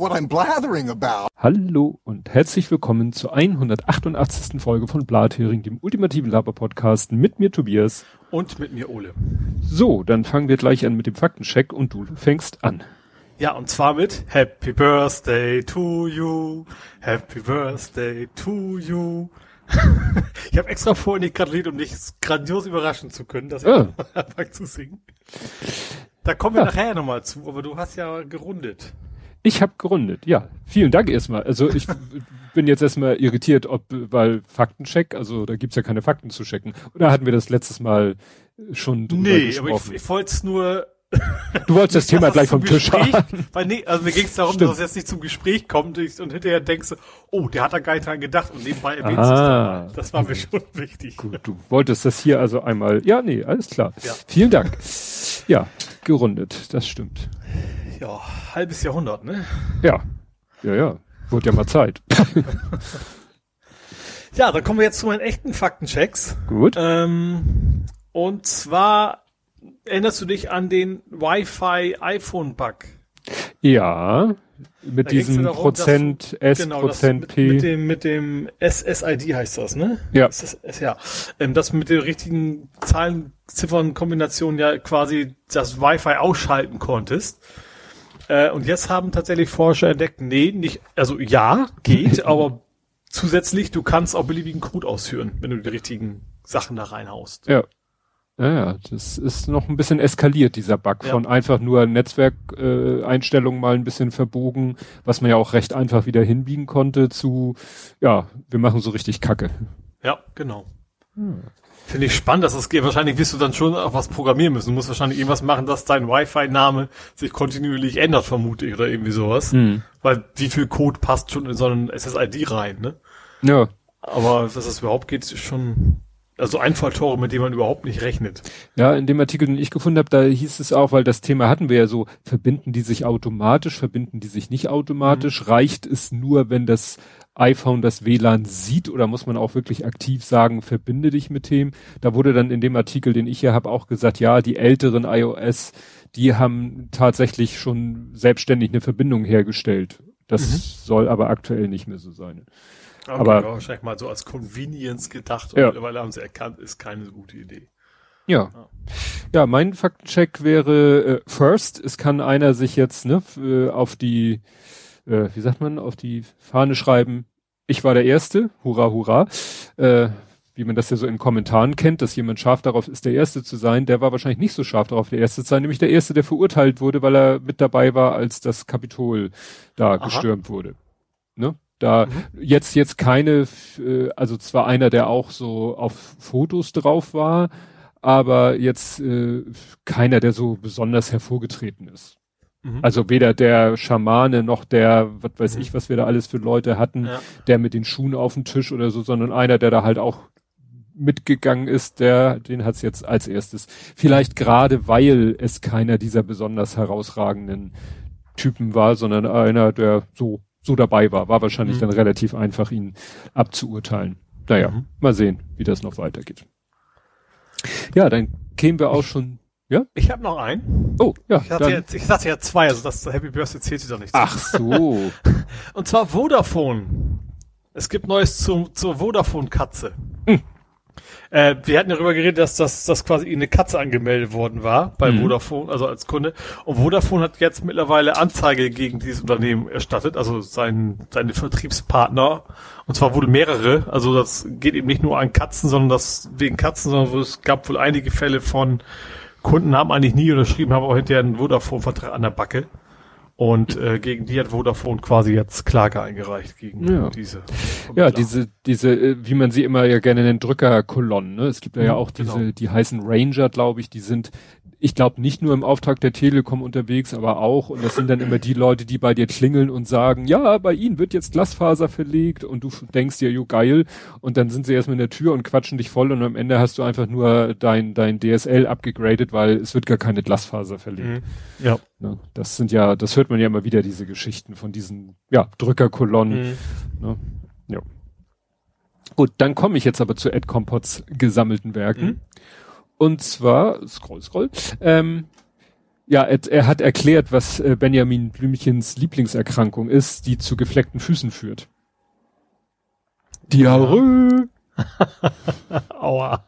what I'm blathering about. Hallo und herzlich willkommen zur 188. Folge von Blathering, dem ultimativen Laber-Podcast mit mir Tobias. Und mit mir Ole. So, dann fangen wir gleich an mit dem Faktencheck und du fängst an. Ja, und zwar mit Happy Birthday to you, Happy Birthday to you. ich habe extra vorhin nicht gratuliert, um dich grandios überraschen zu können, dass ich Ah. anfange zu singen. Da kommen wir Ja. nachher nochmal zu, aber du hast ja gerundet. Ich habe gerundet, ja. Vielen Dank erstmal. Also ich bin jetzt erstmal irritiert, ob, weil Faktencheck, also da gibt's ja keine Fakten zu checken. Oder hatten wir das letztes Mal schon drüber Nee, aber gesprochen? ich, ich wollte es nur du wolltest das Thema gleich es vom Tisch haben. Weil nee, also mir ging es darum, Stimmt. dass es jetzt nicht zum Gespräch kommt und hinterher denkst du, oh, der hat da gar nicht dran gedacht und nebenbei erwähnt Ah. sich da mal. Das war mir schon wichtig. Gut, du wolltest das hier also einmal. Ja, nee, alles klar. Ja. Vielen Dank. Ja, gerundet, das stimmt. Ja, halbes Jahrhundert, ne? Ja, ja, ja. Wurde ja mal Zeit. Ja, dann kommen wir jetzt zu meinen echten Faktenchecks. Gut. Ähm, und zwar erinnerst du dich an den Wi-Fi iPhone Bug? Ja, mit Da diesem darum, Prozent S, Genau, das Prozent mit, P. mit dem mit dem SSID heißt das, ne? Ja. SS, ja. Ähm, das mit der richtigen Zahlen, Ziffern, Kombination ja quasi das Wi-Fi ausschalten konntest. Äh, und jetzt haben tatsächlich Forscher entdeckt, nee, nicht, also ja, geht, aber zusätzlich, du kannst auch beliebigen Code ausführen, wenn du die richtigen Sachen da reinhaust. Ja. Ja, ja, das ist noch ein bisschen eskaliert, dieser Bug, Ja. von einfach nur Netzwerkeinstellungen äh, mal ein bisschen verbogen, was man ja auch recht einfach wieder hinbiegen konnte, zu, ja, wir machen so richtig Kacke. Ja, genau. Finde ich spannend, dass es geht. Wahrscheinlich wirst du dann schon auch was programmieren müssen. Du musst wahrscheinlich irgendwas machen, dass dein Wi-Fi-Name sich kontinuierlich ändert, vermute ich, oder irgendwie sowas. Hm. Weil wie viel Code passt schon in so einen SSID rein, ne? Ja, Aber dass das überhaupt geht, ist schon, also Einfalltore, mit denen man überhaupt nicht rechnet. Ja, in dem Artikel, den ich gefunden habe, da hieß es auch, weil das Thema hatten wir ja so, verbinden die sich automatisch, verbinden die sich nicht automatisch, reicht es nur, wenn das iPhone das WLAN sieht oder muss man auch wirklich aktiv sagen, verbinde dich mit dem? Da wurde dann in dem Artikel, den ich hier habe, auch gesagt, ja, die älteren iOS, die haben tatsächlich schon selbstständig eine Verbindung hergestellt. Das soll aber aktuell nicht mehr so sein. Okay, Aber- wahrscheinlich mal so als Convenience gedacht und Ja. mittlerweile haben sie erkannt, ist keine so gute Idee. Ja. Ja. Ja, mein Faktencheck wäre äh, first, es kann einer sich jetzt ne, äh, auf die, äh, wie sagt man, auf die Fahne schreiben, ich war der Erste, hurra, hurra. Äh, wie man das ja so in Kommentaren kennt, dass jemand scharf darauf ist, der Erste zu sein, der war wahrscheinlich nicht so scharf darauf, der Erste zu sein, nämlich der Erste, der verurteilt wurde, weil er mit dabei war, als das Kapitol da Aha. gestürmt wurde. Ne? Da Mhm. jetzt jetzt keine, äh, also zwar einer, der auch so auf Fotos drauf war, aber jetzt äh, keiner, der so besonders hervorgetreten ist. Mhm. Also weder der Schamane noch der, was weiß Mhm. ich, was wir da alles für Leute hatten, Ja. der mit den Schuhen auf dem Tisch oder so, sondern einer, der da halt auch mitgegangen ist, der, den hat's jetzt als erstes. Vielleicht gerade, weil es keiner dieser besonders herausragenden Typen war, sondern einer, der so, so dabei war, war wahrscheinlich Mhm. dann relativ einfach, ihn abzuurteilen. Naja, Mhm. mal sehen, wie das noch weitergeht. Ja, dann kämen wir auch schon, ja? Ich habe noch einen. Oh, ja, Ich hatte, jetzt, ich hatte ja zwei, also das Happy Birthday zählt sich doch nicht. ach so. Und zwar Vodafone. Es gibt Neues zu, zur Vodafone-Katze. Hm. Äh, wir hatten darüber geredet, dass das dass quasi eine Katze angemeldet worden war bei Mhm. Vodafone, also als Kunde. Und Vodafone hat jetzt mittlerweile Anzeige gegen dieses Unternehmen erstattet, also sein, seine Vertriebspartner. Und zwar wohl mehrere. Also das geht eben nicht nur an Katzen, sondern das wegen Katzen, sondern es gab wohl einige Fälle von Kunden haben eigentlich nie unterschrieben, haben auch hinterher einen Vodafone-Vertrag an der Backe. Und äh, gegen die hat Vodafone quasi jetzt Klage eingereicht gegen Ja. diese. Ja, Vermittler. diese, diese, äh, wie man sie immer ja gerne nennt, Drückerkolonnen. Ne? Es gibt ja, ja Mhm, auch diese, genau. die heißen Ranger, glaube ich, die sind, ich glaube, nicht nur im Auftrag der Telekom unterwegs, aber auch, und das sind dann immer die Leute, die bei dir klingeln und sagen, ja, bei Ihnen wird jetzt Glasfaser verlegt und du denkst dir, jo, geil, und dann sind sie erstmal in der Tür und quatschen dich voll und am Ende hast du einfach nur dein, dein DSL abgegradet, weil es wird gar keine Glasfaser verlegt. Mhm. Ja. Ne? Das sind ja, das hört man ja immer wieder, diese Geschichten von diesen, ja, Drückerkolonnen. Mhm. Ne? Ja. Gut, dann komme ich jetzt aber zu Ed Compots gesammelten Werken. Mhm. Und zwar, scroll, scroll, ähm, Ja, er, er hat erklärt, was äh, Benjamin Blümchens Lieblingserkrankung ist, die zu gefleckten Füßen führt. Diarrhoe. Aua.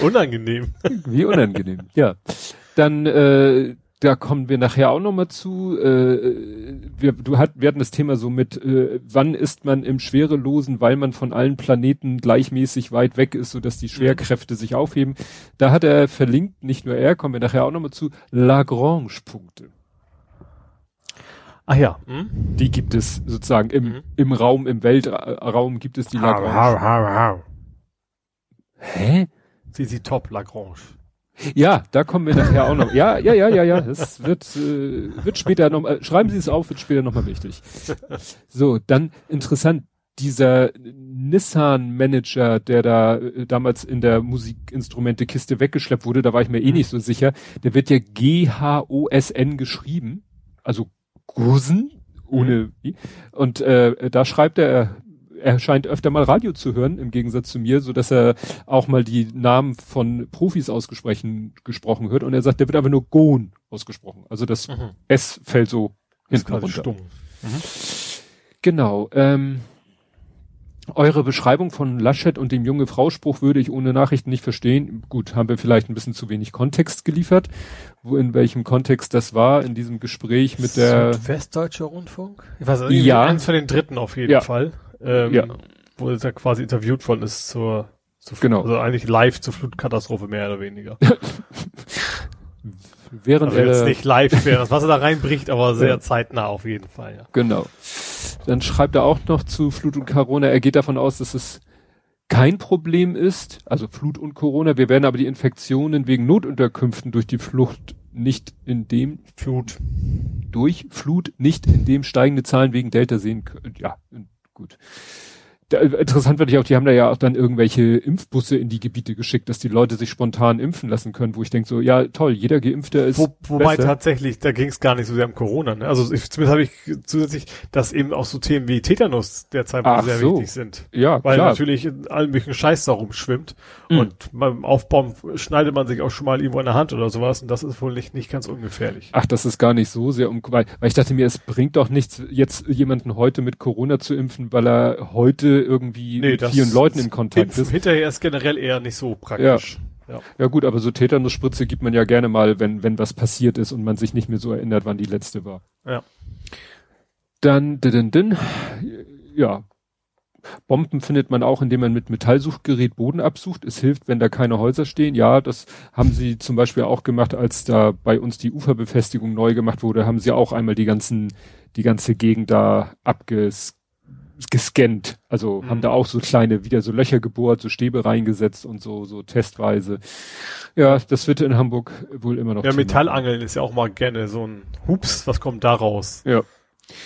unangenehm. Wie unangenehm, ja. Dann, äh, da kommen wir nachher auch nochmal zu. Äh, wir, du hat, wir hatten das Thema so mit, äh, wann ist man im Schwerelosen, weil man von allen Planeten gleichmäßig weit weg ist, sodass die Schwerkräfte sich aufheben. Da hat er verlinkt, nicht nur er, kommen wir nachher auch nochmal zu, Lagrange-Punkte. Ach ja. Hm? Die gibt es sozusagen im, mhm. im Raum, im Weltraum gibt es die Lagrange. Hau, hau, hau. Hä? Sie, sie top, Lagrange. Ja, da kommen wir nachher auch noch. Ja, ja, ja, ja, ja. Das wird, äh, wird später noch, äh, schreiben Sie es auf, wird später nochmal wichtig. So, dann interessant, dieser Nissan-Manager, der da äh, damals in der Musikinstrumente-Kiste weggeschleppt wurde, da war ich mir eh nicht so sicher, der wird ja G-H-O-S-N geschrieben, also Gusen, ohne, mhm. und äh, da schreibt er, er scheint öfter mal Radio zu hören, im Gegensatz zu mir, so dass er auch mal die Namen von Profis ausgesprochen gesprochen hört. Und er sagt, der wird aber nur Gon ausgesprochen. Also das mhm. S fällt so hinten runter. Mhm. Genau. Ähm, eure Beschreibung von Laschet und dem junge Frau-Spruch würde ich ohne Nachrichten nicht verstehen. Gut, haben wir vielleicht ein bisschen zu wenig Kontext geliefert, wo in welchem Kontext das war in diesem Gespräch mit der Westdeutsche Rundfunk. Ich weiß, ja, eins von den Dritten auf jeden ja. Fall ähm, ja. wo er quasi interviewt worden ist zur, zur genau. also eigentlich live zur Flutkatastrophe mehr oder weniger. Während also er jetzt nicht live wäre, das Wasser da reinbricht, aber sehr ja. zeitnah auf jeden Fall, ja. Genau. Dann schreibt er auch noch zu Flut und Corona, er geht davon aus, dass es kein Problem ist, also Flut und Corona, wir werden aber die Infektionen wegen Notunterkünften durch die Flucht nicht in dem Flut durch Flut nicht in dem steigende Zahlen wegen Delta sehen können. Ja, gut. Da, interessant finde ich auch, die haben da ja auch dann irgendwelche Impfbusse in die Gebiete geschickt, dass die Leute sich spontan impfen lassen können, wo ich denke so, ja toll, jeder Geimpfte ist. Wo, wobei besser. tatsächlich, da ging es gar nicht so sehr um Corona. Ne? Also ich, zumindest habe ich zusätzlich, dass eben auch so Themen wie Tetanus derzeit Ach sehr so. wichtig sind. Ja, Weil klar. natürlich in allen möglichen Scheiß da rumschwimmt mhm. und beim Aufbauen schneidet man sich auch schon mal irgendwo in der Hand oder sowas und das ist wohl nicht, nicht ganz ungefährlich. Ach, das ist gar nicht so sehr um, weil, weil ich dachte mir, es bringt doch nichts, jetzt jemanden heute mit Corona zu impfen, weil er heute irgendwie nee, mit vielen Leuten in Kontakt ist. Hinterher ist generell eher nicht so praktisch. Ja. Ja. ja gut, aber so Tetanusspritze gibt man ja gerne mal, wenn, wenn was passiert ist und man sich nicht mehr so erinnert, wann die letzte war. Ja. Dann, din, din, ja. Bomben findet man auch, indem man mit Metallsuchgerät Boden absucht. Es hilft, wenn da keine Häuser stehen. Ja, das haben sie zum Beispiel auch gemacht, als da bei uns die Uferbefestigung neu gemacht wurde, haben sie auch einmal die ganzen, die ganze Gegend da abges gescannt. Also mhm. haben da auch so kleine, wieder so Löcher gebohrt, so Stäbe reingesetzt und so, so testweise. Ja, das wird in Hamburg wohl immer noch. Ja, Metallangeln ist ja auch mal gerne so ein Hups, was kommt da raus? Ja.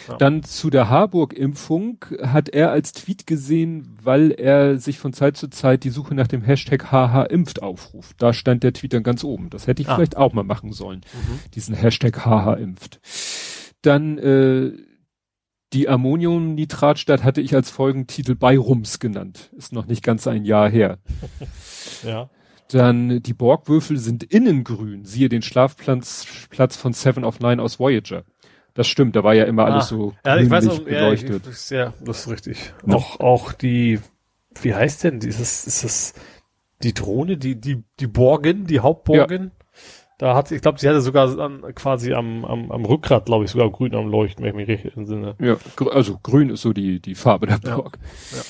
ja. Dann zu der Harburg-Impfung hat er als Tweet gesehen, weil er sich von Zeit zu Zeit die Suche nach dem Hashtag HH impft aufruft. Da stand der Tweet dann ganz oben. Das hätte ich ah. vielleicht auch mal machen sollen. Mhm. Diesen Hashtag HH impft. Dann äh, die Ammoniumnitratstadt hatte ich als Folgentitel Beirums genannt. Ist noch nicht ganz ein Jahr her. ja. Dann die Borgwürfel sind innengrün. Siehe den Schlafplatz Platz von Seven of Nine aus Voyager. Das stimmt, da war ja immer ah, alles so ja, ich weiß auch, beleuchtet. Ja, ich, ja, das ist richtig. Ja. Auch, auch die, wie heißt denn dieses, ist das die Drohne, die, die, die Borgen, die Hauptborgen? Da hat sie, ich glaube, sie hatte sogar an, quasi am, am, am Rückgrat, glaube ich, sogar grün am Leuchten, wenn ich mich richtig entsinne. Ja, also grün ist so die, die Farbe der Borg. Ja. ja.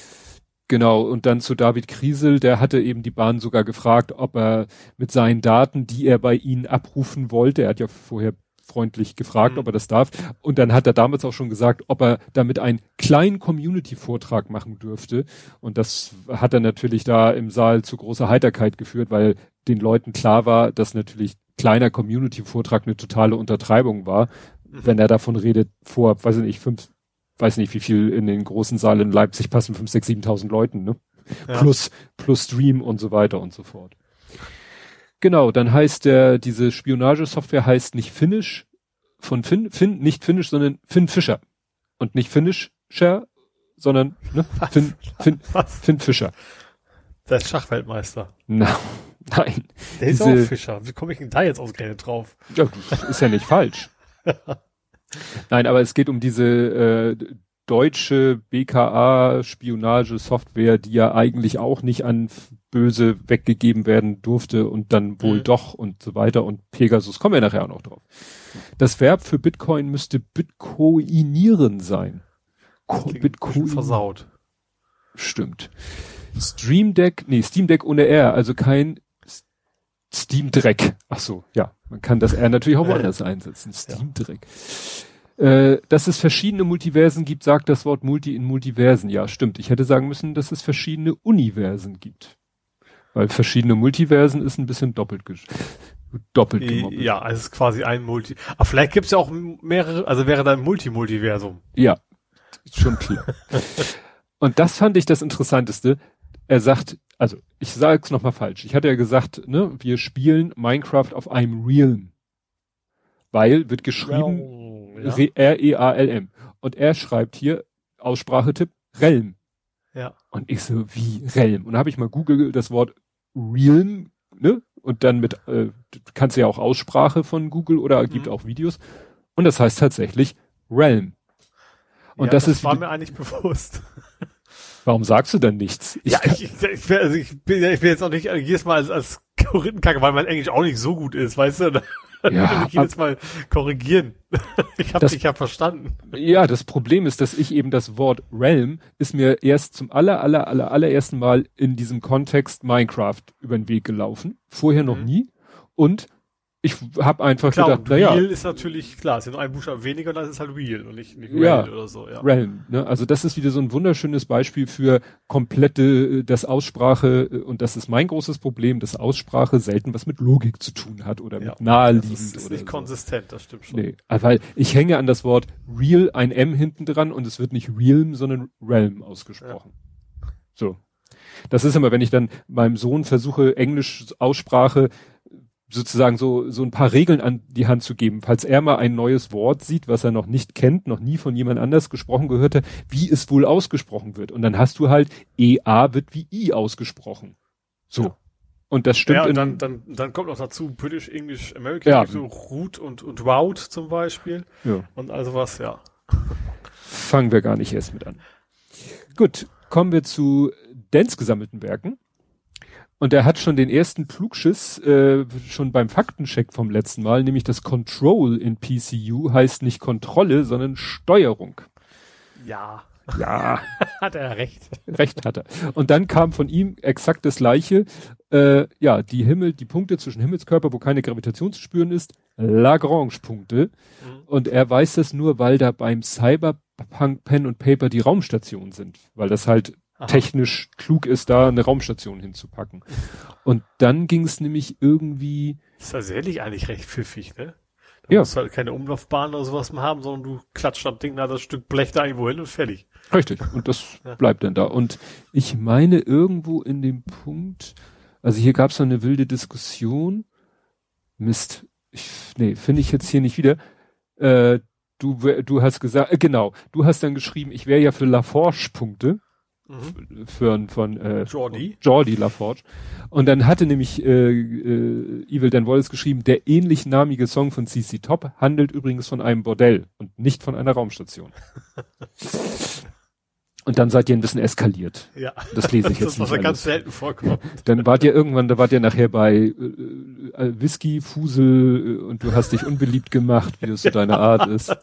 Genau, und dann zu David Kriesel, der hatte eben die Bahn sogar gefragt, ob er mit seinen Daten, die er bei ihnen abrufen wollte, er hat ja vorher freundlich gefragt, mhm. ob er das darf. Und dann hat er damals auch schon gesagt, ob er damit einen kleinen Community-Vortrag machen dürfte. Und das hat er natürlich da im Saal zu großer Heiterkeit geführt, weil den Leuten klar war, dass natürlich kleiner Community-Vortrag eine totale Untertreibung war, mhm. wenn er davon redet, vor, weiß ich nicht, fünf, weiß nicht, wie viel in den großen Saal in Leipzig passen, fünf, sechs, siebentausend Leuten, ne? Ja. Plus, plus Stream und so weiter und so fort. Genau, dann heißt der, diese Spionagesoftware heißt nicht Finish, von Finn, Finn, nicht Finish, sondern Finn Fischer. Und nicht Finisher, sondern, ne? Finn, Finn, Finn Fischer. Der ist Schachweltmeister. Na, Nein. Der ist auch Fischer. Wie komme ich denn da jetzt ausgerechnet drauf? Ja, das ist ja nicht falsch. Nein, aber es geht um diese äh, deutsche BKA-Spionage-Software, die ja eigentlich auch nicht an Böse weggegeben werden durfte und dann wohl Mhm. doch und so weiter. Und Pegasus kommen wir nachher auch noch drauf. Das Verb für Bitcoin müsste Bitcoinieren sein. Bitcoin versaut. Stimmt. Stream Deck, nee, Steam Deck ohne R, also kein S- Steam Dreck. Ach so, ja. Man kann das R natürlich auch woanders einsetzen. Steam Dreck. Äh, dass es verschiedene Multiversen gibt, sagt das Wort Multi in Multiversen. Ja, stimmt. Ich hätte sagen müssen, dass es verschiedene Universen gibt. Weil verschiedene Multiversen ist ein bisschen doppelt, doppelt gemoppelt. Ja, also es ist quasi ein Multi. Aber vielleicht gibt's ja auch mehrere, also wäre da ein Multi-Multiversum. Ja, schon klar. Und das fand ich das Interessanteste. Er sagt, also ich sage es nochmal falsch. Ich hatte ja gesagt, ne, wir spielen Minecraft auf einem Realm. Weil wird geschrieben Ja. R-E-A-L-M. Und er schreibt hier, Aussprachetipp, Realm. ja. Und ich so, wie Realm? Und da habe ich mal Google das Wort Realm, ne? Und dann mit, äh, du kannst ja auch Aussprache von Google oder gibt Mhm. auch Videos. Und das heißt tatsächlich Realm. Und ja, das, das ist, war mir eigentlich bewusst. Warum sagst du dann nichts? Ich ja, ich, ich, also ich, bin, ich bin jetzt auch nicht äh, jedes Mal als, als Korinthenkacke, weil mein Englisch auch nicht so gut ist, weißt du? Dann Ja, ich jedes Mal korrigieren. Ich habe dich ja verstanden. Ja, das Problem ist, dass ich eben das Wort Realm ist mir erst zum aller, aller, aller, allerersten Mal in diesem Kontext Minecraft über den Weg gelaufen. Vorher noch Mhm. nie. Und ich habe einfach Klar, gedacht, naja, Real ist natürlich, klar, ist ja nur ein Buchstaben weniger und dann ist es halt Real und nicht, nicht Ja. Real oder so, ja. Realm. Ne? Also das ist wieder so ein wunderschönes Beispiel für komplette, äh, das Aussprache, äh, und das ist mein großes Problem, dass Aussprache selten was mit Logik zu tun hat oder Ja, mit naheliegend Das ist, ist oder nicht so. konsistent, das stimmt schon. Nee, äh, weil ich hänge an das Wort real ein M hinten dran und es wird nicht realm, sondern realm ausgesprochen. So. Das ist immer, wenn ich dann meinem Sohn versuche, Englisch Aussprache sozusagen so, so ein paar Regeln an die Hand zu geben, falls er mal ein neues Wort sieht, was er noch nicht kennt, noch nie von jemand anders gesprochen gehört hat, wie es wohl ausgesprochen wird. Und dann hast du halt EA wird wie I ausgesprochen. So. Ja. Und das stimmt ja, und dann, dann, dann kommt noch dazu British, English, American, Ja. so Root und, und Route zum Beispiel ja. und also was, ja. fangen wir gar nicht erst mit an. Gut, kommen wir zu Dens gesammelten Werken. Und er hat schon den ersten Klugschiss äh, schon beim Faktencheck vom letzten Mal, nämlich das Control in PCU heißt nicht Kontrolle, sondern Steuerung. Ja, Ja, hat er recht. recht hat er. Und dann kam von ihm exakt das gleiche. Äh, ja, die Himmel, die Punkte zwischen Himmelskörper, wo keine Gravitation zu spüren ist, Lagrange-Punkte. Mhm. Und er weiß das nur, weil da beim Cyberpunk Pen und Paper die Raumstationen sind, weil das halt Aha. technisch klug ist, da eine Raumstation hinzupacken. Und dann ging es nämlich irgendwie, Ist tatsächlich eigentlich recht pfiffig, ne? Da Ja. musst du halt keine Umlaufbahn oder sowas mehr haben, sondern du klatscht das Ding da das Stück Blech da irgendwo hin und fertig. richtig, und das Ja. bleibt dann da. Und ich meine irgendwo in dem Punkt, also hier gab es noch eine wilde Diskussion. Mist, ich, nee, finde ich jetzt hier nicht wieder. Äh, du, du hast gesagt, äh, genau, du hast dann geschrieben, ich wäre ja für LaForge-Punkte. Mhm. für von äh, Jordi. Jordi LaForge. Und dann hatte nämlich äh, äh, Evil Dan Wallace geschrieben, der ähnlich namige Song von CC Top handelt übrigens von einem Bordell und nicht von einer Raumstation. und dann seid ihr ein bisschen eskaliert. Ja. Das lese ich das jetzt ist, was nicht ja ganz alles. selten vorkommt. Dann wart ihr irgendwann, da wart ihr nachher bei äh, äh, Whisky, Fusel äh, und du hast dich unbeliebt gemacht, wie es so deine Art ist.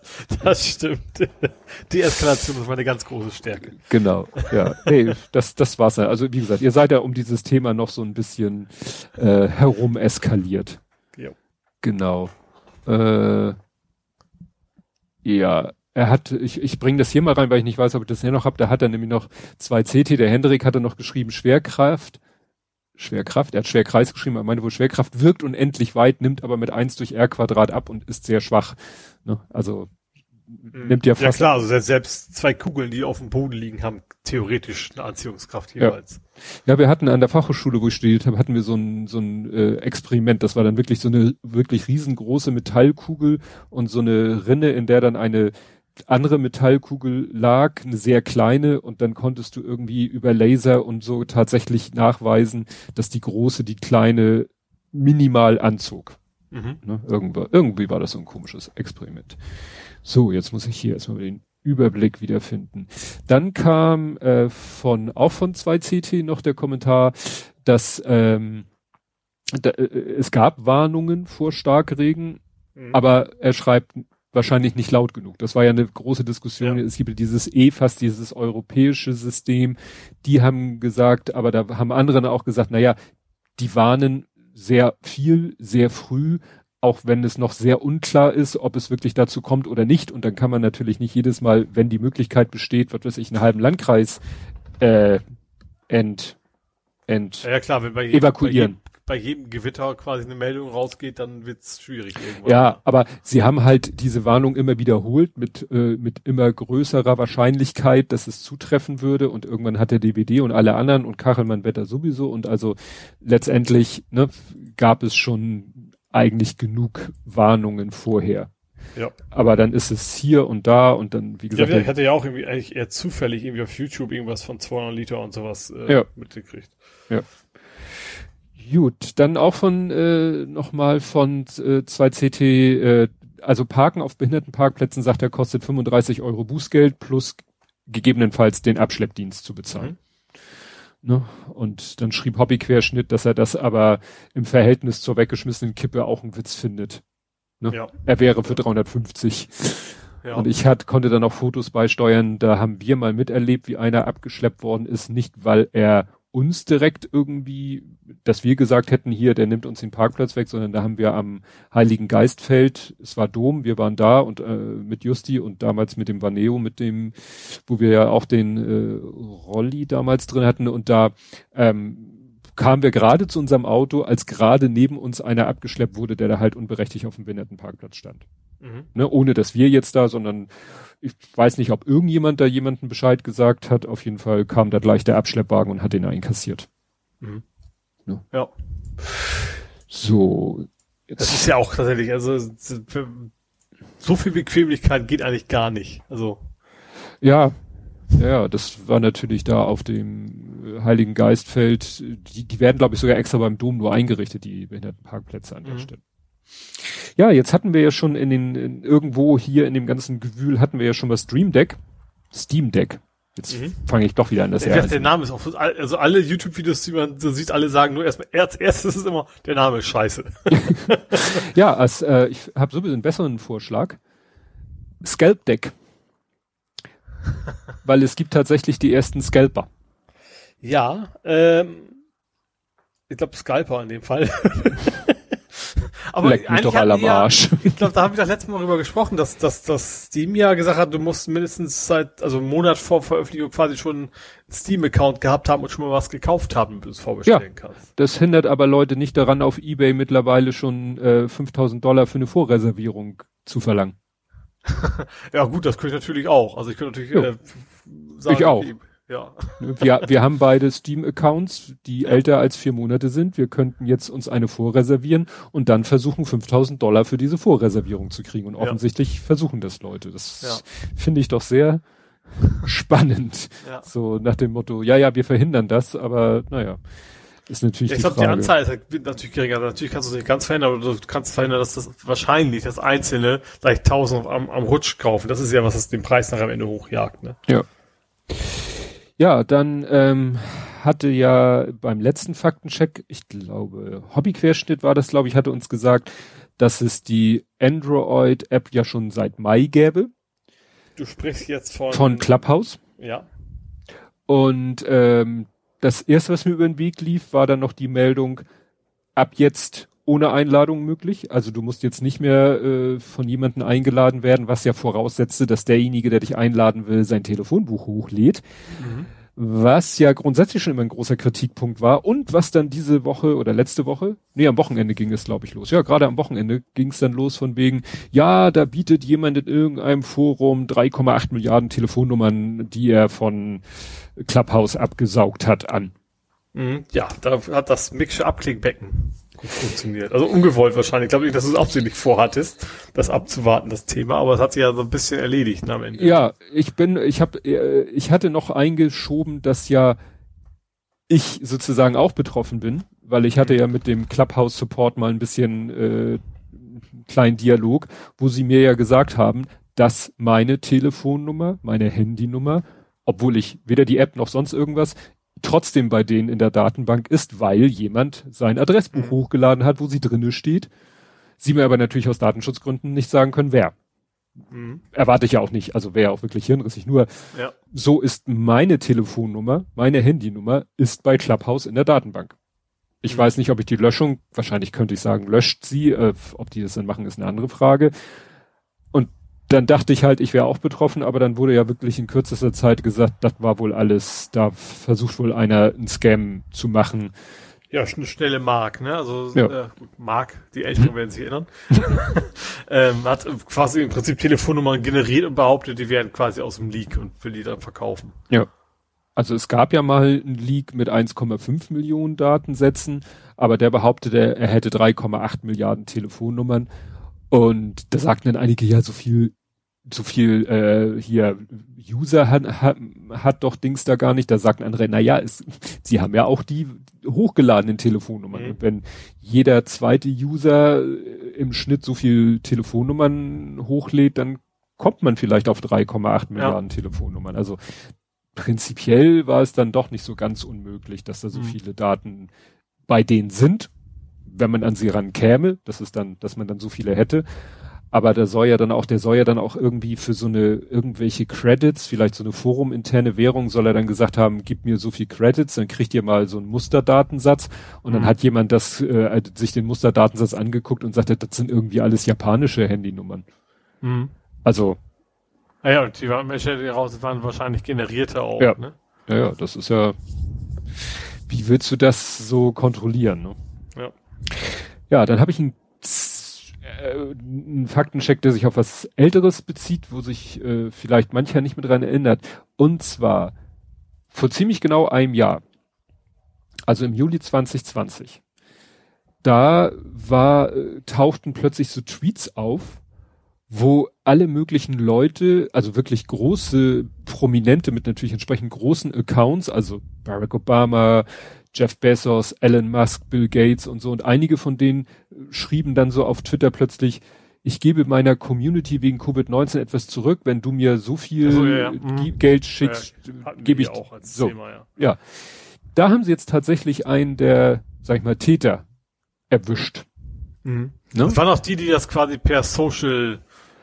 Das stimmt. Die Eskalation ist meine ganz große Stärke. Genau, ja. Nee, das, das war's ja. Also wie gesagt, ihr seid ja um dieses Thema noch so ein bisschen äh, herum eskaliert. Jo. Genau. Äh, ja, er hat, ich, ich bringe das hier mal rein, weil ich nicht weiß, ob ich das hier noch habe. Da hat er nämlich noch zwei CT. Der Hendrik hatte noch geschrieben Schwerkraft. Schwerkraft, er hat Schwerkreis geschrieben, er meinte wohl Schwerkraft wirkt unendlich weit, nimmt aber mit eins durch R Quadrat ab und ist sehr schwach. Ne? Also nimmt ja Ja fast klar, also selbst- zwei Kugeln, die auf dem Boden liegen, haben theoretisch eine Anziehungskraft jeweils. Ja, wir hatten an der Fachhochschule, wo ich studiert habe, hatten wir so ein, so ein äh, Experiment. Das war dann wirklich so eine wirklich riesengroße Metallkugel und so eine Rinne, in der dann eine andere Metallkugel lag, eine sehr kleine, und dann konntest du irgendwie über Laser und so tatsächlich nachweisen, dass die große die kleine minimal anzog. Mhm. Ne? Irgendwo, irgendwie war das so ein komisches Experiment. So, jetzt muss ich hier erstmal den Überblick wiederfinden. Dann kam äh, von auch von 2CT noch der Kommentar, dass ähm, da, äh, es gab Warnungen vor Starkregen, mhm. aber er schreibt wahrscheinlich nicht laut genug. Das war ja eine große Diskussion. Ja. Es gibt dieses EFAS, dieses europäische System. Die haben gesagt, aber da haben andere auch gesagt, na ja, die warnen sehr viel, sehr früh, auch wenn es noch sehr unklar ist, ob es wirklich dazu kommt oder nicht. Und dann kann man natürlich nicht jedes Mal, wenn die Möglichkeit besteht, was weiß ich, einen halben Landkreis äh, ent, ent ja, klar, wenn bei evakuieren. Bei jedem, Gewitter quasi eine Meldung rausgeht, dann wird's schwierig irgendwann. Ja, aber sie haben halt diese Warnung immer wiederholt mit, äh, mit immer größerer Wahrscheinlichkeit, dass es zutreffen würde und irgendwann hat der DBD und alle anderen und Kachelmann Wetter sowieso und also letztendlich ne, gab es schon eigentlich genug Warnungen vorher. Ja. Aber dann ist es hier und da und dann, wie gesagt. Ja, ich hatte ja auch irgendwie eigentlich eher zufällig irgendwie auf YouTube irgendwas von 200 Liter und sowas äh, ja. mitgekriegt. Ja. Gut, dann auch von äh, nochmal von äh, 2CT, äh, also Parken auf Behindertenparkplätzen, sagt er, kostet 35 Euro Bußgeld plus gegebenenfalls den Abschleppdienst zu bezahlen. Mhm. Ne? Und dann schrieb Hobbyquerschnitt, dass er das aber im Verhältnis zur weggeschmissenen Kippe auch einen Witz findet. Ne? Ja. Er wäre für 350. Ja. Und ich hat, konnte dann auch Fotos beisteuern, da haben wir mal miterlebt, wie einer abgeschleppt worden ist, nicht weil er uns direkt irgendwie, dass wir gesagt hätten, hier, der nimmt uns den Parkplatz weg, sondern da haben wir am Heiligen Geistfeld, es war Dom, wir waren da und äh, mit Justi und damals mit dem Vaneo, mit dem, wo wir ja auch den äh, Rolli damals drin hatten und da ähm, kamen wir gerade zu unserem Auto, als gerade neben uns einer abgeschleppt wurde, der da halt unberechtigt auf dem Behindertenparkplatz stand. Mhm. Ne, ohne dass wir jetzt da, sondern ich weiß nicht, ob irgendjemand da jemanden Bescheid gesagt hat. Auf jeden Fall kam da gleich der Abschleppwagen und hat den einkassiert. Mhm. Ja. ja. So. Jetzt. Das ist ja auch tatsächlich, also so viel Bequemlichkeit geht eigentlich gar nicht. Also. Ja, ja, das war natürlich da auf dem Heiligen Geistfeld. Die, die werden, glaube ich, sogar extra beim Dom nur eingerichtet, die Behindertenparkplätze an der mhm. Stelle. Ja, jetzt hatten wir ja schon in den, in, irgendwo hier in dem ganzen Gewühl hatten wir ja schon was Stream Deck. Steam Deck. Jetzt mhm. fange ich doch wieder an das ja, Der Name ist auch, also alle YouTube-Videos, die man so sieht, alle sagen nur erstmal, als erstes ist immer, der Name ist scheiße. ja, als, äh, ich habe sowieso einen besseren Vorschlag. Scalp Deck. Weil es gibt tatsächlich die ersten Scalper. Ja, ähm, ich glaube Scalper in dem Fall. Aber Leck mich doch alle am ja, Arsch. Ich glaube, da haben wir das letzte Mal drüber gesprochen, dass, dass, dass Steam ja gesagt hat, du musst mindestens seit, also einen Monat vor Veröffentlichung quasi schon einen Steam-Account gehabt haben und schon mal was gekauft haben, bis du es vorbestellen ja, kannst. Das hindert aber Leute nicht daran, auf Ebay mittlerweile schon äh, 5000 Dollar für eine Vorreservierung zu verlangen. ja gut, das könnte ich natürlich auch. Also ich könnte natürlich äh, sagen, ich auch. Okay, ja. Wir, wir haben beide Steam-Accounts, die ja. älter als vier Monate sind. Wir könnten jetzt uns eine vorreservieren und dann versuchen, 5000 Dollar für diese Vorreservierung zu kriegen. Und offensichtlich ja. versuchen das Leute. Das ja. finde ich doch sehr spannend. So nach dem Motto, ja, ja, wir verhindern das, aber naja. Ist natürlich ich glaube, die Anzahl ist halt natürlich geringer. Natürlich kannst du es nicht ganz verhindern, aber du kannst verhindern, dass das wahrscheinlich das Einzelne gleich 1000 am, am Rutsch kaufen. Das ist ja, was das den Preis nachher am Ende hochjagt. Ne? Ja. Ja, dann ähm, hatte ja beim letzten Faktencheck, ich glaube, Hobbyquerschnitt war das, glaube ich, hatte uns gesagt, dass es die Android-App ja schon seit Mai gäbe. Du sprichst jetzt von... Von Clubhouse. Ja. Und ähm, das erste, was mir über den Weg lief, war dann noch die Meldung, ab jetzt ohne Einladung möglich. Also du musst jetzt nicht mehr äh, von jemandem eingeladen werden, was ja voraussetzte, dass derjenige, der dich einladen will, sein Telefonbuch hochlädt. Mhm. Was ja grundsätzlich schon immer ein großer Kritikpunkt war und was dann diese Woche oder letzte Woche, nee, am Wochenende ging es, glaube ich, los. Ja, gerade am Wochenende ging es dann los von wegen, ja, da bietet jemand in irgendeinem Forum 3,8 Milliarden Telefonnummern, die er von Clubhouse abgesaugt hat, an. Mhm, ja, da hat das Mixture Abklingbecken. Gut funktioniert. Also ungewollt wahrscheinlich. Ich glaube nicht, dass du es absichtlich vorhattest, das abzuwarten, das Thema, aber es hat sich ja so ein bisschen erledigt ne, am Ende. Ja, ich bin, ich habe, ich hatte noch eingeschoben, dass ja ich sozusagen auch betroffen bin, weil ich hatte ja mit dem Clubhouse Support mal ein bisschen äh, kleinen Dialog, wo sie mir ja gesagt haben, dass meine Telefonnummer, meine Handynummer, obwohl ich weder die App noch sonst irgendwas, trotzdem bei denen in der Datenbank ist, weil jemand sein Adressbuch mhm. hochgeladen hat, wo sie drinne steht. Sie mir aber natürlich aus Datenschutzgründen nicht sagen können, wer. Mhm. Erwarte ich ja auch nicht, also wäre auch wirklich hirnrissig. Nur ja. so ist meine Telefonnummer, meine Handynummer ist bei Clubhouse in der Datenbank. Ich mhm. weiß nicht, ob ich die Löschung, wahrscheinlich könnte ich sagen, löscht sie, äh, ob die das dann machen, ist eine andere Frage. Dann dachte ich halt, ich wäre auch betroffen, aber dann wurde ja wirklich in kürzester Zeit gesagt, das war wohl alles, da versucht wohl einer einen Scam zu machen. Ja, eine schnelle Mark, ne? Also ja. äh, Mark, die Älteren werden sich erinnern. ähm, hat quasi im Prinzip Telefonnummern generiert und behauptet, die werden quasi aus dem Leak und will die dann verkaufen. Ja. Also es gab ja mal einen Leak mit 1,5 Millionen Datensätzen, aber der behauptete, er hätte 3,8 Milliarden Telefonnummern. Und da sagten dann einige, ja, so viel so viel äh, hier User hat, hat, hat doch Dings da gar nicht. Da sagt ein anderer, na ja, es, sie haben ja auch die hochgeladenen Telefonnummern. Mhm. Wenn jeder zweite User im Schnitt so viel Telefonnummern hochlädt, dann kommt man vielleicht auf 3,8 Milliarden ja. Telefonnummern. Also prinzipiell war es dann doch nicht so ganz unmöglich, dass da so mhm. viele Daten bei denen sind, wenn man an sie rankäme, das ist dann, dass man dann so viele hätte aber der soll ja dann auch, der soll ja dann auch irgendwie für so eine irgendwelche Credits, vielleicht so eine foruminterne Währung, soll er dann gesagt haben, gib mir so viel Credits, dann kriegt ihr mal so einen Musterdatensatz und mhm. dann hat jemand das äh, sich den Musterdatensatz angeguckt und sagte, das sind irgendwie alles japanische Handynummern. Mhm. Also ja, und die Welche die raus waren wahrscheinlich generierte auch, ja. ne? Ja, ja, das ist ja. Wie willst du das so kontrollieren, ne? Ja. Ja, dann habe ich ein äh, ein Faktencheck, der sich auf was Älteres bezieht, wo sich äh, vielleicht mancher nicht mehr dran erinnert. Und zwar vor ziemlich genau einem Jahr, also im Juli 2020, da war, äh, tauchten plötzlich so Tweets auf, wo alle möglichen Leute, also wirklich große Prominente mit natürlich entsprechend großen Accounts, also Barack Obama, Jeff Bezos, Elon Musk, Bill Gates und so. Und einige von denen äh, schrieben dann so auf Twitter plötzlich, ich gebe meiner Community wegen Covid-19 etwas zurück, wenn du mir so viel so, ja, ja. Mhm. Geld schickst, ja, gebe ich auch als so. Thema, ja. ja. Da haben sie jetzt tatsächlich einen der, sag ich mal, Täter erwischt. Mhm. Ne? Das waren auch die, die das quasi per Social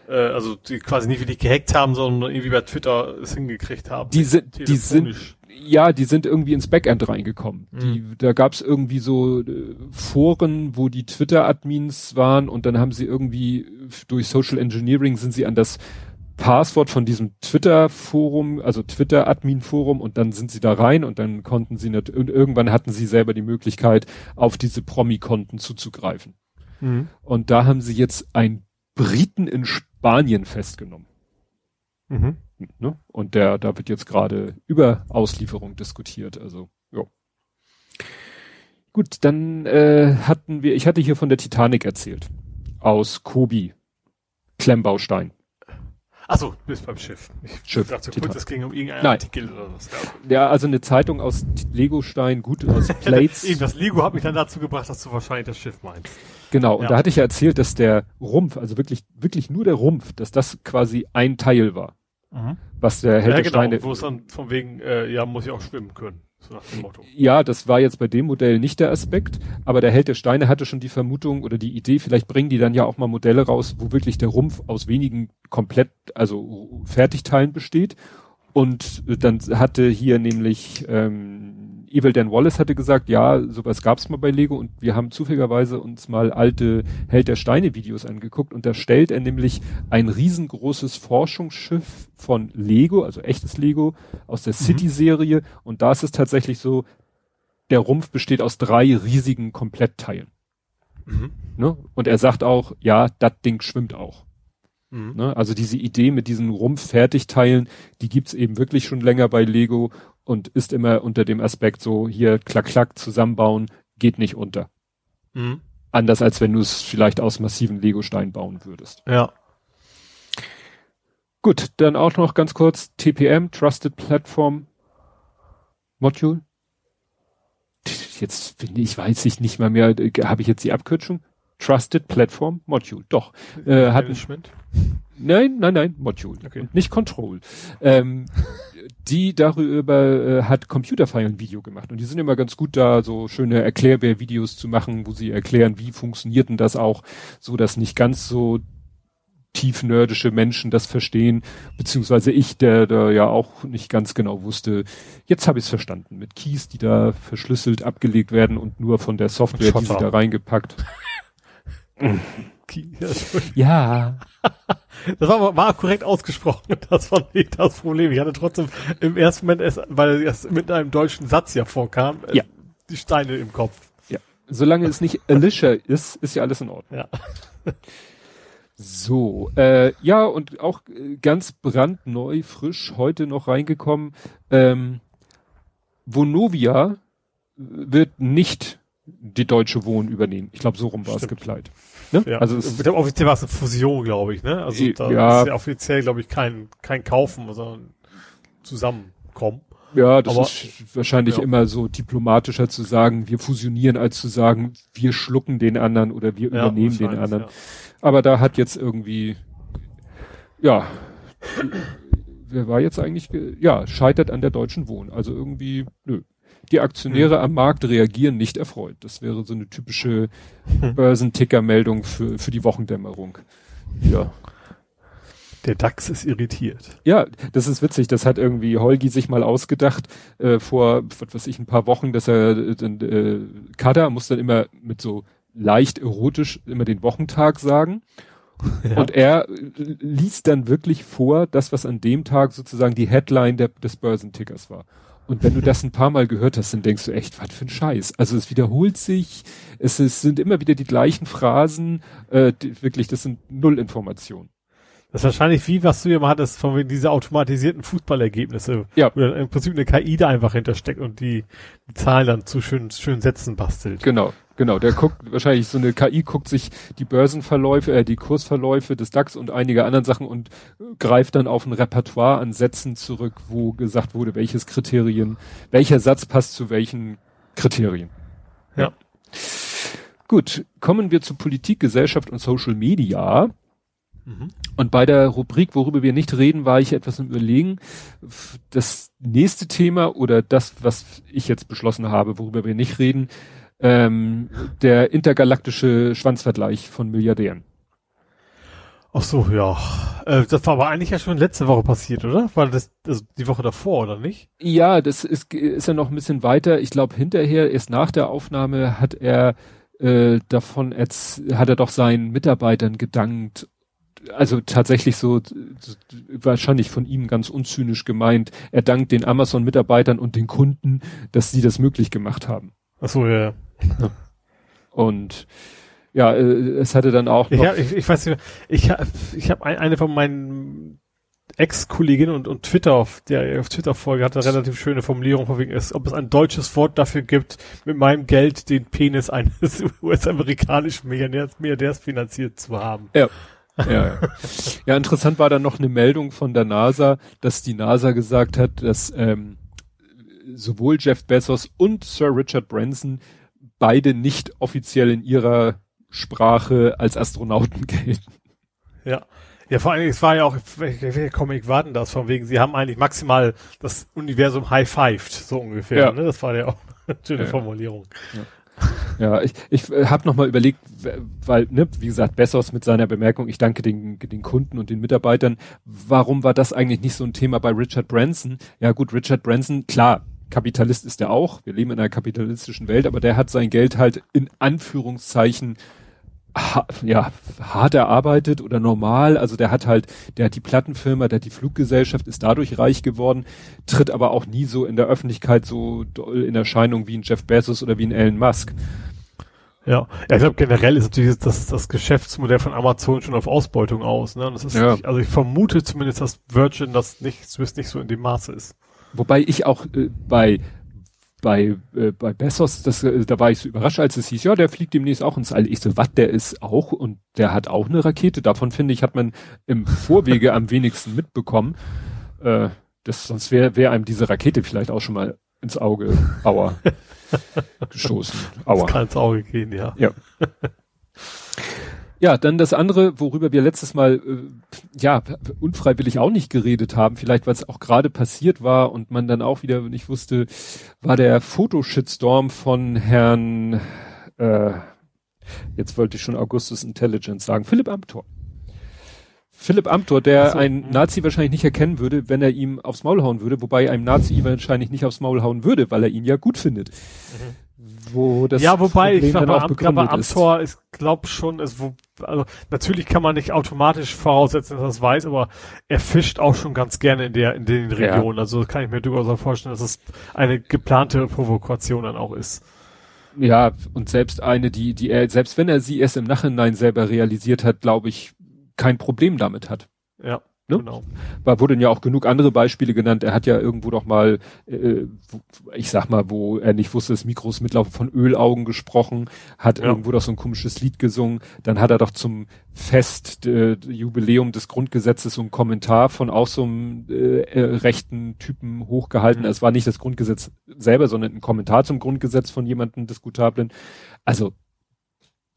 äh, also die quasi nicht wirklich gehackt haben, sondern irgendwie bei Twitter es hingekriegt haben. Die sind, die sind, ja, die sind irgendwie ins Backend reingekommen. Mhm. Die, da gab's irgendwie so äh, Foren, wo die Twitter-Admins waren und dann haben sie irgendwie durch Social Engineering sind sie an das Passwort von diesem Twitter-Forum, also Twitter-Admin-Forum und dann sind sie da rein und dann konnten sie nicht, und irgendwann hatten sie selber die Möglichkeit, auf diese Promi-Konten zuzugreifen. Mhm. Und da haben sie jetzt einen Briten in Spanien festgenommen. Mhm. Ne? Und der, da wird jetzt gerade über Auslieferung diskutiert. Also, ja. Gut, dann äh, hatten wir, ich hatte hier von der Titanic erzählt. Aus Kobi. Klemmbaustein. Achso, du bist beim Schiff. Ich Schiff. dachte kurz, es ging um irgendeinen Nein. Artikel oder was. Ja, also eine Zeitung aus Legostein, gut aus Plates. Eben, das Lego hat mich dann dazu gebracht, dass du wahrscheinlich das Schiff meinst. Genau, und ja. da hatte ich ja erzählt, dass der Rumpf, also wirklich, wirklich nur der Rumpf, dass das quasi ein Teil war. Mhm. Was der Held ja, genau, Steine. Wo es dann von wegen, äh, ja, muss ich auch schwimmen können. So nach dem Motto. Ja, das war jetzt bei dem Modell nicht der Aspekt, aber der Held der Steine hatte schon die Vermutung oder die Idee, vielleicht bringen die dann ja auch mal Modelle raus, wo wirklich der Rumpf aus wenigen komplett, also Fertigteilen besteht. Und dann hatte hier nämlich ähm, Evil Dan Wallace hatte gesagt, ja, sowas gab's mal bei Lego und wir haben zufälligerweise uns mal alte Held der Steine Videos angeguckt und da stellt er nämlich ein riesengroßes Forschungsschiff von Lego, also echtes Lego aus der mhm. City Serie und da ist es tatsächlich so, der Rumpf besteht aus drei riesigen Komplettteilen. Mhm. Ne? Und er sagt auch, ja, das Ding schwimmt auch. Mhm. Ne? Also diese Idee mit diesen Rumpffertigteilen, die gibt's eben wirklich schon länger bei Lego und ist immer unter dem Aspekt so hier klack klack zusammenbauen geht nicht unter. Mhm. Anders als wenn du es vielleicht aus massiven Lego-Steinen bauen würdest. Ja. Gut, dann auch noch ganz kurz TPM, Trusted Platform Module. Jetzt bin ich, weiß ich nicht mal mehr, habe ich jetzt die Abkürzung? Trusted Platform Module. Doch. Äh, hat, nein, nein, nein, Module. Okay. Nicht Control. Ähm, die darüber äh, hat Computerfile ein Video gemacht und die sind immer ganz gut da, so schöne Erklärbär-Videos zu machen, wo sie erklären, wie funktioniert denn das auch, so dass nicht ganz so tief nerdische Menschen das verstehen, beziehungsweise ich, der da ja auch nicht ganz genau wusste. Jetzt habe ich es verstanden mit Keys, die da verschlüsselt abgelegt werden und nur von der Software, die sie da reingepackt. ja. Das war, war korrekt ausgesprochen. Das war nicht das Problem. Ich hatte trotzdem im ersten Moment, erst, weil es mit einem deutschen Satz ja vorkam, äh, ja. die Steine im Kopf. Ja. Solange es nicht Alicia ist, ist ja alles in Ordnung. Ja. So, äh, ja, und auch äh, ganz brandneu, frisch, heute noch reingekommen, ähm, Vonovia wird nicht die Deutsche Wohnen übernehmen. Ich glaube, so rum war es geplant. Ne? Ja. Also es, offiziell war es eine Fusion, glaube ich. Ne? Also da ja. ist ja offiziell, glaube ich, kein kein Kaufen, sondern Zusammenkommen. Ja, das Aber, ist wahrscheinlich ja. immer so diplomatischer zu sagen, wir fusionieren, als zu sagen, wir schlucken den anderen oder wir ja, übernehmen den anderen. Ja. Aber da hat jetzt irgendwie, ja, wer war jetzt eigentlich, ja, scheitert an der deutschen Wohn. Also irgendwie, nö. Die Aktionäre hm. am Markt reagieren nicht erfreut. Das wäre so eine typische hm. Börsenticker-Meldung für, für die Wochendämmerung. Ja. Der DAX ist irritiert. Ja, das ist witzig. Das hat irgendwie Holgi sich mal ausgedacht äh, vor, was weiß ich, ein paar Wochen, dass er äh, äh, Kader muss dann immer mit so leicht erotisch immer den Wochentag sagen. Ja. Und er äh, liest dann wirklich vor, das, was an dem Tag sozusagen die Headline der, des Börsentickers war. Und wenn du das ein paar Mal gehört hast, dann denkst du echt, was für ein Scheiß. Also es wiederholt sich, es, es sind immer wieder die gleichen Phrasen, äh, die, wirklich, das sind null Informationen. Das ist wahrscheinlich wie, was du ja mal hattest, von wegen diese automatisierten Fußballergebnisse. Ja. Wo dann im Prinzip eine KI da einfach hintersteckt und die, die Zahlen dann zu schönen, schönen Sätzen bastelt. Genau, genau. Der guckt, wahrscheinlich so eine KI guckt sich die Börsenverläufe, äh, die Kursverläufe des DAX und einige anderen Sachen und greift dann auf ein Repertoire an Sätzen zurück, wo gesagt wurde, welches Kriterien, welcher Satz passt zu welchen Kriterien. Ja. Gut, kommen wir zu Politik, Gesellschaft und Social Media. Mhm. Und bei der Rubrik, worüber wir nicht reden, war ich etwas im Überlegen. Das nächste Thema oder das, was ich jetzt beschlossen habe, worüber wir nicht reden, ähm, der intergalaktische Schwanzvergleich von Milliardären. Ach so, ja. Äh, das war aber eigentlich ja schon letzte Woche passiert, oder? War das also die Woche davor, oder nicht? Ja, das ist, ist ja noch ein bisschen weiter. Ich glaube, hinterher, erst nach der Aufnahme, hat er äh, davon, hat er doch seinen Mitarbeitern gedankt also tatsächlich so, wahrscheinlich von ihm ganz unzynisch gemeint, er dankt den Amazon-Mitarbeitern und den Kunden, dass sie das möglich gemacht haben. Ach so, ja. Und ja, äh, es hatte dann auch noch. Ja, ich, ich weiß nicht, ich habe ich hab eine von meinen Ex-Kolleginnen und, und Twitter auf der auf Twitter Folge hatte eine relativ schöne Formulierung von wegen, ob es ein deutsches Wort dafür gibt, mit meinem Geld den Penis eines US-amerikanischen Milliardärs, Milliardärs finanziert zu haben. Ja. Ja, ja, interessant war dann noch eine Meldung von der NASA, dass die NASA gesagt hat, dass ähm, sowohl Jeff Bezos und Sir Richard Branson beide nicht offiziell in ihrer Sprache als Astronauten gelten. Ja. Ja, vor allem, es war ja auch, welcher Comic war denn das? Von wegen, sie haben eigentlich maximal das Universum high-fived, so ungefähr. Ja. Ne? Das war ja auch eine schöne ja. Formulierung. Ja. Ja, ich, ich äh, habe nochmal überlegt, weil, ne, wie gesagt, Bessos mit seiner Bemerkung, ich danke den, den Kunden und den Mitarbeitern, warum war das eigentlich nicht so ein Thema bei Richard Branson? Ja gut, Richard Branson, klar, Kapitalist ist er auch, wir leben in einer kapitalistischen Welt, aber der hat sein Geld halt in Anführungszeichen ha, ja, hart erarbeitet oder normal. Also der hat halt, der hat die Plattenfirma, der hat die Fluggesellschaft, ist dadurch reich geworden, tritt aber auch nie so in der Öffentlichkeit so doll in Erscheinung wie ein Jeff Bezos oder wie ein Elon Musk. Ja, ja ich glaube generell ist natürlich das, das Geschäftsmodell von Amazon schon auf Ausbeutung aus. Ne? Und das ist, ja. nicht, also ich vermute zumindest, dass Virgin das nicht, nicht so in dem Maße ist. Wobei ich auch äh, bei bei, äh, bei Bessos, das, äh, da war ich so überrascht, als es hieß, ja, der fliegt demnächst auch ins All. Ich so, was, der ist auch und der hat auch eine Rakete. Davon finde ich, hat man im Vorwege am wenigsten mitbekommen. Äh, das, sonst wäre wär einem diese Rakete vielleicht auch schon mal ins Auge, aua, geschossen. Aua. Das kann ins Auge gehen, ja. Ja. Ja, dann das andere, worüber wir letztes Mal äh, ja unfreiwillig auch nicht geredet haben, vielleicht weil es auch gerade passiert war und man dann auch wieder nicht wusste, war der Fotoshitstorm von Herrn äh, jetzt wollte ich schon Augustus Intelligence sagen, Philipp Amthor. Philipp Amthor, der so, ein Nazi wahrscheinlich nicht erkennen würde, wenn er ihm aufs Maul hauen würde, wobei einem Nazi wahrscheinlich nicht aufs Maul hauen würde, weil er ihn ja gut findet. Mhm wo das ja, wobei Problem ich mal, am, aber Amtor ist, glaub schon, ist, wo, also natürlich kann man nicht automatisch voraussetzen, dass er es weiß, aber er fischt auch schon ganz gerne in der in den Regionen. Ja. Also kann ich mir durchaus auch vorstellen, dass es eine geplante Provokation dann auch ist. Ja, und selbst eine, die, die er, selbst wenn er sie erst im Nachhinein selber realisiert hat, glaube ich, kein Problem damit hat. Ja. Ne? Genau. Da wurden ja auch genug andere Beispiele genannt. Er hat ja irgendwo doch mal, äh, ich sag mal, wo er nicht wusste, dass Mikros mitlaufen von Ölaugen gesprochen, hat ja. irgendwo doch so ein komisches Lied gesungen. Dann hat er doch zum Fest, äh, Jubiläum des Grundgesetzes so einen Kommentar von auch so einem äh, äh, rechten Typen hochgehalten. Mhm. Es war nicht das Grundgesetz selber, sondern ein Kommentar zum Grundgesetz von jemandem Diskutablen. Also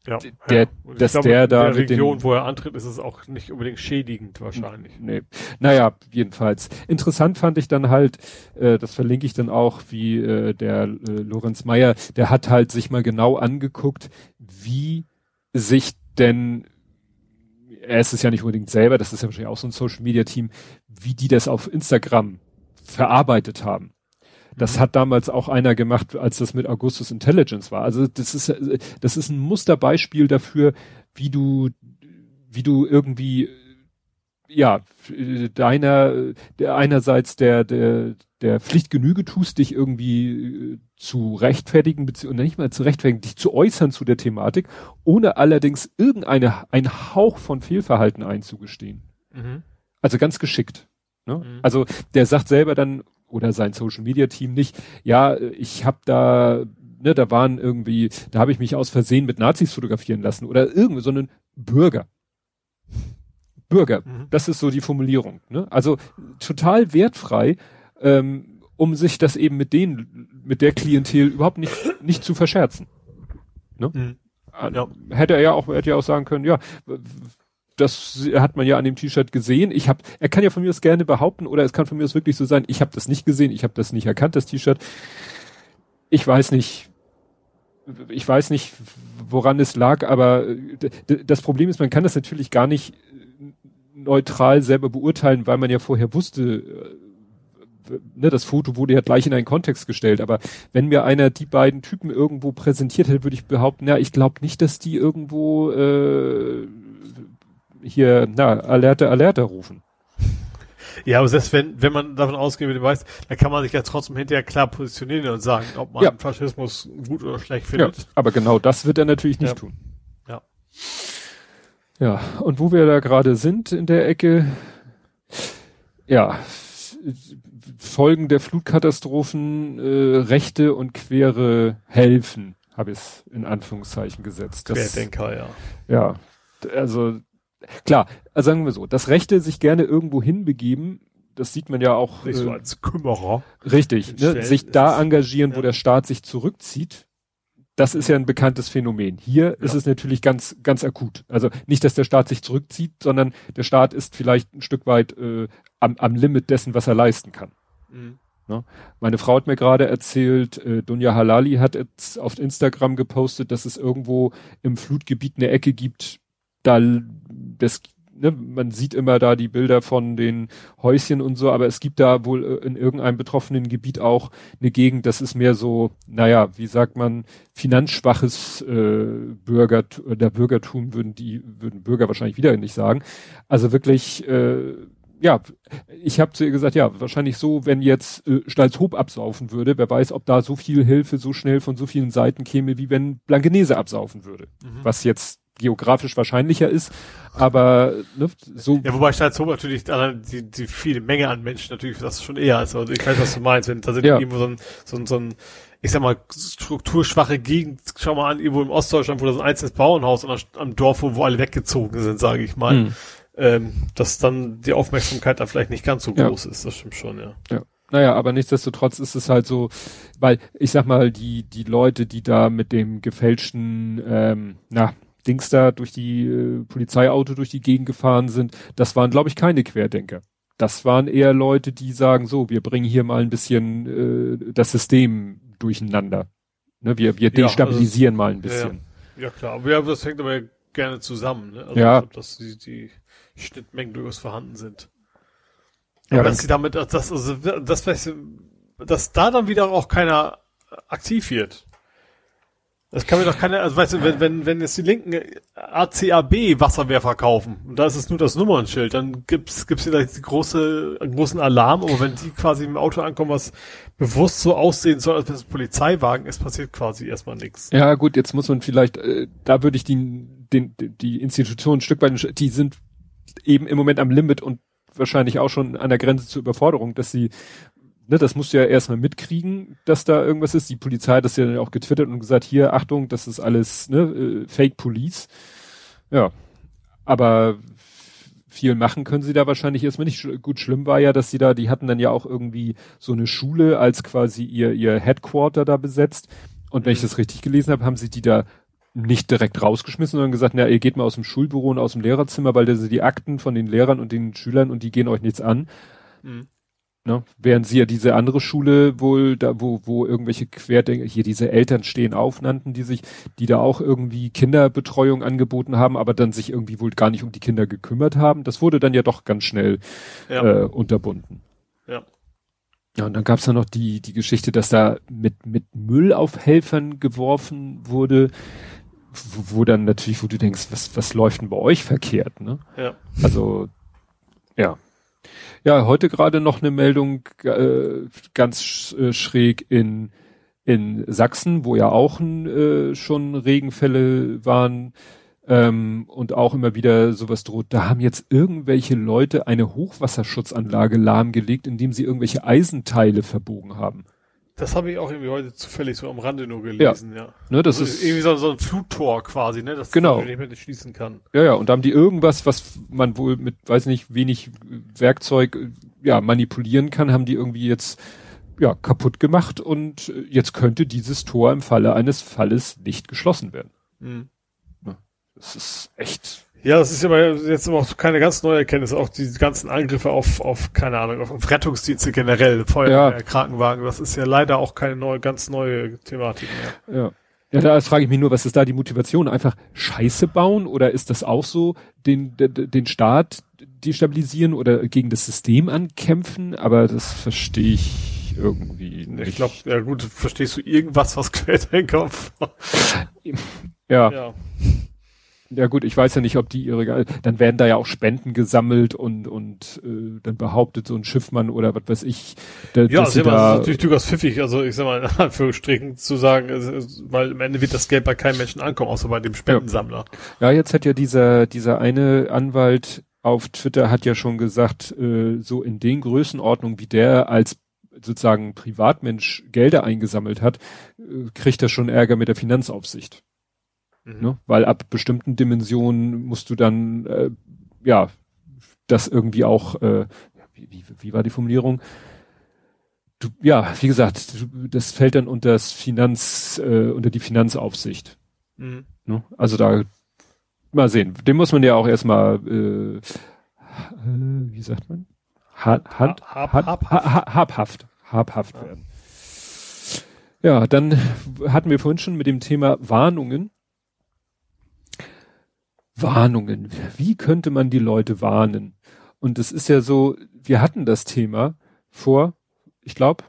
ja, der, ja. dass glaube, der da. In der Region, wo er antritt, ist es auch nicht unbedingt schädigend wahrscheinlich. Nee. Naja, jedenfalls. Interessant fand ich dann halt, äh, das verlinke ich dann auch, wie äh, der äh, Lorenz Meyer, der hat halt sich mal genau angeguckt, wie sich denn, er ist es ja nicht unbedingt selber, das ist ja wahrscheinlich auch so ein Social Media Team, wie die das auf Instagram verarbeitet haben. Das mhm. hat damals auch einer gemacht, als das mit Augustus Intelligence war. Also das ist, das ist ein Musterbeispiel dafür, wie du, wie du irgendwie, ja, deiner, der einerseits der, der, der Pflicht Genüge tust, dich irgendwie äh, zu rechtfertigen, beziehungsweise nicht mal zu rechtfertigen, dich zu äußern zu der Thematik, ohne allerdings irgendeine, ein Hauch von Fehlverhalten einzugestehen. Mhm. Also ganz geschickt. Ne? Mhm. Also der sagt selber dann, oder sein Social Media Team nicht, ja, ich habe da, ne, da waren irgendwie, da habe ich mich aus Versehen mit Nazis fotografieren lassen oder irgendwie, sondern Bürger. Bürger, mhm. das ist so die Formulierung. Ne? Also total wertfrei, ähm, um sich das eben mit denen, mit der Klientel überhaupt nicht, nicht zu verscherzen. Ne? Mhm. Ja. Hätte er ja auch, hätte ja auch sagen können, ja, das hat man ja an dem T-Shirt gesehen. Ich habe, er kann ja von mir aus gerne behaupten oder es kann von mir aus wirklich so sein, ich habe das nicht gesehen, ich habe das nicht erkannt, das T-Shirt. Ich weiß nicht, ich weiß nicht, woran es lag, aber das Problem ist, man kann das natürlich gar nicht neutral selber beurteilen, weil man ja vorher wusste, ne, das Foto wurde ja gleich in einen Kontext gestellt, aber wenn mir einer die beiden Typen irgendwo präsentiert hätte, würde ich behaupten, ja, ich glaube nicht, dass die irgendwo äh, hier, na, Alerte, Alerte rufen. Ja, aber selbst wenn, wenn man davon ausgeht, wie du weißt, dann kann man sich ja trotzdem hinterher klar positionieren und sagen, ob man ja. Faschismus gut oder schlecht findet. Ja, aber genau das wird er natürlich nicht ja. tun. Ja. Ja, und wo wir da gerade sind in der Ecke, ja, Folgen der Flutkatastrophen, äh, rechte und quere helfen, habe ich es in Anführungszeichen gesetzt. Das, Querdenker, ja. Ja, also Klar, also sagen wir so, das Rechte sich gerne irgendwo hinbegeben, das sieht man ja auch. Nicht äh, so als Kümmerer. Richtig, ne, sich da engagieren, ja. wo der Staat sich zurückzieht. Das ist ja ein bekanntes Phänomen. Hier ja. ist es natürlich ganz, ganz akut. Also nicht, dass der Staat sich zurückzieht, sondern der Staat ist vielleicht ein Stück weit äh, am, am Limit dessen, was er leisten kann. Mhm. Ne? Meine Frau hat mir gerade erzählt, äh, Dunja Halali hat jetzt auf Instagram gepostet, dass es irgendwo im Flutgebiet eine Ecke gibt, da das ne, man sieht immer da die Bilder von den Häuschen und so, aber es gibt da wohl äh, in irgendeinem betroffenen Gebiet auch eine Gegend, das ist mehr so, naja, wie sagt man, finanzschwaches äh, Bürger, der Bürgertum würden die, würden Bürger wahrscheinlich wieder nicht sagen. Also wirklich, äh, ja, ich habe zu ihr gesagt, ja, wahrscheinlich so, wenn jetzt äh, Stalzhoop absaufen würde, wer weiß, ob da so viel Hilfe so schnell von so vielen Seiten käme, wie wenn Blankenese absaufen würde. Mhm. Was jetzt geografisch wahrscheinlicher ist, aber ne, so. Ja, wobei Stalzhoop natürlich die, die viele Menge an Menschen natürlich das schon eher ist. Also ich weiß, was du meinst, wenn da sind ja. irgendwo so ein, so ein, so ein ich sag mal, strukturschwache Gegend, schau mal an, irgendwo im Ostdeutschland, wo das ein einzelnes Bauernhaus am, am Dorf, wo, wo alle weggezogen sind, sage ich mal, Hm. ähm, dass dann die Aufmerksamkeit da vielleicht nicht ganz so Ja. groß ist, das stimmt schon, ja. Ja. Naja, aber nichtsdestotrotz ist es halt so, weil ich sag mal, die, die Leute, die da mit dem gefälschten, ähm, na, Dings da durch die äh, Polizeiauto durch die Gegend gefahren sind, das waren, glaube ich, keine Querdenker. Das waren eher Leute, die sagen, so, wir bringen hier mal ein bisschen äh, das System durcheinander. Ne, wir, wir Ja, destabilisieren mal ein ja, bisschen. Ja klar, aber ja, das hängt aber gerne zusammen, ne? Also Ja. ich glaub, dass die, die Schnittmengen durchaus vorhanden sind. Ja, aber dann- dass sie damit, das, also, das, vielleicht, dass da dann wieder auch keiner aktiv wird. Das kann mir doch keiner, also weißt du, wenn, wenn, wenn jetzt die Linken ACAB Wasserwerfer kaufen und da ist es nur das Nummernschild, dann gibt's, gibt's vielleicht die große, einen großen Alarm, aber wenn die quasi im Auto ankommen, was bewusst so aussehen soll, als wenn es ein Polizeiwagen ist, passiert quasi erstmal nichts. Ja, gut, jetzt muss man vielleicht, äh, da würde ich die, den, die Institutionen ein Stück weit, die sind eben im Moment am Limit und wahrscheinlich auch schon an der Grenze zur Überforderung, dass sie, ne, das musst du ja erstmal mitkriegen, dass da irgendwas ist. Die Polizei hat das ja dann auch getwittert und gesagt, hier, Achtung, das ist alles, ne, äh, Fake Police. Ja. Aber viel machen können sie da wahrscheinlich erstmal nicht. Gut, schlimm war ja, dass sie da, die hatten dann ja auch irgendwie so eine Schule als quasi ihr, ihr Headquarter da besetzt. Und wenn ich das richtig gelesen habe, haben sie die da nicht direkt rausgeschmissen, sondern gesagt, na, ihr geht mal aus dem Schulbüro und aus dem Lehrerzimmer, weil das sind die Akten von den Lehrern und den Schülern und die gehen euch nichts an. Mhm. Ne? Während sie ja diese andere Schule wohl, da wo, wo irgendwelche Querdenker, hier diese Eltern stehen auf, nannten die sich, die da auch irgendwie Kinderbetreuung angeboten haben, aber dann sich irgendwie wohl gar nicht um die Kinder gekümmert haben. Das wurde dann ja doch ganz schnell Ja. äh, unterbunden. Ja. Ja, und dann gab's da noch die, die Geschichte, dass da mit, mit Müll auf Helfern geworfen wurde, wo, wo dann natürlich, wo du denkst, was, was läuft denn bei euch verkehrt, ne? Ja. Also, ja. Ja, heute gerade noch eine Meldung äh, ganz äh, schräg in, in Sachsen, wo ja auch äh, schon Regenfälle waren ähm, und auch immer wieder sowas droht. Da haben jetzt irgendwelche Leute eine Hochwasserschutzanlage lahmgelegt, indem sie irgendwelche Eisenteile verbogen haben. Das habe ich auch irgendwie heute zufällig so am Rande nur gelesen, ja. Ne, das Also ist irgendwie so, so ein Fluttor quasi, ne? Das Genau. man nicht mehr schließen kann. Ja, ja, und da haben die irgendwas, was man wohl mit, weiß nicht, wenig Werkzeug, ja, manipulieren kann, haben die irgendwie jetzt, ja, kaputt gemacht und jetzt könnte dieses Tor im Falle eines Falles nicht geschlossen werden. Mhm. Das ist echt, Ja, das ist ja jetzt aber auch keine ganz neue Erkenntnis, auch die ganzen Angriffe auf, auf keine Ahnung, auf Rettungsdienste generell, Feuerwehr, Ja. Krankenwagen, das ist ja leider auch keine neue, ganz neue Thematik mehr. ja. Ja, da frage ich mich nur, was ist da die Motivation? Einfach Scheiße bauen oder ist das auch so, den, den, Staat destabilisieren oder gegen das System ankämpfen? Aber das verstehe ich irgendwie nicht. Ich glaube, ja gut, verstehst du irgendwas, was Querdenker ja. Ja. Ja gut, ich weiß ja nicht, ob die ihre, dann werden da ja auch Spenden gesammelt und und äh, dann behauptet so ein Schiffmann oder was weiß ich, da, Ja, dass also das da, ist natürlich durchaus pfiffig, also ich sag mal in Anführungsstrichen zu sagen, weil im Ende wird das Geld bei keinem Menschen ankommen, außer bei dem Spendensammler. ja jetzt hat ja dieser dieser eine Anwalt auf Twitter hat ja schon gesagt, äh, so in den Größenordnungen, wie der als sozusagen Privatmensch Gelder eingesammelt hat, äh, kriegt er schon Ärger mit der Finanzaufsicht. Mhm. Ne? Weil ab bestimmten Dimensionen musst du dann, äh, ja, das irgendwie auch, äh, wie, wie, wie war die Formulierung? Du, ja, wie gesagt, du, das fällt dann unter das Finanz, äh, unter die Finanzaufsicht. Mhm. Ne? Also da mal sehen. Dem muss man ja auch erstmal, äh, äh, wie sagt man? Ha, Hand, Hab- Hand- habhaft. ha, ha, habhaft, habhaft werden. Ja, dann hatten wir vorhin schon mit dem Thema Warnungen. Warnungen. Wie könnte man die Leute warnen? Und es ist ja so, wir hatten das Thema vor, ich glaube,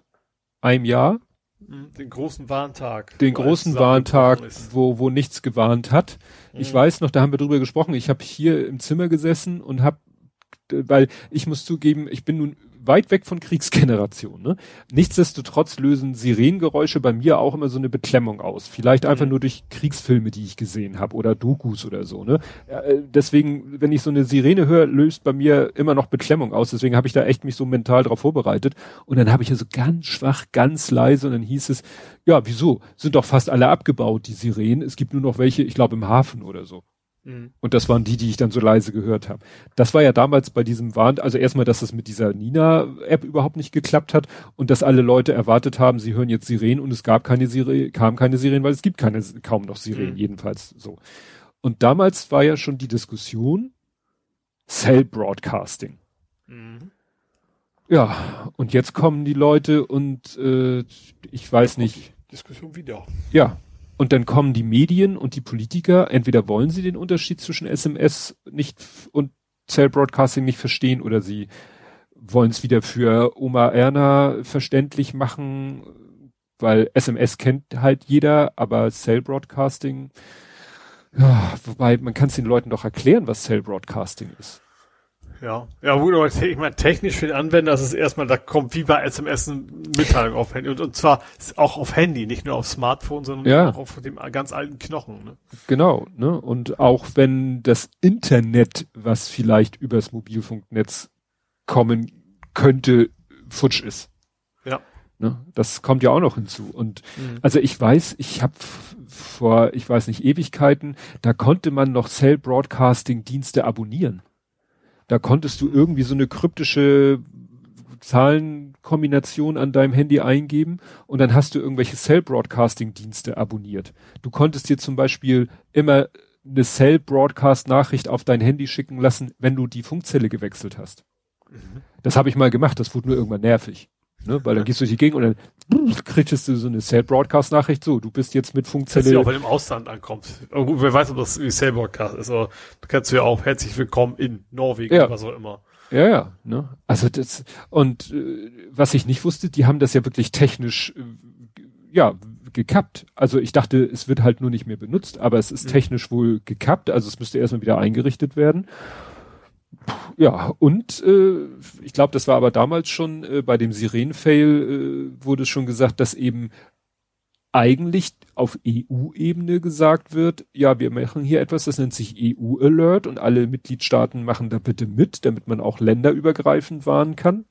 einem Jahr, Mhm. Den großen Warntag. den wo großen Warntag, wo, wo nichts gewarnt hat. Ich Mhm. weiß noch, da haben wir drüber gesprochen. Ich habe hier im Zimmer gesessen und habe, weil ich muss zugeben, ich bin nun weit weg von Kriegsgeneration. Ne? Nichtsdestotrotz lösen Sirenengeräusche bei mir auch immer so eine Beklemmung aus. Vielleicht einfach Mhm. nur durch Kriegsfilme, die ich gesehen habe oder Dokus oder so. Ne? Äh, deswegen, wenn ich so eine Sirene höre, löst bei mir immer noch Beklemmung aus. Deswegen habe ich da echt mich so mental drauf vorbereitet. Und dann habe ich ja so ganz schwach, ganz leise und dann hieß es, ja, wieso? Sind doch fast alle abgebaut, die Sirenen. Es gibt nur noch welche, ich glaube, im Hafen oder so. Mhm. Und das waren die, die ich dann so leise gehört habe. Das war ja damals bei diesem Warn, also erstmal, dass es mit dieser Nina-App überhaupt nicht geklappt hat und dass alle Leute erwartet haben, sie hören jetzt Sirenen und es gab keine Sirenen, kam keine Sirenen, weil es gibt keine, kaum noch Sirenen, Mhm. jedenfalls so. Und damals war ja schon die Diskussion Cell Broadcasting. Mhm. Ja, und jetzt kommen die Leute und äh, ich weiß nicht, Diskussion wieder. ja. Und dann kommen die Medien und die Politiker, entweder wollen sie den Unterschied zwischen SMS nicht und Cell Broadcasting nicht verstehen oder sie wollen es wieder für Oma Erna verständlich machen, weil SMS kennt halt jeder, aber Cell Broadcasting, ja, wobei man kann es den Leuten doch erklären, was Cell Broadcasting ist. Ja, ja gut, aber ich meine, technisch für den Anwender ist es erstmal, da kommt wie bei SMS eine Mitteilung auf Handy. Und, und zwar auch auf Handy, nicht nur auf Smartphone, sondern Ja. auch auf dem ganz alten Knochen. Ne? Genau, ne? Und auch wenn das Internet, was vielleicht übers Mobilfunknetz kommen könnte, futsch ist. Ja. Ne? Das kommt ja auch noch hinzu. Und Mhm. also ich weiß, ich habe vor, ich weiß nicht, Ewigkeiten, da konnte man noch Cell Broadcasting Dienste abonnieren. Da konntest du irgendwie so eine kryptische Zahlenkombination an deinem Handy eingeben und dann hast du irgendwelche Cell Broadcasting Dienste abonniert. Du konntest dir zum Beispiel immer eine Cell Broadcast Nachricht auf dein Handy schicken lassen, wenn du die Funkzelle gewechselt hast. Das habe ich mal gemacht, das wurde nur irgendwann nervig. Ne? Weil dann gehst du durch die Gegend und dann kriegst du so eine Cell Broadcast Nachricht, so, du bist jetzt mit Funkzelle. du auch bei dem Ausland ankommst. Gut, wer weiß, ob das wie Cell Broadcast ist, aber du kannst ja auch herzlich willkommen in Norwegen Ja. oder was auch immer. Ja, ja, ne? Also das und äh, was ich nicht wusste, die haben das ja wirklich technisch äh, ja gekappt. Also ich dachte, es wird halt nur nicht mehr benutzt, aber es ist Mhm. technisch wohl gekappt, also es müsste erstmal wieder eingerichtet werden. Ja, und äh, ich glaube, das war aber damals schon äh, bei dem Siren-Fail äh, wurde schon gesagt, dass eben eigentlich auf EU-Ebene gesagt wird, ja, wir machen hier etwas, das nennt sich EU-Alert und alle Mitgliedstaaten machen da bitte mit, damit man auch länderübergreifend warnen kann.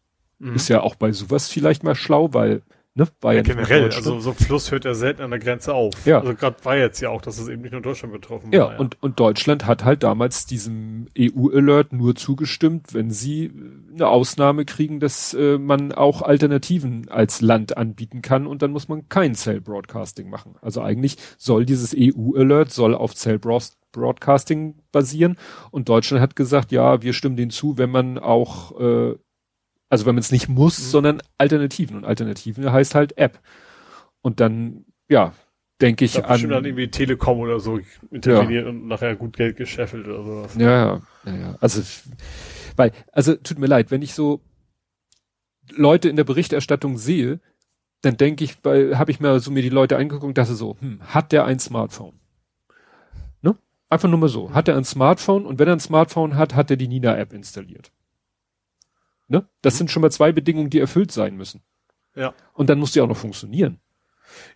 Ist ja auch bei sowas vielleicht mal schlau, weil, ne, war ja. Ja, generell, also so ein Fluss hört ja selten an der Grenze auf. Ja. Also gerade war jetzt ja auch, dass es eben nicht nur Deutschland betroffen Ja, war. und, und Deutschland hat halt damals diesem EU-Alert nur zugestimmt, wenn sie äh, eine Ausnahme kriegen, dass äh, man auch Alternativen als Land anbieten kann und dann muss man kein Cell Broadcasting machen. Also eigentlich soll dieses EU-Alert soll auf Cell Broad- Broadcasting basieren und Deutschland hat gesagt, ja, wir stimmen den zu, wenn man auch, äh, also wenn man es nicht muss, Mhm. sondern Alternativen und Alternativen heißt halt App. Und dann, ja, denke ich da an. bestimmt dann irgendwie Telekom oder so interveniert und nachher gut Geld gescheffelt oder sowas. Ja, ja, ja, ja. Also, weil, also tut mir leid, wenn ich so Leute in der Berichterstattung sehe, dann denke ich, weil habe ich mir so mir die Leute angeguckt und dachte so, hm, hat der ein Smartphone? Ne? Einfach nur mal so. Hat er ein Smartphone und wenn er ein Smartphone hat, hat er die Nina-App installiert. Ne? Das sind schon mal zwei Bedingungen, die erfüllt sein müssen. Ja. Und dann muss die auch noch funktionieren.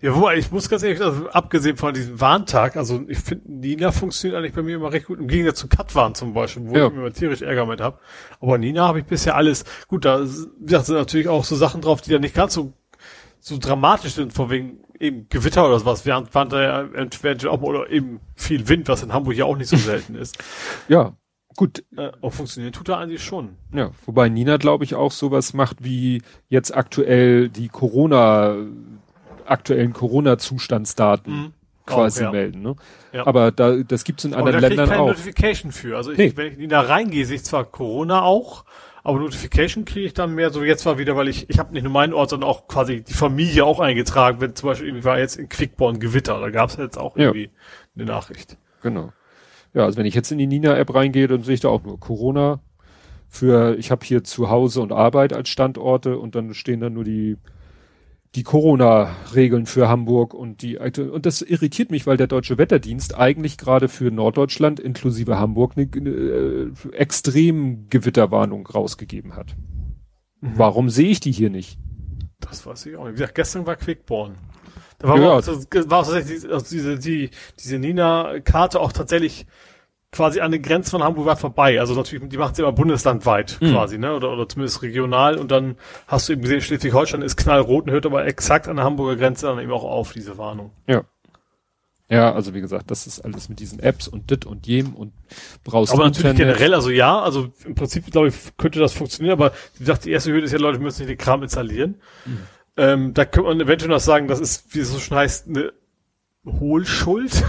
Ja, wobei, ich muss ganz ehrlich, also abgesehen von diesem Warntag, also ich finde, Nina funktioniert eigentlich bei mir immer recht gut, im Gegensatz zu Katwarn zum Beispiel, wo Ja. ich mir immer tierisch Ärger mit habe. Aber Nina habe ich bisher alles, gut, da wie gesagt, sind natürlich auch so Sachen drauf, die ja nicht ganz so, so dramatisch sind, von wegen eben Gewitter oder sowas, während, während da ja eventuell auch oder eben viel Wind, was in Hamburg ja auch nicht so selten ist. Ja, gut. Äh, auch funktionieren tut er eigentlich schon. Ja, wobei Nina, glaube ich, auch sowas macht wie jetzt aktuell die Corona, aktuellen Corona-Zustandsdaten Mhm. quasi Auch, ja. melden. Ne? Ja. Aber da, das gibt's in anderen da krieg ich Ländern keine auch. Notification für. Also ich, Nee. wenn ich in da reingehe, sehe ich zwar Corona auch, aber Notification kriege ich dann mehr so jetzt war wieder, weil ich, ich habe nicht nur meinen Ort, sondern auch quasi die Familie auch eingetragen, wenn zum Beispiel irgendwie war jetzt in Quickborn Gewitter, da gab es jetzt auch Ja. irgendwie eine Nachricht. Genau. Ja, also wenn ich jetzt in die Nina-App reingehe, dann sehe ich da auch nur Corona für, ich habe hier zu Hause und Arbeit als Standorte und dann stehen da nur die die Corona-Regeln für Hamburg und die und das irritiert mich, weil der deutsche Wetterdienst eigentlich gerade für Norddeutschland inklusive Hamburg eine, eine äh, extrem Gewitterwarnung rausgegeben hat. Mhm. Warum sehe ich die hier nicht? Das weiß ich auch nicht. Wie gesagt, gestern war Quickborn. Da war, Ja. auch, war auch tatsächlich also diese, die, diese Nina-Karte auch tatsächlich quasi an den Grenzen von Hamburg war vorbei. Also natürlich, die macht sie immer bundeslandweit Mhm. quasi, ne? Oder, oder zumindest regional. Und dann hast du eben gesehen, Schleswig-Holstein ist knallrot und hört aber exakt an der Hamburger Grenze dann eben auch auf, diese Warnung. Ja. Ja, also wie gesagt, das ist alles mit diesen Apps und dit und jem und brauchst Aber natürlich Internet. generell, also ja, also im Prinzip, glaube ich, könnte das funktionieren, aber wie gesagt, die erste Hürde ist ja, Leute müssen nicht den Kram installieren. Ähm, da könnte man eventuell noch sagen, das ist, wie es so schon heißt, eine Hohlschuld.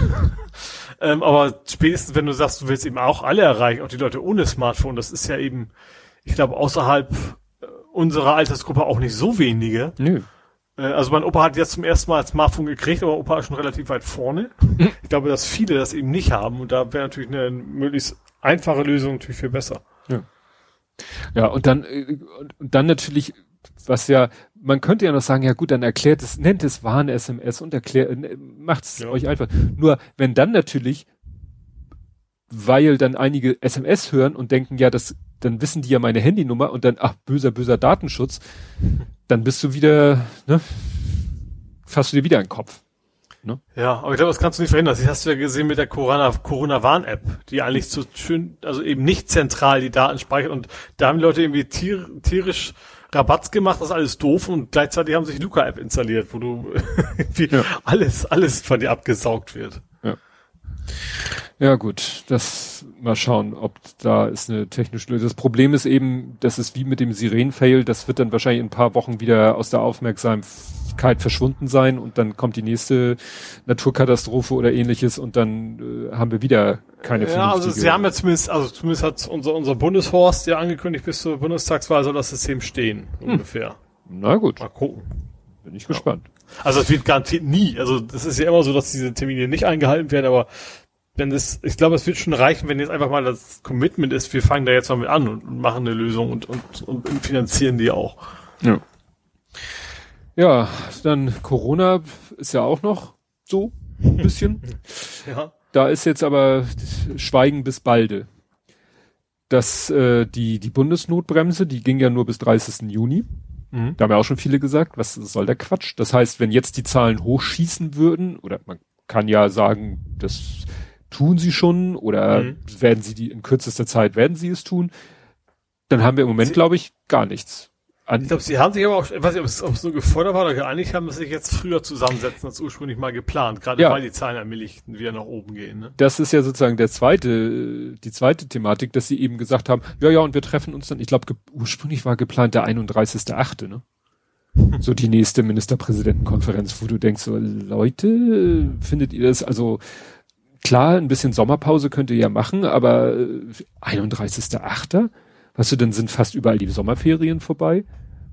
ähm, aber spätestens, wenn du sagst, du willst eben auch alle erreichen, auch die Leute ohne Smartphone, das ist ja eben, ich glaube, außerhalb äh, unserer Altersgruppe auch nicht so wenige. Nö. Äh, Also mein Opa hat jetzt zum ersten Mal ein Smartphone gekriegt, aber Opa ist schon relativ weit vorne. Ich glaube, dass viele das eben nicht haben und da wäre natürlich eine möglichst einfache Lösung natürlich viel besser. Ja, und dann, äh, und dann natürlich, was ja, man könnte ja noch sagen, ja gut, dann erklärt es, nennt es Warn-SMS und erklärt, macht es Ja. euch einfach. Nur, wenn dann natürlich, weil dann einige SMS hören und denken, ja, das, dann wissen die ja meine Handynummer und dann, ach, böser, böser Datenschutz, dann bist du wieder, ne, fasst du dir wieder einen Kopf. Ja, aber ich glaube, das kannst du nicht verhindern. Das hast du ja gesehen mit der Corona, Corona-Warn-App, die eigentlich so schön, also eben nicht zentral die Daten speichert und da haben die Leute irgendwie tier, tierisch Rabatz gemacht, das ist alles doof und gleichzeitig haben sich Luca-App installiert, wo du irgendwie Ja. alles, alles von dir abgesaugt wird. Ja gut, das mal schauen, ob da ist eine technische Lösung. Das Problem ist eben, das ist wie mit dem Siren-Fail, das wird dann wahrscheinlich in ein paar Wochen wieder aus der Aufmerksamkeit verschwunden sein und dann kommt die nächste Naturkatastrophe oder ähnliches und dann äh, haben wir wieder keine Ja, also sie haben ja zumindest, also zumindest hat unser, unser Bundeshorst ja angekündigt, bis zur Bundestagswahl soll das System stehen, ungefähr. Na gut, Mal gucken. bin ich gespannt. Also es wird garantiert nie. Also das ist ja immer so, dass diese Termine nicht eingehalten werden, aber wenn es, ich glaube, es wird schon reichen, wenn jetzt einfach mal das Commitment ist, wir fangen da jetzt mal mit an und, und machen eine Lösung und, und, und finanzieren die auch. Ja. Ja, dann Corona ist ja auch noch so ein bisschen. Ja. Da ist jetzt aber Schweigen bis balde. Das, äh, die, die Bundesnotbremse, die ging ja nur bis 30. Juni. Mhm. Da haben ja auch schon viele gesagt, was soll der Quatsch? Das heißt, wenn jetzt die Zahlen hochschießen würden, oder man kann ja sagen, das tun sie schon, oder Mhm. werden sie die in kürzester Zeit werden sie es tun, dann haben wir im Moment, glaube ich, gar nichts. Ich glaube, sie haben sich aber auch, ich weiß nicht, ob es, nur gefordert war oder geeinigt haben, dass sie sich jetzt früher zusammensetzen als ursprünglich mal geplant, gerade Ja. weil die Zahlen allmählich wieder nach oben gehen. Ne? das ist ja sozusagen der zweite, die zweite Thematik, dass sie eben gesagt haben, ja, ja, und wir treffen uns dann, ich glaube, ursprünglich war geplant der 31.8., ne? So die nächste Ministerpräsidentenkonferenz, wo du denkst, so, Leute, findet ihr das, also, klar, ein bisschen Sommerpause könnt ihr ja machen, aber äh, 31.8., was du, dann sind fast überall die Sommerferien vorbei.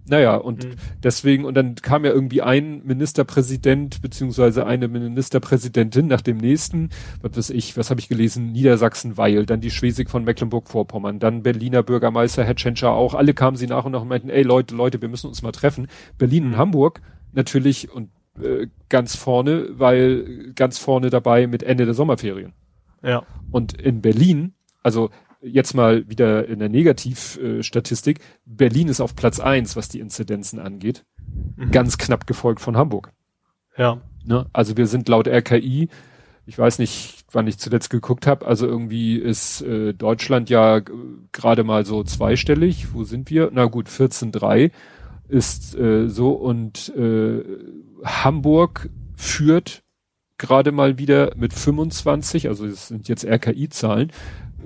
Naja, und Mhm. deswegen, und dann kam ja irgendwie ein Ministerpräsident beziehungsweise eine Ministerpräsidentin nach dem nächsten, was weiß ich, was habe ich gelesen, Niedersachsen-Weil, dann die Schwesig von Mecklenburg-Vorpommern, dann Berliner Bürgermeister Herr Tschentscher auch, alle kamen sie nach und nach und meinten, ey Leute, Leute, wir müssen uns mal treffen. Berlin und Hamburg natürlich und äh, ganz vorne, weil ganz vorne dabei mit Ende der Sommerferien. Ja. Und in Berlin, also jetzt mal wieder in der Negativstatistik, Berlin ist auf Platz eins, was die Inzidenzen angeht. Mhm. Ganz knapp gefolgt von Hamburg. Ja. Ne? Also wir sind laut RKI, ich weiß nicht, wann ich zuletzt geguckt habe, also irgendwie ist äh, Deutschland ja äh, gerade mal so zweistellig. Wo sind wir? Na gut, 14,3 ist äh, so und äh, Hamburg führt gerade mal wieder mit 25, also es sind jetzt RKI-Zahlen,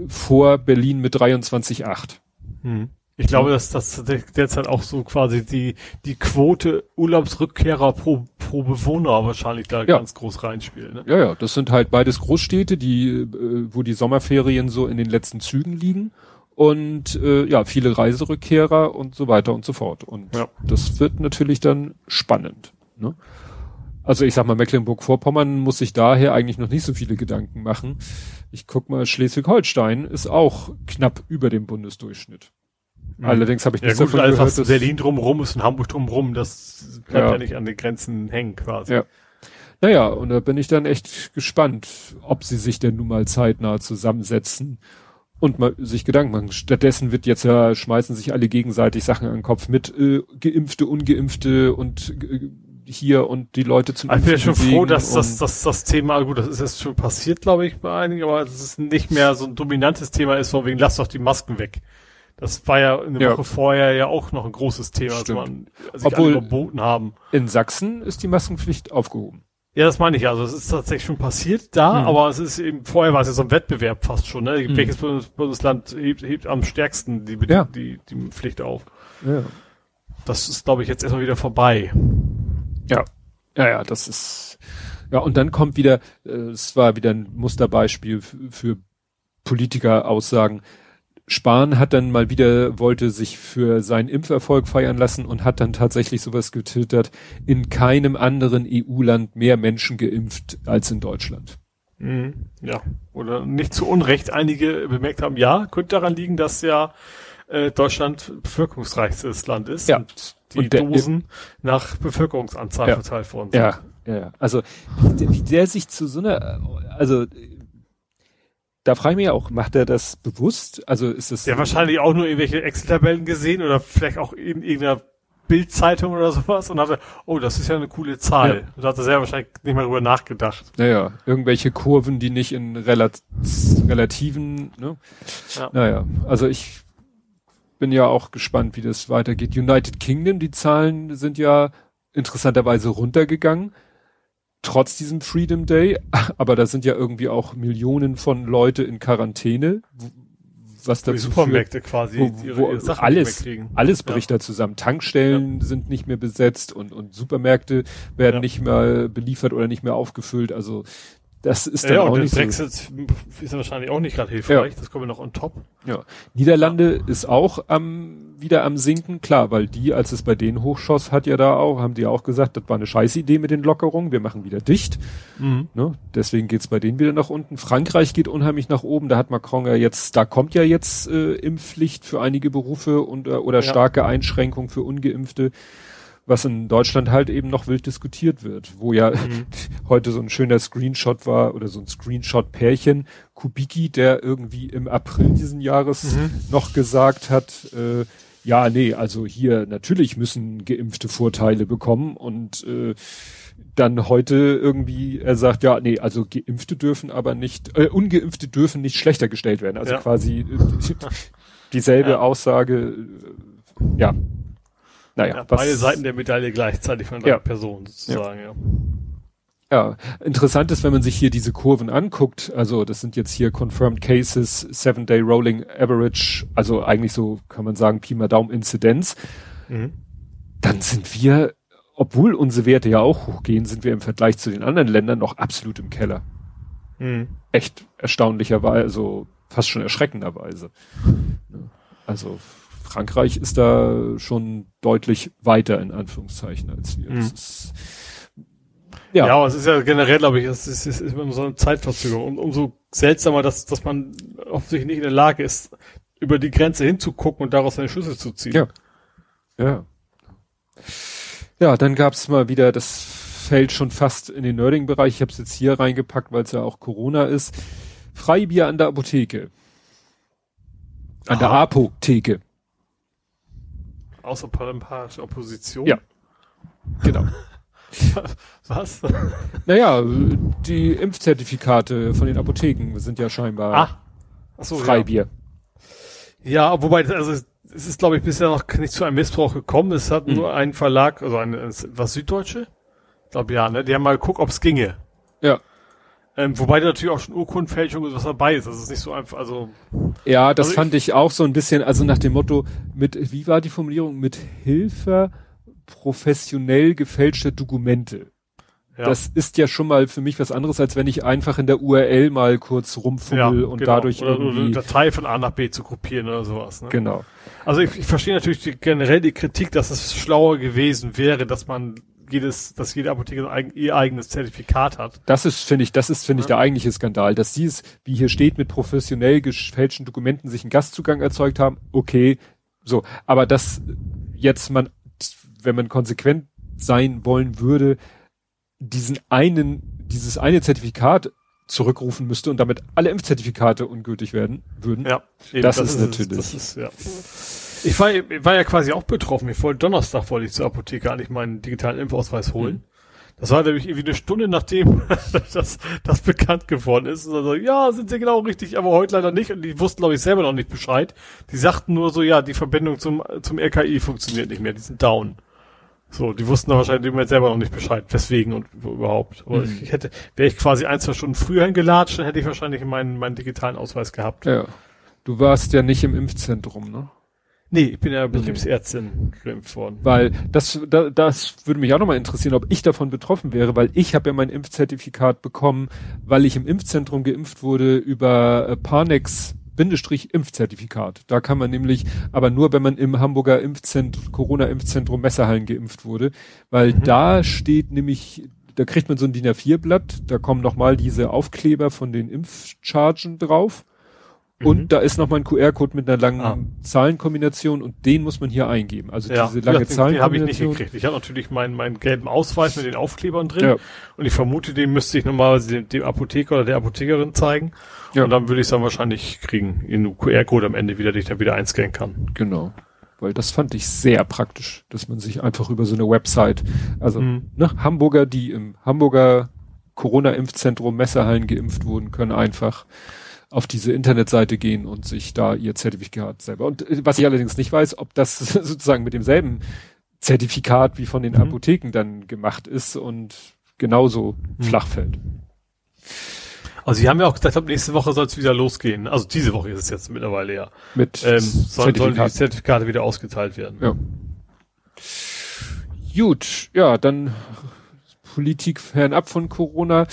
vor Berlin mit 23,8. Hm. Ich glaube, dass das derzeit auch so quasi die, die Quote Urlaubsrückkehrer pro, pro Bewohner wahrscheinlich da Ja. ganz groß reinspielt. Ne? Ja, ja, das sind halt beides Großstädte, die, äh, wo die Sommerferien so in den letzten Zügen liegen und äh, ja, viele Reiserückkehrer und so weiter und so fort. Und Ja. das wird natürlich dann spannend. Ne? Also ich sag mal, Mecklenburg-Vorpommern muss sich daher eigentlich noch nicht so viele Gedanken machen. Ich guck mal, Schleswig-Holstein ist auch knapp über dem Bundesdurchschnitt. Allerdings habe ich Ja nichts gut, davon alles, gehört, dass Berlin drumherum ist und Hamburg drumherum, das bleibt Ja. ja. nicht an den Grenzen hängen quasi. Ja. Naja, und da bin ich dann echt gespannt, ob sie sich denn nun mal zeitnah zusammensetzen und mal sich Gedanken machen. Stattdessen wird jetzt ja, schmeißen sich alle gegenseitig Sachen an den Kopf mit äh, Geimpfte, Ungeimpfte und äh, hier und die Leute zum also Ich bin ja schon froh, dass das, das, das Thema, gut, das ist jetzt schon passiert, glaube ich, bei einigen, aber dass es nicht mehr so ein dominantes Thema ist, von wegen, lass doch die Masken weg. Das war ja eine ja. Woche vorher ja auch noch ein großes Thema, Stimmt. man sich Obwohl, überboten haben. In Sachsen ist die Maskenpflicht aufgehoben. Ja, das meine ich. Also es ist tatsächlich schon passiert da, hm. aber es ist eben, vorher war es ja so ein Wettbewerb fast schon. Ne? Hm. Welches Bundesland hebt, hebt am stärksten die, ja. die, die Pflicht auf? Ja. Das ist, glaube ich, jetzt erstmal wieder vorbei. Ja. Ja, ja, das ist, ja, und dann kommt wieder, äh, es war wieder ein Musterbeispiel für Politiker-Aussagen. Spahn hat dann mal wieder, wollte sich für seinen Impferfolg feiern lassen und hat dann tatsächlich sowas getwittert, in keinem anderen EU-Land mehr Menschen geimpft als in Deutschland. Mhm, ja, oder nicht zu Unrecht einige bemerkt haben, ja, könnte daran liegen, dass ja äh, Deutschland bevölkerungsreichstes Land ist ja. und die und der, Dosen nach Bevölkerungsanzahl ja. verteilt worden sind. Ja, ja, ja. Also wie der, wie der sich zu so einer, also da frage ich mich auch, macht er das bewusst? Also ist das. Ja, wahrscheinlich auch nur irgendwelche Excel-Tabellen gesehen oder vielleicht auch in irgendeiner Bildzeitung oder sowas und hatte, oh, das ist ja eine coole Zahl. Ja. Da hat er sehr wahrscheinlich nicht mal drüber nachgedacht. Naja, irgendwelche Kurven, die nicht in Relat relativen, ne? Ja. Naja, also ich bin ja auch gespannt, wie das weitergeht. United Kingdom, die Zahlen sind ja interessanterweise runtergegangen trotz diesem Freedom Day, aber da sind ja irgendwie auch Millionen von Leute in Quarantäne, was dazu die Supermärkte führt, quasi wo, wo ihre, ihre alles, alles bricht ja. da zusammen. Tankstellen ja. sind nicht mehr besetzt und, und Supermärkte werden ja. nicht mehr beliefert oder nicht mehr aufgefüllt. Also das ist dann ja, auch und nicht Brexit so. ist wahrscheinlich auch nicht gerade hilfreich. Ja. Das kommen wir noch on top. Ja. Niederlande ja. ist auch am, wieder am sinken. Klar, weil die, als es bei denen hochschoss, hat ja da auch, haben die auch gesagt, das war eine scheiß Idee mit den Lockerungen. Wir machen wieder dicht. Mhm. Ne? Deswegen geht's bei denen wieder nach unten. Frankreich geht unheimlich nach oben. Da hat Macron ja jetzt, da kommt ja jetzt äh, Impfpflicht für einige Berufe und, äh, oder starke Einschränkungen für Ungeimpfte was in Deutschland halt eben noch wild diskutiert wird, wo ja mhm. heute so ein schöner Screenshot war oder so ein Screenshot-Pärchen, Kubicki, der irgendwie im April diesen Jahres mhm. noch gesagt hat, äh, ja, nee, also hier natürlich müssen Geimpfte Vorteile bekommen und äh, dann heute irgendwie, er sagt, ja, nee, also Geimpfte dürfen aber nicht, äh, Ungeimpfte dürfen nicht schlechter gestellt werden. Also ja. quasi äh, dieselbe ja. Aussage, äh, ja, naja, ja, beide Seiten der Medaille gleichzeitig von einer ja. Person sozusagen, ja. ja. interessant ist, wenn man sich hier diese Kurven anguckt, also das sind jetzt hier Confirmed Cases, Seven Day Rolling Average, also eigentlich so kann man sagen Pi mal Daumen Inzidenz, mhm. dann sind wir, obwohl unsere Werte ja auch hochgehen, sind wir im Vergleich zu den anderen Ländern noch absolut im Keller. Mhm. Echt erstaunlicherweise, also fast schon erschreckenderweise. Also Frankreich ist da schon deutlich weiter in Anführungszeichen als wir. Mhm. Ist, ja. ja, aber es ist ja generell, glaube ich, es ist, es ist immer so eine Zeitverzögerung. Und umso seltsamer, dass, dass man offensichtlich nicht in der Lage ist, über die Grenze hinzugucken und daraus eine Schlüsse zu ziehen. Ja. Ja. Ja, dann gab's mal wieder, das fällt schon fast in den Nerding-Bereich. Ich habe es jetzt hier reingepackt, weil es ja auch Corona ist. Freibier an der Apotheke. An Aha. der Apotheke. Außerparlamentarische Opposition? Ja. Genau. Was? Naja, die Impfzertifikate von den Apotheken sind ja scheinbar ah. Achso, Freibier. Ja. ja, wobei, also es ist, glaube ich, bisher noch nicht zu einem Missbrauch gekommen. Es hat hm. nur ein Verlag, also ein, was Süddeutsche? Ich glaube ja, ne? Die haben mal geguckt, ob es ginge. Ja. Ähm, wobei da natürlich auch schon Urkundenfälschung und was dabei ist. Das ist nicht so einfach, also. Ja, das also fand ich, ich auch so ein bisschen, also nach dem Motto, mit, wie war die Formulierung? Mit Hilfe professionell gefälschter Dokumente. Ja. Das ist ja schon mal für mich was anderes, als wenn ich einfach in der URL mal kurz rumfummel ja, und genau. dadurch oder, irgendwie... Eine Datei von A nach B zu kopieren oder sowas. Ne? Genau. Also ich, ich verstehe natürlich die, generell die Kritik, dass es schlauer gewesen wäre, dass man jedes, dass jede Apotheke ihr eigenes Zertifikat hat. Das ist, finde ich, das ist, finde ja. ich, der eigentliche Skandal, dass sie es, wie hier steht, mit professionell gefälschten Dokumenten sich einen Gastzugang erzeugt haben, okay, so. Aber dass jetzt man, wenn man konsequent sein wollen würde, diesen einen, dieses eine Zertifikat zurückrufen müsste und damit alle Impfzertifikate ungültig werden würden. Ja, eben, das, das, ist natürlich. Das ist, ja. Ich war, ich war ja quasi auch betroffen. Ich wollte Donnerstag wollte ich zur Apotheke eigentlich meinen digitalen Impfausweis holen. Mhm. Das war nämlich irgendwie eine Stunde nachdem das, das bekannt geworden ist. Also, ja, sind sie genau richtig, aber heute leider nicht. Und die wussten, glaube ich, selber noch nicht Bescheid. Die sagten nur so, ja, die Verbindung zum, zum RKI funktioniert nicht mehr, die sind down. So, die wussten doch wahrscheinlich im Moment selber noch nicht Bescheid, weswegen und überhaupt. Aber mhm. ich hätte, wäre ich quasi ein, zwei Stunden früher hingelatscht, dann hätte ich wahrscheinlich meinen, meinen digitalen Ausweis gehabt. Ja. Du warst ja nicht im Impfzentrum, ne? Nee, ich bin ja Betriebsärztin geimpft worden. Weil das, da, das würde mich auch nochmal interessieren, ob ich davon betroffen wäre, weil ich habe ja mein Impfzertifikat bekommen, weil ich im Impfzentrum geimpft wurde über äh, Panex Bindestrich Impfzertifikat. Da kann man nämlich, aber nur wenn man im Hamburger Impfzentrum, Corona-Impfzentrum Messerhallen geimpft wurde, weil mhm. da steht nämlich, da kriegt man so ein DIN A4-Blatt, da kommen nochmal diese Aufkleber von den Impfchargen drauf. Und mhm. da ist nochmal ein QR-Code mit einer langen ah. Zahlenkombination und den muss man hier eingeben. Also ja, diese lange ja, Zahlenkombination. Den habe ich nicht gekriegt. Ich habe natürlich meinen, meinen gelben Ausweis mit den Aufklebern drin. Ja. Und ich vermute, den müsste ich normalerweise dem, dem Apotheker oder der Apothekerin zeigen. Ja. Und dann würde ich es dann wahrscheinlich kriegen, in QR-Code am Ende wieder, den ich dann wieder einscannen kann. Genau. Weil das fand ich sehr praktisch, dass man sich einfach über so eine Website, also mhm. ne, Hamburger, die im Hamburger Corona-Impfzentrum Messerhallen geimpft wurden, können einfach auf diese Internetseite gehen und sich da ihr Zertifikat selber. Und äh, was ich allerdings nicht weiß, ob das sozusagen mit demselben Zertifikat wie von den mhm. Apotheken dann gemacht ist und genauso mhm. flach fällt. Also sie haben ja auch gesagt, ab nächste Woche soll es wieder losgehen. Also diese Woche ist es jetzt mittlerweile ja. Mit ähm, sollen, sollen die Zertifikate wieder ausgeteilt werden. Ja. Gut, ja, dann Politik fernab von Corona.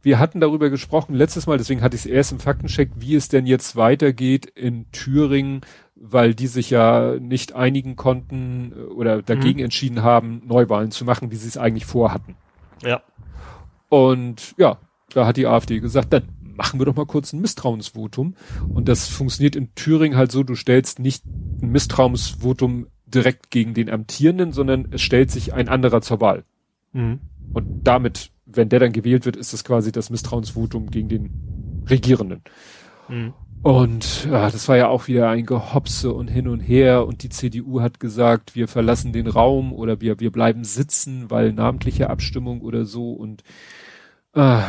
Wir hatten darüber gesprochen letztes Mal, deswegen hatte ich es erst im Faktencheck, wie es denn jetzt weitergeht in Thüringen, weil die sich ja nicht einigen konnten äh, oder dagegen mhm. entschieden haben, Neuwahlen zu machen, wie sie es eigentlich vorhatten. Ja. Und ja, da hat die AfD gesagt, dann machen wir doch mal kurz ein Misstrauensvotum. Und das funktioniert in Thüringen halt so, du stellst nicht ein Misstrauensvotum direkt gegen den Amtierenden, sondern es stellt sich ein anderer zur Wahl. Mhm. Und damit, wenn der dann gewählt wird, ist das quasi das Misstrauensvotum gegen den Regierenden. Mhm. Und ja, das war ja auch wieder ein Gehopse und hin und her und die CDU hat gesagt, wir verlassen den Raum oder wir, wir bleiben sitzen, weil namentliche Abstimmung oder so und äh,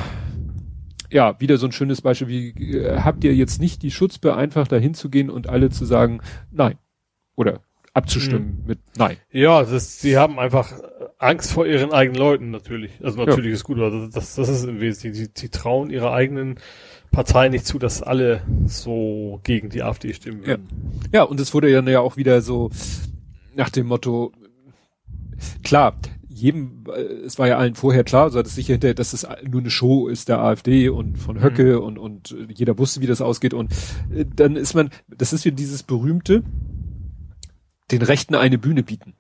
ja, wieder so ein schönes Beispiel, wie äh, habt ihr jetzt nicht die Schutzbe einfach dahin zu gehen und alle zu sagen, nein. Oder abzustimmen mhm. mit Nein. Ja, das, sie haben einfach Angst vor ihren eigenen Leuten natürlich. Also natürlich ja. ist gut, aber das, das ist im Wesentlichen. Sie, sie trauen ihrer eigenen Partei nicht zu, dass alle so gegen die AfD stimmen würden. Ja, ja und es wurde dann ja auch wieder so nach dem Motto, klar, jedem, äh, es war ja allen vorher klar, so dass sicher hinterher, dass es nur eine Show ist der AfD und von Höcke mhm. und, und jeder wusste, wie das ausgeht. Und äh, dann ist man, das ist wieder dieses berühmte, den Rechten eine Bühne bieten.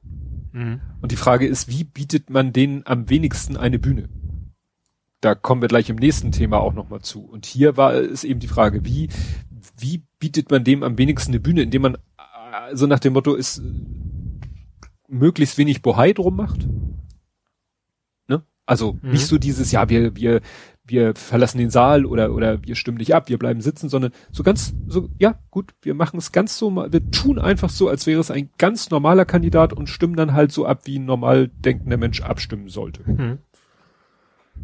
Mhm. Und die Frage ist, wie bietet man denen am wenigsten eine Bühne? Da kommen wir gleich im nächsten Thema auch nochmal zu. Und hier war es eben die Frage, wie, wie bietet man dem am wenigsten eine Bühne, indem man äh, so nach dem Motto ist, möglichst wenig Bohai drum macht? Also mhm. nicht so dieses, ja, wir, wir, wir verlassen den Saal oder, oder wir stimmen nicht ab, wir bleiben sitzen, sondern so ganz, so, ja, gut, wir machen es ganz so, wir tun einfach so, als wäre es ein ganz normaler Kandidat und stimmen dann halt so ab, wie ein normal denkender Mensch abstimmen sollte. Mhm.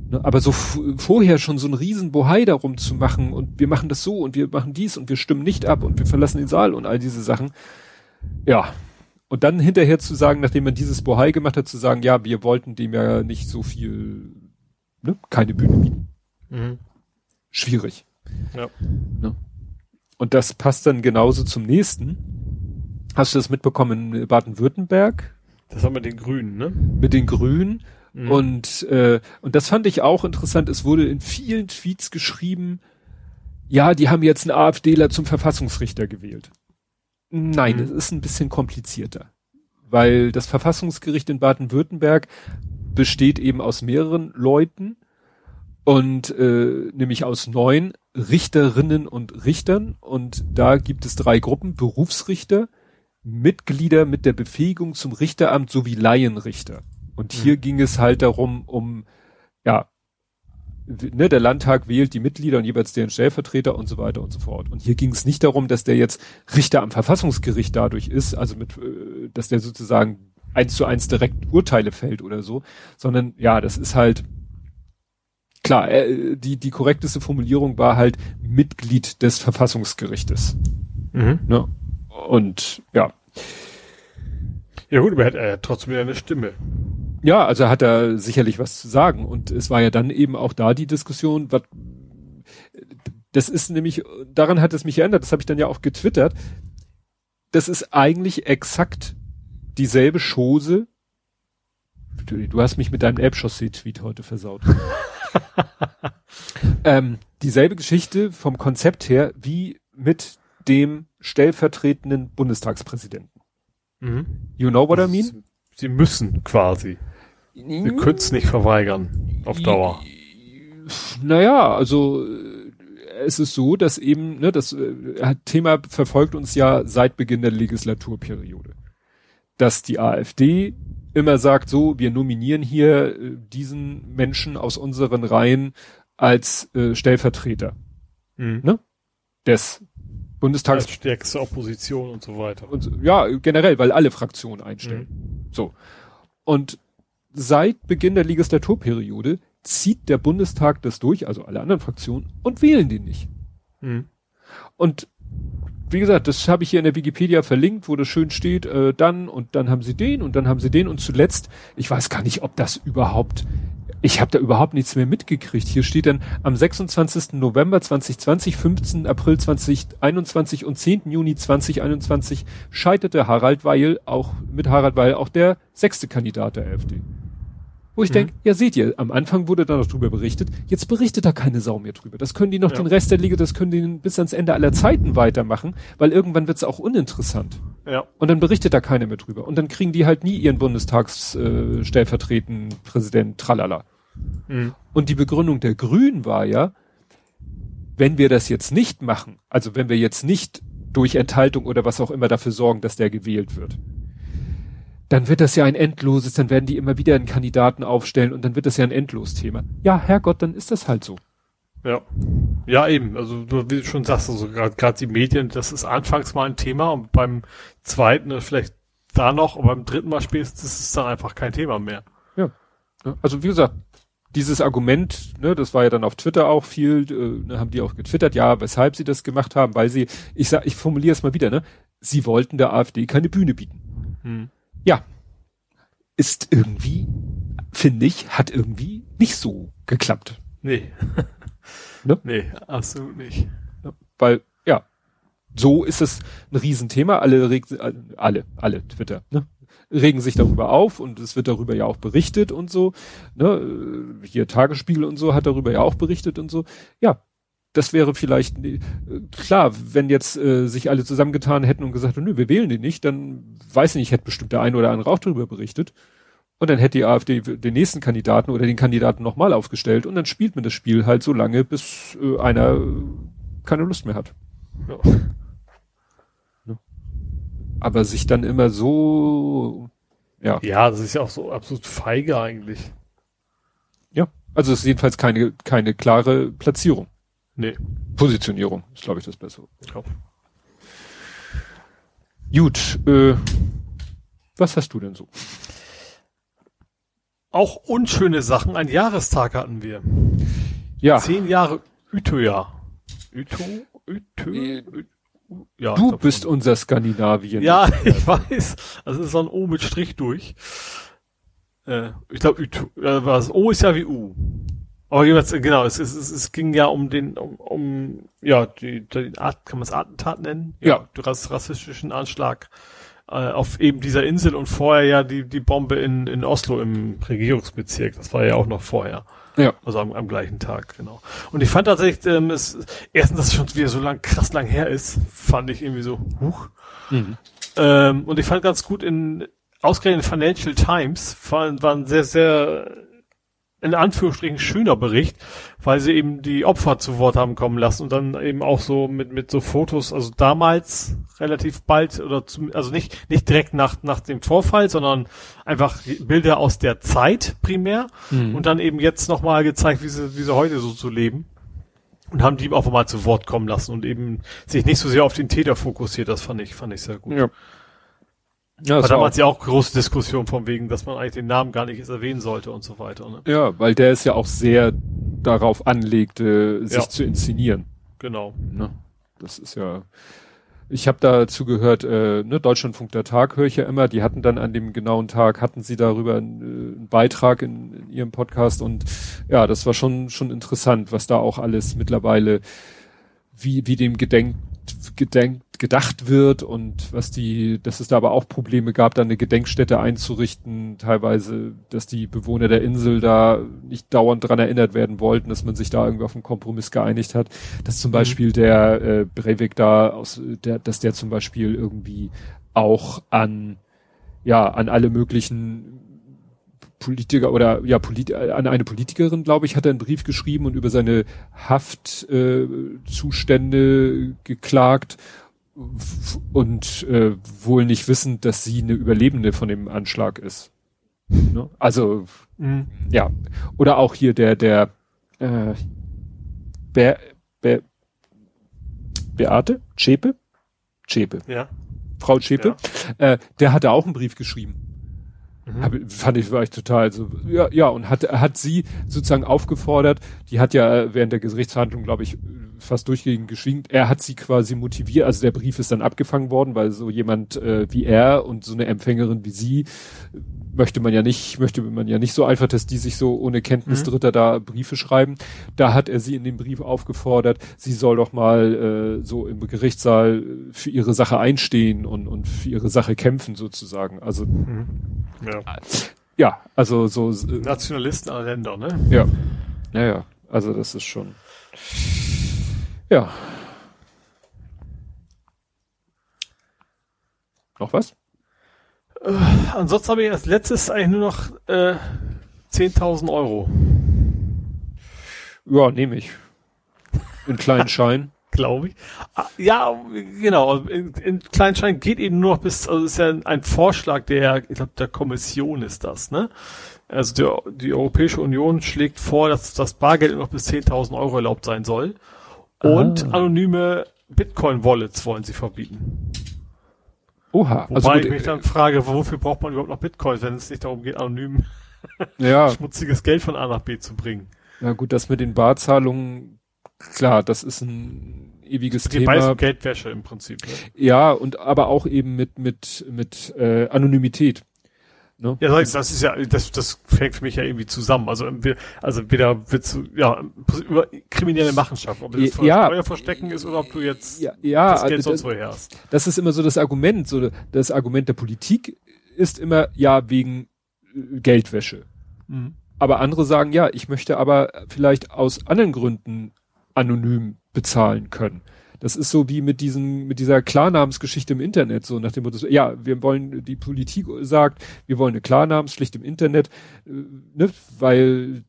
Ne, aber so vorher schon so ein riesen Bohai darum zu machen und wir machen das so und wir machen dies und wir stimmen nicht ab und wir verlassen den Saal und all diese Sachen. Ja, und dann hinterher zu sagen, nachdem man dieses Bohai gemacht hat, zu sagen, ja, wir wollten dem ja nicht so viel, ne, keine Bühne bieten. Mhm. Schwierig. Ja. Ne? Und das passt dann genauso zum nächsten. Hast du das mitbekommen in Baden-Württemberg? Das war mit den Grünen, ne? Mit den Grünen. Mhm. Und, äh, und das fand ich auch interessant. Es wurde in vielen Tweets geschrieben, ja, die haben jetzt einen AfDler zum Verfassungsrichter gewählt. Nein, mhm. es ist ein bisschen komplizierter, weil das Verfassungsgericht in Baden-Württemberg besteht eben aus mehreren Leuten und äh, nämlich aus neun Richterinnen und Richtern und da gibt es drei Gruppen, Berufsrichter, Mitglieder mit der Befähigung zum Richteramt sowie Laienrichter. Und hier mhm. ging es halt darum, um ja ne, der Landtag wählt die Mitglieder und jeweils deren Stellvertreter und so weiter und so fort. Und hier ging es nicht darum, dass der jetzt Richter am Verfassungsgericht dadurch ist, also mit, äh, dass der sozusagen eins zu eins direkt Urteile fällt oder so, sondern ja, das ist halt klar, äh, die, die korrekteste Formulierung war halt Mitglied des Verfassungsgerichtes. Mhm. Ne? Und ja. Ja gut, aber er hat, er trotzdem wieder eine Stimme. Ja, also hat er sicherlich was zu sagen. Und es war ja dann eben auch da die Diskussion, was das ist nämlich, daran hat es mich erinnert, das habe ich dann ja auch getwittert. Das ist eigentlich exakt dieselbe Chose. Du, du hast mich mit deinem Elbchaussee-Tweet heute versaut. ähm, dieselbe Geschichte vom Konzept her wie mit dem stellvertretenden Bundestagspräsidenten. Mhm. You know what I mean? Sie müssen quasi. Sie können es nicht verweigern auf Dauer. Naja, also es ist so, dass eben, ne, das äh, Thema verfolgt uns ja seit Beginn der Legislaturperiode. Dass die AfD immer sagt, so, wir nominieren hier äh, diesen Menschen aus unseren Reihen als äh, Stellvertreter mhm. ne? des Bundestags. Als stärkste Opposition und so weiter. Und, ja, generell, weil alle Fraktionen einstellen. Mhm. So. Und seit Beginn der Legislaturperiode zieht der Bundestag das durch, also alle anderen Fraktionen, und wählen den nicht. Mhm. Und wie gesagt, das habe ich hier in der Wikipedia verlinkt, wo das schön steht, äh, dann und dann haben sie den und dann haben sie den und zuletzt, ich weiß gar nicht, ob das überhaupt, ich habe da überhaupt nichts mehr mitgekriegt. Hier steht dann am 26. November 2020, 15. April 2021 und 10. Juni 2021 scheiterte Harald Weil auch mit Harald Weil auch der sechste Kandidat der AfD. Wo ich mhm. denke, ja seht ihr, am Anfang wurde da noch drüber berichtet, jetzt berichtet da keine Sau mehr drüber. Das können die noch ja. den Rest der Liga, das können die bis ans Ende aller Zeiten weitermachen, weil irgendwann wird's auch uninteressant. Ja. Und dann berichtet da keiner mehr drüber. Und dann kriegen die halt nie ihren Bundestagsstellvertretenden äh, Präsident Tralala. Mhm. Und die Begründung der Grünen war ja, wenn wir das jetzt nicht machen, also wenn wir jetzt nicht durch Enthaltung oder was auch immer dafür sorgen, dass der gewählt wird, dann wird das ja ein endloses, dann werden die immer wieder einen Kandidaten aufstellen und dann wird das ja ein Endlos-Thema. Ja, Herrgott, dann ist das halt so. Ja. Ja, eben. Also du, wie du schon sagst, also gerade die Medien, das ist anfangs mal ein Thema und beim zweiten vielleicht da noch und beim dritten Mal spätestens ist es dann einfach kein Thema mehr. Ja. Also wie gesagt, dieses Argument, ne, das war ja dann auf Twitter auch viel, äh, ne, haben die auch getwittert, ja, weshalb sie das gemacht haben, weil sie, ich sag, ich formuliere es mal wieder, ne, sie wollten der AfD keine Bühne bieten. Hm ja, ist irgendwie, finde ich, hat irgendwie nicht so geklappt. Nee. ne? Nee, absolut nicht. Weil, ja, so ist es ein Riesenthema. Alle, regen, alle, alle Twitter, ne? regen sich darüber auf und es wird darüber ja auch berichtet und so. Ne? Hier Tagesspiegel und so hat darüber ja auch berichtet und so. Ja, das wäre vielleicht äh, klar, wenn jetzt äh, sich alle zusammengetan hätten und gesagt, nö, wir wählen den nicht, dann weiß ich nicht, hätte bestimmt der eine oder andere auch darüber berichtet. Und dann hätte die AfD den nächsten Kandidaten oder den Kandidaten nochmal aufgestellt und dann spielt man das Spiel halt so lange, bis äh, einer keine Lust mehr hat. Ja. Ne? Aber sich dann immer so, ja. Ja, das ist ja auch so absolut feige eigentlich. Ja, also es ist jedenfalls keine, keine klare Platzierung. Nee. Positionierung ist, glaube ich, das Bessere. Ja. Gut, äh, was hast du denn so? Auch unschöne Sachen. Ein Jahrestag hatten wir. Ja. Zehn Jahre Utøya. Uto? Utö? Äh, ja, du bist schon. unser Skandinavien. Ja, ich weiß. Also ist so ein O mit Strich durch. Äh, ich glaube, äh, O ist ja wie U. Aber jeweils, genau, es, es, es, es ging ja um den, um, um ja, die, die Art, kann man es Attentat nennen? Ja. ja. Rassistischen Anschlag äh, auf eben dieser Insel und vorher ja die, die Bombe in, in Oslo im Regierungsbezirk. Das war ja auch noch vorher. Ja. Also am, am gleichen Tag, genau. Und ich fand tatsächlich, ähm, es, erstens, dass es schon wieder so lang, krass lang her ist, fand ich irgendwie so, huch. Mhm. Ähm, und ich fand ganz gut in, ausgerechnet Financial Times, waren, waren sehr, sehr in Anführungsstrichen schöner Bericht, weil sie eben die Opfer zu Wort haben kommen lassen und dann eben auch so mit, mit so Fotos, also damals relativ bald oder zum, also nicht, nicht direkt nach, nach dem Vorfall, sondern einfach Bilder aus der Zeit primär mhm. und dann eben jetzt nochmal gezeigt, wie sie, wie sie heute so zu leben und haben die auch mal zu Wort kommen lassen und eben sich nicht so sehr auf den Täter fokussiert. Das fand ich, fand ich sehr gut. Ja. Ja, war damals ja auch große Diskussion von wegen, dass man eigentlich den Namen gar nicht erwähnen sollte und so weiter. Ne? Ja, weil der ist ja auch sehr darauf anlegte, sich ja. zu inszenieren. Genau. Ne? Das ist ja. Ich habe dazu gehört, äh, ne, Deutschlandfunk der Tag höre ich ja immer. Die hatten dann an dem genauen Tag hatten sie darüber einen, äh, einen Beitrag in, in ihrem Podcast und ja, das war schon schon interessant, was da auch alles mittlerweile wie wie dem gedenkt gedenkt, gedacht wird und was die, dass es da aber auch Probleme gab, da eine Gedenkstätte einzurichten, teilweise, dass die Bewohner der Insel da nicht dauernd dran erinnert werden wollten, dass man sich da irgendwie auf einen Kompromiss geeinigt hat, dass zum mhm. Beispiel der äh, Breivik da aus, der, dass der zum Beispiel irgendwie auch an ja, an alle möglichen Politiker oder ja Polit an eine Politikerin, glaube ich, hat er einen Brief geschrieben und über seine Haftzustände äh, geklagt und äh, wohl nicht wissend, dass sie eine Überlebende von dem Anschlag ist. Ne? Also mhm. ja, oder auch hier der der äh, Be Be Beate Zschäpe Zschäpe ja Frau Zschäpe ja. äh, der hatte auch einen Brief geschrieben Mhm. Hab, fand ich, war ich total so, ja, ja, und hat, hat sie sozusagen aufgefordert, die hat ja während der Gerichtsverhandlung, glaube ich, fast durchgehend geschwingt, er hat sie quasi motiviert, also der Brief ist dann abgefangen worden, weil so jemand äh, wie er und so eine Empfängerin wie sie möchte man ja nicht, möchte man ja nicht so einfach, dass die sich so ohne Kenntnis mhm. Dritter da Briefe schreiben. Da hat er sie in dem Brief aufgefordert, sie soll doch mal äh, so im Gerichtssaal für ihre Sache einstehen und, und für ihre Sache kämpfen sozusagen. Also mhm. ja. ja, also so äh, Nationalisten aller Länder, ne? Ja. Naja, ja. also das ist schon. Ja. Noch was? Äh, ansonsten habe ich als letztes eigentlich nur noch äh, 10.000 Euro. Ja, nehme ich. In kleinen Schein. Glaube ich. Ah, ja, genau. In, in kleinen Schein geht eben nur noch bis, also ist ja ein Vorschlag der, ich glaube, der Kommission ist das, ne? Also der, die Europäische Union schlägt vor, dass das Bargeld noch bis 10.000 Euro erlaubt sein soll. Und ah. anonyme Bitcoin-Wallets wollen sie verbieten. Oha. Wobei also, ich mich dann frage, wofür braucht man überhaupt noch Bitcoins, wenn es nicht darum geht, anonym ja. schmutziges Geld von A nach B zu bringen. Ja gut, das mit den Barzahlungen, klar, das ist ein ewiges die Thema. Die Geldwäsche im Prinzip. Ne? Ja, und aber auch eben mit mit mit äh, Anonymität. Ne? Ja, das ist ja, das, das fängt für mich ja irgendwie zusammen. Also, also weder wird zu, ja, über kriminelle Machenschaften, ob das ja, Steuerverstecken ist oder ob du jetzt ja, ja, das Geld also sonst woher hast. Das ist immer so das Argument, so das Argument der Politik ist immer, ja, wegen äh, Geldwäsche. Mhm. Aber andere sagen, ja, ich möchte aber vielleicht aus anderen Gründen anonym bezahlen können. Das ist so wie mit diesem, mit dieser Klarnamensgeschichte im Internet, so nach dem Motto, ja, wir wollen, die Politik sagt, wir wollen eine Klarnamenspflicht im Internet, äh, ne, weil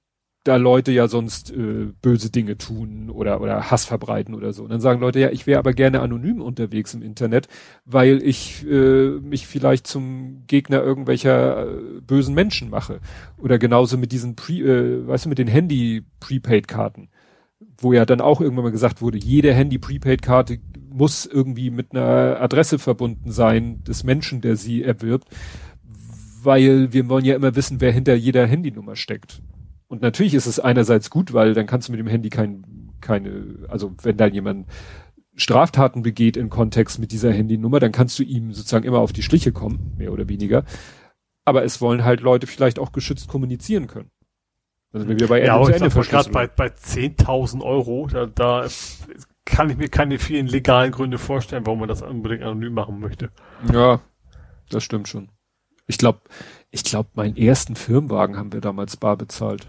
da Leute ja sonst äh, böse Dinge tun oder oder Hass verbreiten oder so. Und dann sagen Leute, ja, ich wäre aber gerne anonym unterwegs im Internet, weil ich äh, mich vielleicht zum Gegner irgendwelcher äh, bösen Menschen mache. Oder genauso mit diesen Pre, äh, weißt du, mit den Handy-Prepaid-Karten wo ja dann auch irgendwann mal gesagt wurde, jede Handy-Prepaid-Karte muss irgendwie mit einer Adresse verbunden sein des Menschen, der sie erwirbt, weil wir wollen ja immer wissen, wer hinter jeder Handynummer steckt. Und natürlich ist es einerseits gut, weil dann kannst du mit dem Handy kein, keine, also wenn da jemand Straftaten begeht in Kontext mit dieser Handynummer, dann kannst du ihm sozusagen immer auf die Schliche kommen, mehr oder weniger. Aber es wollen halt Leute vielleicht auch geschützt kommunizieren können. Also wenn wir bei Ende ja, zu Ende gerade bei, bei 10.000 Euro, da, da kann ich mir keine vielen legalen Gründe vorstellen, warum man das unbedingt anonym machen möchte. Ja, das stimmt schon. Ich glaube, ich glaube, meinen ersten Firmenwagen haben wir damals bar bezahlt.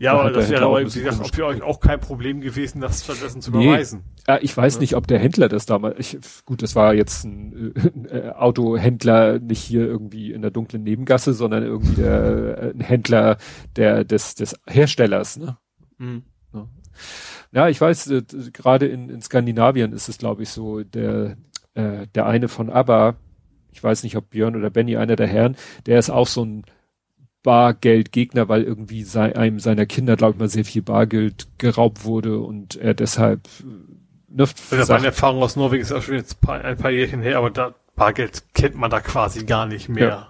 Ja, aber das wäre aber, wie gesagt, für euch auch kein Problem gewesen, das stattdessen zu Nee. überweisen. Ja, ich weiß Ja. nicht, ob der Händler das damals, ich, gut, das war jetzt ein äh, Autohändler, nicht hier irgendwie in der dunklen Nebengasse, sondern irgendwie der, äh, ein Händler der, des, des Herstellers, ne? Mhm. Ja, ich weiß, äh, gerade in, in Skandinavien ist es, glaube ich, so, der, äh, der eine von ABBA, ich weiß nicht, ob Björn oder Benny, einer der Herren, der ist auch so ein Bargeldgegner, weil irgendwie sei, einem seiner Kinder, glaube ich mal, sehr viel Bargeld geraubt wurde und er deshalb äh, ne, Also meine sagt, Erfahrung aus Norwegen ist auch schon jetzt ein paar, Jährchen her, aber da Bargeld kennt man da quasi gar nicht mehr.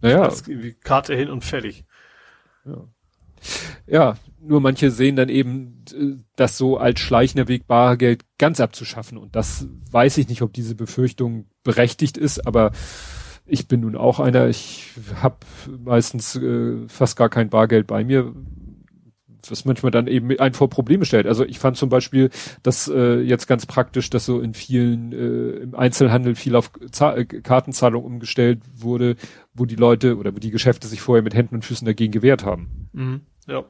naja, Das ist irgendwie Karte hin und fertig. ja, nur manche sehen dann eben äh, das so als schleichender Weg, Bargeld ganz abzuschaffen. Und das weiß ich nicht, ob diese Befürchtung berechtigt ist, aber ich bin nun auch einer, ich habe meistens äh, fast gar kein Bargeld bei mir, was manchmal dann eben einen vor Probleme stellt. Also ich fand zum Beispiel das äh, jetzt ganz praktisch, dass so in vielen, äh, im Einzelhandel viel auf Za äh, Kartenzahlung umgestellt wurde, wo die Leute oder wo die Geschäfte sich vorher mit Händen und Füßen dagegen gewehrt haben. Mhm. Ja.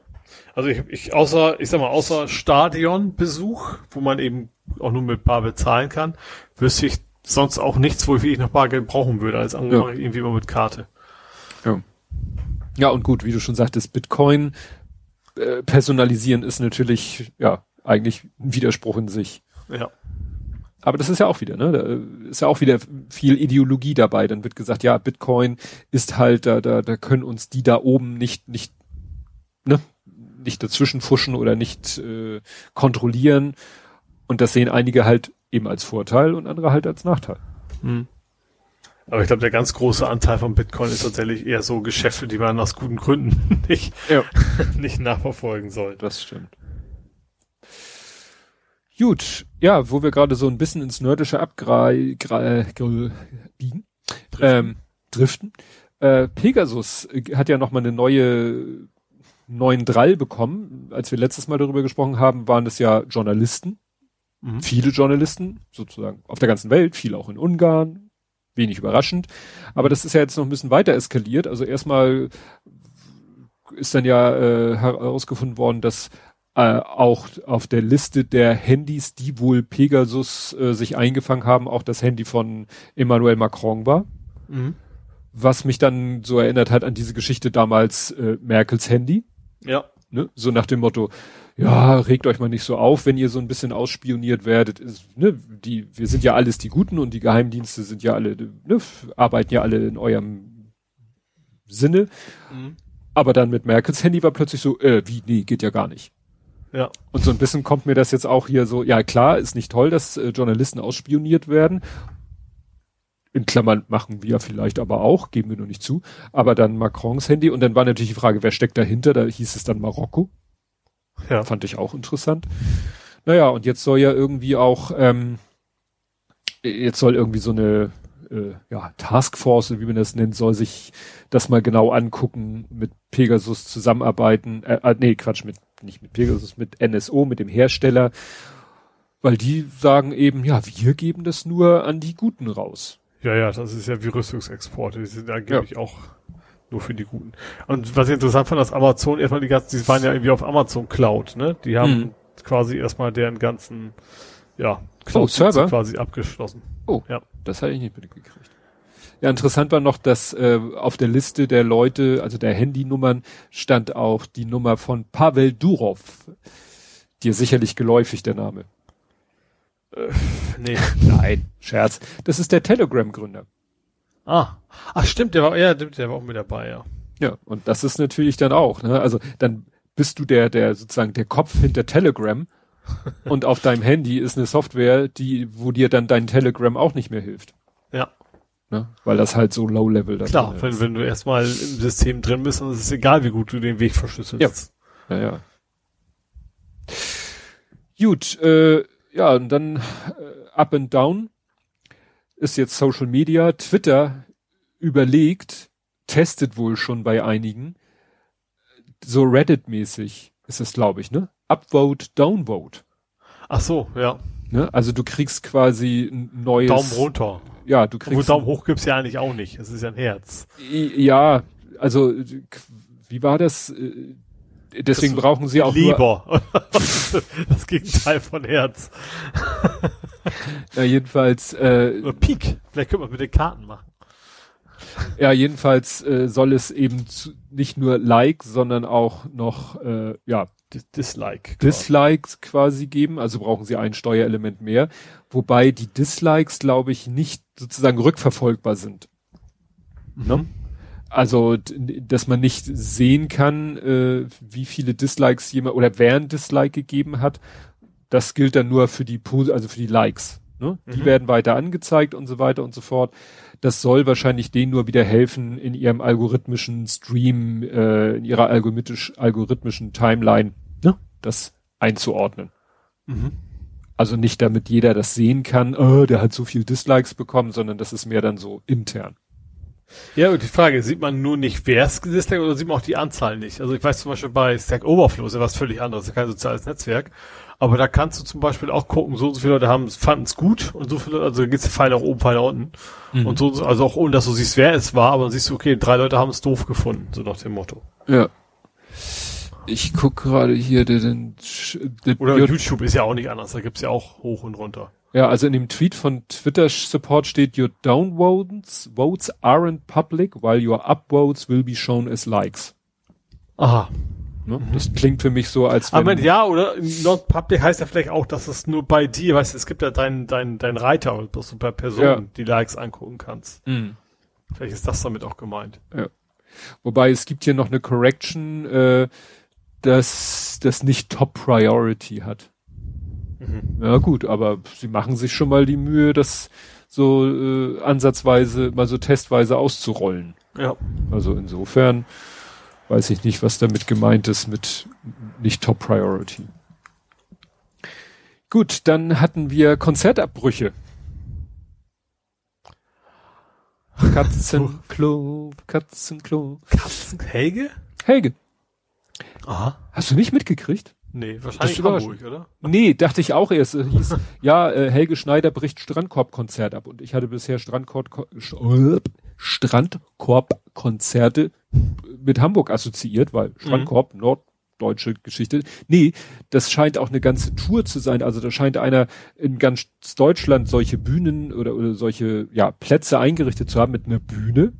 Also ich, ich außer, ich sag mal, außer Stadionbesuch, wo man eben auch nur mit Bar bezahlen kann, wüsste ich sonst auch nichts, wo ich noch Bargeld brauchen würde. Als andere Ja. irgendwie immer mit Karte. Ja. Ja, und gut, wie du schon sagtest, Bitcoin äh, personalisieren ist natürlich, ja, eigentlich ein Widerspruch in sich. Ja. Aber das ist ja auch wieder, ne? Da ist ja auch wieder viel Ideologie dabei. Dann wird gesagt, ja, Bitcoin ist halt, da, da, da können uns die da oben nicht, nicht, ne, nicht dazwischen fuschen oder nicht äh, kontrollieren. Und das sehen einige halt eben als Vorteil und andere halt als Nachteil. Mhm. Aber ich glaube, der ganz große Anteil von Bitcoin ist tatsächlich eher so Geschäfte, die man aus guten Gründen nicht, Ja. nicht nachverfolgen soll. Das stimmt. Gut, ja, wo wir gerade so ein bisschen ins Nerdische abbiegen, biegen, ähm, driften. Äh, Pegasus äh, hat ja noch mal eine neue neuen Drall bekommen. Als wir letztes Mal darüber gesprochen haben, waren es ja Journalisten, Mhm. viele Journalisten, sozusagen auf der ganzen Welt, viele auch in Ungarn, wenig überraschend. Aber das ist ja jetzt noch ein bisschen weiter eskaliert. Also erstmal ist dann ja äh, herausgefunden worden, dass äh, auch auf der Liste der Handys, die wohl Pegasus äh, sich eingefangen haben, auch das Handy von Emmanuel Macron war. Mhm. Was mich dann so erinnert hat an diese Geschichte damals äh, Merkels Handy. Ja. Ne? So nach dem Motto, ja, regt euch mal nicht so auf, wenn ihr so ein bisschen ausspioniert werdet. Ist, ne, die, wir sind ja alles die Guten und die Geheimdienste sind ja alle, ne, arbeiten ja alle in eurem Sinne. Mhm. Aber dann mit Merkels Handy war plötzlich so, äh, wie, nee, geht ja gar nicht. Ja. Und so ein bisschen kommt mir das jetzt auch hier so, ja klar, ist nicht toll, dass äh, Journalisten ausspioniert werden. In Klammern machen wir vielleicht aber auch, geben wir nur nicht zu. Aber dann Macrons Handy und dann war natürlich die Frage, wer steckt dahinter? Da hieß es dann Marokko. Ja. Fand ich auch interessant. Naja, und jetzt soll ja irgendwie auch, ähm, jetzt soll irgendwie so eine äh, ja, Taskforce, wie man das nennt, soll sich das mal genau angucken, mit Pegasus zusammenarbeiten. Äh, äh, nee, Quatsch, mit nicht mit Pegasus, mit NSO, mit dem Hersteller. Weil die sagen eben, ja, wir geben das nur an die Guten raus. Ja, ja, das ist ja wie Rüstungsexporte. Die sind angeblich auch nur für die Guten. Und was ich interessant fand, dass Amazon erstmal die ganzen, die waren ja irgendwie auf Amazon Cloud, ne? Die haben Mhm. quasi erstmal deren ganzen, ja, Oh, Server? quasi abgeschlossen. Oh, Ja. das hatte ich nicht mitgekriegt. Ja, interessant war noch, dass äh, auf der Liste der Leute, also der Handynummern, stand auch die Nummer von Pavel Durov. Dir sicherlich geläufig der Name. Nee. Nein, Scherz. Das ist der Telegram-Gründer. Ah. Ach, stimmt, der war, ja, der war auch mit dabei, ja. Ja, und das ist natürlich dann auch, ne? Also dann bist du der, der sozusagen der Kopf hinter Telegram und auf deinem Handy ist eine Software, die, wo dir dann dein Telegram auch nicht mehr hilft. Ja. Ne? Weil das halt so low-level da Klar, wenn, ist. wenn du erstmal im System drin bist, dann ist es egal, wie gut du den Weg verschlüsselst. Ja. Ja, ja. Gut, äh, ja, und dann äh, up and down ist jetzt Social Media. Twitter überlegt, testet wohl schon bei einigen, so Reddit-mäßig ist es, glaube ich, ne? Upvote, downvote. Ach so, ja. Ne? Also du kriegst quasi ein neues. Daumen runter. Ja, du Obwohl kriegst. Daumen hoch gibt's ja eigentlich auch nicht. Es ist ja ein Herz. Ja, also wie war das? Äh, deswegen Das- brauchen sie auch Lieber. das Gegenteil von Herz. ja, jedenfalls, äh, Oder Peak. Vielleicht könnte man mit den Karten machen. ja, jedenfalls äh, soll es eben zu, nicht nur Like, sondern auch noch, äh, ja, Dis Dislike. Dislikes quasi geben, also brauchen sie ein Steuerelement mehr, wobei die Dislikes, glaube ich, nicht sozusagen rückverfolgbar sind. Ne? Also, dass man nicht sehen kann, äh, wie viele Dislikes jemand oder wer ein Dislike gegeben hat, das gilt dann nur für die, also für die Likes. Ne? Die Mhm. werden weiter angezeigt und so weiter und so fort. Das soll wahrscheinlich denen nur wieder helfen, in ihrem algorithmischen Stream, äh, in ihrer algorithmisch, algorithmischen Timeline, ne? das einzuordnen. Mhm. Also nicht damit jeder das sehen kann, oh, der hat so viel Dislikes bekommen, sondern das ist mehr dann so intern. Ja, und die Frage, sieht man nur nicht, wer es gedisliked oder sieht man auch die Anzahl nicht? Also ich weiß zum Beispiel bei Stack Overflow ist ja was völlig anderes, kein soziales Netzwerk. Aber da kannst du zum Beispiel auch gucken, so und so viele Leute haben fanden es gut und so viele, Leute- also geht's Pfeil nach oben, Pfeil nach unten. Mhm. Und so, also auch ohne, dass du siehst, wer es war, aber dann siehst du, okay, drei Leute haben es doof gefunden, so nach dem Motto. Ja. Ich guck gerade hier den, den Oder YouTube ist ja auch nicht anders, da gibt's ja auch hoch und runter. Ja, also in dem Tweet von Twitter Support steht, your downvotes votes aren't public, while your upvotes will be shown as likes. Aha. Ne? Das klingt für mich so, als wenn, Aber ja, oder non-public heißt ja vielleicht auch, dass es nur bei dir, weißt du, es gibt ja deinen dein, dein Reiter, dass du per Person Ja. die Likes angucken kannst. Mhm. Vielleicht ist das damit auch gemeint. Wobei es gibt hier noch eine Correction, äh, dass das nicht Top Priority hat. Ja gut, aber sie machen sich schon mal die Mühe, das so äh, ansatzweise, mal so testweise auszurollen. Ja. Also insofern weiß ich nicht, was damit gemeint ist mit nicht Top Priority. Gut, dann hatten wir Konzertabbrüche. Katzenklo, Katzenklo. Katzen, Helge? Helge, Aha. hast du nicht mitgekriegt? Nee, wahrscheinlich. Hamburg, oder? Nee, dachte ich auch erst. Es hieß, ja, äh, Helge Schneider bricht Strandkorb-Konzert ab. Und ich hatte bisher Strandkorb, Strandkorb-Konzerte mit Hamburg assoziiert, weil Strandkorb, norddeutsche Geschichte. Nee, das scheint auch eine ganze Tour zu sein. Also da scheint einer in ganz Deutschland solche Bühnen oder, oder solche, ja, Plätze eingerichtet zu haben mit einer Bühne,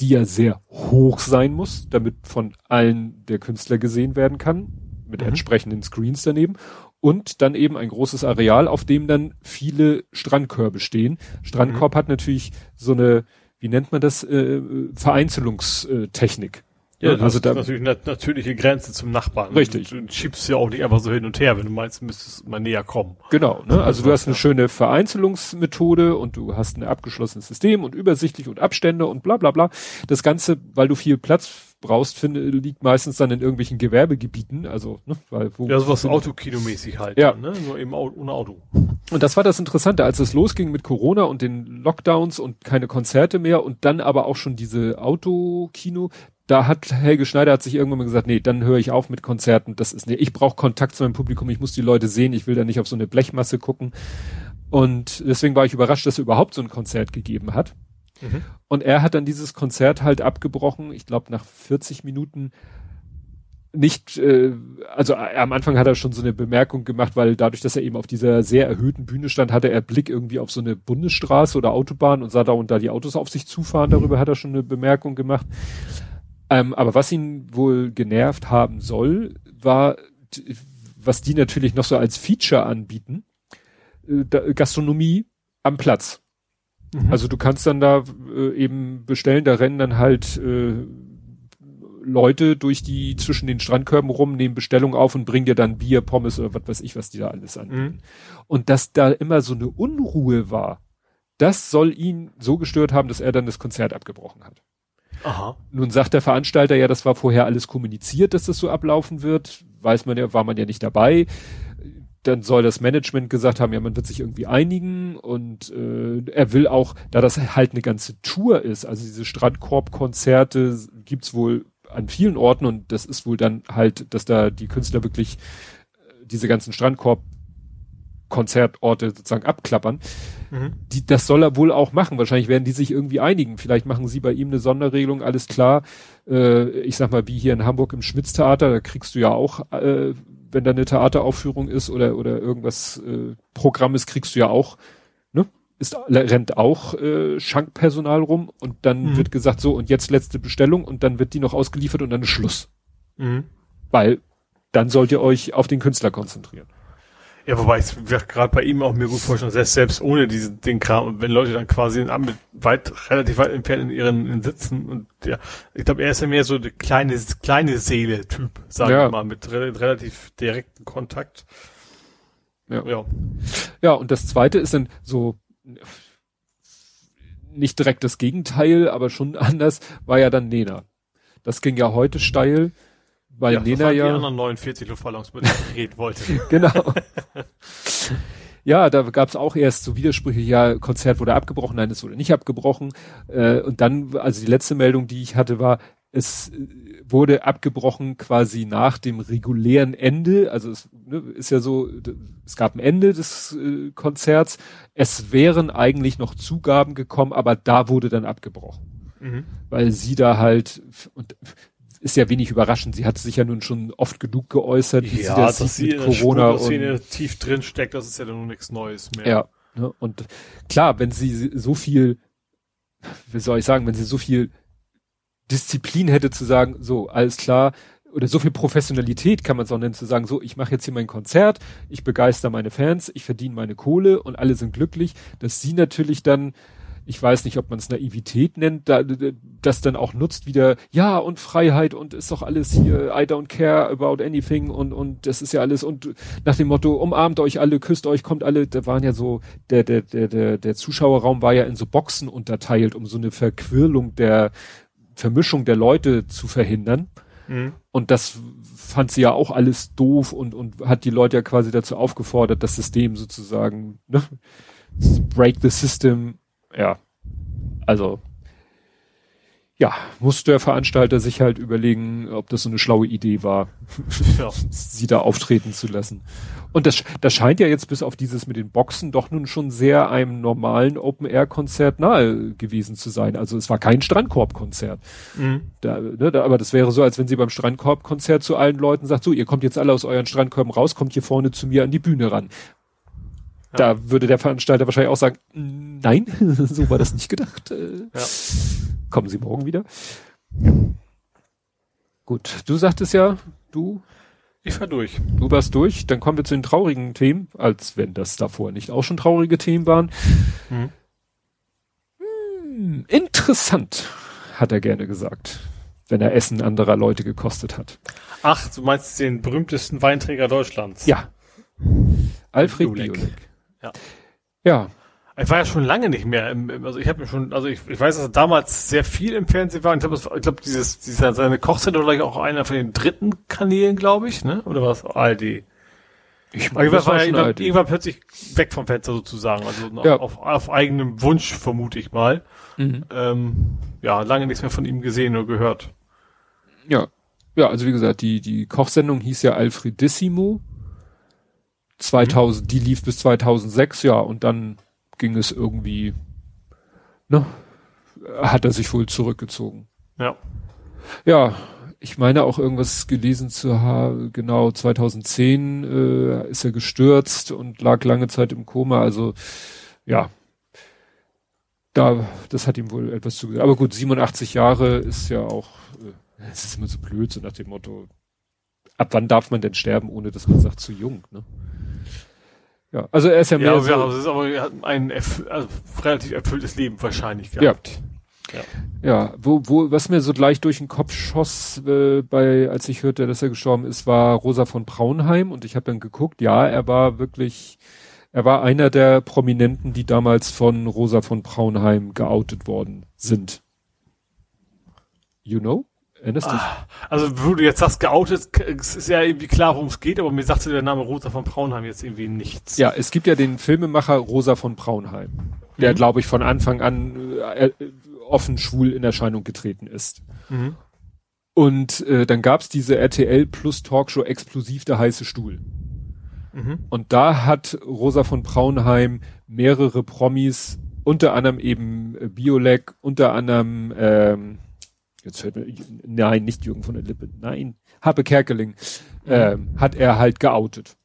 die ja sehr hoch sein muss, damit von allen der Künstler gesehen werden kann, mit Mhm. entsprechenden Screens daneben. Und dann eben ein großes Areal, auf dem dann viele Strandkörbe stehen. Strandkorb Mhm. hat natürlich so eine, wie nennt man das, äh, Vereinzelungstechnik. Ja, Ne? das also ist da, natürlich eine natürliche Grenze zum Nachbarn. Richtig. Du, du schiebst ja auch nicht einfach so hin und her, wenn du meinst, du müsstest mal näher kommen. Genau, ne? Also du hast eine schöne Vereinzelungsmethode und du hast ein abgeschlossenes System und übersichtlich und Abstände und bla bla bla. Das Ganze, weil du viel Platz brauchst, finde, liegt meistens dann in irgendwelchen Gewerbegebieten, also, ne, weil wo. Ja, sowas Autokinomäßig halt. Ja. Ne? Nur eben ohne Auto. Und das war das Interessante, als es losging mit Corona und den Lockdowns und keine Konzerte mehr und dann aber auch schon diese Autokino, da hat Helge Schneider hat sich irgendwann mal gesagt, nee, dann höre ich auf mit Konzerten, das ist nee, ich brauche Kontakt zu meinem Publikum, ich muss die Leute sehen, ich will da nicht auf so eine Blechmasse gucken. Und deswegen war ich überrascht, dass er überhaupt so ein Konzert gegeben hat. Mhm. Und er hat dann dieses Konzert halt abgebrochen, ich glaube nach 40 Minuten nicht, äh, also äh, am Anfang hat er schon so eine Bemerkung gemacht, weil dadurch, dass er eben auf dieser sehr erhöhten Bühne stand, hatte er Blick irgendwie auf so eine Bundesstraße oder Autobahn und sah da und da die Autos auf sich zufahren. Darüber hat er schon eine Bemerkung gemacht. Ähm, aber was ihn wohl genervt haben soll, war, was die natürlich noch so als Feature anbieten, äh, Gastronomie am Platz. Mhm. Also du kannst dann da äh, eben bestellen, da rennen dann halt äh, Leute durch die zwischen den Strandkörben rum, nehmen Bestellung auf und bringen dir dann Bier, Pommes oder was weiß ich, was die da alles anbieten. Mhm. Und dass da immer so eine Unruhe war, das soll ihn so gestört haben, dass er dann das Konzert abgebrochen hat. Aha. Nun sagt der Veranstalter ja, das war vorher alles kommuniziert, dass das so ablaufen wird. Weiß man ja, war man ja nicht dabei. Dann soll das Management gesagt haben, ja, man wird sich irgendwie einigen und äh, er will auch, da das halt eine ganze Tour ist, also diese Strandkorb-Konzerte gibt's wohl an vielen Orten und das ist wohl dann halt, dass da die Künstler wirklich äh, diese ganzen Strandkorb Konzertorte sozusagen abklappern. Mhm. Die, das soll er wohl auch machen. Wahrscheinlich werden die sich irgendwie einigen. Vielleicht machen sie bei ihm eine Sonderregelung, alles klar. Äh, ich sag mal, wie hier in Hamburg im Schmitz-Theater, da kriegst du ja auch, äh, wenn da eine Theateraufführung ist oder, oder irgendwas äh, Programm ist, kriegst du ja auch, ne? Ist, rennt auch äh, Schankpersonal rum und dann Mhm. wird gesagt, so und jetzt letzte Bestellung und dann wird die noch ausgeliefert und dann ist Schluss. Mhm. Weil dann sollt ihr euch auf den Künstler konzentrieren. Ja, wobei ich gerade bei ihm auch mir gut vorstellen, selbst, selbst ohne diesen den Kram, und wenn Leute dann quasi in, weit, relativ weit entfernt in ihren in sitzen und ja, ich glaube, er ist ja mehr so der kleine, kleine Seele-Typ, sagen Ja. wir mal, mit re relativ direkten Kontakt. Ja. ja. Ja, und das zweite ist dann so nicht direkt das Gegenteil, aber schon anders, war ja dann Nena. Das ging ja heute steil, weil ja, Nena waren die ja. anderen 49 Luftballons, mit reden wollte. Genau. ja, da gab es auch erst so Widersprüche, ja, Konzert wurde abgebrochen, nein, es wurde nicht abgebrochen. Äh, und dann, also die letzte Meldung, die ich hatte, war, es äh, wurde abgebrochen quasi nach dem regulären Ende. Also es ne, ist ja so, es gab ein Ende des äh, Konzerts. Es wären eigentlich noch Zugaben gekommen, aber da wurde dann abgebrochen. Mhm. Weil sie da halt, und ist ja wenig überraschend, sie hat sich ja nun schon oft genug geäußert, wie sie das dass sieht sie mit in Corona und Szene tief drin steckt, das ist ja dann noch nichts Neues mehr. ja. Ne? Und klar, wenn sie so viel, wie soll ich sagen, wenn sie so viel Disziplin hätte zu sagen, so, alles klar, oder so viel Professionalität kann man es auch nennen, zu sagen, so, ich mache jetzt hier mein Konzert, ich begeister meine Fans, ich verdiene meine Kohle und alle sind glücklich, dass sie natürlich dann, ich weiß nicht, ob man es Naivität nennt, da, das dann auch nutzt wieder, ja, und Freiheit und ist doch alles hier, I don't care about anything und, und das ist ja alles und nach dem Motto, umarmt euch alle, küsst euch, kommt alle, da waren ja so, der, der, der, der, der Zuschauerraum war ja in so Boxen unterteilt, um so eine Verquirlung der Vermischung der Leute zu verhindern. Mhm. Und das fand sie ja auch alles doof und, und hat die Leute ja quasi dazu aufgefordert, das System sozusagen, ne? Break the system, ja. Also, ja, musste der Veranstalter sich halt überlegen, ob das so eine schlaue Idee war, Ja. sie da auftreten zu lassen. Und das, das scheint ja jetzt bis auf dieses mit den Boxen doch nun schon sehr einem normalen Open-Air-Konzert nahe gewesen zu sein. Also es war kein Strandkorb-Konzert. Mhm. Da, ne, da, aber das wäre so, als wenn sie beim Strandkorb-Konzert zu allen Leuten sagt, so, ihr kommt jetzt alle aus euren Strandkörben raus, kommt hier vorne zu mir an die Bühne ran. Ja. Da würde der Veranstalter wahrscheinlich auch sagen, "Mm, nein, so war das nicht gedacht. Äh, Ja. Kommen Sie morgen wieder. Gut, du sagtest ja, du, Ich fahr durch. du warst durch. Dann kommen wir zu den traurigen Themen, als wenn das davor nicht auch schon traurige Themen waren. Mhm. Hm, interessant, hat er gerne gesagt, wenn er Essen anderer Leute gekostet hat. Ach, du meinst den berühmtesten Weinträger Deutschlands? Ja. Alfred Biolek. Ja. Ja, Ich war ja schon lange nicht mehr. Im, im, also ich habe schon, also ich, ich weiß, dass er damals sehr viel im Fernsehen war. Ich glaube, ich glaube, dieses, dieser seine Kochsendung war auch einer von den dritten Kanälen, glaube ich, ne? Oder was? ARD. ich war er schon irgendwann, irgendwann plötzlich weg vom Fenster sozusagen. Also Ja. auf, auf eigenem Wunsch vermute ich mal. Mhm. Ähm, ja, lange nichts mehr von ihm gesehen oder gehört. Ja. Ja, also wie gesagt, die, die Kochsendung hieß ja Alfredissimo. 2000, die lief bis 2006, ja, und dann ging es irgendwie, ne, hat er sich wohl zurückgezogen. Ja. Ja, ich meine auch irgendwas gelesen zu haben, genau 2010 äh, ist er gestürzt und lag lange Zeit im Koma, also ja, da, das hat ihm wohl etwas zugesagt. Aber gut, 87 Jahre ist ja auch, äh, es ist immer so blöd, so nach dem Motto, ab wann darf man denn sterben, ohne dass man sagt, zu jung, ne? Ja, also er ist ja mehr Ja, so, ja, das ist aber er hat ein also relativ erfülltes Leben wahrscheinlich gehabt. Ja, wo, wo, was mir so gleich durch den Kopf schoss, äh, bei, als ich hörte, dass er gestorben ist, war Rosa von Braunheim und ich habe dann geguckt, ja, er war wirklich, er war einer der Prominenten, die damals von Rosa von Braunheim geoutet worden sind. You know? Erinnerst du dich? Ah, also, wo du jetzt sagst, geoutet, es ist ja irgendwie klar, worum es geht, aber mir sagte der Name Rosa von Braunheim jetzt irgendwie nichts. Ja, es gibt ja den Filmemacher Rosa von Braunheim, der, Mhm. glaube ich, von Anfang an äh, äh, offen schwul in Erscheinung getreten ist. Mhm. Und äh, dann gab's diese RTL Plus Talkshow exklusiv der heiße Stuhl. Mhm. Und da hat Rosa von Braunheim mehrere Promis, unter anderem eben äh, Biolek, unter anderem, ähm, jetzt hört mir, nein, nicht Jürgen von der Lippe, nein, Happe Kerkeling, ähm, hat er halt geoutet.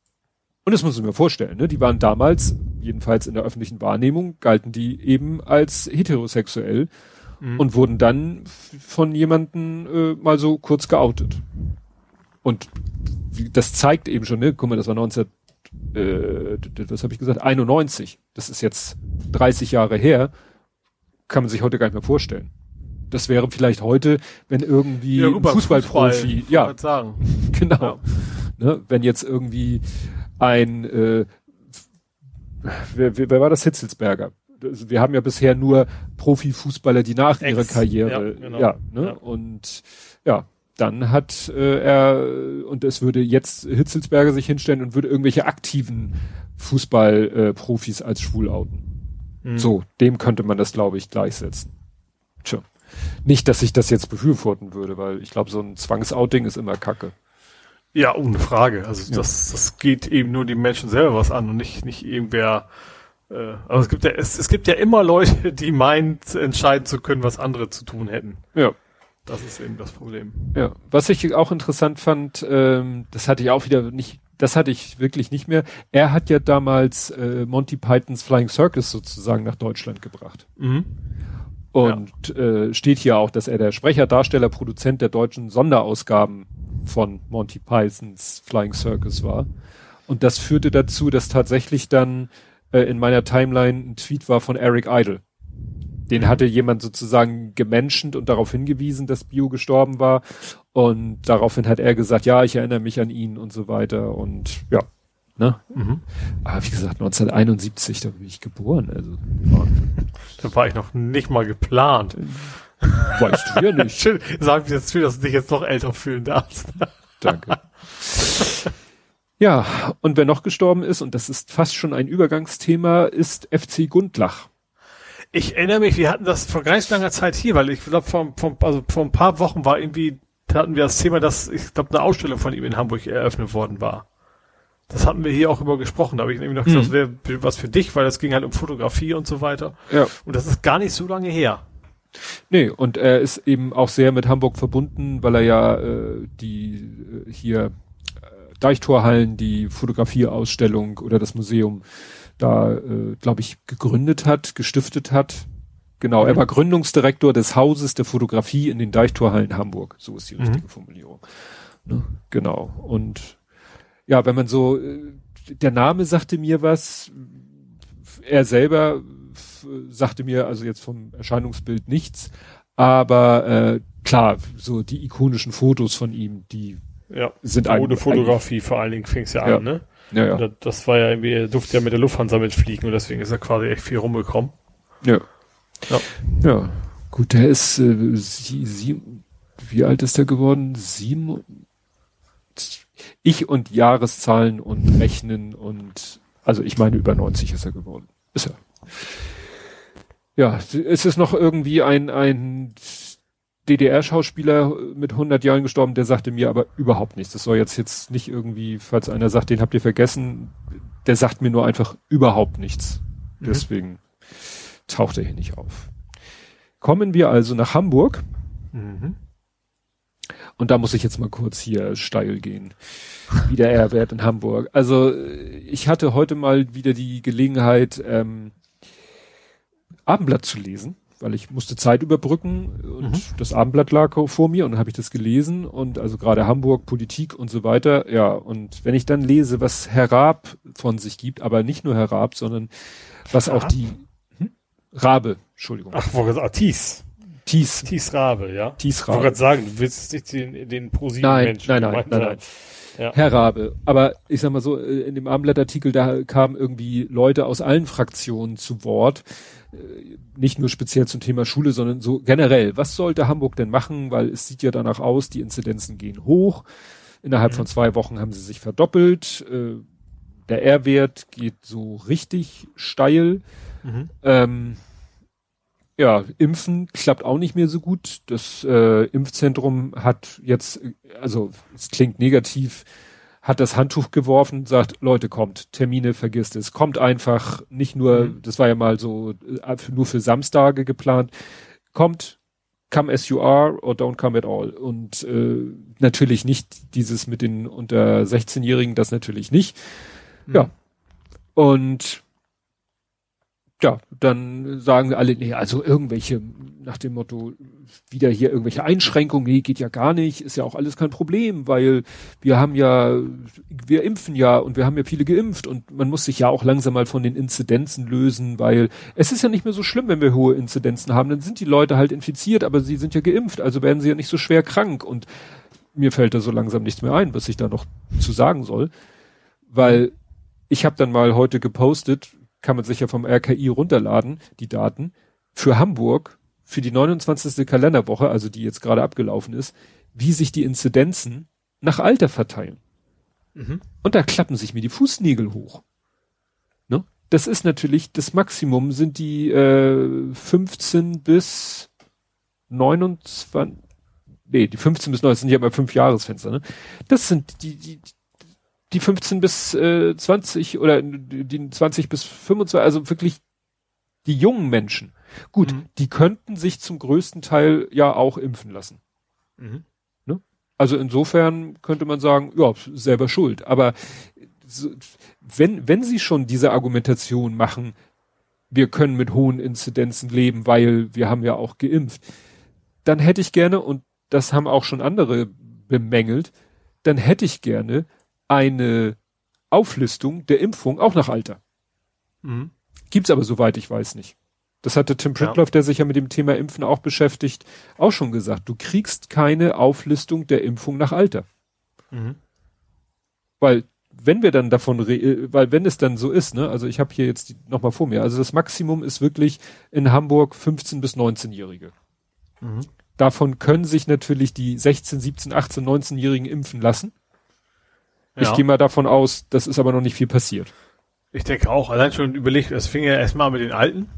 Und das muss ich mir vorstellen, ne? Die waren damals, jedenfalls in der öffentlichen Wahrnehmung, galten die eben als heterosexuell mhm. und wurden dann von jemanden äh, mal so kurz geoutet. Und das zeigt eben schon, ne? Guck mal, das war 19, äh, was habe ich gesagt, 91. Das ist jetzt 30 Jahre her. Kann man sich heute gar nicht mehr vorstellen. Das wäre vielleicht heute, wenn irgendwie ja, ein Fußballprofi, Fußball, ja, sagen. genau, ja. Ne, wenn jetzt irgendwie ein, äh, wer, wer war das Hitzelsberger? Wir haben ja bisher nur Profifußballer, die nach Ex, ihrer Karriere, ja, genau. ja, ne? Ja. und ja, dann hat äh, er und es würde jetzt Hitzelsberger sich hinstellen und würde irgendwelche aktiven Fußballprofis äh, als schwul outen. Mhm. So, dem könnte man das, glaube ich, gleichsetzen. Tja. Nicht, dass ich das jetzt befürworten würde, weil ich glaube, so ein Zwangsouting ist immer Kacke. Ja, ohne Frage. Also ja. das, das geht eben nur die Menschen selber was an und nicht, nicht irgendwer. Äh, aber es gibt ja, es, es gibt ja immer Leute, die meinen, entscheiden zu können, was andere zu tun hätten. Ja. Das ist eben das Problem. Ja. Was ich auch interessant fand, ähm, das hatte ich auch wieder nicht, das hatte ich wirklich nicht mehr. Er hat ja damals äh, Monty Pythons Flying Circus sozusagen nach Deutschland gebracht. Mhm. Und ja. äh, steht hier auch, dass er der Sprecher, Darsteller, Produzent der deutschen Sonderausgaben von Monty Pythons Flying Circus war. Und das führte dazu, dass tatsächlich dann äh, in meiner Timeline ein Tweet war von Eric Idle. Den hatte jemand sozusagen gemenschent und darauf hingewiesen, dass Bio gestorben war. Und daraufhin hat er gesagt, ja, ich erinnere mich an ihn und so weiter. Und ja, ne? Mhm. Aber wie gesagt, 1971, da bin ich geboren. Also, da war ich noch nicht mal geplant. Weißt du ja nicht. Schön, sag mir jetzt schön, dass du dich jetzt noch älter fühlen darfst. Danke. Ja, und wer noch gestorben ist, und das ist fast schon ein Übergangsthema, ist FC Gundlach. Ich erinnere mich, wir hatten das vor gar nicht langer Zeit hier, weil ich glaube, vor, vor, also vor ein paar Wochen war irgendwie, da hatten wir das Thema, dass, ich glaube, eine Ausstellung von ihm in Hamburg eröffnet worden war. Das hatten wir hier auch über gesprochen. Da habe ich nämlich noch gesagt, mhm. das wäre was für dich, weil das ging halt um Fotografie und so weiter. Ja. Und das ist gar nicht so lange her. Nee, und er ist eben auch sehr mit Hamburg verbunden, weil er ja äh, die äh, hier äh, Deichtorhallen, die Fotografieausstellung oder das Museum da, äh, glaube ich, gegründet hat, gestiftet hat. Genau, mhm. er war Gründungsdirektor des Hauses der Fotografie in den Deichtorhallen Hamburg. So ist die mhm. richtige Formulierung. Ne? Genau. Und ja, wenn man so, äh, der Name sagte mir was, er selber sagte mir also jetzt vom Erscheinungsbild nichts, aber äh, klar, so die ikonischen Fotos von ihm, die ja, sind ohne Fotografie vor allen Dingen fing es ja, ja, an, ne? Ja, ja. Das, das war ja irgendwie, er durfte ja mit der Lufthansa mitfliegen und deswegen ist er quasi echt viel rumgekommen. Ja. Ja. Ja. Gut, der ist äh, sie, sie, wie alt ist er geworden? Sieben. Ich und Jahreszahlen und Rechnen und also ich meine über 90 ist er geworden. Ist er ja, es ist noch irgendwie ein, ein DDR-Schauspieler mit 100 Jahren gestorben, der sagte mir aber überhaupt nichts. Das soll jetzt jetzt nicht irgendwie, falls einer sagt, den habt ihr vergessen, der sagt mir nur einfach überhaupt nichts. Mhm. Deswegen taucht er hier nicht auf. Kommen wir also nach Hamburg. Mhm. Und da muss ich jetzt mal kurz hier steil gehen. Wie der R-Wert in Hamburg. Also ich hatte heute mal wieder die Gelegenheit, ähm, Abendblatt zu lesen, weil ich musste Zeit überbrücken und mhm. das Abendblatt lag vor mir und dann habe ich das gelesen und also gerade Hamburg, Politik und so weiter. Ja, und wenn ich dann lese, was Herr Raab von sich gibt, aber nicht nur Herr Raab, sondern was auch die hm? Rabe, Entschuldigung. Ach, wo gesagt, Thies. Thies. Thies Rabe, ja. Thies Rabe. Ich wollte gerade sagen, du willst nicht den, den ProSieben nein, Menschen. Nein, nein, nein, nein. Ja. Herr Rabe. Aber ich sag mal so, äh, in dem Abendblattartikel, da kamen irgendwie Leute aus allen Fraktionen zu Wort. Äh, nicht nur speziell zum Thema Schule, sondern so generell. Was sollte Hamburg denn machen? Weil es sieht ja danach aus, die Inzidenzen gehen hoch. Innerhalb mhm. von zwei Wochen haben sie sich verdoppelt. Äh, der R-Wert geht so richtig steil. Mhm. Ähm, ja, Impfen klappt auch nicht mehr so gut. Das äh, Impfzentrum hat jetzt, also es klingt negativ, hat das Handtuch geworfen, sagt, Leute, kommt, Termine, vergisst es, kommt einfach, nicht nur, mhm. das war ja mal so, äh, nur für Samstage geplant, kommt, come as you are or don't come at all. Und äh, natürlich nicht dieses mit den unter 16-Jährigen, das natürlich nicht. Mhm. Ja. Und ja, dann sagen alle, nee, also irgendwelche, nach dem Motto, wieder hier irgendwelche Einschränkungen, nee, geht ja gar nicht, ist ja auch alles kein Problem, weil wir haben ja, wir impfen ja und wir haben ja viele geimpft und man muss sich ja auch langsam mal von den Inzidenzen lösen, weil es ist ja nicht mehr so schlimm, wenn wir hohe Inzidenzen haben, dann sind die Leute halt infiziert, aber sie sind ja geimpft, also werden sie ja nicht so schwer krank. Und mir fällt da so langsam nichts mehr ein, was ich da noch zu sagen soll, weil ich habe dann mal heute gepostet, kann man sich ja vom RKI runterladen, die Daten, für Hamburg, für die 29. Kalenderwoche, also die jetzt gerade abgelaufen ist, wie sich die Inzidenzen nach Alter verteilen. Mhm. Und da klappen sich mir die Fußnägel hoch. Ne? Das ist natürlich, das Maximum sind die äh, 15 bis 29, nee, die 15 bis 19 sind ja immer fünf Jahresfenster, ne? Das sind die, die, die 15 bis äh, 20 oder die 20 bis 25, also wirklich die jungen Menschen. Gut, mhm. die könnten sich zum größten Teil ja auch impfen lassen. Mhm. Ne? Also insofern könnte man sagen, ja, selber schuld. Aber wenn, wenn sie schon diese Argumentation machen, wir können mit hohen Inzidenzen leben, weil wir haben ja auch geimpft, dann hätte ich gerne, und das haben auch schon andere bemängelt, dann hätte ich gerne eine Auflistung der Impfung auch nach Alter. Mhm. Gibt's aber soweit ich weiß nicht. Das hatte Tim Pritloff, ja. der sich ja mit dem Thema Impfen auch beschäftigt, auch schon gesagt. Du kriegst keine Auflistung der Impfung nach Alter. Mhm. Weil wenn wir dann davon, weil wenn es dann so ist, ne, also ich habe hier jetzt nochmal vor mir, also das Maximum ist wirklich in Hamburg 15 bis 19-Jährige. Mhm. Davon können sich natürlich die 16, 17, 18, 19-Jährigen impfen lassen. Ja. Ich gehe mal davon aus, das ist aber noch nicht viel passiert. Ich denke auch, allein schon überlegt, es fing ja erstmal mit den Alten.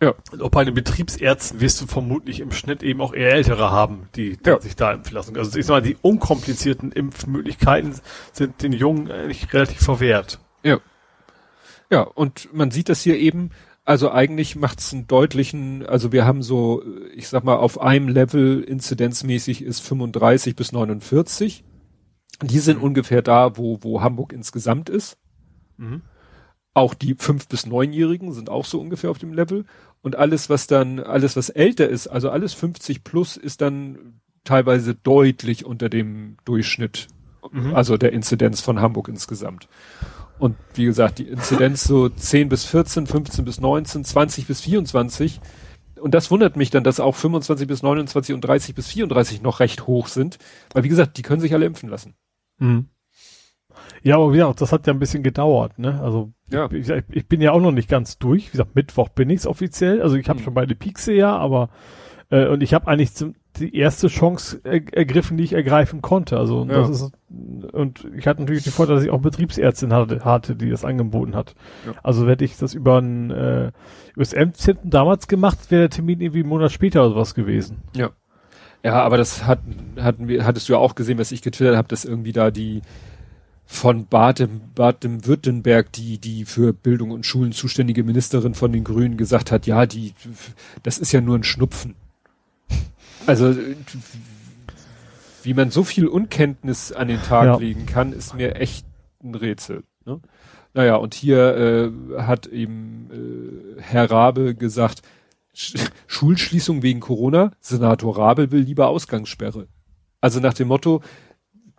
Ja. Und auch bei den Betriebsärzten wirst du vermutlich im Schnitt eben auch eher Ältere haben, die, die ja. sich da impfen lassen. Also ich sag mal, die unkomplizierten Impfmöglichkeiten sind den Jungen eigentlich relativ verwehrt. Ja. Ja, und man sieht das hier eben, also eigentlich macht es einen deutlichen, also wir haben so, ich sag mal, auf einem Level inzidenzmäßig ist 35 bis 49. Die sind mhm. ungefähr da, wo, wo Hamburg insgesamt ist. Mhm. Auch die fünf bis neunjährigen sind auch so ungefähr auf dem Level. Und alles, was dann, alles, was älter ist, also alles 50 plus, ist dann teilweise deutlich unter dem Durchschnitt, mhm. also der Inzidenz von Hamburg insgesamt. Und wie gesagt, die Inzidenz so 10 bis 14, 15 bis 19, 20 bis 24. Und das wundert mich dann, dass auch 25 bis 29 und 30 bis 34 noch recht hoch sind. Weil wie gesagt, die können sich alle impfen lassen. Mhm. Ja, aber ja, das hat ja ein bisschen gedauert, ne? Also ja. ich, ich bin ja auch noch nicht ganz durch. Wie gesagt, Mittwoch bin ich's offiziell. Also ich habe mhm. schon beide Piekse ja, aber äh, und ich habe eigentlich zum, die erste Chance er, ergriffen, die ich ergreifen konnte. Also ja. das ist und ich hatte natürlich den Vorteil, dass ich auch Betriebsärztin hatte, hatte die das angeboten hat. Ja. Also hätte ich das über ein äh, über das MZ damals gemacht, wäre der Termin irgendwie einen Monat später oder sowas gewesen. Ja. Ja, aber das hat, hatten wir, hattest du ja auch gesehen, was ich getwittert habe, dass irgendwie da die von Baden, Baden-Württemberg, die, die für Bildung und Schulen zuständige Ministerin von den Grünen gesagt hat, ja, die, das ist ja nur ein Schnupfen. Also, wie man so viel Unkenntnis an den Tag ja. legen kann, ist mir echt ein Rätsel. Ne? Naja, und hier äh, hat eben äh, Herr Rabe gesagt, Schulschließung wegen Corona, Senator Rabel will lieber Ausgangssperre. Also nach dem Motto,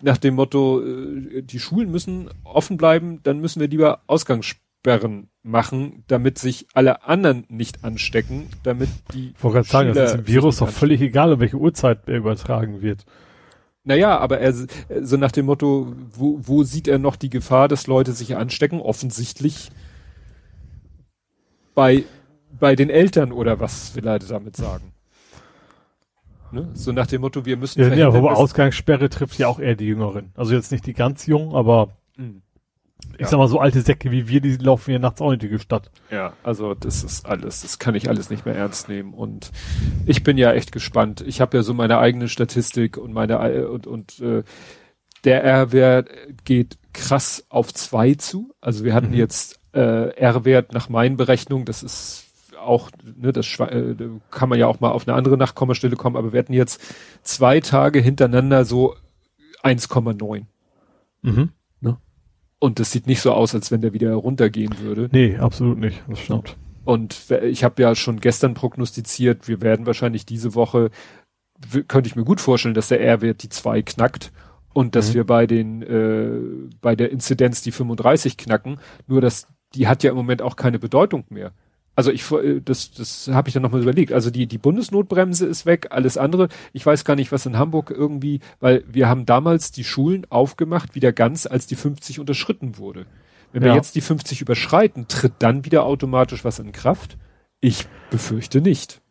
nach dem Motto, äh, die Schulen müssen offen bleiben, dann müssen wir lieber Ausgangssperren machen, damit sich alle anderen nicht anstecken, damit die. Ich wollte gerade sagen, das ist dem Virus doch völlig egal, um welche Uhrzeit er übertragen wird. Naja, aber er, so nach dem Motto, wo, wo sieht er noch die Gefahr, dass Leute sich anstecken? Offensichtlich bei bei den Eltern oder was will er damit sagen? Ne? So nach dem Motto, wir müssen. Ja, ja wobei Ausgangssperre trifft ja auch eher die Jüngeren. Also jetzt nicht die ganz jungen, aber mhm. ich ja. sag mal, so alte Säcke wie wir, die laufen ja nachts auch in die Stadt. Ja, also das ist alles, das kann ich alles nicht mehr ernst nehmen. Und ich bin ja echt gespannt. Ich habe ja so meine eigene Statistik und meine und, und äh, der R-Wert geht krass auf zwei zu. Also wir hatten Mhm. jetzt äh, R-Wert nach meinen Berechnungen, das ist auch, ne, das äh, kann man ja auch mal auf eine andere Nachkommastelle kommen, aber wir hatten jetzt zwei Tage hintereinander so 1,9. Mhm. Und das sieht nicht so aus, als wenn der wieder runtergehen würde. Nee, absolut nicht. Das stimmt. Und ich habe ja schon gestern prognostiziert, wir werden wahrscheinlich diese Woche, könnte ich mir gut vorstellen, dass der R-Wert die 2 knackt und dass Mhm. wir bei den äh, bei der Inzidenz die 35 knacken. Nur dass die hat ja im Moment auch keine Bedeutung mehr. Also ich äh, das das habe ich dann nochmal überlegt. Also die die Bundesnotbremse ist weg, alles andere. Ich weiß gar nicht, was in Hamburg irgendwie, weil wir haben damals die Schulen aufgemacht wieder ganz, als die 50 unterschritten wurde. Wenn wir Ja. jetzt die 50 überschreiten, tritt dann wieder automatisch was in Kraft? Ich befürchte nicht.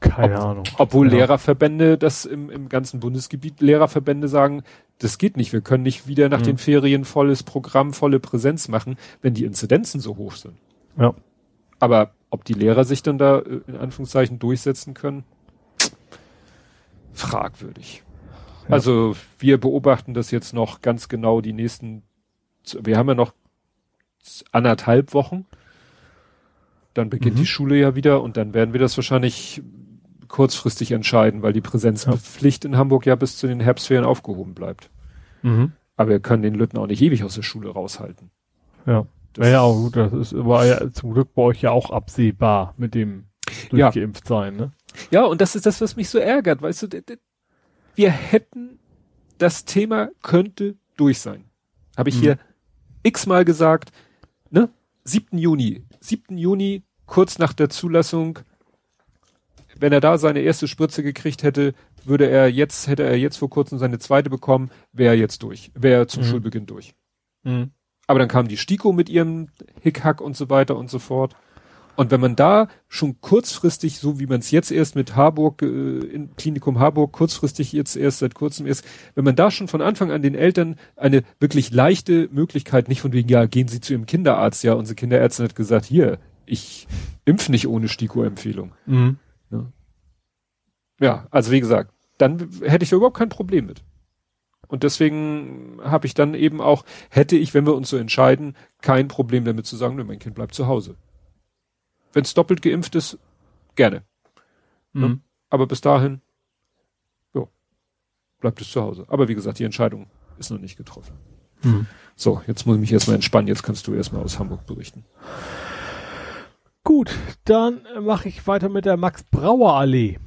Keine Ahnung. Obwohl Ja. Lehrerverbände das im, im ganzen Bundesgebiet Lehrerverbände sagen, das geht nicht. Wir können nicht wieder nach Mhm. den Ferien volles Programm, volle Präsenz machen, wenn die Inzidenzen so hoch sind. Ja. Aber ob die Lehrer sich dann da äh, in Anführungszeichen durchsetzen können, fragwürdig. Ja. Also wir beobachten das jetzt noch ganz genau die nächsten, wir haben ja noch anderthalb Wochen. Dann beginnt Mhm. die Schule ja wieder und dann werden wir das wahrscheinlich kurzfristig entscheiden, weil die Präsenzpflicht in Hamburg ja bis zu den Herbstferien aufgehoben bleibt. Mhm. Aber wir können den Lütten auch nicht ewig aus der Schule raushalten. Ja. Naja, aber gut, das ist aber ja zum Glück bei euch ja auch absehbar mit dem Ja. durchgeimpft sein, ne? Ja, und das ist das, was mich so ärgert, weißt du, wir hätten, das Thema könnte durch sein. Habe ich Mhm. hier x-mal gesagt, ne? 7. Juni, 7. Juni, kurz nach der Zulassung, wenn er da seine erste Spritze gekriegt hätte, würde er jetzt, hätte er jetzt vor kurzem seine zweite bekommen, wäre er jetzt durch, wäre er zum Mhm. Schulbeginn durch. Mhm. Aber dann kam die STIKO mit ihrem Hickhack und so weiter und so fort. Und wenn man da schon kurzfristig, so wie man es jetzt erst mit Harburg, äh, in Klinikum Harburg, kurzfristig jetzt erst seit kurzem ist, wenn man da schon von Anfang an den Eltern eine wirklich leichte Möglichkeit, nicht von wegen, ja, gehen Sie zu Ihrem Kinderarzt, ja, unsere Kinderärztin hat gesagt, hier, ich impf nicht ohne STIKO-Empfehlung. Mhm. Ja, also wie gesagt, dann hätte ich da überhaupt kein Problem mit. Und deswegen habe ich dann eben auch, hätte ich, wenn wir uns so entscheiden, kein Problem damit zu sagen, mein Kind bleibt zu Hause. Wenn es doppelt geimpft ist, gerne. Mhm. Aber bis dahin, jo, bleibt es zu Hause. Aber wie gesagt, die Entscheidung ist noch nicht getroffen. Mhm. So, jetzt muss ich mich erstmal entspannen. Jetzt kannst du erstmal aus Hamburg berichten. Gut, dann mache ich weiter mit der Max-Brauer-Allee.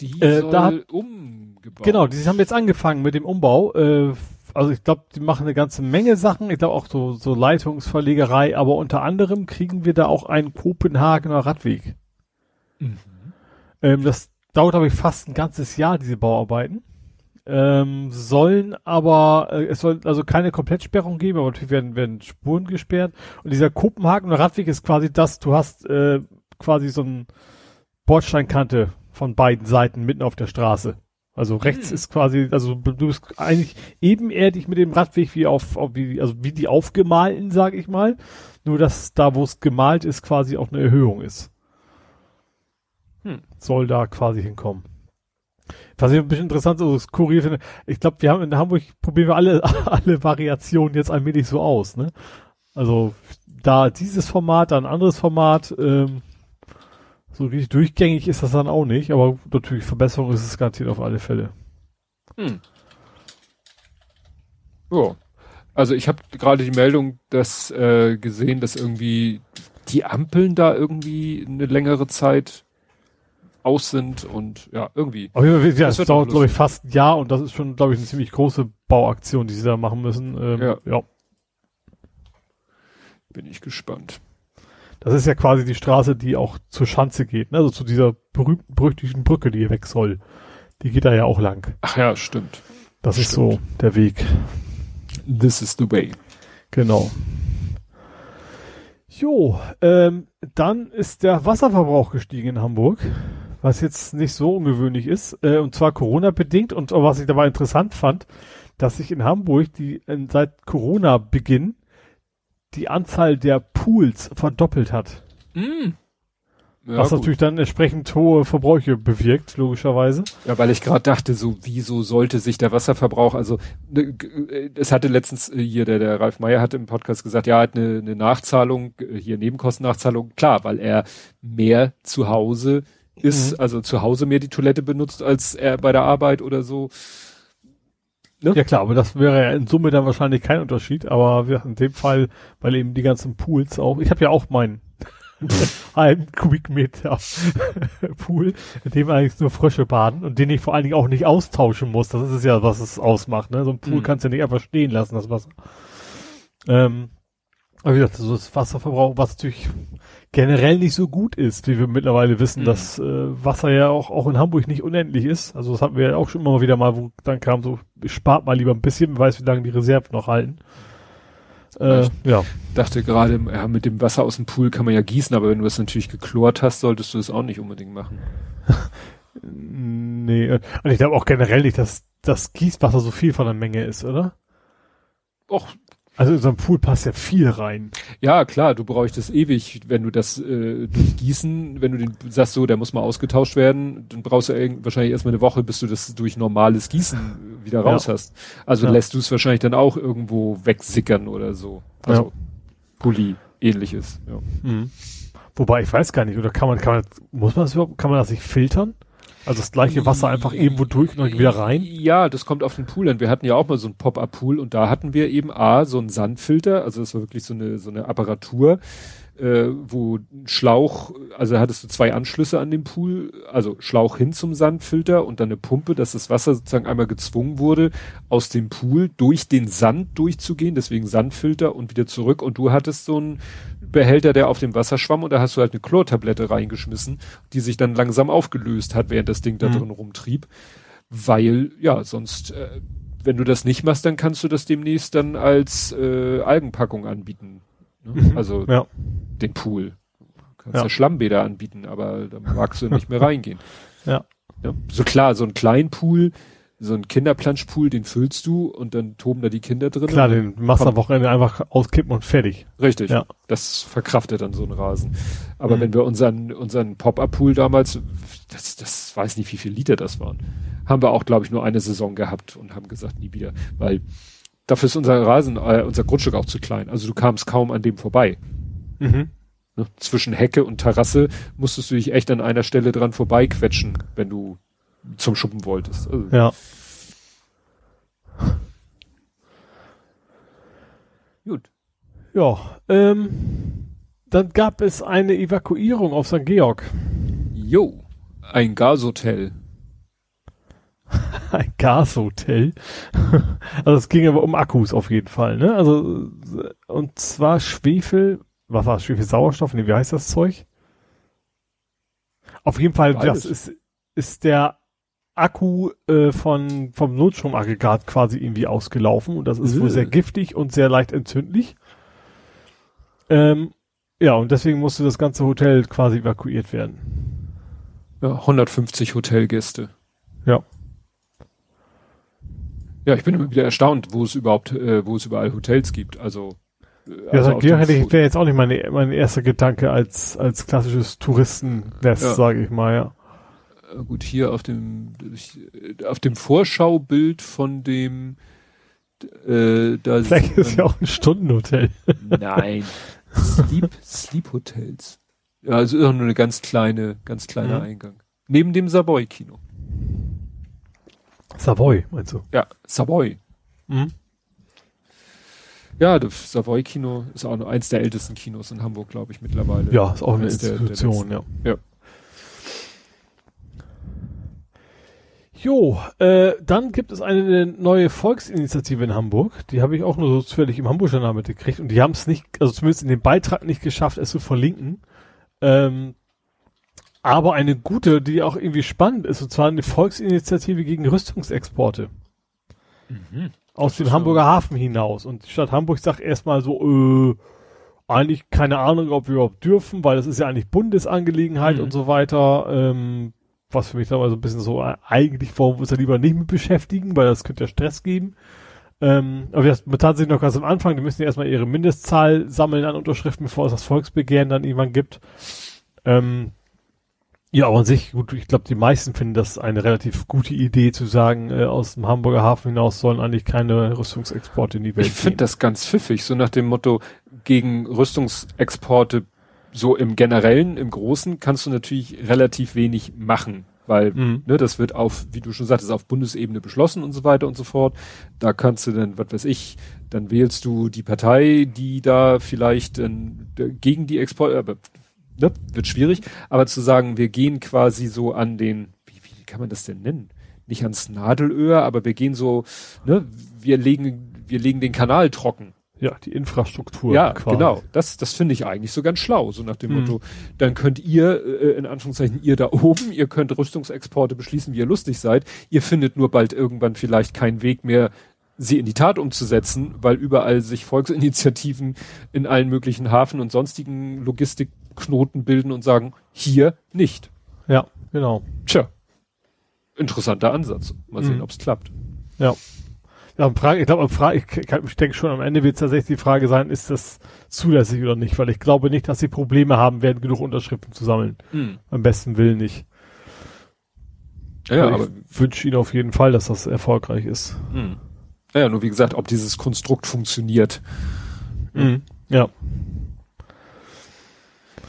Die Äh, soll da hat- umgebaut. Genau, die haben jetzt angefangen mit dem Umbau. Äh, also ich glaube, die machen eine ganze Menge Sachen. Ich glaube auch so, so Leitungsverlegerei, aber unter anderem kriegen wir da auch einen Kopenhagener Radweg. Mhm. Ähm, das dauert, glaube ich, fast ein ganzes Jahr, diese Bauarbeiten. Ähm, sollen aber, äh, es soll also keine Komplettsperrung geben, aber natürlich werden, werden Spuren gesperrt. Und dieser Kopenhagener Radweg ist quasi das, du hast äh, quasi so ein Bordsteinkante von beiden Seiten mitten auf der Straße. Also rechts Hm. ist quasi, also du bist eigentlich ebenerdig mit dem Radweg wie auf, auf wie, also wie die aufgemalten, sag ich mal. Nur dass da, wo es gemalt ist, quasi auch eine Erhöhung ist. Hm. Soll da quasi hinkommen. Was ich ein bisschen interessant, also skurril finde, ich glaube, wir haben in Hamburg, probieren wir alle, alle Variationen jetzt allmählich so aus, ne? Also, da dieses Format, da ein anderes Format, ähm, so richtig durchgängig ist das dann auch nicht, aber natürlich Verbesserung ist es garantiert auf alle Fälle. Hm. Ja. Also ich habe gerade die Meldung, dass äh, gesehen, dass irgendwie die Ampeln da irgendwie eine längere Zeit aus sind und ja, irgendwie. Aber ja, es Das wird dauert, glaube ich, fast ein Jahr und das ist schon, glaube ich, eine ziemlich große Bauaktion, die sie da machen müssen. Ähm, Ja. ja. Bin ich gespannt. Das ist ja quasi die Straße, die auch zur Schanze geht, ne? also zu dieser berühmten, berüchtigten Brücke, die hier weg soll. Die geht da ja auch lang. Ach ja, stimmt. Das ist Stimmt. so der Weg. This is the way. Genau. Jo, ähm, dann ist der Wasserverbrauch gestiegen in Hamburg, was jetzt nicht so ungewöhnlich ist, äh, und zwar Corona-bedingt. Und was ich dabei interessant fand, dass sich in Hamburg die äh, seit Corona-Beginn die Anzahl der Pools verdoppelt hat. Mm. Ja, was gut. natürlich dann entsprechend hohe Verbräuche bewirkt, logischerweise. Ja, weil ich gerade dachte, so wieso sollte sich der Wasserverbrauch, also ne, es hatte letztens äh, hier der, der Ralf Meyer hat im Podcast gesagt, ja, er hat eine, eine Nachzahlung, äh, hier Nebenkostennachzahlung, klar, weil er mehr zu Hause ist, mhm. also zu Hause mehr die Toilette benutzt, als er bei der Arbeit oder so. Ne? Ja klar, aber das wäre ja in Summe dann wahrscheinlich kein Unterschied, aber in dem Fall, weil eben die ganzen Pools auch, ich habe ja auch meinen halben Kubikmeter Pool, in dem eigentlich nur Frösche baden und den ich vor allen Dingen auch nicht austauschen muss. Das ist ja, was es ausmacht. Ne? So ein Pool mhm. kannst du ja nicht einfach stehen lassen, das Wasser. Ähm, aber wie gesagt, so das Wasserverbrauch, was natürlich generell nicht so gut ist, wie wir mittlerweile wissen, mhm. dass äh, Wasser ja auch, auch in Hamburg nicht unendlich ist. Also das hatten wir ja auch schon immer wieder mal, wo dann kam so, spart mal lieber ein bisschen, weiß, wie lange die Reserven noch halten. Äh, ich ja. dachte gerade, ja, mit dem Wasser aus dem Pool kann man ja gießen, aber wenn du das natürlich geklort hast, solltest du das auch nicht unbedingt machen. nee, und ich glaube auch generell nicht, dass das Gießwasser so viel von der Menge ist, oder? Och, also in so einem Pool passt ja viel rein. Ja, klar, du bräuchtest ewig, wenn du das äh, durchgießen, wenn du den sagst so, der muss mal ausgetauscht werden, dann brauchst du wahrscheinlich erstmal eine Woche, bis du das durch normales Gießen wieder raus ja. hast. Also ja. lässt du es wahrscheinlich dann auch irgendwo wegsickern oder so. Also ja. Pulli ähnliches. Ja. Mhm. Wobei ich weiß gar nicht, oder kann man, kann man, muss man das überhaupt, kann man das nicht filtern? Also das gleiche Wasser einfach irgendwo durch und wieder rein? Ja, das kommt auf den Pool an. Wir hatten ja auch mal so einen Pop-Up-Pool und da hatten wir eben A, so einen Sandfilter, also das war wirklich so eine, so eine Apparatur, äh, wo Schlauch, also hattest du zwei Anschlüsse an dem Pool, also Schlauch hin zum Sandfilter und dann eine Pumpe, dass das Wasser sozusagen einmal gezwungen wurde, aus dem Pool durch den Sand durchzugehen, deswegen Sandfilter und wieder zurück und du hattest so einen Behälter, der auf dem Wasser schwamm und da hast du halt eine Chlortablette reingeschmissen, die sich dann langsam aufgelöst hat, während das Ding da mhm. drin rumtrieb. Weil, ja, sonst, äh, wenn du das nicht machst, dann kannst du das demnächst dann als äh, Algenpackung anbieten. Ne? Mhm. Also ja. den Pool. Du kannst ja. ja Schlammbäder anbieten, aber da magst du nicht mehr reingehen. Ja. ja. So klar, so ein kleinen Pool, so ein Kinderplanschpool, den füllst du und dann toben da die Kinder drin. Klar, den machst du am Wochenende einfach auskippen und fertig. Richtig. Ja. Das verkraftet dann so ein Rasen. Aber mhm. wenn wir unseren, unseren Pop-Up-Pool damals, das, das weiß nicht, wie viel Liter das waren, haben wir auch, glaube ich, nur eine Saison gehabt und haben gesagt, nie wieder. Weil dafür ist unser Rasen, äh, unser Grundstück auch zu klein. Also du kamst kaum an dem vorbei. Mhm. Ne? Zwischen Hecke und Terrasse musstest du dich echt an einer Stelle dran vorbeiquetschen, wenn du zum Schuppen wolltest. Also, ja. Gut. Ja, ähm, dann gab es eine Evakuierung auf St. Georg. Jo, ein Gashotel. ein Gashotel. also es ging aber um Akkus auf jeden Fall, ne? Also und zwar Schwefel, was war Schwefel Sauerstoff? Nee, wie heißt das Zeug? Auf jeden Fall, Beides. das ist, ist der Akku äh, von vom Notstromaggregat quasi irgendwie ausgelaufen und das ist äh. wohl sehr giftig und sehr leicht entzündlich. Ähm, ja, und deswegen musste das ganze Hotel quasi evakuiert werden. Ja, 150 Hotelgäste. Ja. Ja, ich bin immer wieder erstaunt, wo es überhaupt, äh, wo es überall Hotels gibt. Also äh, ja, also St. hätte ich wäre jetzt auch nicht meine, mein erster Gedanke als als klassisches Touristennest, ja. sage ich mal, ja. Äh, gut, hier auf dem, auf dem Vorschaubild von dem, äh, da Vielleicht ist ja auch ein Stundenhotel. Nein. Sleep, Sleep Hotels. Ja, also ist auch nur eine ganz kleine, ganz kleiner mhm. Eingang. Neben dem Savoy-Kino. Savoy, meinst du? Ja, Savoy. Mhm. Ja, das Savoy-Kino ist auch noch eins der ältesten Kinos in Hamburg, glaube ich, mittlerweile. Ja, ist auch eine Institution, der, der ja. Ja. Jo, äh, dann gibt es eine neue Volksinitiative in Hamburg. Die habe ich auch nur so zufällig im Hamburger Namen mitgekriegt und die haben es nicht, also zumindest in dem Beitrag nicht geschafft, es zu verlinken. Ähm, aber eine gute, die auch irgendwie spannend ist, und zwar eine Volksinitiative gegen Rüstungsexporte. Mhm. Aus dem Hamburger Hafen hinaus. Und die Stadt Hamburg sagt erstmal so, äh, eigentlich keine Ahnung, ob wir überhaupt dürfen, weil das ist ja eigentlich Bundesangelegenheit mhm. und so weiter. Ähm, was für mich dann mal so ein bisschen so, äh, eigentlich wollen wir uns lieber nicht mit beschäftigen, weil das könnte ja Stress geben. Ähm, aber das tatsächlich noch ganz am Anfang, die müssen ja erstmal ihre Mindestzahl sammeln an Unterschriften, bevor es das Volksbegehren dann irgendwann gibt. Ähm, Ja, aber an sich, gut, ich glaube, die meisten finden das eine relativ gute Idee zu sagen, äh, aus dem Hamburger Hafen hinaus sollen eigentlich keine Rüstungsexporte in die Welt Ich finde das ganz pfiffig, so nach dem Motto, gegen Rüstungsexporte so im Generellen, im Großen, kannst du natürlich relativ wenig machen, weil Mhm. ne, das wird auf, wie du schon sagtest, auf Bundesebene beschlossen und so weiter und so fort. Da kannst du dann, was weiß ich, dann wählst du die Partei, die da vielleicht ähm, gegen die Exporte, aber ne, wird schwierig. Aber zu sagen, wir gehen quasi so an den, wie, wie kann man das denn nennen? Nicht ans Nadelöhr, aber wir gehen so, ne, wir legen, wir legen den Kanal trocken. Ja, die Infrastruktur. Ja, quasi. genau. Das, das finde ich eigentlich so ganz schlau. So nach dem Mhm. Motto, dann könnt ihr, äh, in Anführungszeichen, ihr da oben, ihr könnt Rüstungsexporte beschließen, wie ihr lustig seid. Ihr findet nur bald irgendwann vielleicht keinen Weg mehr, sie in die Tat umzusetzen, weil überall sich Volksinitiativen in allen möglichen Hafen und sonstigen Logistikknoten bilden und sagen, hier nicht. Ja, genau. Tja. Interessanter Ansatz. Mal sehen, Mhm. ob's klappt. Ja. Ja, Frage, ich glaube, Frage, ich, ich denke schon, am Ende wird es tatsächlich die Frage sein, ist das zulässig oder nicht, weil ich glaube nicht, dass sie Probleme haben werden, genug Unterschriften zu sammeln. Am besten Willen nicht. Ja, Also aber ich wünsche ihnen auf jeden Fall, dass das erfolgreich ist. Hm. Naja, nur wie gesagt, ob dieses Konstrukt funktioniert. Ja.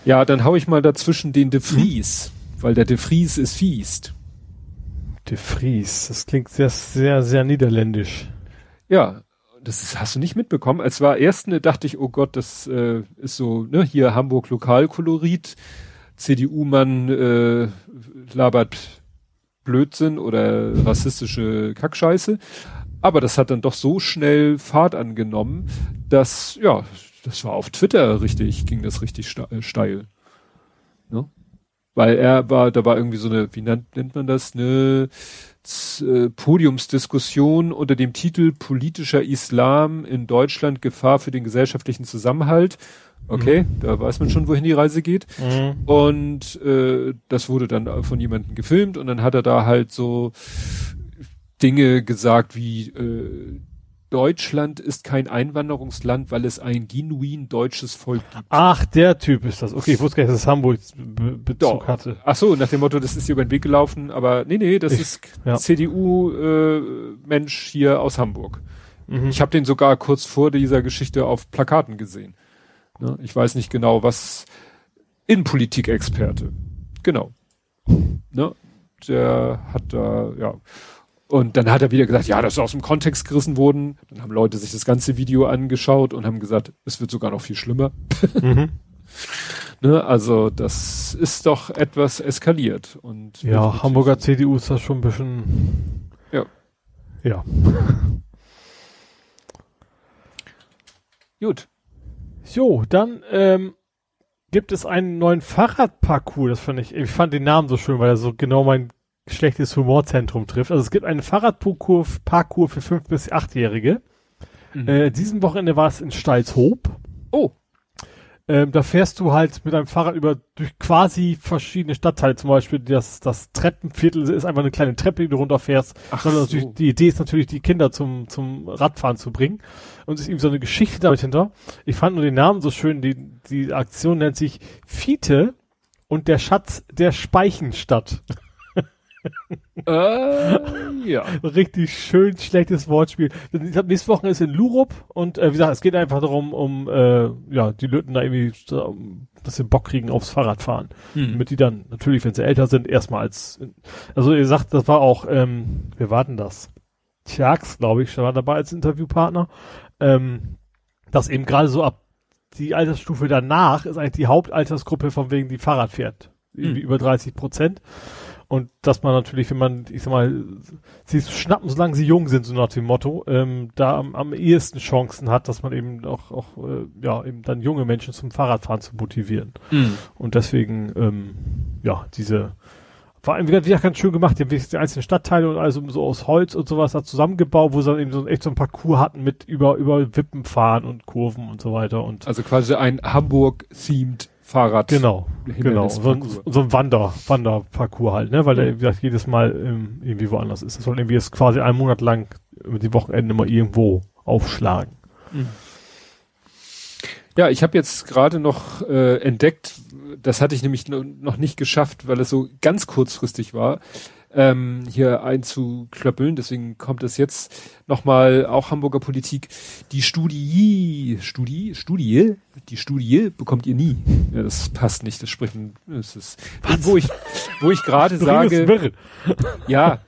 Ja, dann hau ich mal dazwischen den De Vries, weil der De Vries ist fiest. De Vries, das klingt sehr, sehr, sehr niederländisch. Ja, das hast du nicht mitbekommen. Als war erst ne, dachte ich, oh Gott, das äh, ist so, ne, hier Hamburg Lokalkolorit, CDU-Mann äh, labert Blödsinn oder rassistische Kackscheiße. Aber das hat dann doch so schnell Fahrt angenommen, dass, ja, das war auf Twitter richtig, ging das richtig äh, steil. Ne? Weil er war, da war irgendwie so eine, wie nennt, nennt man das, eine äh, Podiumsdiskussion unter dem Titel Politischer Islam in Deutschland Gefahr für den gesellschaftlichen Zusammenhalt. Okay, da weiß man schon, wohin die Reise geht. Und äh, das wurde dann von jemandem gefilmt und dann hat er da halt so Dinge gesagt wie äh, Deutschland ist kein Einwanderungsland, weil es ein genuin deutsches Volk gibt. Ach, der Typ ist das. Okay, ich wusste gar nicht, dass es Hamburg Be Bezug Doch. hatte. Ach so, nach dem Motto, das ist dir über den Weg gelaufen, aber nee, nee, das Ich- ist ja. CDU-Mensch hier aus Hamburg. Mhm. Ich habe den sogar kurz vor dieser Geschichte auf Plakaten gesehen. Ne? Ich weiß nicht genau, was Innenpolitik-Experte. Genau. Ne? Der hat da, ja. Und dann hat er wieder gesagt, ja, das ist aus dem Kontext gerissen worden. Dann haben Leute sich das ganze Video angeschaut und haben gesagt, es wird sogar noch viel schlimmer. Mhm. Ne? Also das ist doch etwas eskaliert. Und Ja, Hamburger CDU ist das schon ein bisschen. Ja. Ja. Gut. So, dann ähm, gibt es einen neuen Fahrradparcours. Das fand ich, ich fand den Namen so schön, weil er so genau mein schlechtes Humorzentrum trifft. Also es gibt einen Fahrradparcours Parcours für 5- bis 8-Jährige. Mhm. Äh, diesen Wochenende war es in Stalzhoop. Oh. Ähm, da fährst du halt mit deinem Fahrrad über durch quasi verschiedene Stadtteile. Zum Beispiel das, das Treppenviertel ist einfach eine kleine Treppe, die du runterfährst. Ach so. natürlich, die Idee ist natürlich, die Kinder zum, zum Radfahren zu bringen. Und es ist eben so eine Geschichte damit hinter. Ich fand nur den Namen so schön. Die, die Aktion nennt sich Fiete und der Schatz der Speichenstadt. Äh, ja. Richtig schön schlechtes Wortspiel. Ich glaube, nächste Woche ist in Lurup und äh, wie gesagt, es geht einfach darum, um äh, ja die Lütten da irgendwie, um, dass sie Bock kriegen aufs Fahrradfahren. Hm. Damit die dann natürlich, wenn sie älter sind, erstmal als also ihr sagt, das war auch, ähm, wir warten das. Tjax, glaube ich, war dabei als Interviewpartner. Ähm, dass eben gerade so ab die Altersstufe danach ist eigentlich die Hauptaltersgruppe von wegen die Fahrrad fährt. Irgendwie über 30 Prozent. Und dass man natürlich, wenn man, ich sag mal, sie schnappen, solange sie jung sind, so nach dem Motto, ähm, da am, am ehesten Chancen hat, dass man eben auch, auch äh, ja, eben dann junge Menschen zum Fahrradfahren zu motivieren. Hm. Und deswegen, ähm, ja, diese, war wieder, wieder ganz schön gemacht, die haben die einzelnen Stadtteile und also so aus Holz und sowas da zusammengebaut, wo sie dann eben so echt so ein Parcours hatten mit über, über Wippen fahren und Kurven und so weiter und Also quasi ein Hamburg-themed Fahrrad. Genau, genau. So ein, so ein Wander, Wanderparcours halt, ne? Weil der, wie gesagt, jedes Mal ähm, irgendwie woanders ist. Das soll irgendwie jetzt quasi einen Monat lang über die Wochenende mal irgendwo aufschlagen. Ja, ich habe jetzt gerade noch äh, entdeckt, das hatte ich nämlich noch nicht geschafft, weil es so ganz kurzfristig war, ähm, hier einzuklöppeln. Deswegen kommt es jetzt nochmal auch Hamburger Politik. Die Studie, Studie, Studie, die Studie bekommt ihr nie. Ja, das passt nicht. Das sprechen, das ist, Was? wo ich, wo ich gerade sage, ja,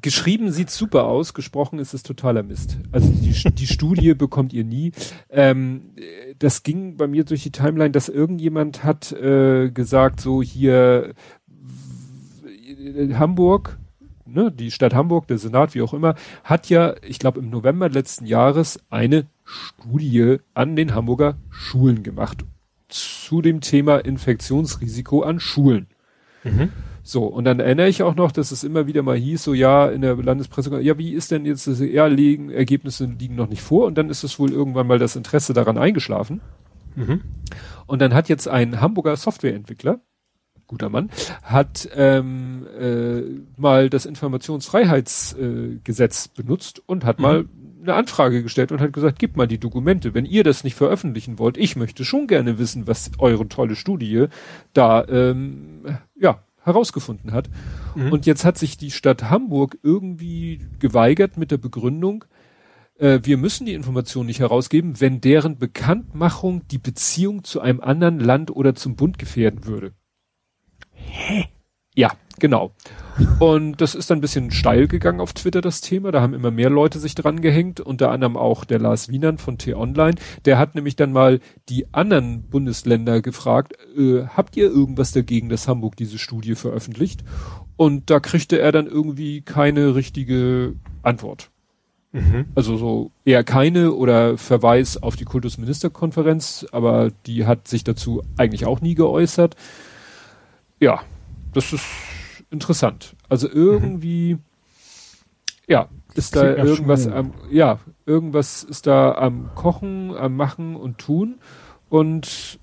geschrieben sieht super aus, gesprochen ist es totaler Mist. Also die, die Studie bekommt ihr nie. Ähm, das ging bei mir durch die Timeline, dass irgendjemand hat äh, gesagt, so hier Hamburg, ne, die Stadt Hamburg, der Senat, wie auch immer, hat ja, ich glaube im November letzten Jahres eine Studie an den Hamburger Schulen gemacht zu dem Thema Infektionsrisiko an Schulen. Mhm. So, und dann erinnere ich auch noch, dass es immer wieder mal hieß, so ja, in der Landespresse, ja, wie ist denn jetzt das, ja, liegen, Ergebnisse liegen noch nicht vor und dann ist es wohl irgendwann mal das Interesse daran eingeschlafen. Mhm. Und dann hat jetzt ein Hamburger Softwareentwickler, guter Mann, hat ähm, äh, mal das Informationsfreiheitsgesetz äh, benutzt und hat mhm. mal eine Anfrage gestellt und hat gesagt, gib mal die Dokumente. Wenn ihr das nicht veröffentlichen wollt, ich möchte schon gerne wissen, was eure tolle Studie da ähm, ja herausgefunden hat. Mhm. Und jetzt hat sich die Stadt Hamburg irgendwie geweigert mit der Begründung, äh, wir müssen die Information nicht herausgeben, wenn deren Bekanntmachung die Beziehung zu einem anderen Land oder zum Bund gefährden würde. Hä? Ja, genau. Und das ist dann ein bisschen steil gegangen auf Twitter, das Thema. Da haben immer mehr Leute sich dran gehängt, unter anderem auch der Lars Wienern von T-Online. Der hat nämlich dann mal die anderen Bundesländer gefragt, äh, habt ihr irgendwas dagegen, dass Hamburg diese Studie veröffentlicht? Und da kriegte er dann irgendwie keine richtige Antwort. Mhm. Also so eher keine oder Verweis auf die Kultusministerkonferenz, aber die hat sich dazu eigentlich auch nie geäußert. Ja, das ist interessant. Also irgendwie, mhm. ja, ist da irgendwas am, ja, irgendwas ist da am Kochen, am Machen und Tun. Und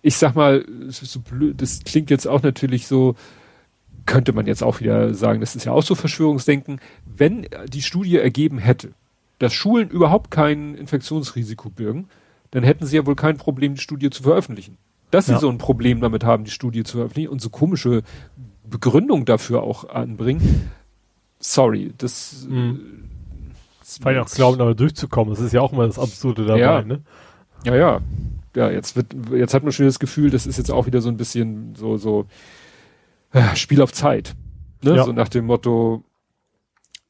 ich sag mal, so blöd, das klingt jetzt auch natürlich so, könnte man jetzt auch wieder sagen, das ist ja auch so Verschwörungsdenken. Wenn die Studie ergeben hätte, dass Schulen überhaupt kein Infektionsrisiko birgen, dann hätten sie ja wohl kein Problem, die Studie zu veröffentlichen. Dass sie ja. so ein Problem damit haben, die Studie zu veröffentlichen und so komische Begründung dafür auch anbringen. Sorry, das, mhm. das war ja auch glauben, damit durchzukommen. Das ist ja auch immer das Absurde dabei, ja. ne? Ja, ja. Ja, jetzt wird, jetzt hat man schon das Gefühl, das ist jetzt auch wieder so ein bisschen so, so, äh, Spiel auf Zeit. Ne? Ja. So nach dem Motto,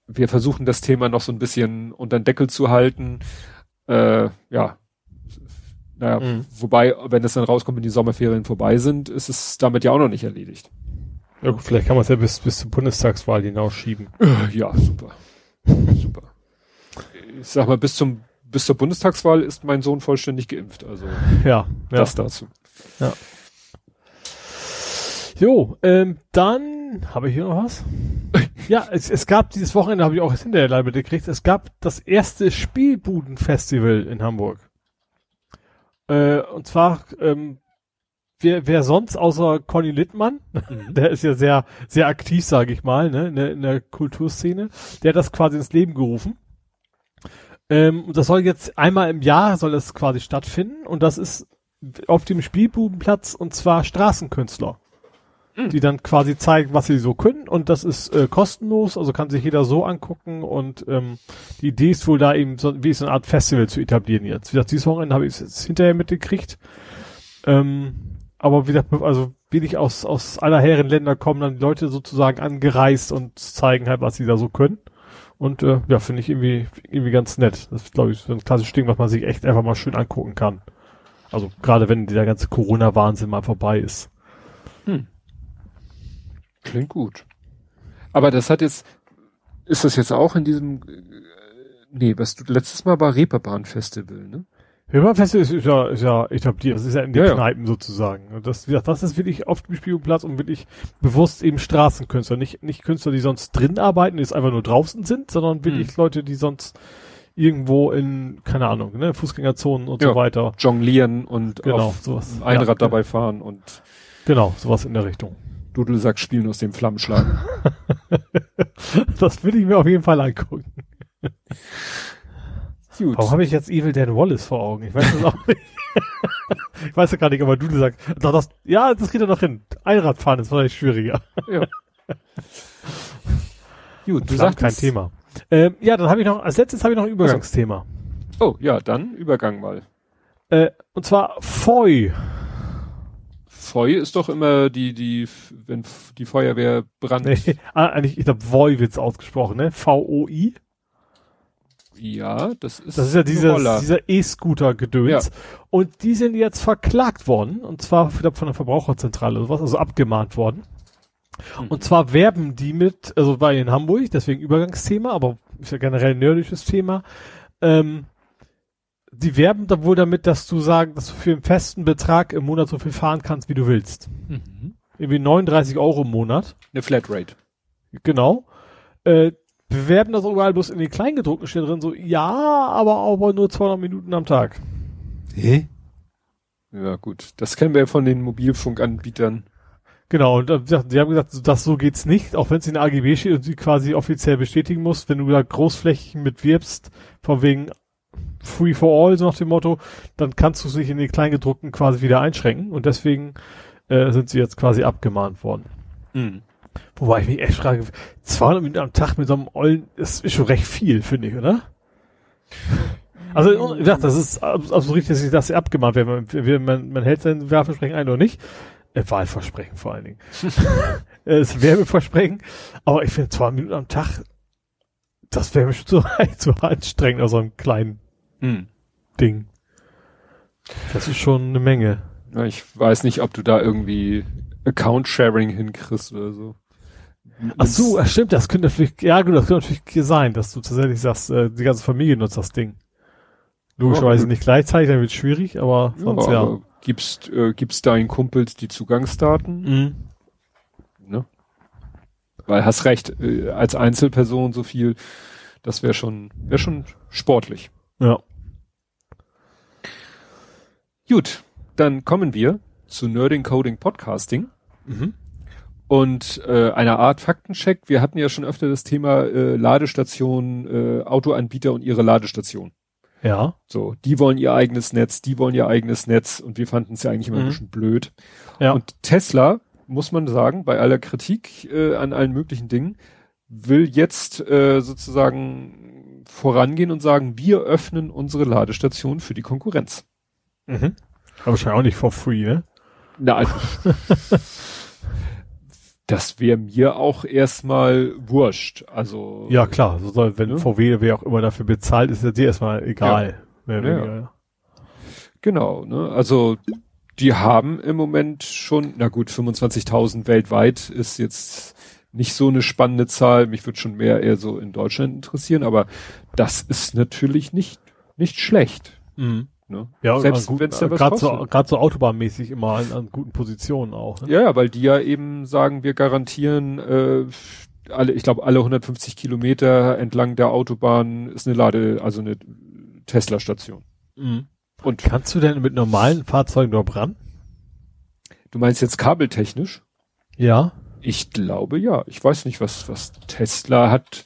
wir versuchen das Thema noch so ein bisschen unter den Deckel zu halten. Äh, ja. Naja, mhm. wobei, wenn es dann rauskommt, wenn die Sommerferien vorbei sind, ist es damit ja auch noch nicht erledigt. Ja, gut, vielleicht kann man es ja bis, bis zur Bundestagswahl hinausschieben. Äh, ja, super. super. Ich sag mal, bis zum, bis zur Bundestagswahl ist mein Sohn vollständig geimpft, also. Ja, das ja. dazu. Ja. Jo, ähm, dann habe ich hier noch was. ja, es, es gab dieses Wochenende, habe ich auch hinterher leider gekriegt, es gab das erste Spielbudenfestival in Hamburg. Äh, und zwar ähm, wer, wer sonst außer Conny Littmann, mhm. der ist ja sehr, sehr aktiv, sage ich mal, ne, in der, in der Kulturszene, der hat das quasi ins Leben gerufen. Ähm, und das soll jetzt einmal im Jahr soll das quasi stattfinden und das ist auf dem Spielbubenplatz und zwar Straßenkünstler. Mhm. Die dann quasi zeigen, was sie so können und das ist äh, kostenlos, also kann sich jeder so angucken und ähm, die Idee ist wohl da eben so, wie so eine Art Festival zu etablieren jetzt. Wie gesagt, dieses Wochenende habe ich es hinterher mitgekriegt. Ähm, aber wie gesagt, also wenig aus, aus aller Herren Länder kommen dann Leute sozusagen angereist und zeigen halt, was sie da so können. Und äh, ja, finde ich irgendwie, irgendwie ganz nett. Das ist, glaube ich, so ein klassisches Ding, was man sich echt einfach mal schön angucken kann. Also gerade wenn der ganze Corona-Wahnsinn mal vorbei ist. Hm. Klingt gut. Aber das hat jetzt, ist das jetzt auch in diesem, äh, nee, was du letztes Mal war Reeperbahn Festival, ne? Hörerfeste ist, ist, ja, ist ja etabliert. Das ist ja in den ja, Kneipen ja. sozusagen. Und das, wie gesagt, das ist wirklich auf dem Spielplatz und wirklich bewusst eben Straßenkünstler. Nicht, nicht Künstler, die sonst drin arbeiten, die jetzt einfach nur draußen sind, sondern wirklich hm. Leute, die sonst irgendwo in, keine Ahnung, ne, Fußgängerzonen und ja, so weiter. Jonglieren und genau, auf sowas. Einrad ja, dabei fahren und. Genau, sowas in der Richtung. Dudelsack spielen aus dem Flammenschlag. das will ich mir auf jeden Fall angucken. Gut. Warum habe ich jetzt Evil Dead Wallace vor Augen? Ich weiß es auch nicht. ich weiß ja gar nicht, aber du sagst, doch, das, ja, das geht ja noch hin. Einradfahren ist vielleicht schwieriger. Ja. Gut, du sagst kein Thema. Ähm, ja, dann habe ich noch, als letztes habe ich noch ein Übergangsthema. Oh, ja, dann Übergang mal. Äh, und zwar FOI. Feu ist doch immer die, die, wenn die Feuerwehr brannt. Nee, ah, eigentlich, ich glaube, VOI wird's ausgesprochen, ne? V-O-I. Ja, das ist, Das ist ja ein dieser, E-Scooter-Gedöns. Und die sind jetzt verklagt worden. Und zwar glaub, von der Verbraucherzentrale oder was, also abgemahnt worden. Mhm. Und zwar werben die mit, also war in Hamburg, deswegen Übergangsthema, aber ist ja generell ein nerdisches Thema. Ähm, die werben da wohl damit, dass du sagen, dass du für einen festen Betrag im Monat so viel fahren kannst, wie du willst. Mhm. Irgendwie 39 Euro im Monat. Eine Flatrate. Genau. Äh, bewerben das überall bloß in den Kleingedruckten steht drin, so, ja, aber aber nur 200 Minuten am Tag. Hä? Ja, gut. Das kennen wir ja von den Mobilfunkanbietern. Genau, und äh, die haben gesagt, so- das so geht's nicht, auch wenn es in der AGB steht und sie quasi offiziell bestätigen muss, wenn du da großflächig mitwirbst, von wegen Free for All, so nach dem Motto, dann kannst du sich in den Kleingedruckten quasi wieder einschränken und deswegen äh, sind sie jetzt quasi abgemahnt worden. Mhm. Wobei ich mich echt frage, 200 Minuten am Tag mit so einem Ollen, das ist schon recht viel, finde ich, oder? Also, wie gesagt, das ist abs- absolut richtig, dass sie das abgemahnt werden. Man, man, man hält sein Wahlversprechen ein oder nicht. Äh, Wahlversprechen vor allen Dingen. Äh, das Werbeversprechen. Aber ich finde 200 Minuten am Tag, das wäre mir schon zu, zu anstrengend aus so einem kleinen Mhm. Ding. Das ist schon eine Menge. Ja, ich weiß nicht, ob du da irgendwie Account-Sharing hinkriegst oder so. Ach so, stimmt, das könnte natürlich, ja gut, das könnte natürlich sein, dass du tatsächlich sagst, äh, die ganze Familie nutzt das Ding. Logischerweise Ja, nicht gleichzeitig, dann wird schwierig, aber sonst ja. aber Gibst, äh, gibst deinen Kumpels die Zugangsdaten? Mhm. Ne? Weil hast recht, äh, als Einzelperson so viel, das wäre schon, wäre schon sportlich. Ja. Gut, dann kommen wir zu Nerding Coding Podcasting Mhm. und äh, einer Art Faktencheck. Wir hatten ja schon öfter das Thema äh, Ladestation, äh, Autoanbieter und ihre Ladestation. Ja. So, die wollen ihr eigenes Netz, die wollen ihr eigenes Netz und wir fanden es ja eigentlich immer ein Mhm. bisschen blöd. Ja. Und Tesla, muss man sagen, bei aller Kritik äh, an allen möglichen Dingen, will jetzt äh, sozusagen vorangehen und sagen, wir öffnen unsere Ladestation für die Konkurrenz. Mhm. Aber wahrscheinlich auch nicht for free, ne? Na, also, das wäre mir auch erstmal wurscht. Also Ja, klar. So soll, wenn Ne? VW, wer auch immer dafür bezahlt, ist ja dir erstmal egal. Ja. ja. Genau, ne? Also die haben im Moment schon, na gut, 25.000 weltweit ist jetzt nicht so eine spannende Zahl. Mich würde schon mehr eher so in Deutschland interessieren, aber das ist natürlich nicht nicht schlecht. Mhm. Ne? Ja, Selbst wenn es ja was gerade so, grad so autobahnmäßig immer an, an guten Positionen auch. Ne? Ja, ja, weil die ja eben sagen, wir garantieren äh, alle, ich glaube, alle 150 Kilometer entlang der Autobahn ist eine Lade, also eine Tesla-Station. Mhm. Und Kannst du denn mit normalen Fahrzeugen dort ran? du meinst jetzt kabeltechnisch? Ja. Ich glaube ja. Ich weiß nicht, was, was Tesla hat.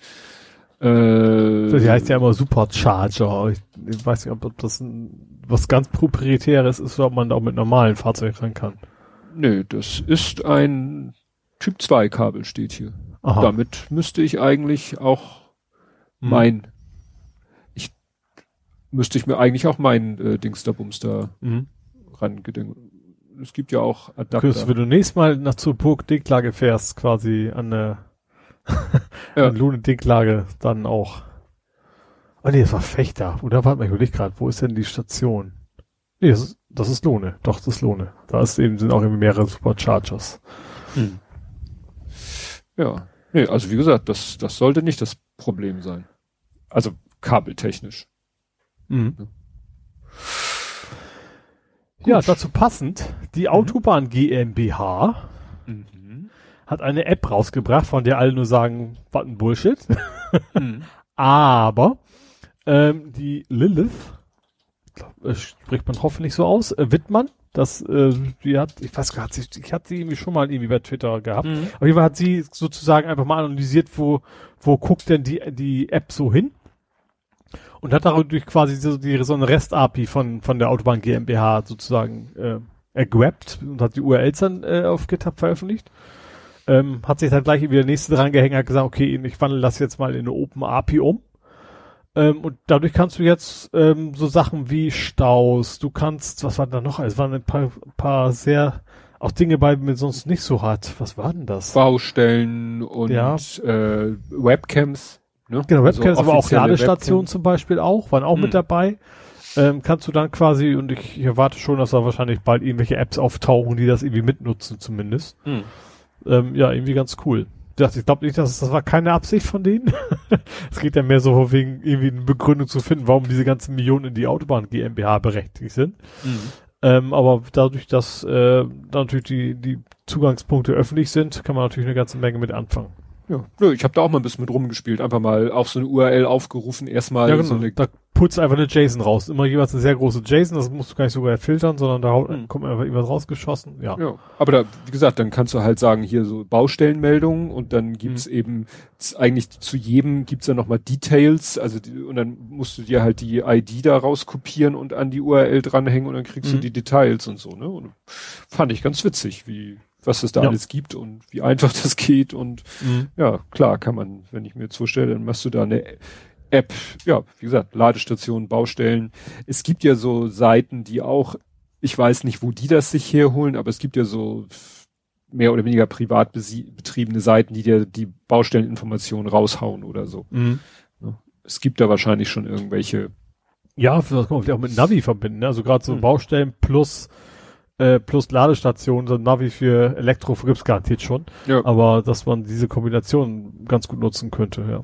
Äh, Die heißt ja immer Supercharger. Ich, ich weiß nicht, ob das ein, was ganz proprietäres ist ob man da auch mit normalen Fahrzeugen ran kann. Nö, das ist ein Typ 2 Kabel steht hier. Aha. Damit müsste ich eigentlich auch Hm. mein, ich müsste ich mir eigentlich auch mein äh, Dings da Bums da Mhm. rangedenken. Es gibt ja auch Adapter. wenn du nächstes Mal nach zur Burg Dinklage fährst, quasi an der Ja. an Lohne Dinklage, dann auch. Oh nee, das war Fechter. Oder warte mal, ich überleg gerade, wo ist denn die Station? Nee, das ist, das ist Lohne. Doch, das ist Lohne. Da ist eben, sind auch irgendwie mehrere Superchargers. Hm. Ja. Nee, also wie gesagt, das, das sollte nicht das Problem sein. Also kabeltechnisch. Mhm. Ja, dazu passend, die Autobahn GmbH Mhm. hat eine App rausgebracht, von der alle nur sagen, was ein Bullshit. Mhm. Aber ähm, die Lilith, glaub, äh, spricht man hoffentlich so aus, äh, Wittmann, das, äh, die hat, ich weiß gar nicht, hat sie- ich hatte sie irgendwie schon mal irgendwie bei Twitter gehabt. Mhm. Auf jeden Fall hat sie sozusagen einfach mal analysiert, wo, wo guckt denn die, die App so hin? Und hat dadurch quasi so, die, so eine REST-API von, von der Autobahn GmbH sozusagen äh, ergrabt und hat die URLs dann äh, auf GitHub veröffentlicht. Ähm, hat sich dann gleich wieder der nächste dran gehängt, hat gesagt, okay, ich wandle das jetzt mal in eine Open API um. Ähm, und dadurch kannst du jetzt ähm, so Sachen wie Staus, du kannst, was war da noch? Es waren ein paar, paar sehr, auch Dinge bei, die man sonst nicht so hat. Was war denn das? Baustellen und ja. äh, Webcams. Ne? Genau, also Webcams, also aber auch Ladestationen zum Beispiel auch, waren auch hm. mit dabei. Ähm, kannst du dann quasi, und ich, ich erwarte schon, dass da wahrscheinlich bald irgendwelche Apps auftauchen, die das irgendwie mitnutzen zumindest. Hm. Ähm, ja, irgendwie ganz cool dachte, ich glaube nicht, dass das war keine Absicht von denen. es geht ja mehr so wegen irgendwie eine Begründung zu finden, warum diese ganzen Millionen in die Autobahn GmbH berechtigt sind. Mhm. Ähm, aber dadurch, dass äh, natürlich die, die Zugangspunkte öffentlich sind, kann man natürlich eine ganze Menge mit anfangen. Ja, nö, ich habe da auch mal ein bisschen mit rumgespielt, einfach mal auf so eine URL aufgerufen, erstmal ja, genau. so eine da putzt einfach eine JSON raus. Immer jeweils eine sehr große JSON, das musst du gar nicht sogar filtern, sondern da mhm. kommt einfach irgendwas rausgeschossen. Ja. ja. Aber da, wie gesagt, dann kannst du halt sagen, hier so Baustellenmeldungen und dann gibt's mhm. eben eigentlich zu jedem gibt's dann nochmal Details, also die, und dann musst du dir halt die ID da rauskopieren und an die URL dranhängen und dann kriegst mhm. du die Details und so, ne? Und fand ich ganz witzig, wie was es da ja. alles gibt und wie einfach das geht und mhm. ja, klar kann man, wenn ich mir jetzt vorstelle, dann machst du da eine App, ja, wie gesagt, Ladestationen, Baustellen. Es gibt ja so Seiten, die auch, ich weiß nicht, wo die das sich herholen, aber es gibt ja so mehr oder weniger privat betriebene Seiten, die dir die Baustelleninformationen raushauen oder so. Mhm. Es gibt da wahrscheinlich schon irgendwelche. Ja, das kann man auch mit Navi verbinden, ne? also gerade so mhm. Baustellen plus äh, plus Ladestation, so Navi für Elektro gibt's garantiert schon. Ja. Aber dass man diese Kombination ganz gut nutzen könnte, ja.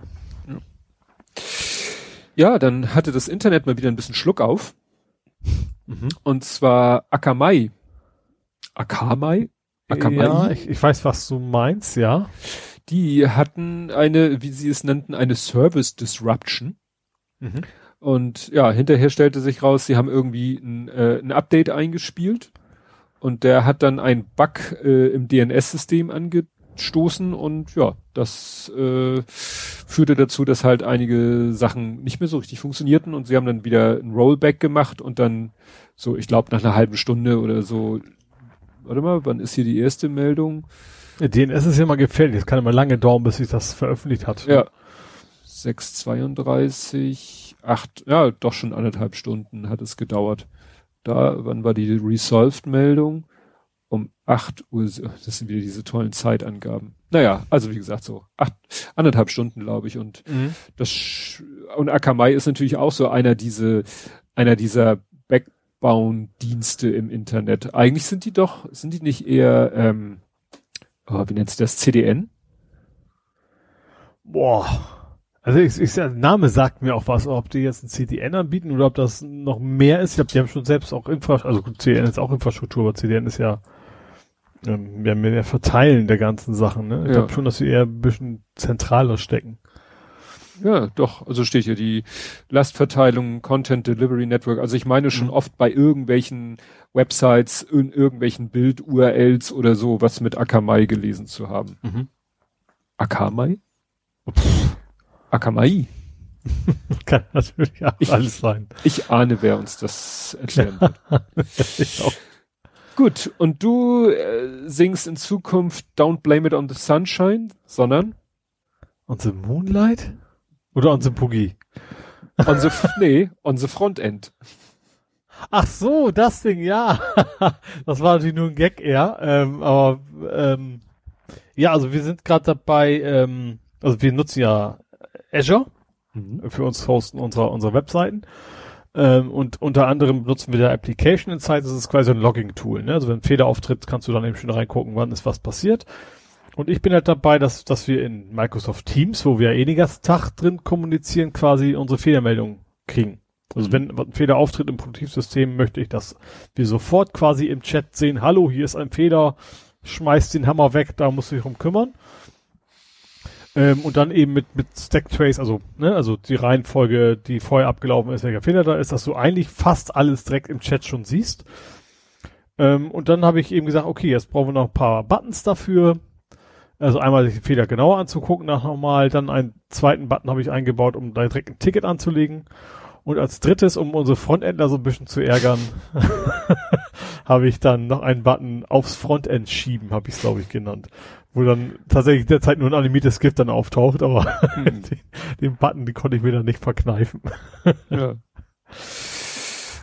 Ja. Dann hatte das Internet mal wieder ein bisschen Schluck auf. Mhm. Und zwar Akamai. Akamai? Akamai? Ja, ich, ich weiß, was du meinst, ja. Die hatten eine, wie sie es nannten, eine Service Disruption. Mhm. Und ja, hinterher stellte sich raus, sie haben irgendwie ein, äh, ein Update eingespielt und der hat dann ein Bug äh, im DNS-System angestoßen und ja, das äh, führte dazu, dass halt einige Sachen nicht mehr so richtig funktionierten und sie haben dann wieder ein Rollback gemacht und dann so, ich glaube, nach einer halben Stunde oder so, warte mal, wann ist hier die erste Meldung? DNS ist ja mal gefährlich, es kann immer lange dauern, bis sich das veröffentlicht hat. Ja. 6,32, acht, ja, doch schon anderthalb Stunden hat es gedauert. Da, wann war die Resolved-Meldung? Um acht Uhr, das sind wieder diese tollen Zeitangaben. Naja, also wie gesagt, so acht, anderthalb Stunden, glaube ich. Und mhm. das und Akamai ist natürlich auch so einer diese, einer dieser Backbone-Dienste im Internet. Eigentlich sind die doch, sind die nicht eher, ähm, oh, wie nennt sich das, CDN? Boah. Also ich, ich, der Name sagt mir auch was, ob die jetzt ein CDN anbieten oder ob das noch mehr ist. Ich glaube, die haben schon selbst auch Infrastruktur, also CDN ist auch Infrastruktur, aber CDN ist ja ähm, ja, mehr Verteilen der ganzen Sachen. Ne? Ich ja. glaube schon, dass sie eher ein bisschen zentraler stecken. Ja, doch. Also steht hier die Lastverteilung, Content Delivery Network. Also ich meine schon mhm. oft bei irgendwelchen Websites, in irgendwelchen Bild-URLs oder so, was mit Akamai gelesen zu haben. Mhm. Akamai? Pff. Akamai. Kann natürlich auch ich, alles sein. Ich ahne, wer uns das erklären wird. Gut, und du äh, singst in Zukunft Don't Blame It on the Sunshine, sondern? On the Moonlight? Oder on the Boogie? On the, nee, on the Frontend. Ach so, das Ding, ja. das war natürlich nur ein Gag eher. Ähm, aber ähm, ja, also wir sind gerade dabei, ähm, also wir nutzen ja Azure mhm. für uns hosten unserer, unserer Webseiten. Ähm, und unter anderem nutzen wir da Application Insights, das ist quasi ein Logging-Tool. Ne? Also wenn ein Fehler auftritt, kannst du dann eben schon reingucken, wann ist was passiert. Und ich bin halt dabei, dass, dass wir in Microsoft Teams, wo wir ja eh den ganzen Tag drin kommunizieren, quasi unsere Fehlermeldungen kriegen. Also mhm. wenn ein Fehler auftritt im Produktivsystem, möchte ich, dass wir sofort quasi im Chat sehen, hallo, hier ist ein Fehler, schmeißt den Hammer weg, da musst du dich drum kümmern. Ähm, und dann eben mit, mit Stacktrace, also, ne, also die Reihenfolge, die vorher abgelaufen ist, welcher Fehler da ist, dass du eigentlich fast alles direkt im Chat schon siehst. Ähm, und dann habe ich eben gesagt, okay, jetzt brauchen wir noch ein paar Buttons dafür. Also einmal den Fehler genauer anzugucken nach nochmal, dann einen zweiten Button habe ich eingebaut, um da direkt ein Ticket anzulegen. Und als drittes, um unsere Frontendler so ein bisschen zu ärgern, habe ich dann noch einen Button aufs Frontend schieben, habe ich es glaube ich genannt. Wo dann tatsächlich derzeit nur ein animiertes GIF dann auftaucht, aber hm. den, den, Button, den konnte ich mir dann nicht verkneifen. ja.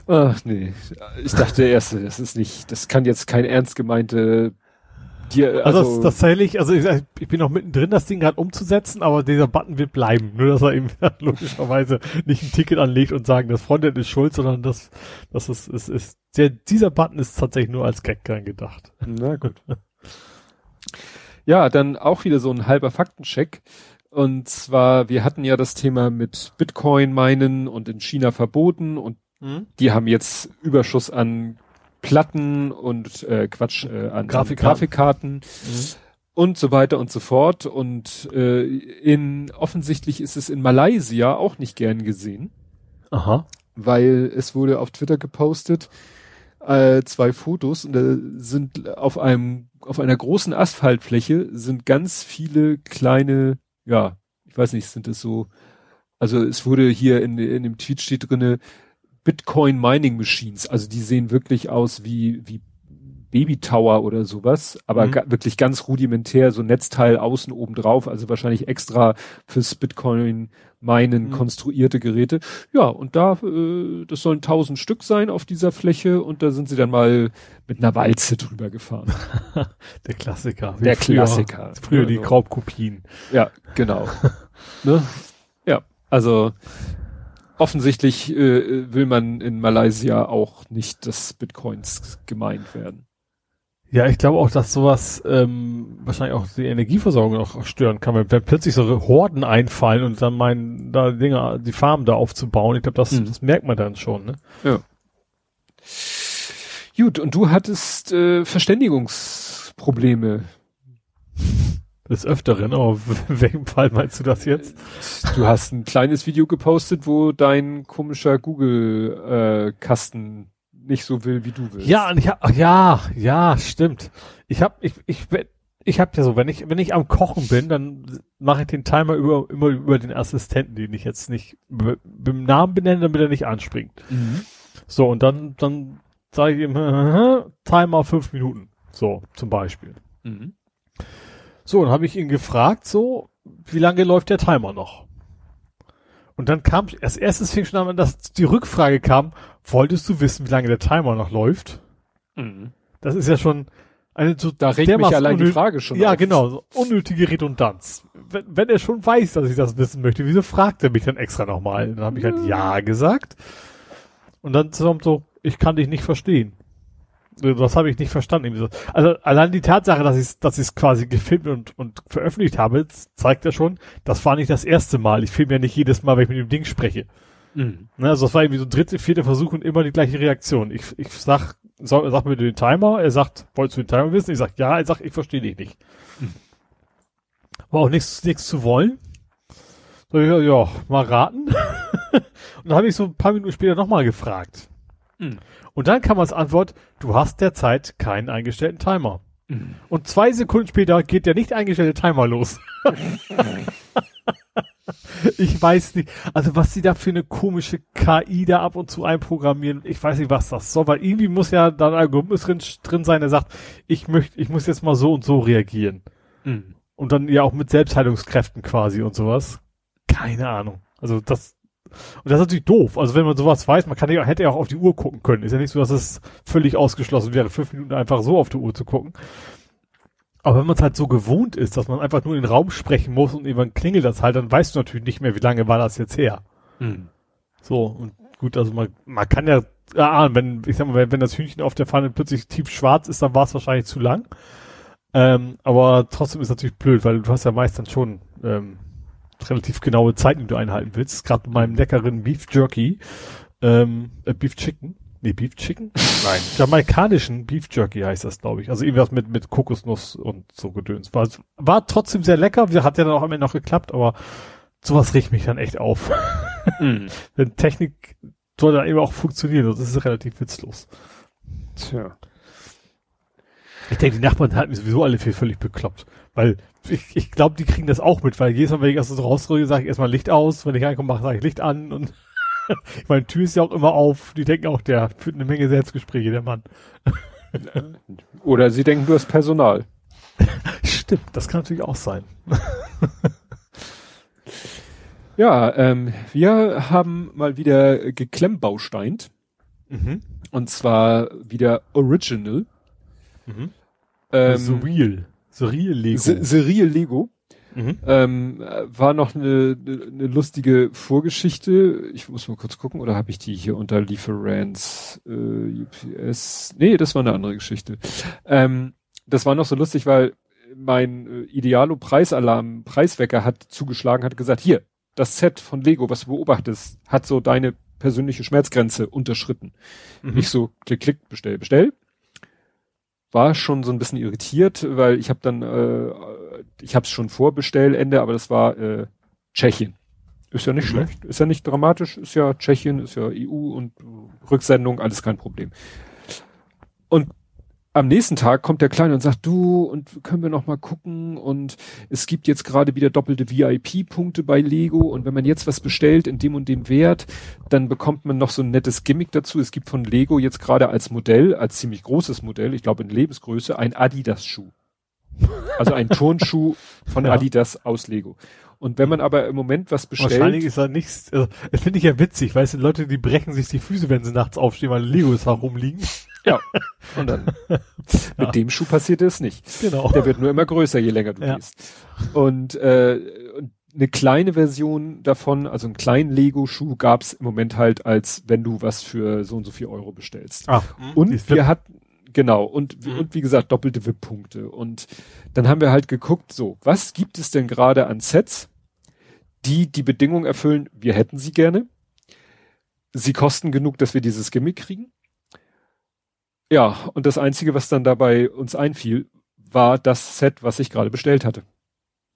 Ach nee, ich dachte erst, das ist nicht, das kann jetzt kein ernst gemeinte dir, also, also das, tatsächlich, also ich, ich bin noch mittendrin, das Ding gerade umzusetzen, aber dieser Button wird bleiben. Nur, dass er eben logischerweise nicht ein Ticket anlegt und sagen, das Frontend ist schuld, sondern das, das ist, ist, ist der, dieser Button ist tatsächlich nur als Gag gedacht. Na gut. ja, dann auch wieder so ein halber Faktencheck. Und zwar, wir hatten ja das Thema mit Bitcoin meinen und in China verboten und hm? die haben jetzt Überschuss an Platten und äh, Quatsch äh, an Grafikkarten, Grafikkarten mhm. und so weiter und so fort. Und äh, in offensichtlich ist es in Malaysia auch nicht gern gesehen. Aha. Weil es wurde auf Twitter gepostet, äh, zwei Fotos und da sind auf einem, auf einer großen Asphaltfläche sind ganz viele kleine, ja, ich weiß nicht, sind es so, also es wurde hier in, in dem Tweet steht drinne, Bitcoin Mining Machines. Also die sehen wirklich aus wie, wie Baby Tower oder sowas, aber mhm. wirklich ganz rudimentär, so Netzteil außen oben drauf, also wahrscheinlich extra fürs Bitcoin meinen mhm. konstruierte Geräte. Ja, und da, äh, das sollen tausend Stück sein auf dieser Fläche und da sind sie dann mal mit einer Walze drüber gefahren. Der Klassiker. Der früher, Klassiker. Früher die also. Raubkopien. Ja, genau. ne? Ja, also offensichtlich äh, will man in Malaysia auch nicht, dass Bitcoins gemeint werden. Ja, ich glaube auch, dass sowas ähm, wahrscheinlich auch die Energieversorgung auch stören kann, wenn, wenn plötzlich so Horden einfallen und dann meinen, da Dinge, die Farmen da aufzubauen. Ich glaube, das, mhm. das merkt man dann schon, ne? Ja. Gut, und du hattest äh, Verständigungsprobleme des Öfteren, aber in welchem Fall meinst du das jetzt? Du hast ein kleines Video gepostet, wo dein komischer Google-Kasten äh, nicht so will, wie du willst. Ja, ich hab, ja, ja, stimmt. Ich hab, ich, ich, ich hab ja so, wenn ich, wenn ich am Kochen bin, dann mache ich den Timer über, immer über den Assistenten, den ich jetzt nicht beim Namen benenne, damit er nicht anspringt. Mhm. So, und dann, dann sage ich ihm, Timer fünf Minuten. So, zum Beispiel. Mhm. So, dann habe ich ihn gefragt, so, wie lange läuft der Timer noch? Und dann kam, als erstes fing schon an, dass die Rückfrage kam, wolltest du wissen, wie lange der Timer noch läuft? Mhm. Das ist ja schon eine so Da regt mich allein die Frage schon Ja, auf. genau, so unnötige Redundanz. Wenn, wenn er schon weiß, dass ich das wissen möchte, wieso fragt er mich dann extra nochmal? Dann habe ich halt ja gesagt. Und dann kommt so, ich kann dich nicht verstehen. Das habe ich nicht verstanden. Also allein die Tatsache, dass ich es dass ich's quasi gefilmt und, und veröffentlicht habe, zeigt ja schon, das war nicht das erste Mal. Ich filme ja nicht jedes Mal, wenn ich mit dem Ding spreche. Mhm. Ne, also das war irgendwie so dritte, vierte Versuch und immer die gleiche Reaktion. Ich, ich sag, sag, sag mir den Timer, er sagt, wolltest du den Timer wissen? Ich sag, ja, er sagt, ich verstehe dich nicht. Mhm. War auch nichts, nichts zu wollen. So, ja, ja, mal raten. und dann habe ich so ein paar Minuten später nochmal gefragt. Mhm. Und dann kam als Antwort, du hast derzeit keinen eingestellten Timer. Mhm. Und zwei Sekunden später geht der nicht eingestellte Timer los. ich weiß nicht, also was sie da für eine komische KI da ab und zu einprogrammieren, ich weiß nicht, was das soll, weil irgendwie muss ja da ein Algorithmus drin, drin sein, der sagt, ich möchte, ich muss jetzt mal so und so reagieren. Mhm. Und dann ja auch mit Selbstheilungskräften quasi und sowas. Keine Ahnung. Also das, und das ist natürlich doof. Also wenn man sowas weiß, man kann ja, hätte ja auch auf die Uhr gucken können. Ist ja nicht so, dass es völlig ausgeschlossen wäre, fünf Minuten einfach so auf die Uhr zu gucken. Aber wenn man es halt so gewohnt ist, dass man einfach nur in den Raum sprechen muss und irgendwann klingelt das halt, dann weißt du natürlich nicht mehr, wie lange war das jetzt her. Mhm. So, und gut, also man, man kann ja ahnen, wenn, ich sag mal, wenn, wenn das Hühnchen auf der Pfanne plötzlich tief schwarz ist, dann war es wahrscheinlich zu lang. Ähm, aber trotzdem ist natürlich blöd, weil du hast ja meistens schon ähm, relativ genaue Zeiten, die du einhalten willst. Gerade bei meinem leckeren Beef Jerky, ähm, äh, Beef Chicken. Nee, Beef Chicken? Nein. Jamaikanischen Beef Jerky heißt das, glaube ich. Also irgendwas mit, mit Kokosnuss und so Gedöns. War, war trotzdem sehr lecker. Hat ja dann auch am Ende noch geklappt, aber sowas riecht mich dann echt auf. mm. Denn Technik soll dann eben auch funktionieren. Das ist relativ witzlos. Tja. Ich denke, die Nachbarn halten sowieso alle für völlig bekloppt. Weil ich, ich glaube, die kriegen das auch mit, weil jedes Mal, wenn ich erst so rausrühre, sage ich erstmal Licht aus, wenn ich reinkomme, sage ich Licht an und ich meine, Tür ist ja auch immer auf. Die denken auch, der führt eine Menge Selbstgespräche, der Mann. Oder sie denken, du hast Personal. Stimmt, das kann natürlich auch sein. ja, ähm, wir haben mal wieder geklemmbausteint. Mhm. Und zwar wieder Original. Mhm. Ähm, Surreal. Surreal Lego. Surreal Lego. Mhm. Ähm, war noch eine, eine, lustige Vorgeschichte. Ich muss mal kurz gucken, oder habe ich die hier unter Lieferants äh, UPS? Nee, das war eine andere Geschichte. Ähm, das war noch so lustig, weil mein äh, Idealo Preisalarm, Preiswecker hat zugeschlagen, hat gesagt, hier, das Set von Lego, was du beobachtest, hat so deine persönliche Schmerzgrenze unterschritten. Mhm. Ich so, klick, klick, bestell, bestell. War schon so ein bisschen irritiert, weil ich habe dann, äh, ich habe es schon vor Bestellende, aber das war äh, Tschechien. Ist ja nicht mhm. schlecht, ist ja nicht dramatisch, ist ja Tschechien, ist ja EU und Rücksendung, alles kein Problem. Und am nächsten Tag kommt der Kleine und sagt, du, und können wir noch mal gucken und es gibt jetzt gerade wieder doppelte VIP-Punkte bei Lego und wenn man jetzt was bestellt in dem und dem Wert, dann bekommt man noch so ein nettes Gimmick dazu. Es gibt von Lego jetzt gerade als Modell, als ziemlich großes Modell, ich glaube in Lebensgröße, ein Adidas-Schuh. Also ein Turnschuh von ja. Adidas aus Lego. Und wenn man aber im Moment was bestellt. Wahrscheinlich ist da nichts, also, das finde ich ja witzig, weißt du, Leute, die brechen sich die Füße, wenn sie nachts aufstehen, weil Legos herumliegen. Ja. Und dann, mit ja. dem Schuh passiert es nicht. Genau. Der wird nur immer größer, je länger du ja. gehst. Und, äh, und eine kleine Version davon, also einen kleinen Lego-Schuh gab's im Moment halt, als wenn du was für so und so viel Euro bestellst. Ah, und wir hatten, genau, und, mhm. und wie gesagt, doppelte WIP-Punkte. Und dann haben wir halt geguckt, so, was gibt es denn gerade an Sets, die die Bedingung erfüllen, wir hätten sie gerne. Sie kosten genug, dass wir dieses Gimmick kriegen. Ja, und das Einzige, was dann dabei uns einfiel, war das Set, was ich gerade bestellt hatte.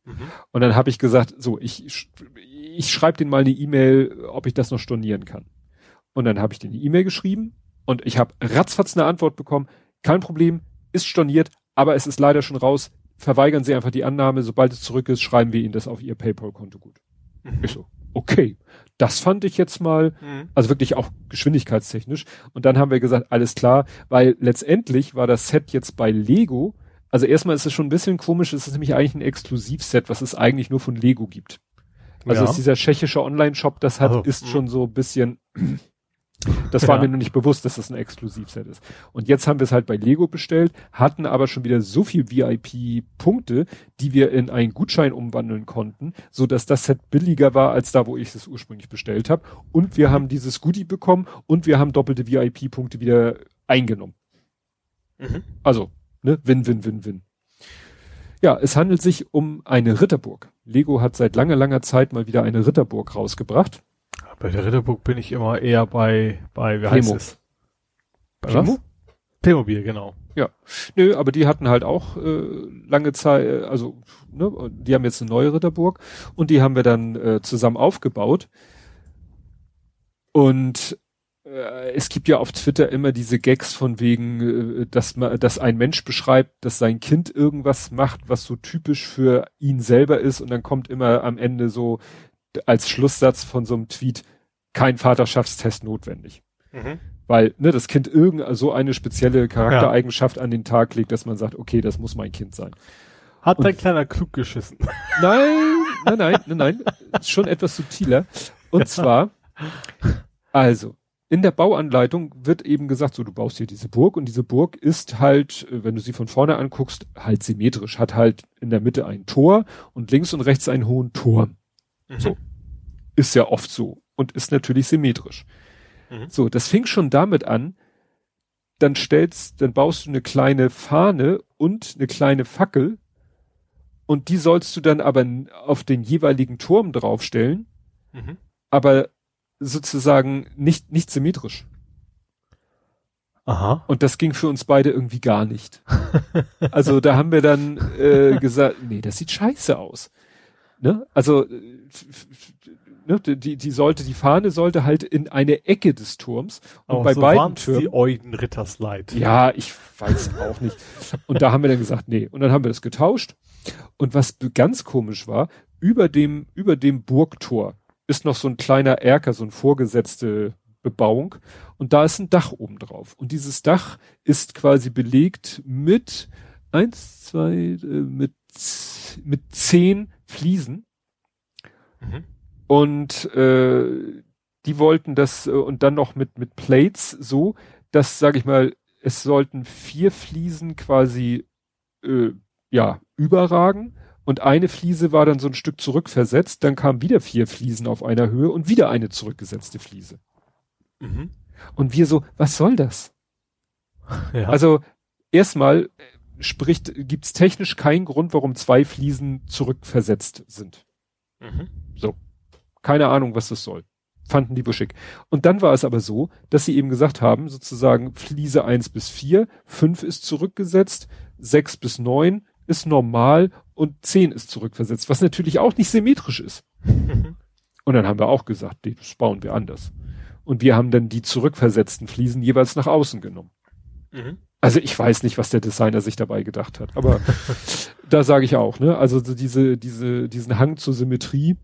Mhm. Und dann habe ich gesagt, so, ich, ich schreibe den mal eine E-Mail, ob ich das noch stornieren kann. Und dann habe ich den eine E-Mail geschrieben und ich habe ratzfatz eine Antwort bekommen, kein Problem, ist storniert, aber es ist leider schon raus. Verweigern Sie einfach die Annahme, sobald es zurück ist, schreiben wir Ihnen das auf Ihr PayPal-Konto gut. Mhm. Ich so, okay. Das fand ich jetzt mal, mhm. also wirklich auch geschwindigkeitstechnisch. Und dann haben wir gesagt, alles klar, weil letztendlich war das Set jetzt bei Lego, also erstmal ist es schon ein bisschen komisch, es ist nämlich eigentlich ein Exklusivset, was es eigentlich nur von Lego gibt. Also ja. ist dieser tschechische Online-Shop, das hat, also, ist schon so ein bisschen, das war ja. mir noch nicht bewusst, dass das ein Exklusivset ist. Und jetzt haben wir es halt bei Lego bestellt, hatten aber schon wieder so viel VIP-Punkte, die wir in einen Gutschein umwandeln konnten, so dass das Set billiger war als da, wo ich es ursprünglich bestellt habe. Und wir haben dieses Goodie bekommen und wir haben doppelte VIP-Punkte wieder eingenommen. Mhm. Also, ne, win, win, win, win. Ja, es handelt sich um eine Ritterburg. Lego hat seit langer, langer Zeit mal wieder eine Ritterburg rausgebracht. Bei der Ritterburg bin ich immer eher bei, bei, wie heißt es? Bei Playmo? was? Playmobil, genau. Ja. Nö, aber die hatten halt auch äh, lange Zeit, äh, also ne, die haben jetzt eine neue Ritterburg und die haben wir dann äh, zusammen aufgebaut. Und äh, es gibt ja auf Twitter immer diese Gags von wegen, äh, dass man, dass ein Mensch beschreibt, dass sein Kind irgendwas macht, was so typisch für ihn selber ist, und dann kommt immer am Ende so als Schlusssatz von so einem Tweet, kein Vaterschaftstest notwendig. Mhm. Weil ne, das Kind irgend so eine spezielle Charaktereigenschaft ja. an den Tag legt, dass man sagt, okay, das muss mein Kind sein. Hat Und, dein kleiner klug geschissen? Nein, nein, nein, nein, nein. Schon etwas subtiler. Und zwar, also, in der Bauanleitung wird eben gesagt, so du baust hier diese Burg und diese Burg ist halt, wenn du sie von vorne anguckst, halt symmetrisch, hat halt in der Mitte ein Tor und links und rechts einen hohen Turm. Mhm. So. Ist ja oft so und ist natürlich symmetrisch. Mhm. So, das fing schon damit an, dann stellst, dann baust du eine kleine Fahne und eine kleine Fackel und die sollst du dann aber auf den jeweiligen Turm draufstellen, mhm. aber sozusagen nicht, nicht symmetrisch. Aha. Und das ging für uns beide irgendwie gar nicht. also da haben wir dann äh, gesagt, nee, das sieht scheiße aus. Ne? Also ne, die, die sollte, die Fahne sollte halt in eine Ecke des Turms. Und Aber bei so beiden Türmen. die Eudenrittersleid. Ja, ich weiß auch nicht. Und da haben wir dann gesagt, nee. Und dann haben wir das getauscht. Und was ganz komisch war, über dem, über dem Burgtor ist noch so ein kleiner Erker, so ein vorgesetzte Bebauung und da ist ein Dach oben drauf. Und dieses Dach ist quasi belegt mit eins, zwei, äh, mit, mit zehn Fliesen. Mhm. Und äh, die wollten das äh, und dann noch mit mit Plates so, dass sage ich mal, es sollten vier Fliesen quasi äh, ja überragen und eine Fliese war dann so ein Stück zurückversetzt, dann kamen wieder vier Fliesen auf einer Höhe und wieder eine zurückgesetzte Fliese. Mhm. Und wir so, was soll das? Ja. Also erstmal spricht, gibt's technisch keinen Grund, warum zwei Fliesen zurückversetzt sind. Mhm. So. Keine Ahnung, was das soll. Fanden die schick. Und dann war es aber so, dass sie eben gesagt haben, sozusagen Fliese eins bis vier, fünf ist zurückgesetzt, sechs bis neun ist normal und zehn ist zurückversetzt, was natürlich auch nicht symmetrisch ist. und dann haben wir auch gesagt, das bauen wir anders. Und wir haben dann die zurückversetzten Fliesen jeweils nach außen genommen. Mhm. Also ich weiß nicht, was der Designer sich dabei gedacht hat, aber da sage ich auch, ne? Also diese, diese, diesen Hang zur Symmetrie,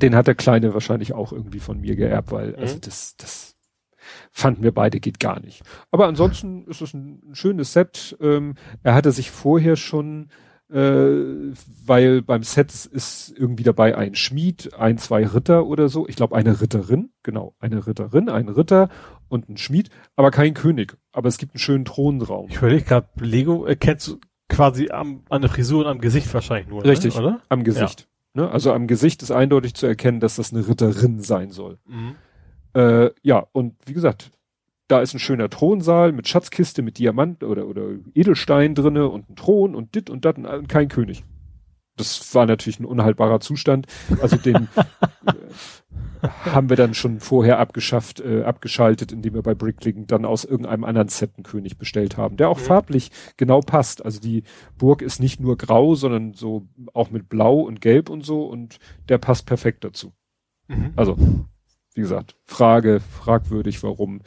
den hat der Kleine wahrscheinlich auch irgendwie von mir geerbt, weil, also mhm. das, das fanden wir beide geht gar nicht. Aber ansonsten ist es ein, schönes Set. Ähm, er hatte sich vorher schon äh, weil beim Set ist irgendwie dabei ein Schmied, ein, zwei Ritter oder so. Ich glaube eine Ritterin, genau, eine Ritterin, ein Ritter und ein Schmied, aber kein König. Aber es gibt einen schönen Thronraum. Ich überlege gerade, Lego erkennst du quasi am, an der Frisur und am Gesicht wahrscheinlich nur. Ne, Richtig, ne? oder? Am Gesicht. Ja. Ne? Also am Gesicht ist eindeutig zu erkennen, dass das eine Ritterin sein soll. Mhm. Äh, ja, und wie gesagt, da ist ein schöner Thronsaal mit Schatzkiste, mit Diamant oder, oder Edelstein drinne und ein Thron und dit und dat und kein König. Das war natürlich ein unhaltbarer Zustand. Also den äh, haben wir dann schon vorher abgeschafft, äh, abgeschaltet, indem wir bei Bricklink dann aus irgendeinem anderen Set einen König bestellt haben, der auch mhm. farblich genau passt. Also die Burg ist nicht nur grau, sondern so auch mit Blau und Gelb und so und der passt perfekt dazu. Mhm. Also wie gesagt, Frage, fragwürdig, warum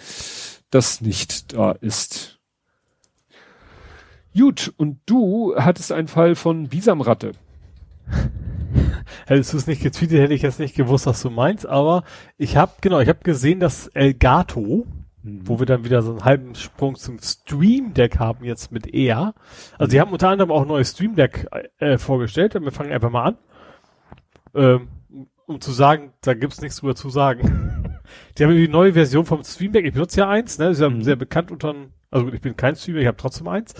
das nicht da ist. Gut, und du hattest einen Fall von Bisamratte. Hättest du es nicht getweetet, hätte ich jetzt nicht gewusst, was du meinst, aber ich habe, genau, ich habe gesehen, dass Elgato, mhm. wo wir dann wieder so einen halben Sprung zum Stream Deck haben jetzt mit EA. Also mhm. die haben unter anderem auch ein neues Stream Deck äh, vorgestellt, wir fangen einfach mal an. Ähm, um zu sagen, da gibt's nichts drüber zu sagen. die haben die neue Version vom Stream Deck. Ich benutze ja eins, ne? Das ist ja mhm. sehr bekannt unter, also ich bin kein Streamer, ich habe trotzdem eins.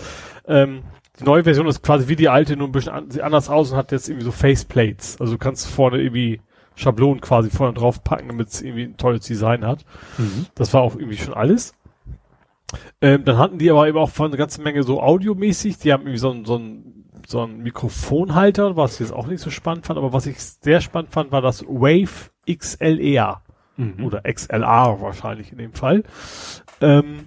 Ähm, die neue Version ist quasi wie die alte, nur ein bisschen an, sieht anders aus und hat jetzt irgendwie so Faceplates. Also du kannst vorne irgendwie Schablonen quasi vorne drauf packen, damit es irgendwie ein tolles Design hat. Mhm. Das war auch irgendwie schon alles. Ähm, dann hatten die aber eben auch von eine ganze Menge so audiomäßig. Die haben irgendwie so ein, so ein so ein Mikrofonhalter, was ich jetzt auch nicht so spannend fand, aber was ich sehr spannend fand, war das Wave XLR. Mhm. Oder XLR wahrscheinlich in dem Fall. Ähm,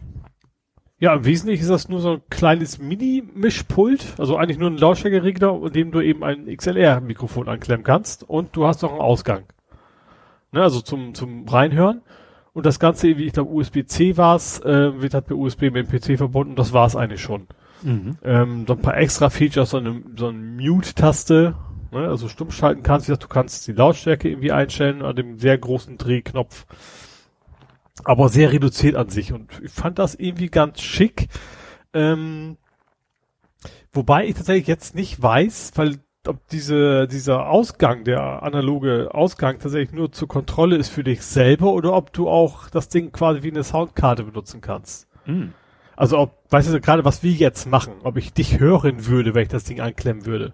ja, im Wesentlichen ist das nur so ein kleines Mini-Mischpult, also eigentlich nur ein Lautstärkeregler, in dem du eben ein XLR-Mikrofon anklemmen kannst und du hast noch einen Ausgang. Ne, also zum, zum Reinhören. Und das Ganze, wie ich glaube, USB-C war es, äh, wird halt per USB mit dem PC verbunden, das war es eigentlich schon. Mhm. Ähm, so ein paar extra Features, so eine, so eine Mute-Taste, ne, also stumm schalten kannst. Wie gesagt, du kannst die Lautstärke irgendwie einstellen an dem sehr großen Drehknopf. Aber sehr reduziert an sich. Und ich fand das irgendwie ganz schick. Ähm, wobei ich tatsächlich jetzt nicht weiß, weil ob diese, dieser Ausgang, der analoge Ausgang tatsächlich nur zur Kontrolle ist für dich selber oder ob du auch das Ding quasi wie eine Soundkarte benutzen kannst. Mhm. Also ob, weißt du gerade, was wir jetzt machen, ob ich dich hören würde, wenn ich das Ding anklemmen würde.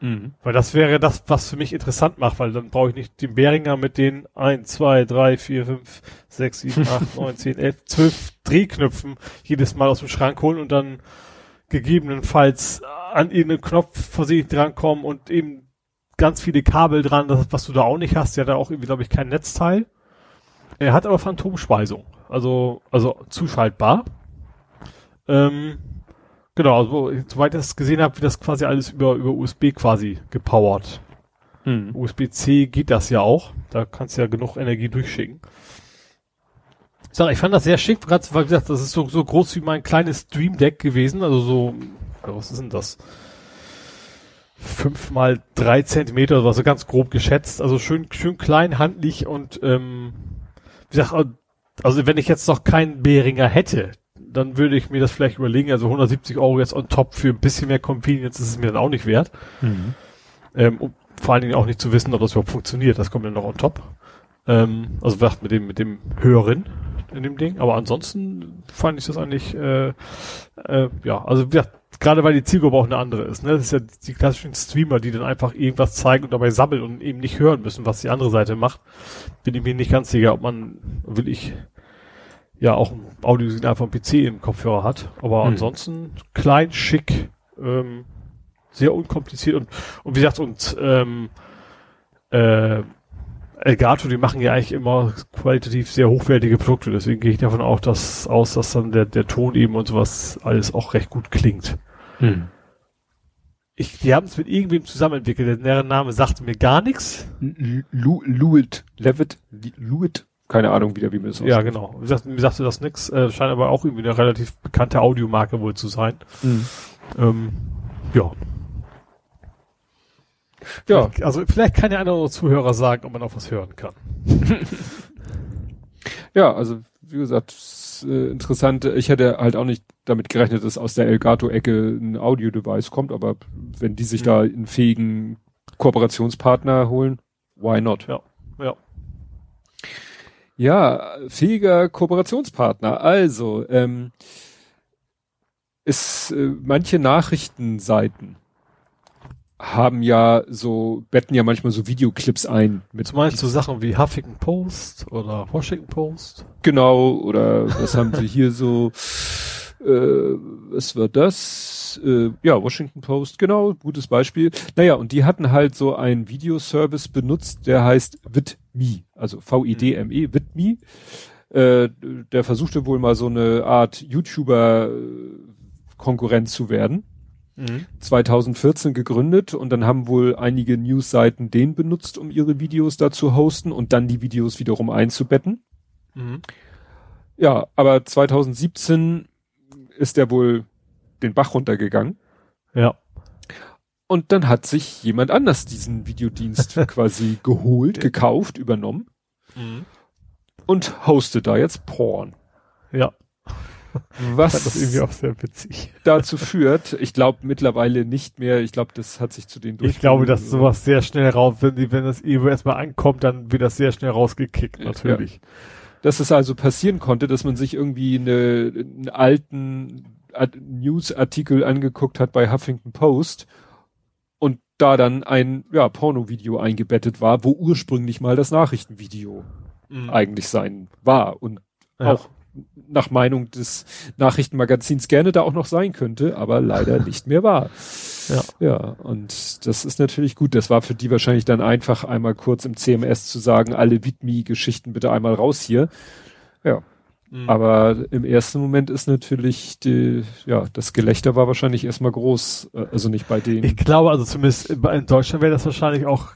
Mhm. Weil das wäre das, was für mich interessant macht, weil dann brauche ich nicht den Beringer mit den 1, 2, 3, 4, 5, 6, 7, 8, 9, 10, 11, 12 Drehknöpfen jedes Mal aus dem Schrank holen und dann gegebenenfalls an irgendeinen Knopf versehentlich drankommen und eben ganz viele Kabel dran, das, was du da auch nicht hast. Der hat da auch irgendwie, glaube ich, kein Netzteil. Er hat aber Phantomspeisung. Also, also zuschaltbar. Ähm, genau, also, soweit ich das gesehen habe, wird das quasi alles über, über USB quasi gepowert. Hm. USB-C geht das ja auch. Da kannst du ja genug Energie durchschicken. Ich sag, ich fand das sehr schick, gerade weil gesagt, das ist so, so groß wie mein kleines Stream Deck gewesen, also so, was ist denn das? fünf mal drei Zentimeter, also ganz grob geschätzt. Also schön, schön klein, handlich und ähm, wie gesagt, also wenn ich jetzt noch keinen Behringer hätte, dann würde ich mir das vielleicht überlegen. Also 170 Euro jetzt on top für ein bisschen mehr Convenience ist es mir dann auch nicht wert. Mhm. Ähm, um vor allen Dingen auch nicht zu wissen, ob das überhaupt funktioniert. Das kommt dann noch on top. Ähm, also gesagt, mit dem, mit dem höheren in dem Ding. Aber ansonsten fand ich das eigentlich, äh, äh, ja, also gesagt, gerade weil die Zielgruppe auch eine andere ist. Ne? Das ist ja die klassischen Streamer, die dann einfach irgendwas zeigen und dabei sammeln und eben nicht hören müssen, was die andere Seite macht. Bin ich mir nicht ganz sicher, ob man, will ich, ja auch ein Audiosignal vom PC im Kopfhörer hat. Aber Hm. ansonsten klein, schick, ähm, sehr unkompliziert und, und wie gesagt, und ähm, äh, Elgato, die machen ja eigentlich immer qualitativ sehr hochwertige Produkte, deswegen gehe ich davon auch dass, aus, dass dann der, der Ton eben und sowas alles auch recht gut klingt. Mhm. Ich, die haben es mit irgendwem zusammen entwickelt, deren Name sagte mir gar nichts. Lu Lewitt, Levitt, Lewitt, keine Ahnung wieder, wie man das Ja, genau. Wie gesagt, mir sagte das nix, äh, scheint aber auch irgendwie eine relativ bekannte Audiomarke wohl zu sein. Mhm. Ähm, ja. Ja, Also vielleicht kann ja einer unserer Zuhörer sagen, ob man auch was hören kann. ja, also wie gesagt, äh, interessant. Ich hätte halt auch nicht damit gerechnet, dass aus der Elgato-Ecke ein Audio-Device kommt, aber wenn die sich Mhm. da einen fähigen Kooperationspartner holen, why not? Ja. Ja. Ja, fähiger Kooperationspartner. Also, ähm, es, äh, manche Nachrichtenseiten haben ja so, betten ja manchmal so Videoclips ein mit Du meinst so Sachen wie Huffington Post oder Washington Post? Genau, oder was haben sie hier so, äh, was war das? Äh, ja, Washington Post, genau, gutes Beispiel. Naja, und die hatten halt so einen Videoservice benutzt, der heißt VidMe, also V-I-D-M-E, VidMe. Äh, der versuchte wohl mal so eine Art YouTuber-Konkurrent zu werden. 2014 gegründet und dann haben wohl einige Newsseiten den benutzt, um ihre Videos da zu hosten und dann die Videos wiederum einzubetten. Mhm. Ja, aber 2017 ist der wohl den Bach runtergegangen Ja. Und dann hat sich jemand anders diesen Videodienst quasi geholt, gekauft, übernommen und hostet da jetzt Porn. Ja. Was das irgendwie auch sehr witzig. dazu führt, ich glaube mittlerweile nicht mehr, ich glaube, das hat sich zu den Ich glaube, dass sowas sehr schnell raus, wenn, die, wenn das irgendwo erstmal ankommt, dann wird das sehr schnell rausgekickt, natürlich. dass es also passieren konnte, dass man sich irgendwie eine, einen alten Art- Newsartikel angeguckt hat bei Huffington Post da dann ein ja, Pornovideo eingebettet war, wo ursprünglich mal das Nachrichtenvideo Mhm. eigentlich sein war und Ja. auch nach Meinung des Nachrichtenmagazins gerne da auch noch sein könnte, aber leider nicht mehr war. Ja. Ja, und das ist natürlich gut. Das war für die wahrscheinlich dann einfach einmal kurz im CMS zu sagen, alle Widmi-Geschichten bitte einmal raus hier. Ja. Mhm. Aber im ersten Moment ist natürlich die, ja, das Gelächter war wahrscheinlich erstmal groß, äh, also nicht bei denen. Ich glaube, also zumindest in in Deutschland wäre das wahrscheinlich auch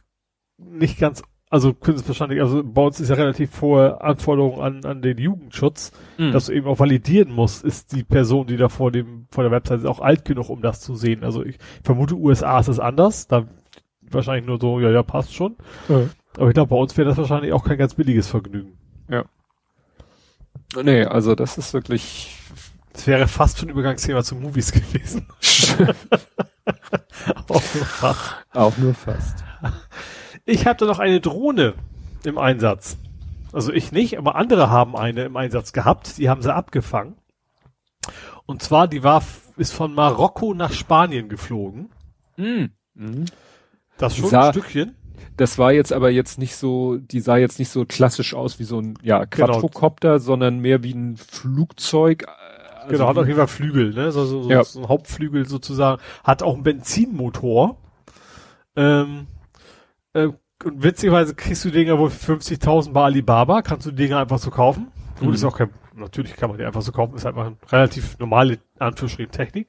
nicht ganz, also können es wahrscheinlich, also bei uns ist ja relativ hohe Anforderung an, an den Jugendschutz, Mhm. dass du eben auch validieren musst, ist die Person, die da vor dem, vor der Website ist, auch alt genug, um das zu sehen. Also ich vermute, USA ist es anders, da wahrscheinlich nur so, ja, ja, passt schon. Ja. Aber ich glaube, bei uns wäre das wahrscheinlich auch kein ganz billiges Vergnügen. Nee, also das ist wirklich Das wäre fast schon Übergangsthema zu Movies gewesen. Auch so fast. auch nur fast. Ich habe da noch eine Drohne im Einsatz. Also ich nicht, aber andere haben eine im Einsatz gehabt. Die haben sie abgefangen. Und zwar, die war, ist von Marokko nach Spanien geflogen. Mhm. Das schon Sah- ein Stückchen. Das war jetzt aber jetzt nicht so, die sah jetzt nicht so klassisch aus wie so ein ja, Genau. Quadrocopter, sondern mehr wie ein Flugzeug. Also genau, hat auf jeden Fall Flügel, ne? So, so, so, Ja. so ein Hauptflügel sozusagen. Hat auch einen Benzinmotor. Ähm, äh, und witzigerweise kriegst du Dinger wohl für 50.000 bei Alibaba, kannst du Dinger einfach so kaufen. Gut, Mhm. ist auch kein, natürlich kann man die einfach so kaufen, ist einfach eine relativ normale, Anführungsstrichen, Technik.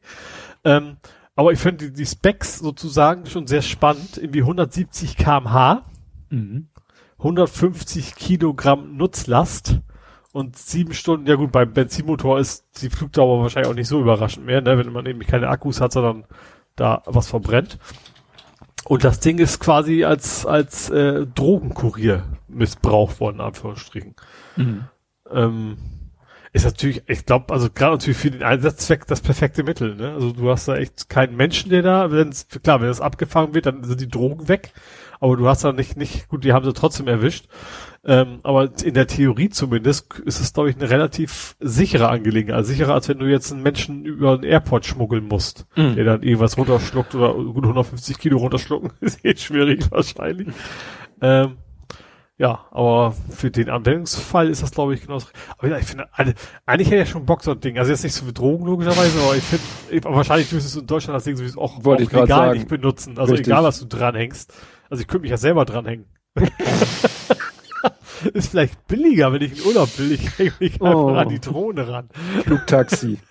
Ähm, aber ich finde die, die Specs sozusagen schon sehr spannend, irgendwie 170 kmh, Mhm. 150 Kilogramm Nutzlast und sieben Stunden, ja gut, beim Benzinmotor ist die Flugdauer wahrscheinlich auch nicht so überraschend mehr, ne, wenn man eben keine Akkus hat, sondern da was verbrennt. Und das Ding ist quasi als, als äh, Drogenkurier missbraucht worden, Anführungsstrichen. Mhm. Ähm, ist natürlich, ich glaube, also gerade natürlich für den Einsatzzweck das perfekte Mittel. Ne? Also du hast da echt keinen Menschen, der da, wenn's, klar, wenn das abgefangen wird, dann sind die Drogen weg. Aber du hast da nicht, nicht, gut, die haben sie trotzdem erwischt. Ähm, aber in der Theorie zumindest ist es, glaube ich, eine relativ sichere Angelegenheit. Also sicherer, als wenn du jetzt einen Menschen über den Airport schmuggeln musst, Mhm. der dann irgendwas runterschluckt oder gut 150 Kilo runterschlucken. ist eh schwierig wahrscheinlich. Ähm, ja, aber für den Anwendungsfall ist das, glaube ich, genauso. Aber ja, ich finde, eigentlich hätte ich ja schon Bock, so ein Ding. Also jetzt nicht so wie Drogen, logischerweise, aber ich finde, wahrscheinlich müsstest du in Deutschland das Ding sowieso auch, Wollte auch legal sagen. nicht benutzen. Also Richtig. egal, was du dranhängst. Also ich könnte mich ja selber dranhängen. ist vielleicht billiger, wenn ich in Urlaub will. Ich hänge mich einfach Oh. an die Drohne ran. Flugtaxi.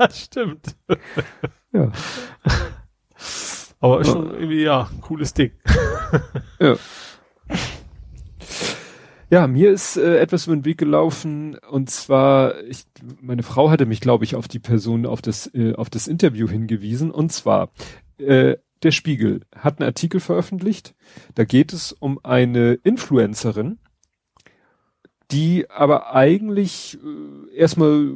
Ja, stimmt. ja. Aber ist schon irgendwie, ja, ein cooles Ding. Ja. Ja, mir ist äh, etwas über den Weg gelaufen. Und zwar, ich, meine Frau hatte mich, glaube ich, auf die Person, auf das, äh, auf das Interview hingewiesen. Und zwar, äh, der Spiegel hat einen Artikel veröffentlicht, da geht es um eine Influencerin, die aber eigentlich äh, erstmal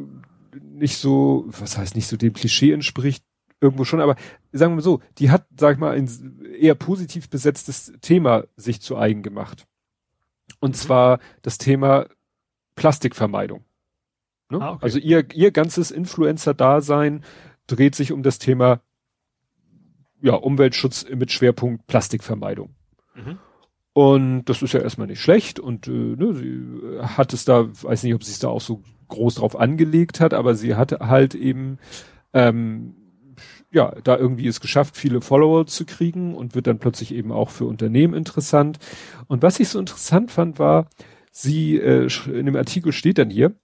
nicht so, was heißt nicht so dem Klischee entspricht, irgendwo schon, aber sagen wir mal so, die hat, sag ich mal, ein eher positiv besetztes Thema sich zu eigen gemacht. Und zwar das Thema Plastikvermeidung. Ne? Ah, okay. Also ihr, ihr ganzes Influencer-Dasein dreht sich um das Thema ja, Umweltschutz mit Schwerpunkt Plastikvermeidung. Mhm. Und das ist ja erstmal nicht schlecht und äh, ne, sie hat es da, weiß nicht, ob sie es da auch so groß drauf angelegt hat, aber sie hatte halt eben ähm, ja da irgendwie es geschafft, viele Follower zu kriegen und wird dann plötzlich eben auch für Unternehmen interessant. Und was ich so interessant fand, war, sie äh, in dem Artikel steht dann hier,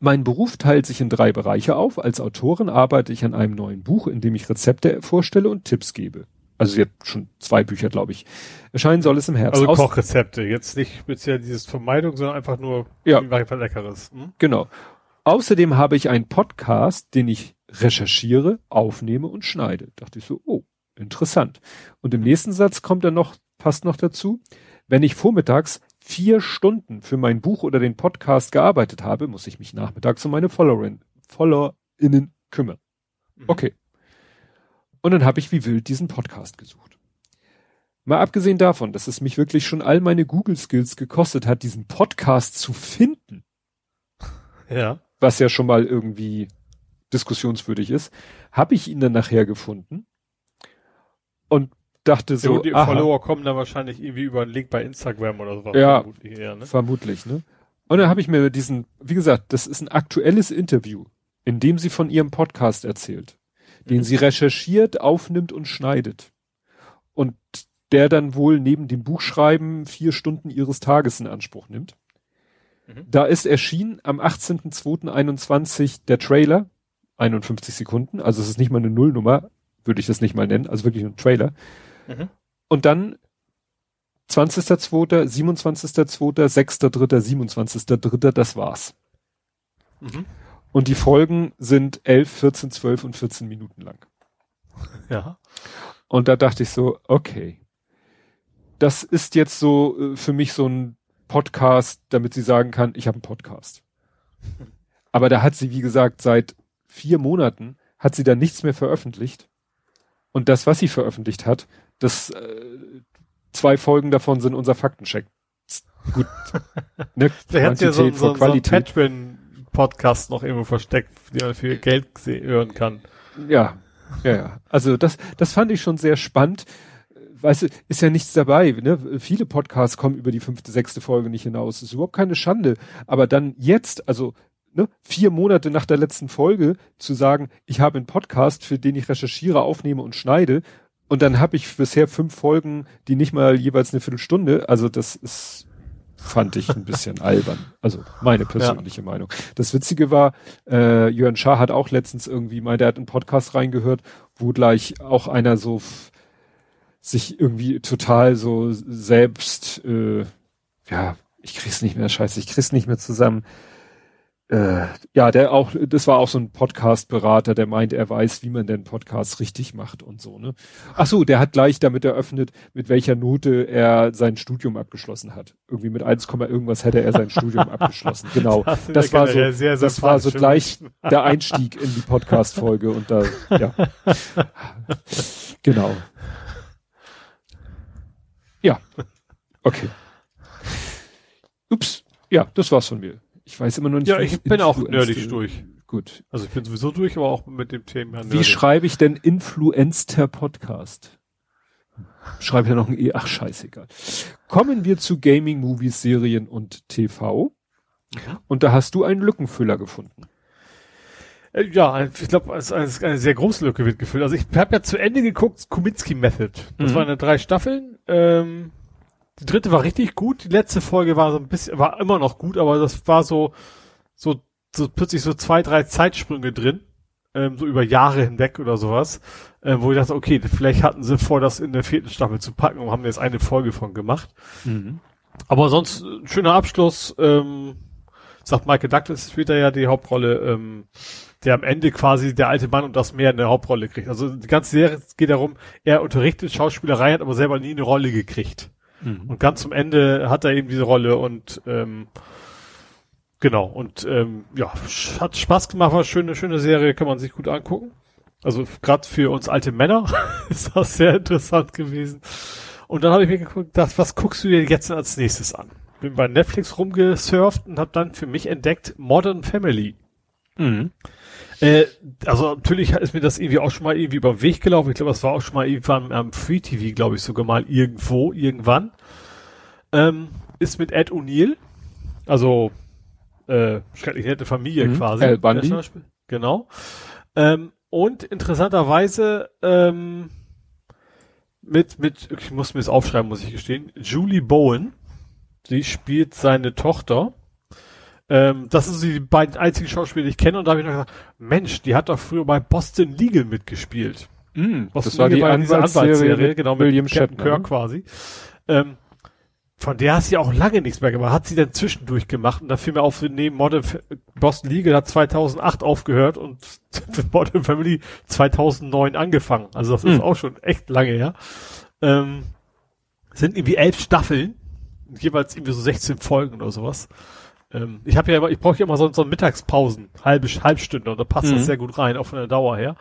mein Beruf teilt sich in drei Bereiche auf. Als Autorin arbeite ich an einem neuen Buch, in dem ich Rezepte vorstelle und Tipps gebe. Also sie hat schon zwei Bücher, glaube ich. Erscheinen soll es im Herbst. Also Aus- Kochrezepte, jetzt nicht speziell dieses Vermeidung, sondern einfach nur Ja. was Leckeres. Hm? Genau. Außerdem habe ich einen Podcast, den ich recherchiere, aufnehme und schneide. Dachte ich so, oh, interessant. Und im nächsten Satz kommt dann noch, passt noch dazu, wenn ich vormittags vier Stunden für mein Buch oder den Podcast gearbeitet habe, muss ich mich nachmittags um meine Followerin, FollowerInnen kümmern. Okay. Und dann habe ich wie wild diesen Podcast gesucht. Mal abgesehen davon, dass es mich wirklich schon all meine Google-Skills gekostet hat, diesen Podcast zu finden, Ja. was ja schon mal irgendwie diskussionswürdig ist, habe ich ihn dann nachher gefunden und dachte So, so, die aha, Follower kommen dann wahrscheinlich irgendwie über einen Link bei Instagram oder sowas. Ja. vermutlich eher, ne? vermutlich, ne? Und dann habe ich mir diesen, wie gesagt, das ist ein aktuelles Interview, in dem sie von ihrem Podcast erzählt, den Mhm. sie recherchiert, aufnimmt und schneidet. Und der dann wohl neben dem Buchschreiben vier Stunden ihres Tages in Anspruch nimmt. Mhm. Da ist erschienen am 18.02.21 der Trailer, 51 Sekunden, also es ist nicht mal eine Nullnummer, würde ich das nicht mal nennen, also wirklich ein Trailer. Mhm. Und dann 20.02., 27.02., 6.03., 27.03., das war's. Mhm. Und die Folgen sind 11, 14, 12 und 14 Minuten lang. Ja. Und da dachte ich so, okay. Das ist jetzt so äh, für mich so ein Podcast, damit sie sagen kann, ich habe einen Podcast. Aber da hat sie, wie gesagt, seit vier Monaten hat sie da nichts mehr veröffentlicht. Und das, was sie veröffentlicht hat, das äh, zwei Folgen davon sind unser Faktencheck. Gut. Ne? Der hat ja so, so, so einen. Patreon-Podcast noch irgendwo versteckt, den man für Geld hören kann. Ja, ja, ja. Also das, das fand ich schon sehr spannend. Weißt du, ist ja nichts dabei. Ne? Viele Podcasts kommen über die fünfte, sechste Folge nicht hinaus. Das ist überhaupt keine Schande. Aber dann jetzt, also ne, vier Monate nach der letzten Folge, zu sagen, ich habe einen Podcast, für den ich recherchiere, aufnehme und schneide. Und dann habe ich bisher fünf Folgen, die nicht mal jeweils eine Viertelstunde. Also das ist, fand ich ein bisschen albern. Also meine persönliche Meinung. Das Witzige war, äh, Jörn Schaar hat auch letztens irgendwie mal, der hat einen Podcast reingehört, wo gleich auch einer so sich irgendwie total so selbst, äh, ja, ich krieg's nicht mehr, scheiße, ich krieg's nicht mehr zusammen, äh, ja, der auch, das war auch so ein Podcast-Berater, der meint, er weiß, wie man denn Podcasts richtig macht und so, ne? Ach so, der hat gleich damit eröffnet, mit welcher Note er sein Studium abgeschlossen hat. Irgendwie mit 1, irgendwas hätte er sein Studium abgeschlossen. Genau. Das, das war so, sehr, sehr das war so gleich der Einstieg in die Podcast-Folge und da, ja. genau. Ja. Okay. Ups. Ja, das war's von mir. Ich weiß immer noch nicht. Ja, ich bin auch nerdig durch. Gut. Also ich bin sowieso durch, aber auch mit dem Thema. Nerdig. Wie schreibe ich denn Influencer Podcast? Schreibe ja noch ein E. Ach, scheißegal. Kommen wir zu Gaming, Movies, Serien und TV. Mhm. Und da hast du einen Lückenfüller gefunden. Äh, ja, ich glaube, es ist eine sehr große Lücke wird gefüllt. Also ich habe ja zu Ende geguckt, Kuminski Method. Das mhm. waren drei Staffeln. Ähm, die dritte war richtig gut. Die letzte Folge war so ein bisschen, war immer noch gut, aber das war so, so, so plötzlich so zwei, drei Zeitsprünge drin, ähm, so über Jahre hinweg oder sowas, äh, wo ich dachte, okay, vielleicht hatten sie vor, das in der vierten Staffel zu packen und haben jetzt eine Folge von gemacht. Mhm. Aber sonst äh, schöner Abschluss. Ähm, sagt Michael Douglas später ja die Hauptrolle, ähm, der am Ende quasi der alte Mann und das Meer in der Hauptrolle kriegt. Also die ganze Serie geht darum, er unterrichtet Schauspielerei, hat aber selber nie eine Rolle gekriegt. Mhm. Und ganz zum Ende hat er eben diese Rolle und ähm, genau, und ähm, ja, hat Spaß gemacht, war schöne, schöne Serie, kann man sich gut angucken. Also gerade für uns alte Männer ist das sehr interessant gewesen. Und dann habe ich mir das, was guckst du dir jetzt als nächstes an? Bin bei Netflix rumgesurft und habe dann für mich entdeckt Modern Family. Mhm. Äh, also natürlich ist mir das irgendwie auch schon mal irgendwie über den Weg gelaufen. Ich glaube, das war auch schon mal irgendwann am Free TV, glaube ich, sogar mal irgendwo, irgendwann. Ähm, ist mit Ed O'Neill, also äh, schrecklich nette Familie mhm. quasi. Al Bundy. Genau. Ähm, und interessanterweise ähm, mit, mit, ich muss mir das aufschreiben, muss ich gestehen, Julie Bowen. Sie spielt seine Tochter. Ähm, das sind die beiden einzigen Schauspieler, die ich kenne. Und da habe ich noch gesagt, Mensch, die hat doch früher bei Boston Legal mitgespielt. Mm, das war die Anwaltsserie, genau, mit William Captain Kirk ne? quasi. Ähm, von der hat sie auch lange nichts mehr gemacht. Hat sie dann zwischendurch gemacht und da fiel mir auf, neben Modern Boston Legal hat 2008 aufgehört und Modern Family 2009 angefangen. Also das ist mm. auch schon echt lange her. Ähm, sind irgendwie elf Staffeln, jeweils irgendwie so 16 Folgen oder sowas. Ähm, ich habe ja immer, ich brauche ja immer so, so Mittagspausen, halbe Halbstunde und da passt mhm. das sehr gut rein, auch von der Dauer her.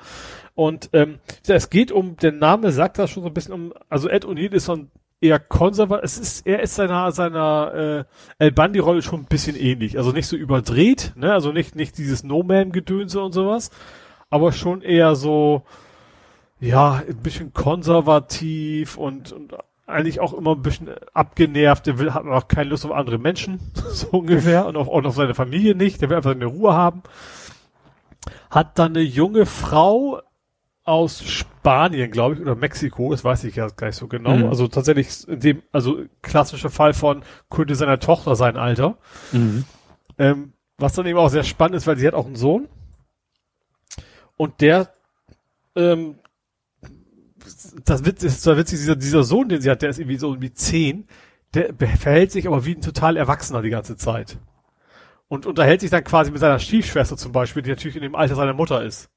Und ähm, es geht um, der Name sagt das schon so ein bisschen um, also Ed O'Neill ist so ein eher konservativ, es ist, er ist seiner, seiner äh, El Bandi-Rolle schon ein bisschen ähnlich. Also nicht so überdreht, ne? Also nicht, nicht dieses No-Man-Gedönse und sowas, aber schon eher so, ja, ein bisschen konservativ und, und eigentlich auch immer ein bisschen abgenervt, der will, hat auch keine Lust auf andere Menschen, so ungefähr, und auch, auch auf seine Familie nicht, der will einfach seine Ruhe haben. Hat dann eine junge Frau aus Spanien, glaube ich, oder Mexiko, das weiß ich ja gar nicht so genau. Mhm. Also tatsächlich in dem, also klassischer Fall von könnte seiner Tochter sein Alter. Mhm. Ähm, was dann eben auch sehr spannend ist, weil sie hat auch einen Sohn. Und der ähm, das Witz ist zwar witzig, dieser, dieser Sohn, den sie hat, der ist irgendwie so wie zehn, der verhält sich aber wie ein total Erwachsener die ganze Zeit. Und unterhält sich dann quasi mit seiner Stiefschwester zum Beispiel, die natürlich in dem Alter seiner Mutter ist.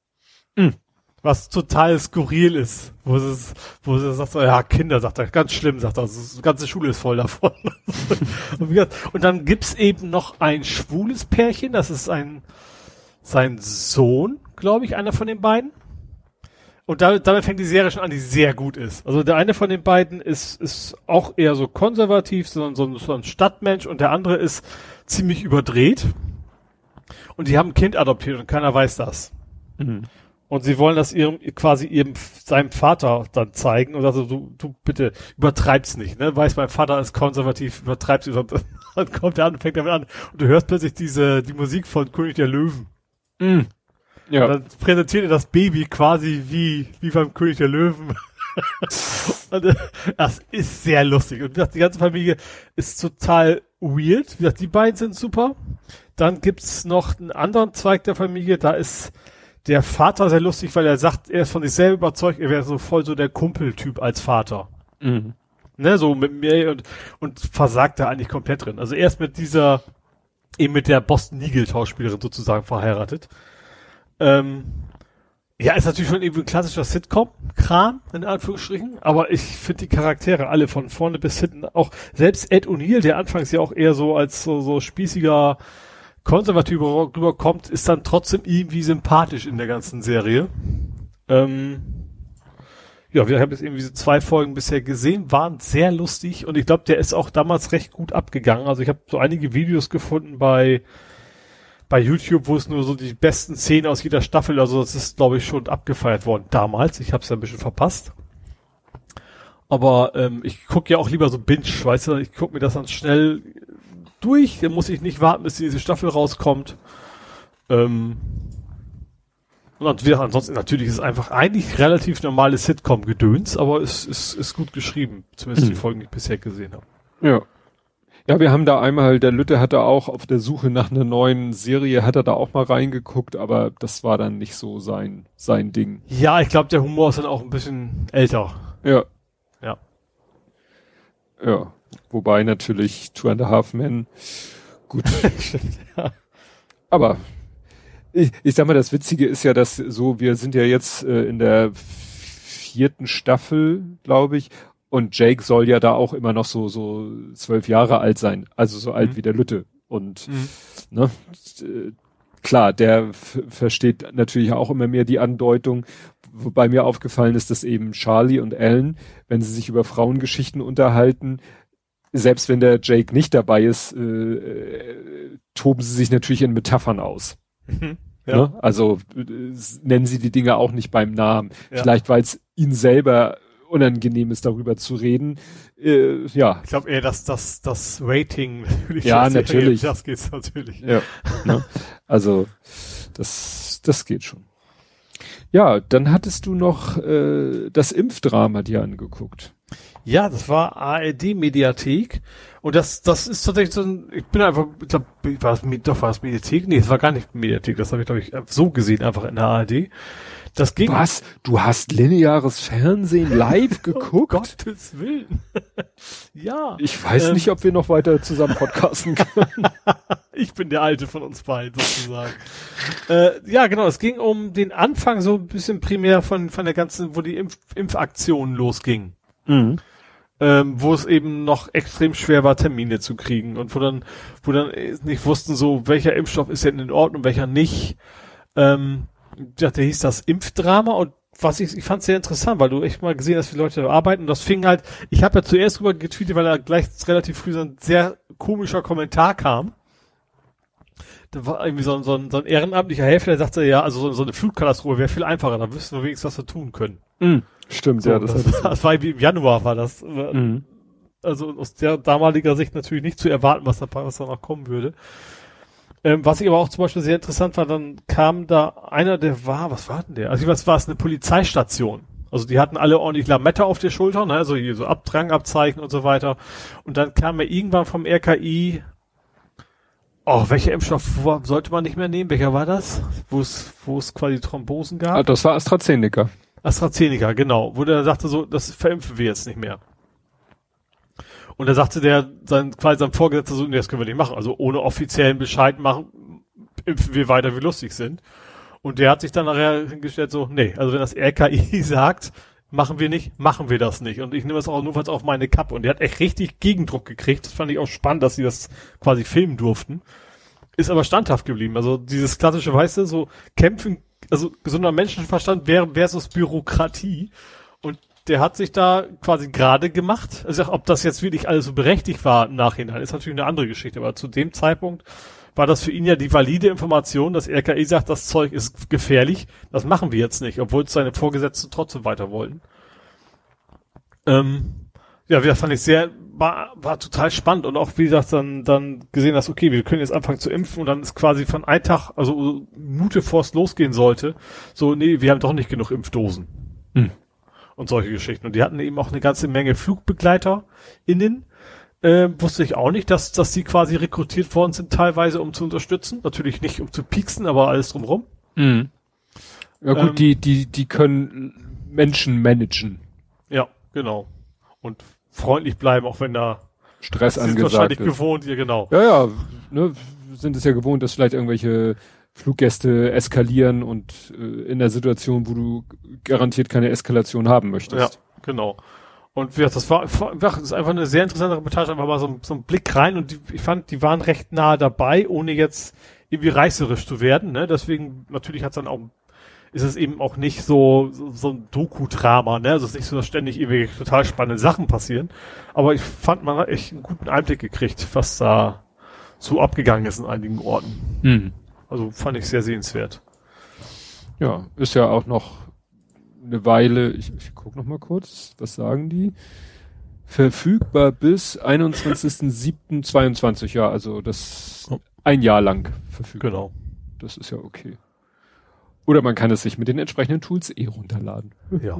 Mhm. Was total skurril ist. Wo sie, wo sie sagt, so, ja, Kinder, sagt er, ganz schlimm, sagt er, die ganze Schule ist voll davon. und, und dann gibt's eben noch ein schwules Pärchen, das ist ein, sein Sohn, glaube ich, einer von den beiden. Und damit, damit fängt die Serie schon an, die sehr gut ist. Also der eine von den beiden ist, ist auch eher so konservativ, so, so, so ein Stadtmensch und der andere ist ziemlich überdreht. Und die haben ein Kind adoptiert und keiner weiß das. Mhm. Und sie wollen das ihrem, quasi ihrem, seinem Vater dann zeigen und also du, du bitte übertreib's nicht, ne? Weiß, mein Vater ist konservativ, übertreib's nicht. Dann kommt er an, fängt damit an und du hörst plötzlich diese, die Musik von König der Löwen. Mhm. Ja. Und dann präsentiert er das Baby quasi wie, wie beim König der Löwen. und, äh, das ist sehr lustig. Und wie gesagt, die ganze Familie ist total weird. Wie gesagt, die beiden sind super. Dann gibt's noch einen anderen Zweig der Familie, da ist der Vater sehr lustig, weil er sagt, er ist von sich selber überzeugt, er wäre so voll so der Kumpeltyp als Vater. Mhm. Ne, so mit mir und, und versagt da eigentlich komplett drin. Also erst mit dieser eben mit der Boston Eagle Schauspielerin sozusagen verheiratet. Ähm, ja, ist natürlich schon eben ein klassischer Sitcom-Kram, in Anführungsstrichen, aber ich finde die Charaktere alle von vorne bis hinten, auch selbst Ed O'Neill, der anfangs ja auch eher so als so, so spießiger Konservativ rüberkommt, ist dann trotzdem irgendwie sympathisch in der ganzen Serie. Ähm, ja, wir haben jetzt irgendwie so zwei Folgen bisher gesehen, waren sehr lustig und ich glaube, der ist auch damals recht gut abgegangen. Also ich habe so einige Videos gefunden bei bei YouTube, wo es nur so die besten Szenen aus jeder Staffel, also das ist, glaube ich, schon abgefeiert worden damals. Ich habe es ja ein bisschen verpasst. Aber ähm, ich gucke ja auch lieber so Binge, weißt du, ich gucke mir das dann schnell durch, dann muss ich nicht warten, bis diese Staffel rauskommt. Ähm, und wir, ansonsten natürlich ist es einfach eigentlich relativ normales Sitcom-Gedöns, aber es ist, ist gut geschrieben, zumindest mhm. die Folgen, die ich bisher gesehen habe. Ja. Ja, wir haben da einmal, der Lütte hat da auch auf der Suche nach einer neuen Serie, hat er da auch mal reingeguckt, aber das war dann nicht so sein, sein Ding. Ja, ich glaube, der Humor ist dann auch ein bisschen älter. Ja. Ja. Ja. Wobei natürlich Two and a Half Men, gut. ja. Aber ich, ich sag mal, das Witzige ist ja, dass so, wir sind ja jetzt äh, in der vierten Staffel, glaube ich, und Jake soll ja da auch immer noch so, so zwölf Jahre alt sein. Also so alt mhm. wie der Lütte. Und, mhm. ne, äh, klar, der versteht natürlich auch immer mehr die Andeutung. Wobei mir aufgefallen ist, dass eben Charlie und Ellen, wenn sie sich über Frauengeschichten unterhalten, selbst wenn der Jake nicht dabei ist, äh, äh, toben sie sich natürlich in Metaphern aus. Mhm. Ja. Ne? Also äh, nennen sie die Dinge auch nicht beim Namen. Ja. Vielleicht, weil es ihnen selber unangenehm ist, darüber zu reden. Äh, ja. Ich glaube eher, dass das, das Rating natürlich. Ja, natürlich. Das geht's natürlich. Ja. ne? Also das, das geht schon. Ja, dann hattest du noch äh, das Impfdrama dir angeguckt. Ja, das war ARD-Mediathek. Und das, das ist tatsächlich so ein, ich bin einfach, ich glaube, war es, doch, war es Mediathek? Nee, es war gar nicht Mediathek, das habe ich, glaube ich, so gesehen, einfach in der ARD. Das ging. Was? Du hast lineares Fernsehen live geguckt? um Gottes Willen. ja. Ich weiß ähm, nicht, ob wir noch weiter zusammen podcasten können. ich bin der Alte von uns beiden sozusagen. äh, ja, genau. Es ging um den Anfang so ein bisschen primär von, von der ganzen, wo die Impf Impfaktion losging. Mhm. Ähm, wo es eben noch extrem schwer war, Termine zu kriegen und wo dann, wo dann nicht wussten so, welcher Impfstoff ist denn in Ordnung, welcher nicht. Ähm, ja, der hieß das Impfdrama und was ich, ich fand sehr interessant, weil du echt mal gesehen hast, wie Leute arbeiten und das fing halt, ich habe ja zuerst drüber getweetet, weil da gleich relativ früh so ein sehr komischer Kommentar kam. Da war irgendwie so ein, so ein, so ein ehrenamtlicher Helfer, der sagte, ja, also so, so eine Flutkatastrophe wäre viel einfacher, da wüssten wir wenigstens, was wir tun können. Mhm. Stimmt, so, ja. Das, das, das war im Januar war das. Mhm. Also aus der damaliger Sicht natürlich nicht zu erwarten, was da, was da noch kommen würde. Ähm, was ich aber auch zum Beispiel sehr interessant war, dann kam da einer, der war, was war denn der? Also was war es, eine Polizeistation. Also die hatten alle ordentlich Lametta auf der Schulter, ne? also hier so Abdrangabzeichen und so weiter. Und dann kam er irgendwann vom RKI, oh, welcher Impfstoff sollte man nicht mehr nehmen? Welcher war das? Wo es, wo es quasi Thrombosen gab? Ah, das war AstraZeneca. AstraZeneca, genau. Wo der sagte so, das verimpfen wir jetzt nicht mehr. Und da sagte der, sein, quasi sein Vorgesetzter so, nee, das können wir nicht machen. Also ohne offiziellen Bescheid machen, impfen wir weiter, wie lustig sind. Und der hat sich dann nachher hingestellt so, nee, also wenn das RKI sagt, machen wir nicht, machen wir das nicht. Und ich nehme das auch nur auf meine Kappe. Und der hat echt richtig Gegendruck gekriegt. Das fand ich auch spannend, dass sie das quasi filmen durften. Ist aber standhaft geblieben. Also dieses klassische, weißt du, so kämpfen, also gesunder Menschenverstand versus Bürokratie. Der hat sich da quasi gerade gemacht. Also ob das jetzt wirklich alles so berechtigt war im Nachhinein, ist natürlich eine andere Geschichte. Aber zu dem Zeitpunkt war das für ihn ja die valide Information, dass RKI sagt, das Zeug ist gefährlich. Das machen wir jetzt nicht, obwohl es seine Vorgesetzten trotzdem weiter wollten. Ähm, ja, das fand ich sehr, war, war total spannend und auch wie gesagt dann, dann gesehen hast, okay, wir können jetzt anfangen zu impfen und dann ist quasi von einem Tag, also Mute Force losgehen sollte, so, nee, wir haben doch nicht genug Impfdosen. Hm und solche Geschichten. Und die hatten eben auch eine ganze Menge Flugbegleiter innen. Äh, wusste ich auch nicht, dass, dass die quasi rekrutiert worden sind, teilweise um zu unterstützen. Natürlich nicht um zu pieksen, aber alles drumherum. Mhm. Ja gut, ähm, die, die, die können Menschen managen. Ja, genau. Und freundlich bleiben, auch wenn da Stress angesagt wahrscheinlich ist. gewohnt, ja genau. Ja, ja, ne, sind es ja gewohnt, dass vielleicht irgendwelche Fluggäste eskalieren und äh, in der Situation, wo du garantiert keine Eskalation haben möchtest. Ja, genau. Und wie gesagt, das war, war das ist einfach eine sehr interessante Reportage, einfach mal so, so ein Blick rein und die, ich fand, die waren recht nah dabei, ohne jetzt irgendwie reißerisch zu werden. Ne? Deswegen natürlich hat's dann auch ist es eben auch nicht so so, so ein Doku-Drama, ne? Also es ist nicht so, dass ständig irgendwie total spannende Sachen passieren. Aber ich fand, man hat echt einen guten Einblick gekriegt, was da so abgegangen ist in einigen Orten. Hm. Also fand ich sehr sehenswert. Ja, ist ja auch noch eine Weile, ich, ich guck noch mal kurz, was sagen die? Verfügbar bis 21.07.22, ja, also das Oh. ein Jahr lang verfügbar. Genau. Das ist ja okay. Oder man kann es sich mit den entsprechenden Tools eh runterladen. Ja.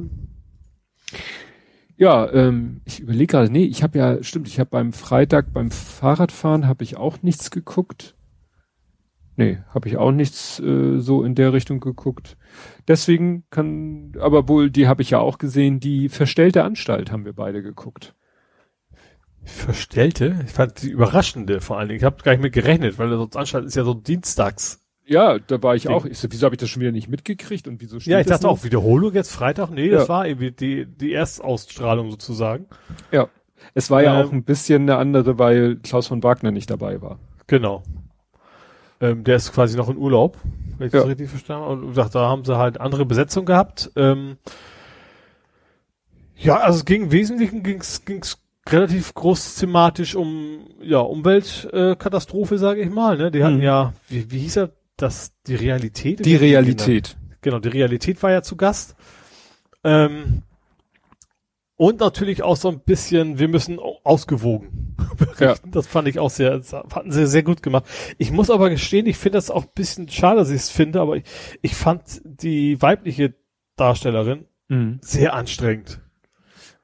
Ja, ähm, ich überlege gerade, nee, ich habe ja, stimmt, ich habe beim Freitag beim Fahrradfahren habe ich auch nichts geguckt. Nee, habe ich auch nichts äh, so in der Richtung geguckt. Deswegen kann, aber wohl, die habe ich ja auch gesehen, die verstellte Anstalt haben wir beide geguckt. Verstellte? Ich fand die überraschende vor allen Dingen. Ich habe gar nicht mit gerechnet, weil das Anstalt ist ja so dienstags. Ja, da war ich Ding. auch. Ich so, wieso habe ich das schon wieder nicht mitgekriegt und wieso steht Ja, ich das dachte auch, Wiederholung jetzt Freitag? Nee, das Ja. war irgendwie die, die Erstausstrahlung sozusagen. Ja. Es war ja Ähm, auch ein bisschen eine andere, weil Klaus von Wagner nicht dabei war. Genau. Ähm, der ist quasi noch in Urlaub, wenn ich Ja. das richtig verstanden habe. Und dachte, da haben sie halt andere Besetzung gehabt. Ähm, ja, also es ging im Wesentlichen ging's, ging's relativ groß thematisch um ja Umweltkatastrophe, äh, sage ich mal. Ne? Die hatten Mhm. ja, wie, wie hieß er, das die Realität? Die Realität. Genau, die Realität war ja zu Gast. Ähm, und natürlich auch so ein bisschen, wir müssen au- ausgewogen berichten. Das fand ich auch sehr, hatten sie sehr gut gemacht. Ich muss aber gestehen, ich finde das auch ein bisschen schade, dass ich es finde, aber ich, ich fand die weibliche Darstellerin Mhm. sehr anstrengend.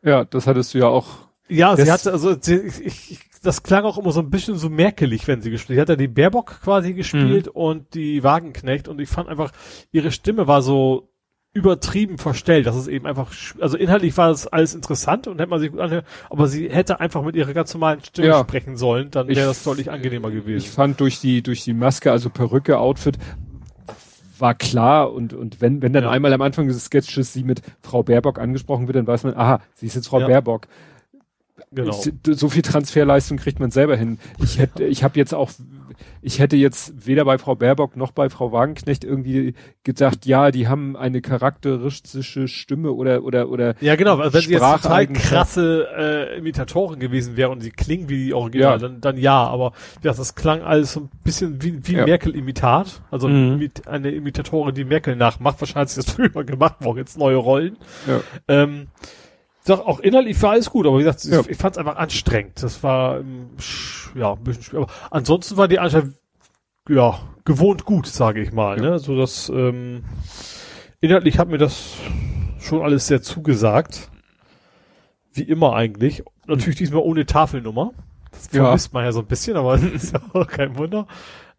Ja, das hattest du ja auch. Ja, sie Das- hatte, also sie, ich, ich, das klang auch immer so ein bisschen so merkelig, wenn sie gespielt hat. Sie hat ja die Baerbock quasi gespielt Mhm. und die Wagenknecht und ich fand einfach, ihre Stimme war so übertrieben verstellt. Das ist eben einfach, also inhaltlich war das alles interessant und hätte man sich gut anhören, aber sie hätte einfach mit ihrer ganz normalen Stimme Ja. sprechen sollen, dann Ich- wäre das deutlich angenehmer Ich gewesen. fand durch die, durch die Maske, also Perücke, Outfit, war klar und, und wenn, wenn dann Ja. einmal am Anfang des Sketches sie mit Frau Baerbock angesprochen wird, dann weiß man, aha, sie ist jetzt Frau Ja. Baerbock. Genau. Ich, so viel Transferleistung kriegt man selber hin. Ich hätte, ich habe jetzt auch, ich hätte jetzt weder bei Frau Baerbock noch bei Frau Wagenknecht irgendwie gedacht, ja, die haben eine charakteristische Stimme oder oder oder Ja, genau, also wenn sie jetzt total krasse äh, Imitatoren gewesen wäre und sie klingen wie die Original, Ja. dann, dann ja, aber ja, das klang alles so ein bisschen wie, wie Ja. Merkel-Imitat. Also Mhm. mit, eine Imitatorin, die Merkel nachmacht. Wahrscheinlich ist das früher gemacht worden, jetzt neue Rollen. ja. Ähm, doch, auch inhaltlich war alles gut, aber wie gesagt, Ja. ich, ich fand es einfach anstrengend. Das war ähm, ja ein bisschen schwer. Aber ansonsten war die Anstalt ja gewohnt gut, sage ich mal. Ja. Ne? So dass ähm, inhaltlich hat mir das schon alles sehr zugesagt. Wie immer eigentlich. Natürlich diesmal ohne Tafelnummer. Das Ja. vermisst man ja so ein bisschen, aber das ist ja auch kein Wunder.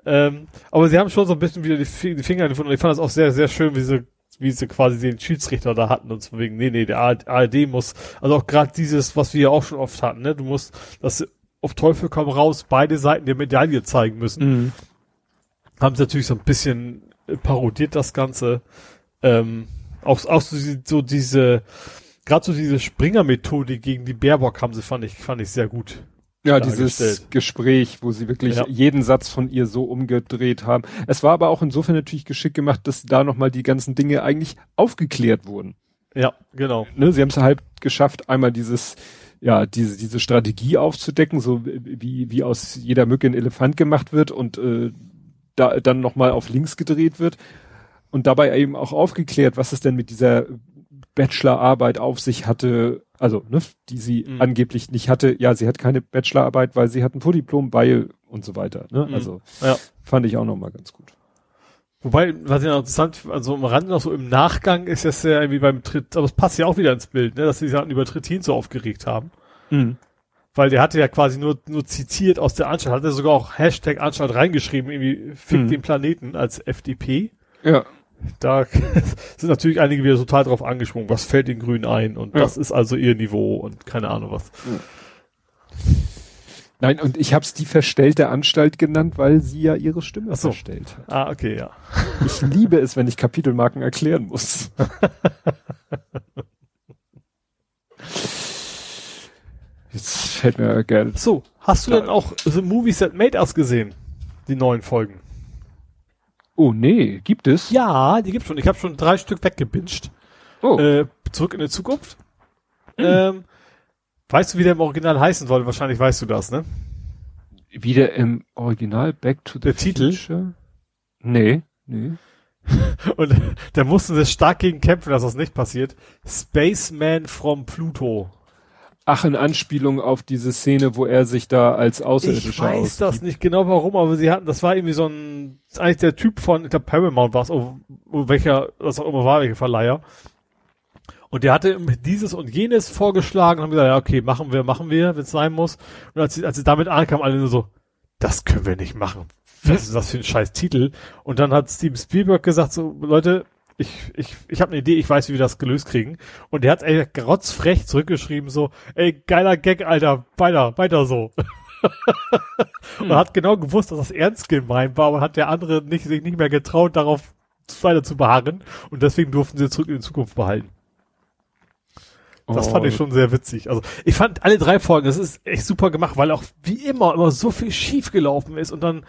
Ähm, aber sie haben schon so ein bisschen wieder die, Fi- die Finger gefunden. Und ich fand das auch sehr, sehr schön, wie sie, wie sie quasi den Schiedsrichter da hatten und so wegen, nee, nee, der ARD muss, also auch gerade dieses, was wir ja auch schon oft hatten, ne, du musst, dass auf Teufel komm raus beide Seiten der Medaille zeigen müssen Mhm. haben sie natürlich so ein bisschen parodiert das Ganze. Ähm, auch, auch so, so diese, gerade so diese Springer-Methode gegen die Baerbock haben sie, fand ich, fand ich sehr gut. Ja, dieses Gespräch, wo sie wirklich Ja. jeden Satz von ihr so umgedreht haben. Es war aber auch insofern natürlich geschickt gemacht, dass da nochmal die ganzen Dinge eigentlich aufgeklärt wurden. Ja, genau. Ne, sie haben es halt geschafft, einmal dieses, ja, diese, diese Strategie aufzudecken, so wie, wie aus jeder Mücke ein Elefant gemacht wird und äh, da dann nochmal auf links gedreht wird. Und dabei eben auch aufgeklärt, was es denn mit dieser Bachelorarbeit auf sich hatte, also, ne, die sie Mhm. angeblich nicht hatte. Ja, sie hat keine Bachelorarbeit, weil sie hat ein Vordiplom, weil und so weiter. Ne? Mhm. Also Ja. fand ich auch nochmal ganz gut. Wobei, was ja interessant, also am Rand noch so im Nachgang ist das ja irgendwie beim Tritt, aber es passt ja auch wieder ins Bild, ne, dass sie sich halt über Trittin so aufgeregt haben. Mhm. Weil der hatte ja quasi nur, nur zitiert aus der Anstalt, hat er sogar auch Hashtag Anstalt reingeschrieben, irgendwie fick Mhm. den Planeten als FDP. Ja. Da sind natürlich einige wieder total drauf angesprungen, was fällt den Grünen ein und Ja. das ist also ihr Niveau und keine Ahnung was. Nein, und ich habe es die verstellte Anstalt genannt, weil sie ja ihre Stimme so. verstellt hat. Ah, okay, ja. Ich liebe es, wenn ich Kapitelmarken erklären muss. Jetzt fällt mir gerne. So, hast du denn auch The Movies That Made Us gesehen? Die neuen Folgen? Oh nee, gibt es? Ja, die gibt's schon. Ich habe schon drei Stück weggebinged. Oh, Äh, zurück in die Zukunft. Ähm, weißt du, wie der im Original heißen soll? Wahrscheinlich weißt du das, ne? wieder im Original Back to the Der Titel? Future? Nee, nee. Und da mussten sie stark gegen kämpfen, dass das nicht passiert. Spaceman from Pluto. Ach, in Anspielung auf diese Szene, wo er sich da als Ich Außerirdischer weiß ausgibt. das nicht genau warum, aber sie hatten, das war irgendwie so ein, eigentlich der Typ von, ich glaube Paramount war es, oh, welcher, was auch immer war, welcher Verleiher. Und der hatte dieses und jenes vorgeschlagen und haben gesagt, ja, okay, machen wir, machen wir, wenn es sein muss. Und als sie, als sie damit ankamen, alle nur so, das können wir nicht machen. Was ist das für ein scheiß Titel? Und dann hat Steven Spielberg gesagt, so, Leute, ich, ich, ich habe eine Idee, ich weiß, wie wir das gelöst kriegen. Und der hat ey, grotzfrech zurückgeschrieben, so, ey, geiler Gag, Alter, weiter, weiter so. Und hat genau gewusst, dass das ernst gemeint war, aber hat der andere nicht, sich nicht mehr getraut, darauf weiter zu beharren. Und deswegen durften sie zurück in die Zukunft behalten. Das fand ich Oh, schon sehr witzig. Also ich fand alle drei Folgen, das ist echt super gemacht, weil auch wie immer immer so viel schief gelaufen ist und dann,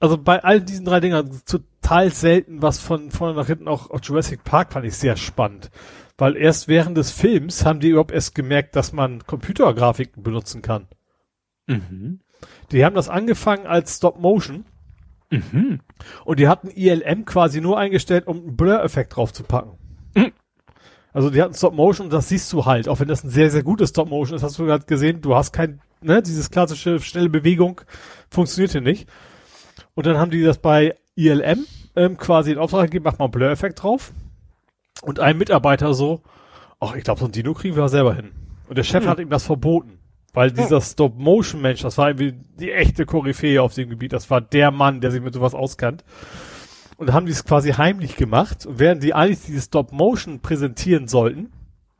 also bei all diesen drei Dingern total selten was von vorne nach hinten auch, auch Jurassic Park fand ich sehr spannend. Weil erst während des Films haben die überhaupt erst gemerkt, dass man Computergrafiken benutzen kann. Mhm. Die haben das angefangen als Stop Motion Mhm. und die hatten ILM quasi nur eingestellt, um einen Blur-Effekt draufzupacken. Mhm. Also die hatten Stop Motion und das siehst du halt, auch wenn das ein sehr, sehr gutes Stop Motion ist, hast du gerade gesehen, du hast kein, ne, dieses klassische schnelle Bewegung funktioniert hier nicht. Und dann haben die das bei ILM ähm, quasi in Auftrag gegeben, mach mal einen Blur-Effekt drauf. Und ein Mitarbeiter so, ach, ich glaube, so ein Dino kriegen wir selber hin. Und der Chef Hm. hat ihm das verboten. Weil dieser Stop-Motion-Mensch, das war irgendwie die echte Koryphäe auf dem Gebiet, das war der Mann, der sich mit sowas auskannt. Und da haben die es quasi heimlich gemacht. Und während die eigentlich dieses Stop-Motion präsentieren sollten,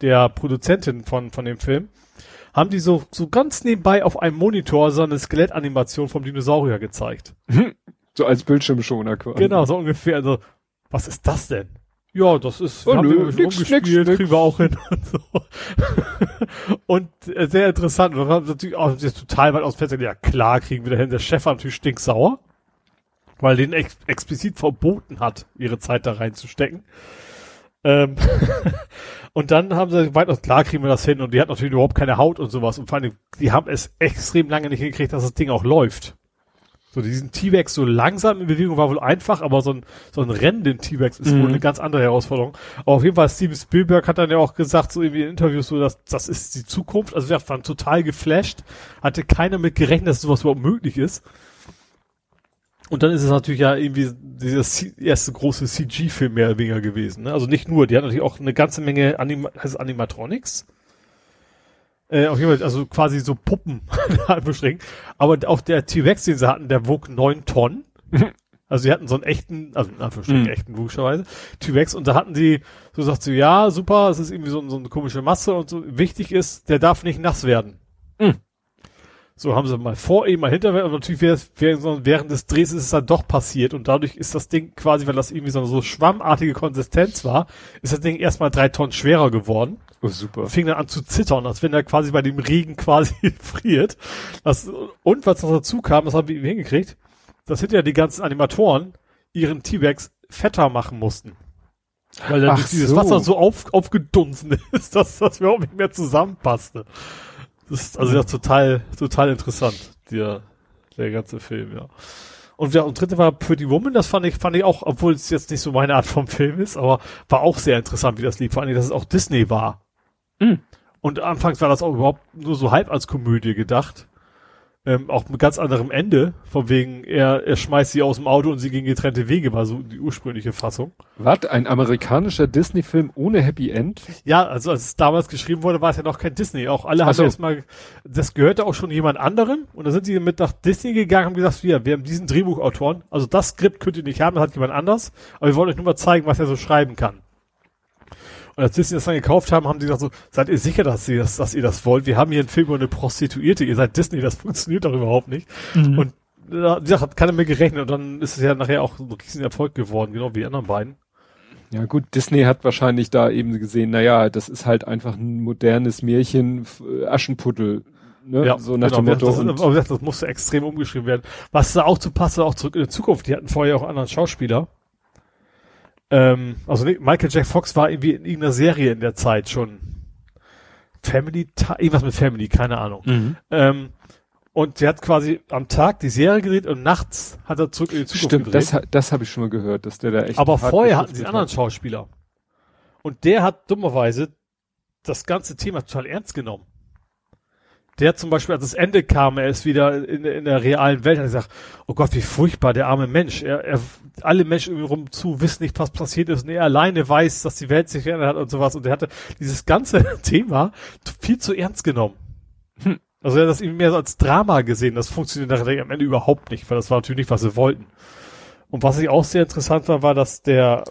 der Produzentin von, von dem Film, haben die so, so ganz nebenbei auf einem Monitor so eine Skelettanimation vom Dinosaurier gezeigt. So als Bildschirmschoner quasi. Genau, so ungefähr. Also, was ist das denn? Ja, das ist, Oh, haben nö, nix, rumgespielt, nix, nix. kriegen wir auch hin und so. und äh, sehr interessant. Und dann haben natürlich auch jetzt total weit aus dem Fenster, ja klar, kriegen wir dahin. Der Chef war natürlich stinksauer, weil den ex explizit verboten hat, ihre Zeit da reinzustecken. Ähm und dann haben sie weitaus, klar kriegen wir das hin und die hat natürlich überhaupt keine Haut und sowas. Und vor allem, die haben es extrem lange nicht hingekriegt, dass das Ding auch läuft. So, diesen T-Rex so langsam in Bewegung war wohl einfach, aber so ein, so ein rennenden T-Rex ist Mhm. wohl eine ganz andere Herausforderung. Aber auf jeden Fall, Steven Spielberg hat dann ja auch gesagt, so irgendwie in Interviews, so, dass das ist die Zukunft. Also wir waren total geflasht, hatte keiner mit gerechnet, dass sowas überhaupt möglich ist. Und dann ist es natürlich ja irgendwie dieser C erste große CG-Film mehr oder weniger gewesen. Ne? Also nicht nur, die hat natürlich auch eine ganze Menge Anima heißt Animatronics. Äh, auf jeden Fall, also quasi so Puppen, Anführungsstrichen. Aber auch der T-Rex, den sie hatten, der wog neun Tonnen. Also sie hatten so einen echten, also in Anführungsstrichen Mhm. echten logischerweise, T-Rex und da hatten die, so sagt sie, ja, super, es ist irgendwie so, so eine komische Masse und so, wichtig ist, der darf nicht nass werden. Mhm. So haben sie mal vor ihm, mal hinter, und natürlich während, während, des Drehs ist es dann doch passiert und dadurch ist das Ding quasi, weil das irgendwie so eine so schwammartige Konsistenz war, ist das Ding erstmal drei Tonnen schwerer geworden Oh, super. fing dann an zu zittern, als wenn er quasi bei dem Regen quasi friert. Das, und was noch dazu kam, das haben wir ihm hingekriegt, dass hinterher die ganzen Animatoren ihren T-Rex fetter machen mussten. Weil dann Ach dieses so. Wasser so auf, aufgedunsen ist, dass das überhaupt nicht mehr zusammenpasste. Das ist also das total, total interessant, der, der ganze Film, ja. Und der und dritte war Pretty Woman, das fand ich, fand ich auch, obwohl es jetzt nicht so meine Art vom Film ist, aber war auch sehr interessant, wie das lief. Vor allem, dass es auch Disney war. Mhm. Und anfangs war das auch überhaupt nur so halb als Komödie gedacht. Ähm, auch mit ganz anderem Ende. Von wegen, er, er schmeißt sie aus dem Auto und sie gehen getrennte Wege, war so die ursprüngliche Fassung. Was? Ein amerikanischer Disney-Film ohne Happy End? Ja, also als es damals geschrieben wurde, war es ja noch kein Disney. Auch alle Ach haben so. erstmal, das gehörte auch schon jemand anderem. Und dann sind die mit nach Disney gegangen und haben gesagt, wir, wir haben diesen Drehbuchautoren. Also das Skript könnt ihr nicht haben, das hat jemand anders. Aber wir wollen euch nur mal zeigen, was er so schreiben kann. Und als Disney das dann gekauft haben, haben sie gesagt so, seid ihr sicher, dass ihr das, dass ihr das wollt? Wir haben hier einen Film über eine Prostituierte, ihr seid Disney, das funktioniert doch überhaupt nicht. Mhm. Und da ja, hat keiner mehr gerechnet und dann ist es ja nachher auch ein riesen Erfolg geworden, genau wie die anderen beiden. Ja gut, Disney hat wahrscheinlich da eben gesehen, naja, das ist halt einfach ein modernes Märchen, äh, Aschenputtel, ne? Ja, so nach genau, dem Motto. Das, und, aber wie gesagt, das musste extrem umgeschrieben werden. Was da auch zu passt, auch zurück in die Zukunft. Die hatten vorher auch einen anderen Schauspieler. Ähm, also Michael Jack Fox war irgendwie in irgendeiner Serie in der Zeit schon. Family, irgendwas mit Family, keine Ahnung. Mhm. Ähm, und der hat quasi am Tag die Serie gedreht und nachts hat er zurück in die Zukunft Stimmt, gedreht. das, ha- das habe ich schon mal gehört, dass der da echt. Aber vorher hatten sie einen anderen. Schauspieler. Und der hat dummerweise das ganze Thema total ernst genommen. Der zum Beispiel, als das Ende kam, er ist wieder in, in der realen Welt, hat er gesagt, oh Gott, wie furchtbar, der arme Mensch. Er, er, alle Menschen um ihn rum zu wissen nicht, was passiert ist. Und er alleine weiß, dass die Welt sich verändert hat und sowas. Und er hatte dieses ganze Thema viel zu ernst genommen. Hm. Also er hat das irgendwie mehr so als Drama gesehen. Das funktioniert nachher am Ende überhaupt nicht, weil das war natürlich nicht, was sie wollten. Und was ich auch sehr interessant war, war, dass der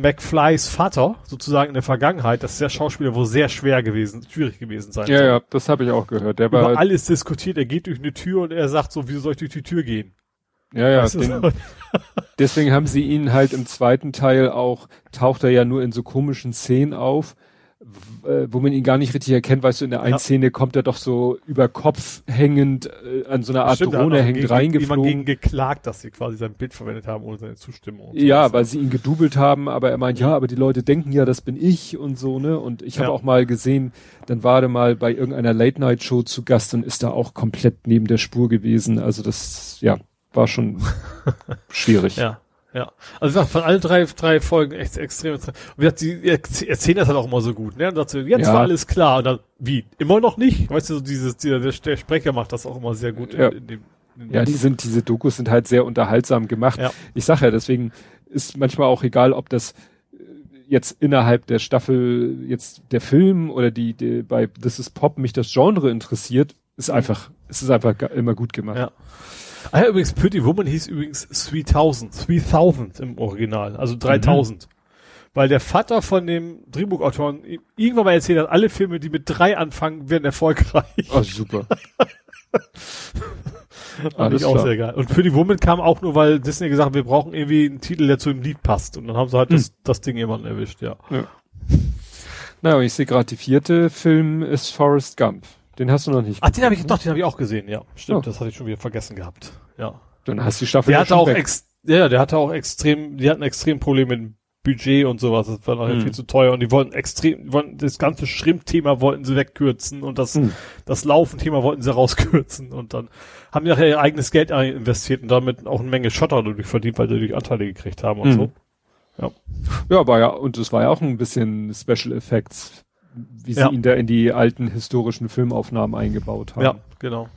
McFlys Vater sozusagen in der Vergangenheit, dass der Schauspieler wohl sehr schwer gewesen, schwierig gewesen sein Ja, soll. ja, das habe ich auch gehört. Der Über war, alles diskutiert. Er geht durch eine Tür und er sagt so, wieso soll ich durch die Tür gehen? ja, ja, den, deswegen haben sie ihn halt im zweiten Teil auch, taucht er ja nur in so komischen Szenen auf, äh, wo man ihn gar nicht richtig erkennt, weißt du, in der einen Ja. Szene kommt er doch so über Kopf hängend äh, an so einer Art Stimmt, Drohne hängend gegen- reingeflogen. Jemand gegen geklagt, dass sie quasi sein Bild verwendet haben ohne seine Zustimmung. Ja, sowas. weil sie ihn gedoubelt haben, aber er meint, ja, aber die Leute denken ja, das bin ich und so, ne? Und ich habe Ja. auch mal gesehen, dann war er mal bei irgendeiner Late-Night-Show zu Gast und ist da auch komplett neben der Spur gewesen. Also das, ja, war schon schwierig. Ja, ja. Also von allen drei, drei Folgen echt extrem. Und wie gesagt, die erz- erzählen das halt auch immer so gut, ne? Und dazu, jetzt Ja. war alles klar. Und dann, wie? Immer noch nicht? Weißt du, so dieses, dieser, der, Sprecher macht das auch immer sehr gut Ja. in, in dem. Ja, die sind, diese Dokus sind halt sehr unterhaltsam gemacht. Ja. Ich sag ja, deswegen ist manchmal auch egal, ob das äh, jetzt innerhalb der Staffel jetzt der Film oder die, die bei This is Pop mich das Genre interessiert, ist einfach, es ist einfach immer gut gemacht. Ja. Ah ja, übrigens, Pretty Woman hieß übrigens 3000, 3000 im Original, also 3000. Weil der Vater von dem Drehbuchautoren i- irgendwann mal erzählt hat, alle Filme, die mit drei anfangen, werden erfolgreich. Oh, super. Fand ich auch klar. sehr geil. Und Pretty Woman kam auch nur, weil Disney gesagt hat, wir brauchen irgendwie einen Titel, der zu dem Lied passt. Und dann haben sie halt das, das Ding jemanden erwischt, ja. Naja, ich sehe gerade, die vierte Film ist Forrest Gump. Den hast du noch nicht. Ach, den habe ich, doch, den habe ich auch gesehen, ja. Stimmt, Oh. das hatte ich schon wieder vergessen gehabt. Ja. Dann hast du die Staffel Der ja hatte auch weg. ex ja, der hatte auch extrem, die hatten extrem Probleme mit Budget und sowas. Das war nachher Hm. viel zu teuer und die wollten extrem, wollten das ganze Schrimp-Thema wollten sie wegkürzen und das, Hm. das Laufen-Thema wollten sie rauskürzen und dann haben die nachher ihr eigenes Geld investiert und damit auch eine Menge Schotter dadurch verdient, weil sie durch Anteile gekriegt haben und Hm. so. Ja, war ja, und es war ja auch ein bisschen Special Effects, wie sie Ja. ihn da in die alten historischen Filmaufnahmen eingebaut haben. Ja, genau.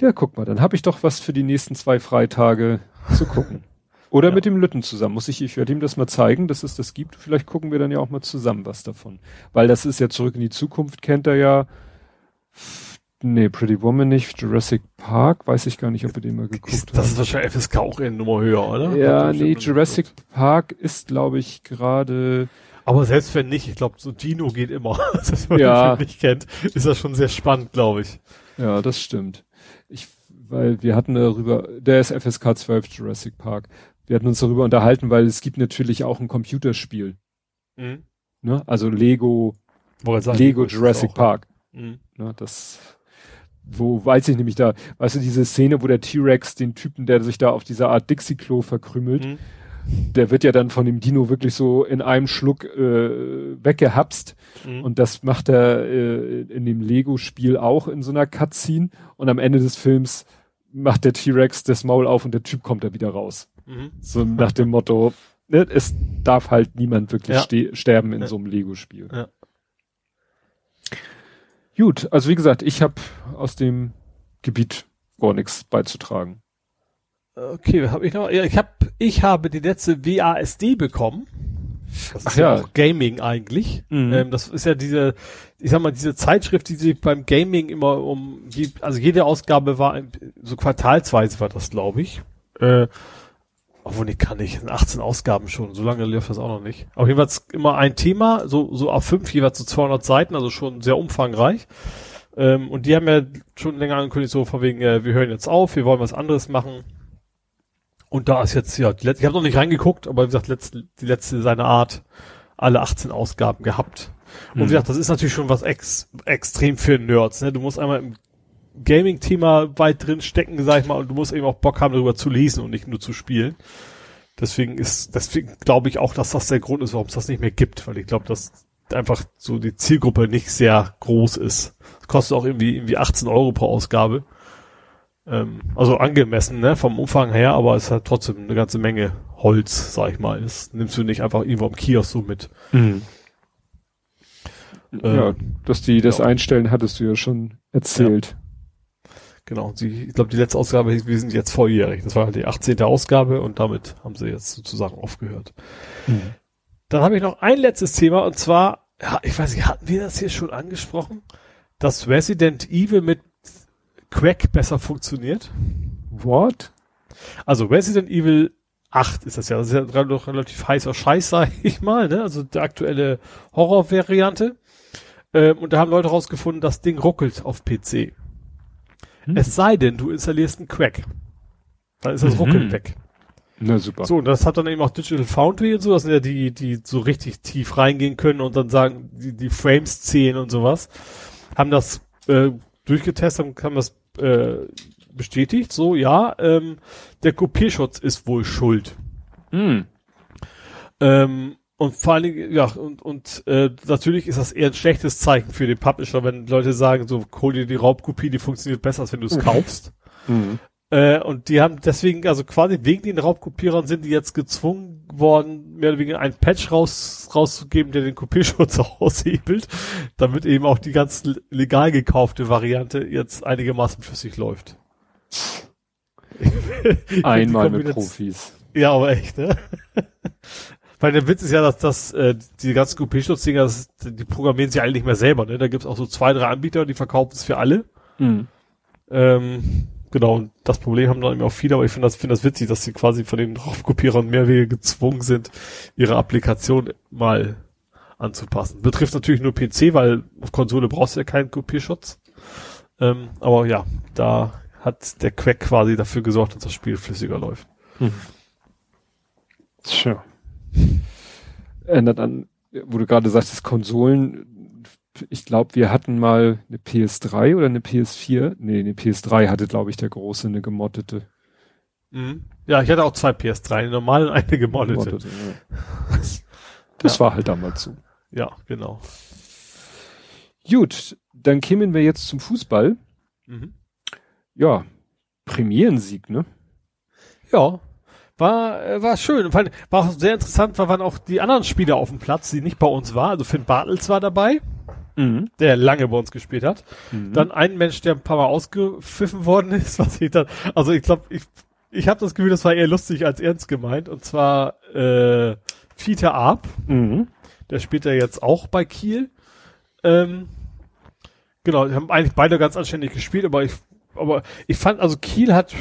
Ja, guck mal, dann habe ich doch was für die nächsten zwei Freitage zu gucken. Oder Ja. mit dem Lütten zusammen. Muss ich, ich werde ihm das mal zeigen, dass es das gibt. Vielleicht gucken wir dann ja auch mal zusammen was davon. Weil das ist ja zurück in die Zukunft, kennt er ja. Nee, Pretty Woman nicht. Jurassic Park, weiß ich gar nicht, ob wir den mal geguckt Ist, das ist wahrscheinlich FSK auch eine Nummer höher, oder? Ja, nee, Jurassic Park ist, glaube ich, gerade. Aber selbst wenn nicht, ich glaube, so Dino geht immer. Das, wenn man Ja. den nicht kennt, ist das schon sehr spannend, glaube ich. Ja, das stimmt. Ich, weil wir hatten darüber, der ist FSK 12 Jurassic Park. Wir hatten uns darüber unterhalten, weil es gibt natürlich auch ein Computerspiel. Mhm. Ne? Also Lego, sagen, Lego Jurassic auch- Park. Mhm. Ne? Das, wo weiß ich nämlich da, weißt du, diese Szene, wo der T-Rex den Typen, der sich da auf dieser Art Dixie-Klo verkrümelt, Mhm. Der wird ja dann von dem Dino wirklich so in einem Schluck äh, weggehapst. Mhm. Und das macht er äh, in dem Lego-Spiel auch in so einer Cutscene. Und am Ende des Films macht der T-Rex das Maul auf und der Typ kommt da wieder raus. Mhm. So nach dem Motto, ne, es darf halt niemand wirklich Ja. ste sterben in Ja. so einem Lego-Spiel. Ja. Gut, also wie gesagt, ich habe aus dem Gebiet gar nichts beizutragen. Okay, habe ich noch? Ja, ich habe ich habe die letzte WASD bekommen. Das Ach ist ja. ja. auch Gaming eigentlich. Mhm. Ähm, das ist ja diese, ich sag mal, diese Zeitschrift, die sich beim Gaming immer um, also jede Ausgabe war so quartalsweise war das, glaube ich. Äh, obwohl nee, kann ich, in 18 Ausgaben schon, so lange läuft das auch noch nicht. Auf jeden Fall immer ein Thema, so, so auf fünf, jeweils so 200 Seiten, also schon sehr umfangreich. Ähm, und die haben ja schon länger angekündigt, so von wegen, äh, wir hören jetzt auf, wir wollen was anderes machen. Und da ist jetzt, ja, ich habe noch nicht reingeguckt, aber wie gesagt, letzte, die letzte seiner Art, alle 18 Ausgaben gehabt. Und wie Mhm. gesagt, das ist natürlich schon was ex, extrem für Nerds, ne? Du musst einmal im Gaming-Thema weit drin stecken, sag ich mal, und du musst eben auch Bock haben, darüber zu lesen und nicht nur zu spielen. Deswegen ist, deswegen glaube ich auch, dass das der Grund ist, warum es das nicht mehr gibt, weil ich glaube, dass einfach so die Zielgruppe nicht sehr groß ist. Es kostet auch irgendwie, irgendwie 18 Euro pro Ausgabe. Ähm, also angemessen, ne, vom Umfang her, aber es hat trotzdem eine ganze Menge Holz, sag ich mal. Das nimmst du nicht einfach irgendwo am Kiosk so mit. Mhm. Äh, ja, dass die das ja. einstellen, hattest du ja schon erzählt. Genau, sie, ich glaube, die letzte Ausgabe, hieß, wir sind jetzt volljährig. Das war halt die 18. Ausgabe und damit haben sie jetzt sozusagen aufgehört. Mhm. Dann habe ich noch ein letztes Thema und zwar, ja, ich weiß nicht, hatten wir das hier schon angesprochen, dass Resident Evil mit Quack besser funktioniert? What? Also Resident Evil 8 ist das ja, das ist ja doch relativ heißer Scheiß, sag ich mal, ne? Also die aktuelle Horror-Variante. Ähm, und da haben Leute rausgefunden, das Ding ruckelt auf PC. Hm. Es sei denn, du installierst einen Quack. Dann ist das Mhm. Ruckeln weg. Na super. So, und das hat dann eben auch Digital Foundry und so, das sind ja die, die so richtig tief reingehen können und dann sagen, die, die Frames zählen und sowas, haben das äh, durchgetestet und haben das äh, bestätigt. So, ja, ähm, der Kopierschutz ist wohl schuld. Mhm. Ähm, und vor allen Dingen, ja, und, und äh, natürlich ist das eher ein schlechtes Zeichen für den Publisher, wenn Leute sagen, so, hol dir die Raubkopie, die funktioniert besser, als wenn du es kaufst. Mhm. Äh, und die haben deswegen, also quasi wegen den Raubkopierern sind die jetzt gezwungen worden, mehr oder weniger einen Patch raus, rauszugeben, der den Kopierschutz aushebelt, damit eben auch die ganz legal gekaufte Variante jetzt einigermaßen flüssig läuft. Einmal mit Profis. Ja, aber echt, ne? Weil der Witz ist ja, dass das, äh, die ganzen Kopierschutz-Dinger, das- die programmieren sie alle nicht mehr selber, ne? Da gibt's auch so zwei, drei Anbieter, die verkaufen es für alle. Mhm. Ähm, genau, das Problem haben dann eben auch viele, aber ich finde das, finde das witzig, dass sie quasi von den Raubkopierern mehr weniger gezwungen sind, ihre Applikation mal anzupassen. Betrifft natürlich nur PC, weil auf Konsole brauchst du ja keinen Kopierschutz. Ähm, aber ja, da hat der Quack quasi dafür gesorgt, dass das Spiel flüssiger läuft. Tja. Ändert an, wo du gerade sagtest, Konsolen, ich glaube, wir hatten mal eine PS3 oder eine PS4. Nee, eine PS3 hatte, glaube ich, der große, eine gemoddete. Mhm. Ja, ich hatte auch zwei PS3, eine normale und eine gemoddete. gemoddete ja. Das war halt damals so. Ja, genau. Gut, dann kämen wir jetzt zum Fußball. Mhm. Ja, Premierensieg, ne? Ja, war, äh, war schön. War auch sehr interessant, weil waren auch die anderen Spieler auf dem Platz, die nicht bei uns waren. Also Finn Bartels war dabei, Mhm. der lange bei uns gespielt hat. Mhm. Dann ein Mensch, der ein paar Mal ausgepfiffen worden ist, was ich dann, also ich glaube, ich, ich habe das Gefühl, das war eher lustig als ernst gemeint. Und zwar äh, Fiete Arp, Mhm. der spielt ja jetzt auch bei Kiel. Ähm, genau, die haben eigentlich beide ganz anständig gespielt, aber ich, aber ich fand, also Kiel hat,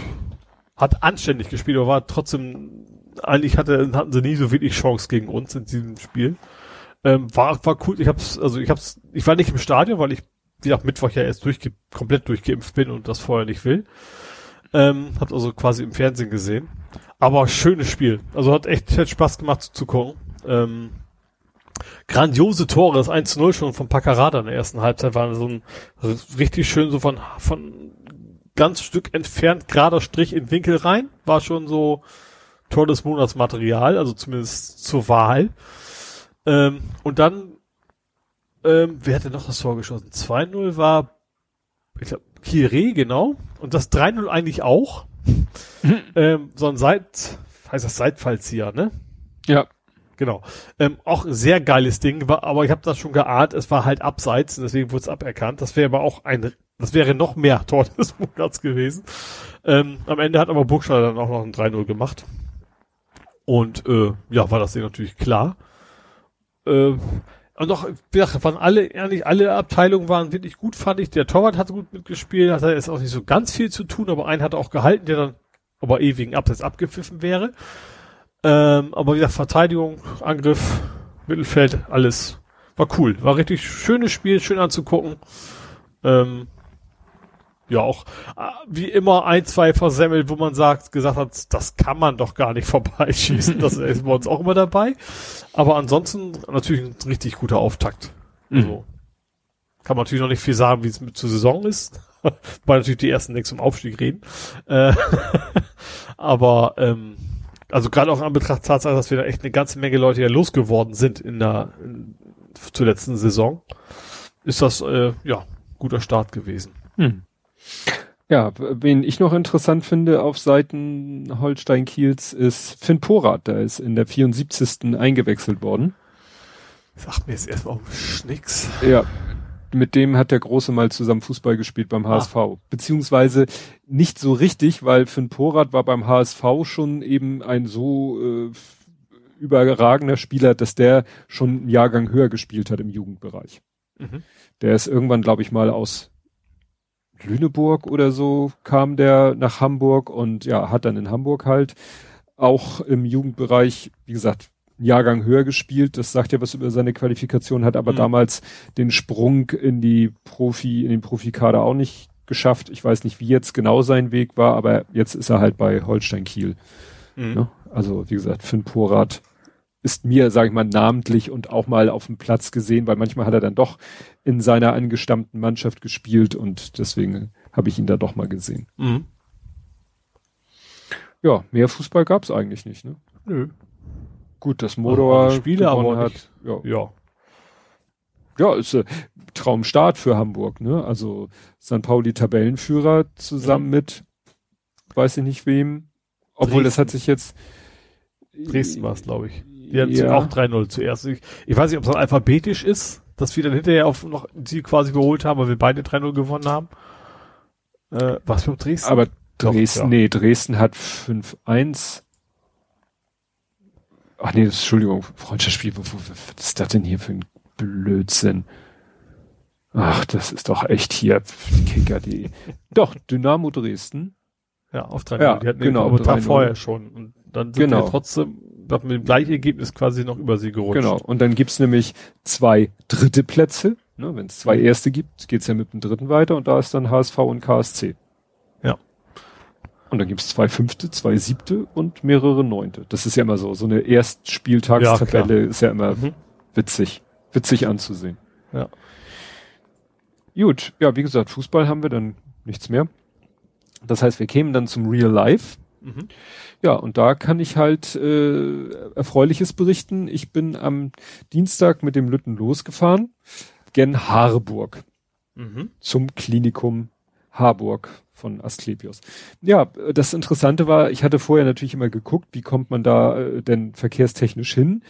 hat anständig gespielt, aber war trotzdem, eigentlich hatte, hatten sie nie so wirklich Chance gegen uns in diesem Spiel. Ähm, war, war cool, ich hab's, also ich hab's, ich war nicht im Stadion, weil ich, wie auch Mittwoch ja erst durchge komplett durchgeimpft bin und das vorher nicht will. Ähm, hab's also quasi im Fernsehen gesehen. Aber schönes Spiel. Also hat echt hat Spaß gemacht zu, zu gucken. Ähm, grandiose Tore, das 1-0 schon von Paccarada in der ersten Halbzeit war so ein richtig schön so von, von ganz Stück entfernt, gerader Strich in Winkel rein. War schon so Tor des Monats Material, also zumindest zur Wahl. Ähm, und dann, ähm, wer hatte noch das Tor geschossen? 2-0 war, ich glaube, Kire, genau. Und das 3-0 eigentlich auch. ähm, so ein Seit, heißt das Seitfallzieher, ne? Ja. Genau. Ähm, auch ein sehr geiles Ding, war, aber ich habe das schon geahnt, es war halt abseits und deswegen wurde es aberkannt. Das wäre aber auch ein, das wäre noch mehr Tor des Monats gewesen. Ähm, am Ende hat aber Burgstaller dann auch noch ein 3-0 gemacht. Und äh, ja, war das Ding natürlich klar. Äh, und noch, wie gesagt, waren alle, ehrlich, alle Abteilungen waren wirklich gut, fand ich. Der Torwart hat gut mitgespielt, hatte jetzt auch nicht so ganz viel zu tun, aber einen hat auch gehalten, der dann aber eh wegen Abseits abgepfiffen wäre. Ähm, aber wie gesagt, Verteidigung, Angriff, Mittelfeld, alles war cool. War richtig schönes Spiel, schön anzugucken. Ähm, ja, auch äh, wie immer ein, zwei versemmelt, wo man sagt, gesagt hat, das kann man doch gar nicht vorbeischießen. Das ist bei uns auch immer dabei. Aber ansonsten natürlich ein richtig guter Auftakt. Mhm. Also, kann man natürlich noch nicht viel sagen, wie es mit zur Saison ist. Weil natürlich die ersten nichts zum Aufstieg reden. Äh, aber ähm, also gerade auch an Betracht Tatsache, dass wir da echt eine ganze Menge Leute ja losgeworden sind in der in, zur letzten Saison, ist das äh, ja guter Start gewesen. Hm. Ja, wen ich noch interessant finde auf Seiten Holstein Kiels ist Finn Porath, der ist in der 74. eingewechselt worden. Sagt mir jetzt erstmal auch Schnicks. Ja, mit dem hat der Große mal zusammen Fußball gespielt beim HSV. Beziehungsweise nicht so richtig, weil Finn Porath war beim HSV schon eben ein so äh, überragender Spieler, dass der schon einen Jahrgang höher gespielt hat im Jugendbereich. Mhm. Der ist irgendwann, glaube ich, mal aus Lüneburg oder so kam der nach Hamburg und ja, hat dann in Hamburg halt auch im Jugendbereich, wie gesagt, einen Jahrgang höher gespielt. Das sagt ja was über seine Qualifikation, hat aber Mhm. damals den Sprung in die Profi, in den Profikader auch nicht geschafft. Ich weiß nicht, wie jetzt genau sein Weg war, aber jetzt ist er halt bei Holstein Kiel. Mhm. Ne? Also wie gesagt, Finn Porath ist mir, sage ich mal, namentlich und auch mal auf dem Platz gesehen, weil manchmal hat er dann doch in seiner angestammten Mannschaft gespielt und deswegen habe ich ihn da doch mal gesehen. Mhm. Ja, mehr Fußball gab's eigentlich nicht. Ne? Nö. Gut, dass Modauer Spiele, aber gewonnen nicht- hat. Ja, Ja. ja ist äh, Traumstart für Hamburg. Ne? Also St. Pauli Tabellenführer zusammen mit, weiß ich nicht wem. Obwohl das hat Dresden. sich jetzt Dresden war es, glaube ich. Die hatten ja. auch 3-0 zuerst. Ich, ich weiß nicht, ob es dann alphabetisch ist, dass wir dann hinterher auf noch die quasi geholt haben, weil wir beide 3-0 gewonnen haben. Äh, was für Dresden? Aber Doch, Dresden, ja. nee, Dresden hat 5-1. Ach nee, Entschuldigung, Freundschaftsspiel, was ist das denn hier für ein Blödsinn? Ach, das ist doch echt hier Kicker.de. Doch, Dynamo Dresden. ja, auf 3-0. Ja, die hatten genau, aber Tag 3-0. vorher schon. Und dann sind Genau. wir trotzdem mit dem gleichen Ergebnis quasi noch über sie gerutscht. Genau. Und dann gibt's nämlich zwei dritte Plätze. Ne, Wenn es zwei erste gibt, geht's ja mit dem dritten weiter und da ist dann HSV und KSC. Ja. Und dann gibt's zwei fünfte, zwei siebte und mehrere neunte. Das ist ja immer so. So eine Erstspieltagstabelle Ja, ist ja immer Mhm. witzig. Witzig anzusehen. Ja. Gut, ja, wie gesagt, Fußball haben wir dann nichts mehr. Das heißt, wir kämen dann zum Real Life. Mhm. Ja, und da kann ich halt äh, Erfreuliches berichten. Ich bin am Dienstag mit dem Lütten losgefahren, gen Harburg, Mhm. zum Klinikum Harburg von Asklepios. Ja, das Interessante war, ich hatte vorher natürlich immer geguckt, wie kommt man da äh, denn verkehrstechnisch hin?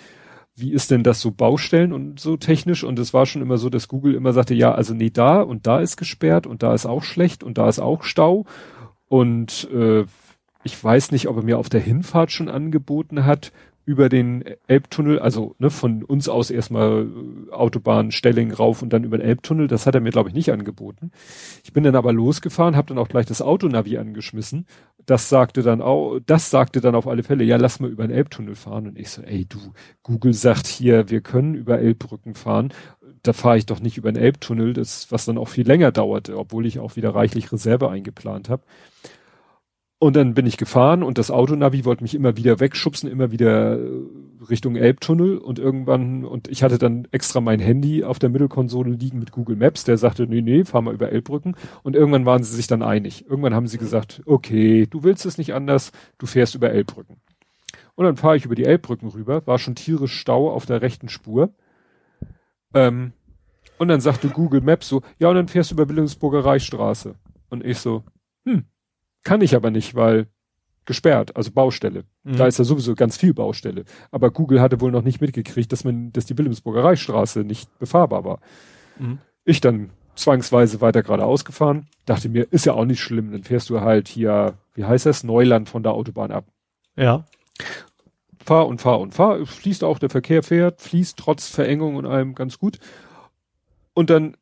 Wie ist denn das so Baustellen und so technisch? Und es war schon immer so, dass Google immer sagte, ja, also nee, da und da ist gesperrt und da ist auch schlecht und da ist auch Stau. Und äh, ich weiß nicht, ob er mir auf der Hinfahrt schon angeboten hat, über den Elbtunnel, also ne, von uns aus erstmal äh, Autobahn Stelling rauf und dann über den Elbtunnel. Das hat er mir, glaube ich, nicht angeboten. Ich bin dann aber losgefahren, habe dann auch gleich das Autonavi angeschmissen. Das sagte dann auch, das sagte dann auf alle Fälle, ja, lass mal über den Elbtunnel fahren. Und ich so, ey, du, Google sagt hier, wir können über Elbbrücken fahren. Da fahre ich doch nicht über den Elbtunnel, das, was dann auch viel länger dauerte, obwohl ich auch wieder reichlich Reserve eingeplant habe. Und dann bin ich gefahren und das Autonavi wollte mich immer wieder wegschubsen, immer wieder äh, Richtung Elbtunnel und irgendwann, und ich hatte dann extra mein Handy auf der Mittelkonsole liegen mit Google Maps, der sagte, nee, nee, fahr mal über Elbbrücken. Und irgendwann waren sie sich dann einig. Irgendwann haben sie gesagt, okay, du willst es nicht anders, du fährst über Elbbrücken. Und dann fahre ich über die Elbbrücken rüber, war schon tierisch Stau auf der rechten Spur. Ähm, und dann sagte Google Maps so, ja, und dann fährst du über Wilhelmsburger Reichsstraße. Und ich so, hm, kann ich aber nicht, weil gesperrt, also Baustelle. Mhm. Da ist ja sowieso ganz viel Baustelle. Aber Google hatte wohl noch nicht mitgekriegt, dass man, dass die Wilhelmsburger Reichsstraße nicht befahrbar war. Mhm. Ich dann zwangsweise weiter geradeaus gefahren, dachte mir, ist ja auch nicht schlimm, dann fährst du halt hier, wie heißt das, Neuland von der Autobahn ab. Ja. Fahr und fahr und fahr, fließt auch, der Verkehr fährt, fließt trotz Verengung und allem ganz gut. Und dann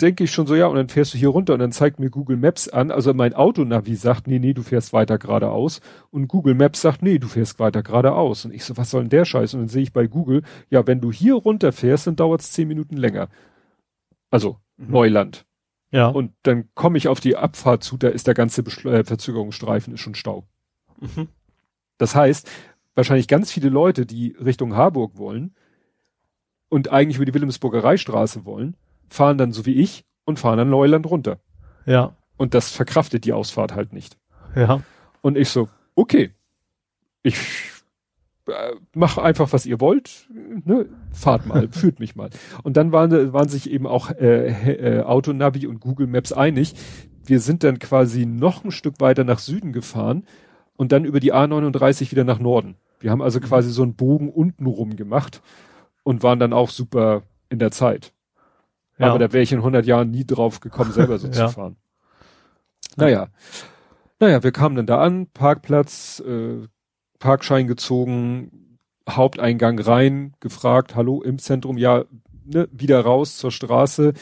denke ich schon so, ja, und dann fährst du hier runter und dann zeigt mir Google Maps an. Also mein Autonavi sagt, nee, nee, du fährst weiter geradeaus. Und Google Maps sagt, nee, du fährst weiter geradeaus. Und ich so, was soll denn der Scheiß? Und dann sehe ich bei Google, ja, wenn du hier runter fährst, dann dauert es zehn Minuten länger. Also mhm. Neuland. Ja. Und dann komme ich auf die Abfahrt zu, da ist der ganze Beschl äh, Verzögerungsstreifen ist schon Stau. Mhm. Das heißt, wahrscheinlich ganz viele Leute, die Richtung Harburg wollen und eigentlich über die Wilhelmsburger Reichstraße wollen, fahren dann so wie ich und fahren dann Neuland runter. Ja. Und das verkraftet die Ausfahrt halt nicht. Ja. Und ich so, okay, ich äh, mach einfach, was ihr wollt, ne? fahrt mal, führt mich mal. Und dann waren, waren sich eben auch äh, äh, Autonavi und Google Maps einig. Wir sind dann quasi noch ein Stück weiter nach Süden gefahren und dann über die A39 wieder nach Norden. Wir haben also quasi so einen Bogen unten rum gemacht und waren dann auch super in der Zeit. Ja. Aber da wäre ich in 100 Jahren nie drauf gekommen, selber so ja. zu fahren. Naja. Naja, wir kamen dann da an, Parkplatz, äh, Parkschein gezogen, Haupteingang rein, gefragt, hallo, im Zentrum, ja, ne, wieder raus zur Straße,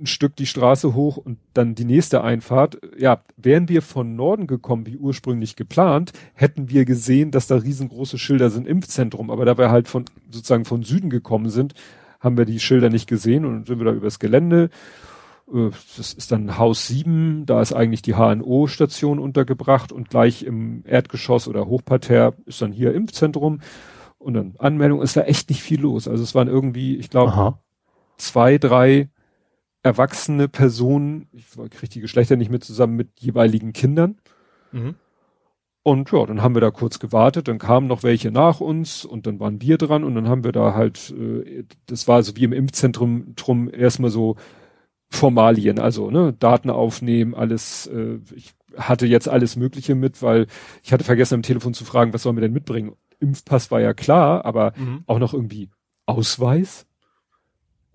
ein Stück die Straße hoch und dann die nächste Einfahrt. Ja, wären wir von Norden gekommen, wie ursprünglich geplant, hätten wir gesehen, dass da riesengroße Schilder sind, Impfzentrum, aber da wir halt von, sozusagen von Süden gekommen sind, haben wir die Schilder nicht gesehen und sind wir da übers Gelände. Äh, das ist dann Haus 7, da ist eigentlich die HNO-Station untergebracht und gleich im Erdgeschoss oder Hochparterre ist dann hier Impfzentrum und dann Anmeldung. ist da echt nicht viel los. Also es waren irgendwie, ich glaube, zwei, drei erwachsene Personen, ich kriege die Geschlechter nicht mit zusammen mit jeweiligen Kindern. Mhm. Und ja, dann haben wir da kurz gewartet, dann kamen noch welche nach uns und dann waren wir dran und dann haben wir da halt, äh, das war so wie im Impfzentrum drum erstmal so Formalien, also ne, Daten aufnehmen, alles, äh, ich hatte jetzt alles Mögliche mit, weil ich hatte vergessen am Telefon zu fragen, was sollen wir denn mitbringen? Impfpass war ja klar, aber mhm. auch noch irgendwie Ausweis.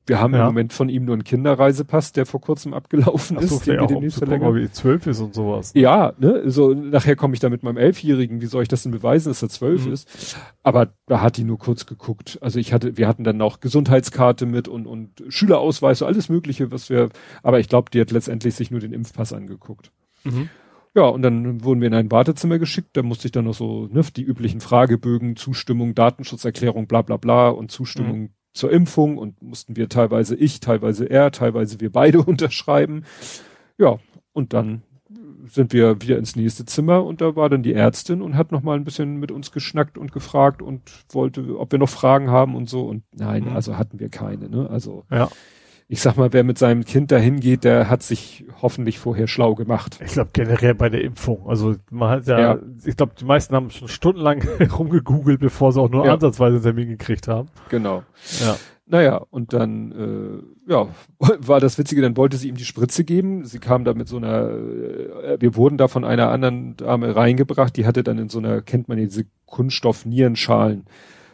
Wir haben ja. im Moment von ihm nur einen Kinderreisepass, der vor kurzem abgelaufen Ach so, ist, den wir demnächst verlängern. Wie zwölf ist und sowas. Ne? Ja, ne, so nachher komme ich da mit meinem Elfjährigen, wie soll ich das denn beweisen, dass er zwölf mhm. ist? Aber da hat die nur kurz geguckt. Also ich hatte, wir hatten dann auch Gesundheitskarte mit und, und Schülerausweis, alles mögliche, was wir, aber ich glaube, die hat letztendlich sich nur den Impfpass angeguckt. Mhm. Ja, und dann wurden wir in ein Wartezimmer geschickt, da musste ich dann noch so, ne, die üblichen Fragebögen, Zustimmung, Datenschutzerklärung, bla bla bla und Zustimmung mhm zur Impfung und mussten wir teilweise ich, teilweise er, teilweise wir beide unterschreiben. Ja, und dann sind wir wieder ins nächste Zimmer und da war dann die Ärztin und hat noch mal ein bisschen mit uns geschnackt und gefragt und wollte, ob wir noch Fragen haben und so und nein, mhm. also hatten wir keine, ne? Also ja ich sag mal, wer mit seinem Kind dahin geht, der hat sich hoffentlich vorher schlau gemacht. Ich glaube generell bei der Impfung. Also man hat ja, ja. ich glaube, die meisten haben schon stundenlang rumgegoogelt, bevor sie auch nur ja. ansatzweise einen Termin gekriegt haben. Genau. Ja. Naja, und dann, äh, ja, war das Witzige, dann wollte sie ihm die Spritze geben. Sie kam da mit so einer, äh, wir wurden da von einer anderen Dame reingebracht, die hatte dann in so einer, kennt man diese Kunststoff-Nierenschalen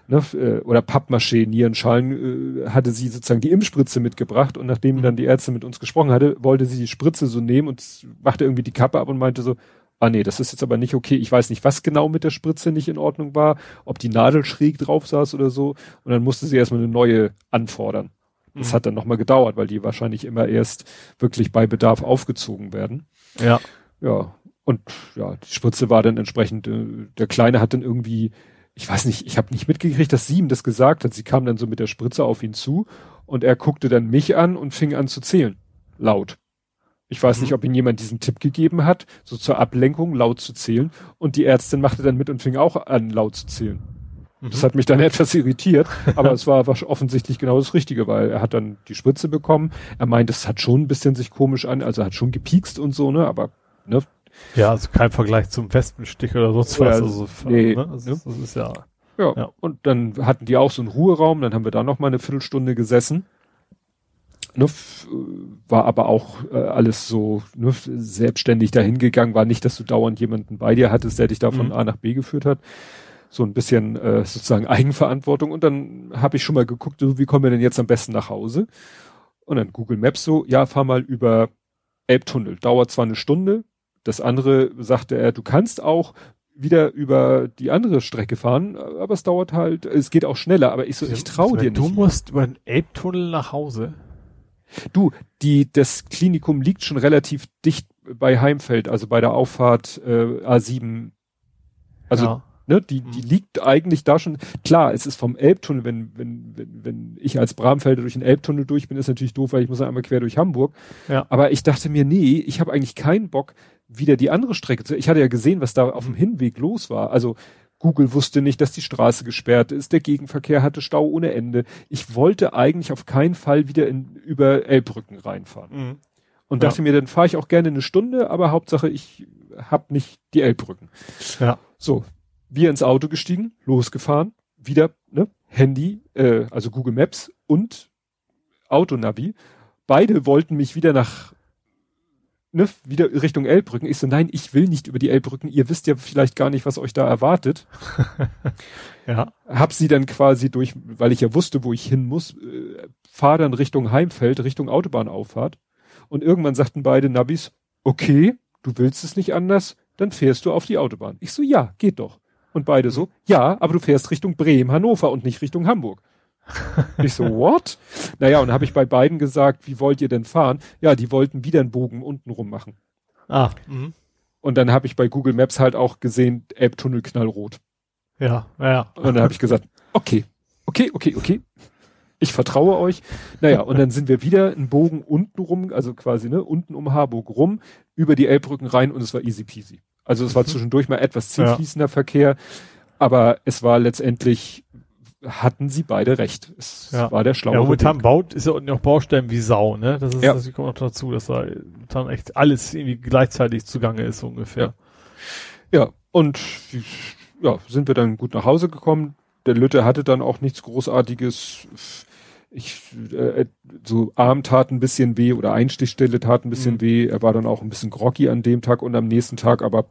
ne, äh, oder Pappmaché, Nierenschalen, äh, hatte sie sozusagen die Impfspritze mitgebracht und nachdem mhm. dann die Ärztin mit uns gesprochen hatte, wollte sie die Spritze so nehmen und machte irgendwie die Kappe ab und meinte so, ah nee, das ist jetzt aber nicht okay. Ich weiß nicht, was genau mit der Spritze nicht in Ordnung war, ob die Nadel schräg drauf saß oder so. Und dann musste sie erstmal eine neue anfordern. Das mhm. hat dann nochmal gedauert, weil die wahrscheinlich immer erst wirklich bei Bedarf aufgezogen werden. Ja. Ja. Und ja, die Spritze war dann entsprechend, äh, der Kleine hat dann irgendwie ich weiß nicht, ich habe nicht mitgekriegt, dass sie ihm das gesagt hat. Sie kam dann so mit der Spritze auf ihn zu und er guckte dann mich an und fing an zu zählen. Laut. Ich weiß mhm. nicht, ob ihm jemand diesen Tipp gegeben hat, so zur Ablenkung laut zu zählen. Und die Ärztin machte dann mit und fing auch an, laut zu zählen. Mhm. Das hat mich dann etwas irritiert, aber es war offensichtlich genau das Richtige, weil er hat dann die Spritze bekommen. Er meint, es hat schon ein bisschen sich komisch an, also hat schon gepiekst und so, ne, aber ne, ja, also kein Vergleich zum Wespenstich oder sonst was. Also, nee, ne? also, das ist ja, ja. Ja, und dann hatten die auch so einen Ruheraum, dann haben wir da noch mal eine Viertelstunde gesessen. Ne, war aber auch äh, alles so ne, selbstständig dahingegangen, war nicht, dass du dauernd jemanden bei dir hattest, der dich da von mhm. A nach B geführt hat. So ein bisschen äh, sozusagen Eigenverantwortung. Und dann habe ich schon mal geguckt, so, wie kommen wir denn jetzt am besten nach Hause? Und dann Google Maps so, ja, fahr mal über Elbtunnel. Dauert zwar eine Stunde, das andere sagte er, du kannst auch wieder über die andere Strecke fahren, aber es dauert halt, es geht auch schneller, aber ich so, ich trau dir nicht. Du musst über den Elbtunnel nach Hause. Du, die, das Klinikum liegt schon relativ dicht bei Heimfeld, also bei der Auffahrt äh, A7. Also ja. ne, die, die liegt eigentlich da schon. Klar, es ist vom Elbtunnel, wenn, wenn, wenn, wenn ich als Bramfelder durch den Elbtunnel durch bin, ist natürlich doof, weil ich muss ja einmal quer durch Hamburg. Ja. Aber ich dachte mir, nee, ich habe eigentlich keinen Bock, wieder die andere Strecke zu. Ich hatte ja gesehen, was da auf dem Hinweg los war. Also Google wusste nicht, dass die Straße gesperrt ist, der Gegenverkehr hatte Stau ohne Ende. Ich wollte eigentlich auf keinen Fall wieder in, über Elbbrücken reinfahren. Mhm. Und Ja. dachte mir, dann fahre ich auch gerne eine Stunde, aber Hauptsache ich hab nicht die Elbbrücken. Ja. So, wir ins Auto gestiegen, losgefahren, wieder ne, Handy, äh, also Google Maps und Autonavi. Beide wollten mich wieder nach ne, wieder Richtung Elbbrücken. Ich so, nein, ich will nicht über die Elbbrücken. Ihr wisst ja vielleicht gar nicht, was euch da erwartet. Ja. Hab sie dann quasi durch, weil ich ja wusste, wo ich hin muss, äh, fahr dann Richtung Heimfeld, Richtung Autobahnauffahrt. Und irgendwann sagten beide Nabis, okay, du willst es nicht anders, dann fährst du auf die Autobahn. Ich so, ja, geht doch. Und beide so, ja, aber du fährst Richtung Bremen, Hannover und nicht Richtung Hamburg. Ich so, what? Naja, und habe ich bei beiden gesagt, wie wollt ihr denn fahren? Ja, die wollten wieder einen Bogen unten rum machen. Ah. Mhm. Und dann habe ich bei Google Maps halt auch gesehen, Elbtunnel knallrot. Ja, ja. Und dann habe ich gesagt, okay, okay, okay, okay. Ich vertraue euch. Naja, und dann sind wir wieder einen Bogen unten rum, also quasi, ne, unten um Harburg rum, über die Elbbrücken rein und es war easy peasy. Also es war zwischendurch mal etwas Ja. zielfließender Verkehr, aber es war letztendlich, hatten sie beide recht. Es Ja. war der schlaue Ja, momentan Weg. baut, ist ja unten auch Baustellen wie Sau, ne? Das ist, Ja. das kommt noch dazu, dass da dann echt alles irgendwie gleichzeitig zugange ist, so ungefähr. Ja, und ja, sind wir dann gut nach Hause gekommen. Der Lütte hatte dann auch nichts Großartiges. Ich, äh, so Arm tat ein bisschen weh oder Einstichstelle tat ein bisschen Mhm. weh. Er war dann auch ein bisschen groggy an dem Tag und am nächsten Tag, aber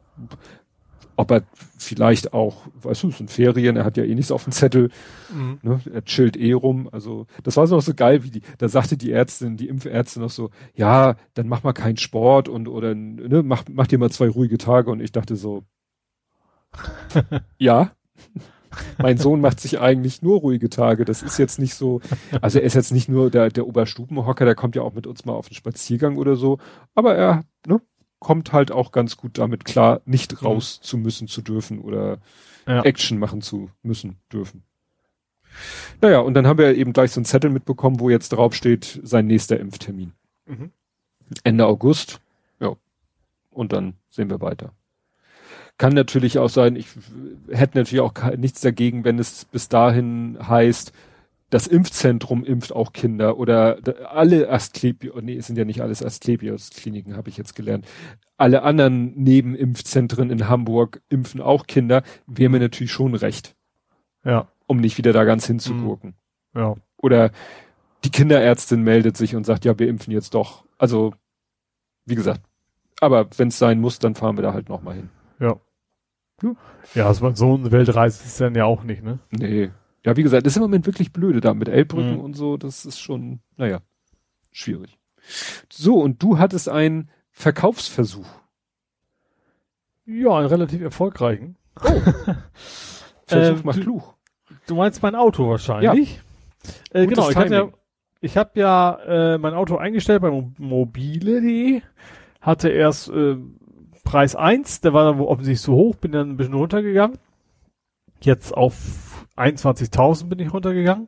ob er vielleicht auch, weißt du, es sind Ferien, er hat ja eh nichts auf dem Zettel, Mhm. ne, er chillt eh rum. Also das war so noch so geil, wie die, da sagte die Ärztin, die Impfärztin noch so, ja, dann mach mal keinen Sport und oder ne, mach, mach dir mal zwei ruhige Tage und ich dachte so, ja. Mein Sohn macht sich eigentlich nur ruhige Tage. Das ist jetzt nicht so, also er ist jetzt nicht nur der, der Oberstubenhocker, der kommt ja auch mit uns mal auf den Spaziergang oder so, aber er ne, kommt halt auch ganz gut damit klar, nicht Mhm. raus zu müssen, zu dürfen oder Ja. Action machen zu müssen, dürfen. Naja, und dann haben wir eben gleich so einen Zettel mitbekommen, wo jetzt drauf steht, sein nächster Impftermin. Mhm. Ende August. Ja. Und dann sehen wir weiter. Kann natürlich auch sein, ich hätte natürlich auch nichts dagegen, wenn es bis dahin heißt, das Impfzentrum impft auch Kinder oder alle Asklepios, nee, es sind ja nicht alles Asklepios-Kliniken, habe ich jetzt gelernt. Alle anderen Nebenimpfzentren in Hamburg impfen auch Kinder, wäre mir natürlich schon recht, Ja, um nicht wieder da ganz hinzugucken. ja. Oder die Kinderärztin meldet sich und sagt, ja, wir impfen jetzt doch. Also, wie gesagt, aber wenn es sein muss, dann fahren wir da halt nochmal hin. Ja. Ja. Also so eine Weltreise ist dann ja auch nicht, ne? Nee. Ja, wie gesagt, das ist im Moment wirklich blöde da mit Elbbrücken Mhm. und so. Das ist schon, naja, schwierig. So, und du hattest einen Verkaufsversuch. Ja, einen relativ erfolgreichen. Versuch Ähm, macht du- klug. Du meinst mein Auto wahrscheinlich? Äh, Gutes genau, ich habe ja, ich hab ja äh, mein Auto eingestellt bei mo- mobile.de, hatte erst äh, Preis 1, der war dann offensichtlich zu hoch, bin dann ein bisschen runtergegangen. Jetzt auf 21.000 bin ich runtergegangen.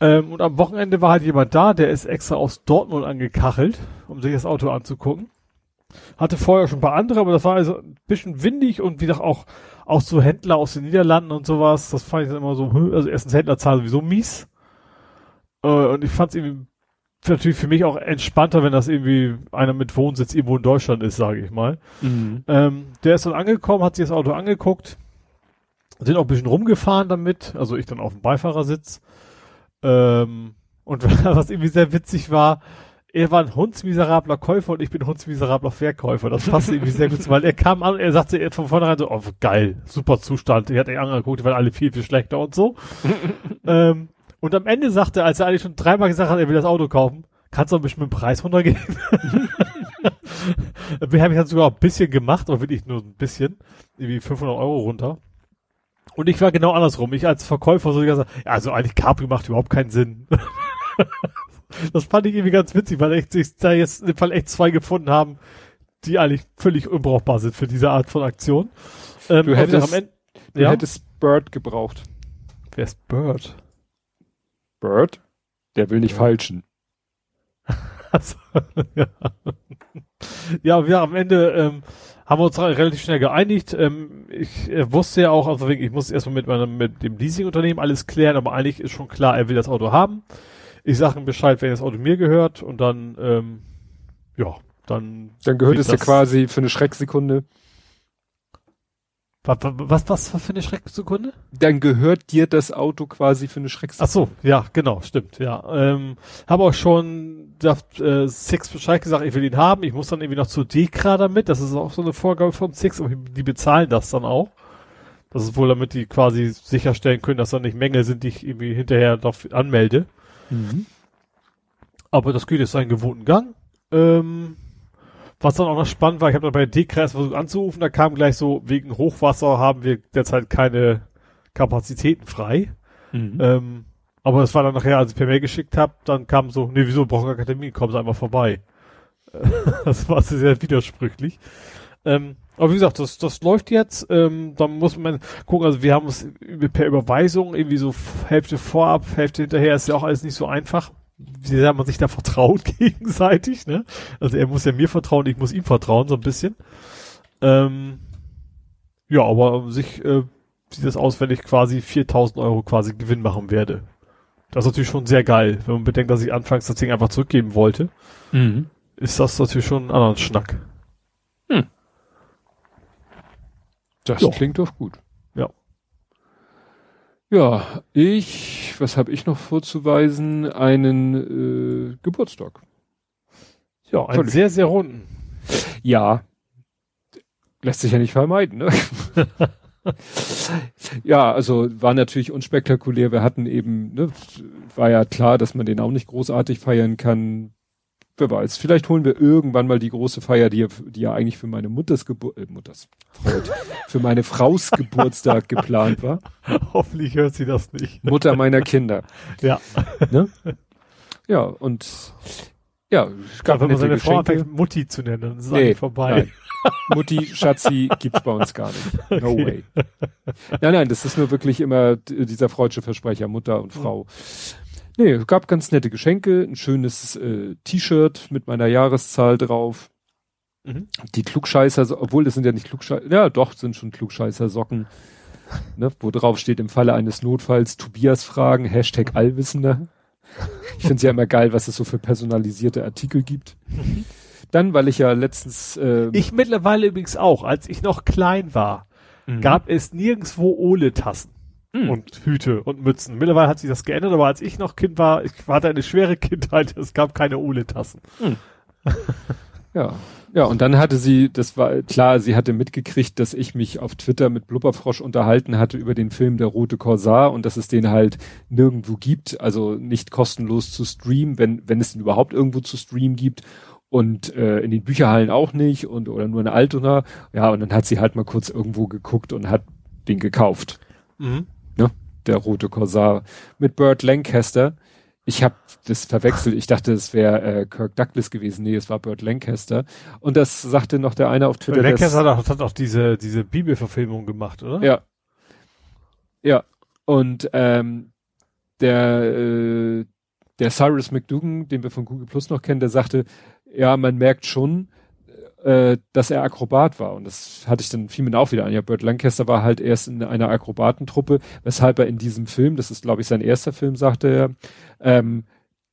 Ähm, und am Wochenende war halt jemand da, der ist extra aus Dortmund angekachelt, um sich das Auto anzugucken. Hatte vorher schon ein paar andere, aber das war also ein bisschen windig und wie gesagt auch, auch so Händler aus den Niederlanden und sowas. Das fand ich dann immer so, hm, also erstens Händlerzahlen sowieso mies. Äh, und ich fand es irgendwie natürlich für mich auch entspannter, wenn das irgendwie einer mit Wohnsitz irgendwo in Deutschland ist, sage ich mal. Mhm. Ähm, der ist dann angekommen, hat sich das Auto angeguckt, sind auch ein bisschen rumgefahren damit, also ich dann auf dem Beifahrersitz. Ähm, und was irgendwie sehr witzig war, er war ein hundsmiserabler Käufer und ich bin hundsmiserabler Verkäufer. Das passt irgendwie sehr gut, weil er kam an und er sagte von vornherein so, oh geil, super Zustand. Er hat ihn angeguckt, die waren alle viel, viel schlechter und so. ähm, und am Ende sagte er, als er eigentlich schon dreimal gesagt hat, er will das Auto kaufen, kannst du ein bisschen mit dem Preis runtergehen? Wir haben ich dann sogar ein bisschen gemacht, aber wirklich nur ein bisschen. Irgendwie 500 Euro runter. Und ich war genau andersrum. Ich als Verkäufer so gesagt, ja, also eigentlich Capri macht überhaupt keinen Sinn. Das fand ich irgendwie ganz witzig, weil echt sich da jetzt in dem Fall echt zwei gefunden haben, die eigentlich völlig unbrauchbar sind für diese Art von Aktion. Ähm, du hättest, Ende, du ja? hättest Bird gebraucht. Wer ist Bird? Bird? Der will nicht ja. falschen. also, ja. ja, wir am Ende ähm, haben wir uns relativ schnell geeinigt. Ähm, ich äh, wusste ja auch, also ich muss erstmal mit meinem mit dem Leasingunternehmen alles klären, aber eigentlich ist schon klar, er will das Auto haben. Ich sage ihm Bescheid, wenn das Auto mir gehört und dann, ähm, ja, dann. Dann gehört es dir quasi für eine Schrecksekunde. Was, was, was für eine Schrecksekunde? Dann gehört dir das Auto quasi für eine Schrecksekunde. Ach so, ja, genau, stimmt, ja. Ähm, habe auch schon sagt, äh, Six Bescheid gesagt, ich will ihn haben. Ich muss dann irgendwie noch zu Dekra damit. Das ist auch so eine Vorgabe von Six und die bezahlen das dann auch. Das ist wohl, damit die quasi sicherstellen können, dass da nicht Mängel sind, die ich irgendwie hinterher doch anmelde. Mhm. Aber das geht jetzt seinen gewohnten Gang. Ähm, was dann auch noch spannend war, ich habe dann bei D-Kreis versucht anzurufen, da kam gleich so, wegen Hochwasser haben wir derzeit keine Kapazitäten frei. Mhm. Ähm, aber es war dann nachher, als ich per Mail geschickt habe, dann kam so, nee, wieso, brauchen wir Termin, kommen Sie einfach vorbei. das war sehr widersprüchlich. Ähm, aber wie gesagt, das, das läuft jetzt. Ähm, dann muss man gucken, also wir haben es per Überweisung irgendwie so Hälfte vorab, Hälfte hinterher, ist ja auch alles nicht so einfach. Wie sehr man sich da vertraut gegenseitig, ne? Also er muss ja mir vertrauen, ich muss ihm vertrauen, so ein bisschen. Ähm, ja, aber sich äh, sieht das aus, wenn ich quasi 4000 Euro quasi Gewinn machen werde. Das ist natürlich schon sehr geil, wenn man bedenkt, dass ich anfangs das Ding einfach zurückgeben wollte. Mhm. Ist das natürlich schon ein anderer Schnack. Hm. Das jo. klingt doch gut. Ja. Ja, ich, was habe ich noch vorzuweisen? Einen äh, Geburtstag. Ja, einen Völlig. sehr, sehr runden. Ja. Lässt sich ja nicht vermeiden, ne? ja, also war natürlich unspektakulär. Wir hatten eben, ne, war ja klar, dass man den auch nicht großartig feiern kann wer weiß, vielleicht holen wir irgendwann mal die große Feier, die, die ja eigentlich für meine Mutters Geburt, äh, Mutters, für meine Fraus Geburtstag geplant war. Hoffentlich hört sie das nicht. Mutter meiner Kinder. Ja. Ne? Ja, und ja, es gab wenn man seine Frau anfängt, Mutti zu nennen, dann ist es nee, vorbei. Nein. Mutti, Schatzi gibt's bei uns gar nicht. No okay. way. Nein, nein, das ist nur wirklich immer dieser freudsche Versprecher, Mutter und Frau. Mhm. Nee, gab ganz nette Geschenke, ein schönes äh, T-Shirt mit meiner Jahreszahl drauf. Mhm. Die Klugscheißer, obwohl das sind ja nicht Klugscheißer, ja doch, sind schon Klugscheißer Socken. Ne, wo drauf steht im Falle eines Notfalls Tobias fragen, Hashtag Allwissender. Ich finde es ja immer geil, was es so für personalisierte Artikel gibt. Mhm. Dann, weil ich ja letztens. Äh, ich mittlerweile übrigens auch, als ich noch klein war, mhm. gab es nirgendswo Ole-Tassen mhm. und Hüte und Mützen. Mittlerweile hat sich das geändert, aber als ich noch Kind war, ich hatte eine schwere Kindheit, es gab keine Ole-Tassen. Mhm. ja. Ja, und dann hatte sie, das war klar, sie hatte mitgekriegt, dass ich mich auf Twitter mit Blubberfrosch unterhalten hatte über den Film Der Rote Korsar und dass es den halt nirgendwo gibt, also nicht kostenlos zu streamen, wenn, wenn es den überhaupt irgendwo zu streamen gibt und äh, in den Bücherhallen auch nicht und oder nur in Altona. Ja, und dann hat sie halt mal kurz irgendwo geguckt und hat den gekauft. Mhm ne? Der rote Korsar mit Burt Lancaster. Ich habe das verwechselt. Ich dachte, es wäre äh, Kirk Douglas gewesen. Nee, es war Burt Lancaster. Und das sagte noch der eine auf Twitter. Burt Lancaster hat auch, hat auch diese, diese Bibelverfilmung gemacht, oder? Ja. Ja. Und ähm, der, äh, der Cyrus McDougan, den wir von Google Plus noch kennen, der sagte, ja, man merkt schon, äh, dass er Akrobat war. Und das hatte ich dann viel mit auch wieder an. Ja, Burt Lancaster war halt erst in einer Akrobatentruppe, weshalb er in diesem Film, das ist glaube ich sein erster Film, sagte er, ähm,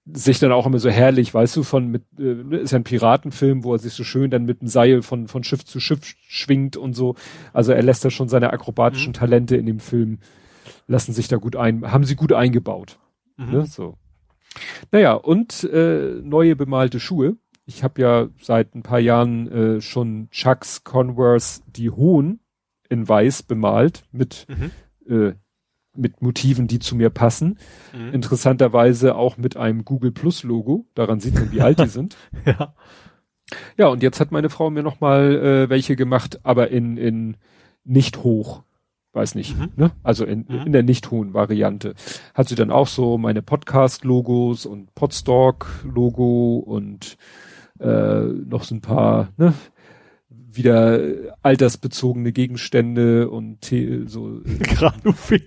sich dann auch immer so herrlich, weißt du, von mit äh, ist ja ein Piratenfilm, wo er sich so schön dann mit dem Seil von von Schiff zu Schiff schwingt und so. Also er lässt da schon seine akrobatischen mhm. Talente in dem Film lassen sich da gut ein, haben sie gut eingebaut. Mhm. Ne, so. Naja, und äh, neue bemalte Schuhe ich habe ja seit ein paar Jahren äh, schon Chucks Converse die hohen in weiß bemalt mit mhm. äh, mit Motiven, die zu mir passen. Mhm. Interessanterweise auch mit einem Google Plus Logo. Daran sieht man, wie alt die sind. Ja. Ja, und jetzt hat meine Frau mir noch mal äh, welche gemacht, aber in in nicht hoch. weiß nicht, mhm. ne? Also in, mhm. in der nicht hohen Variante. Hat sie dann auch so meine Podcast-Logos und Podstock-Logo und äh, noch so ein paar, ne? wieder altersbezogene Gegenstände und The so. Granufink.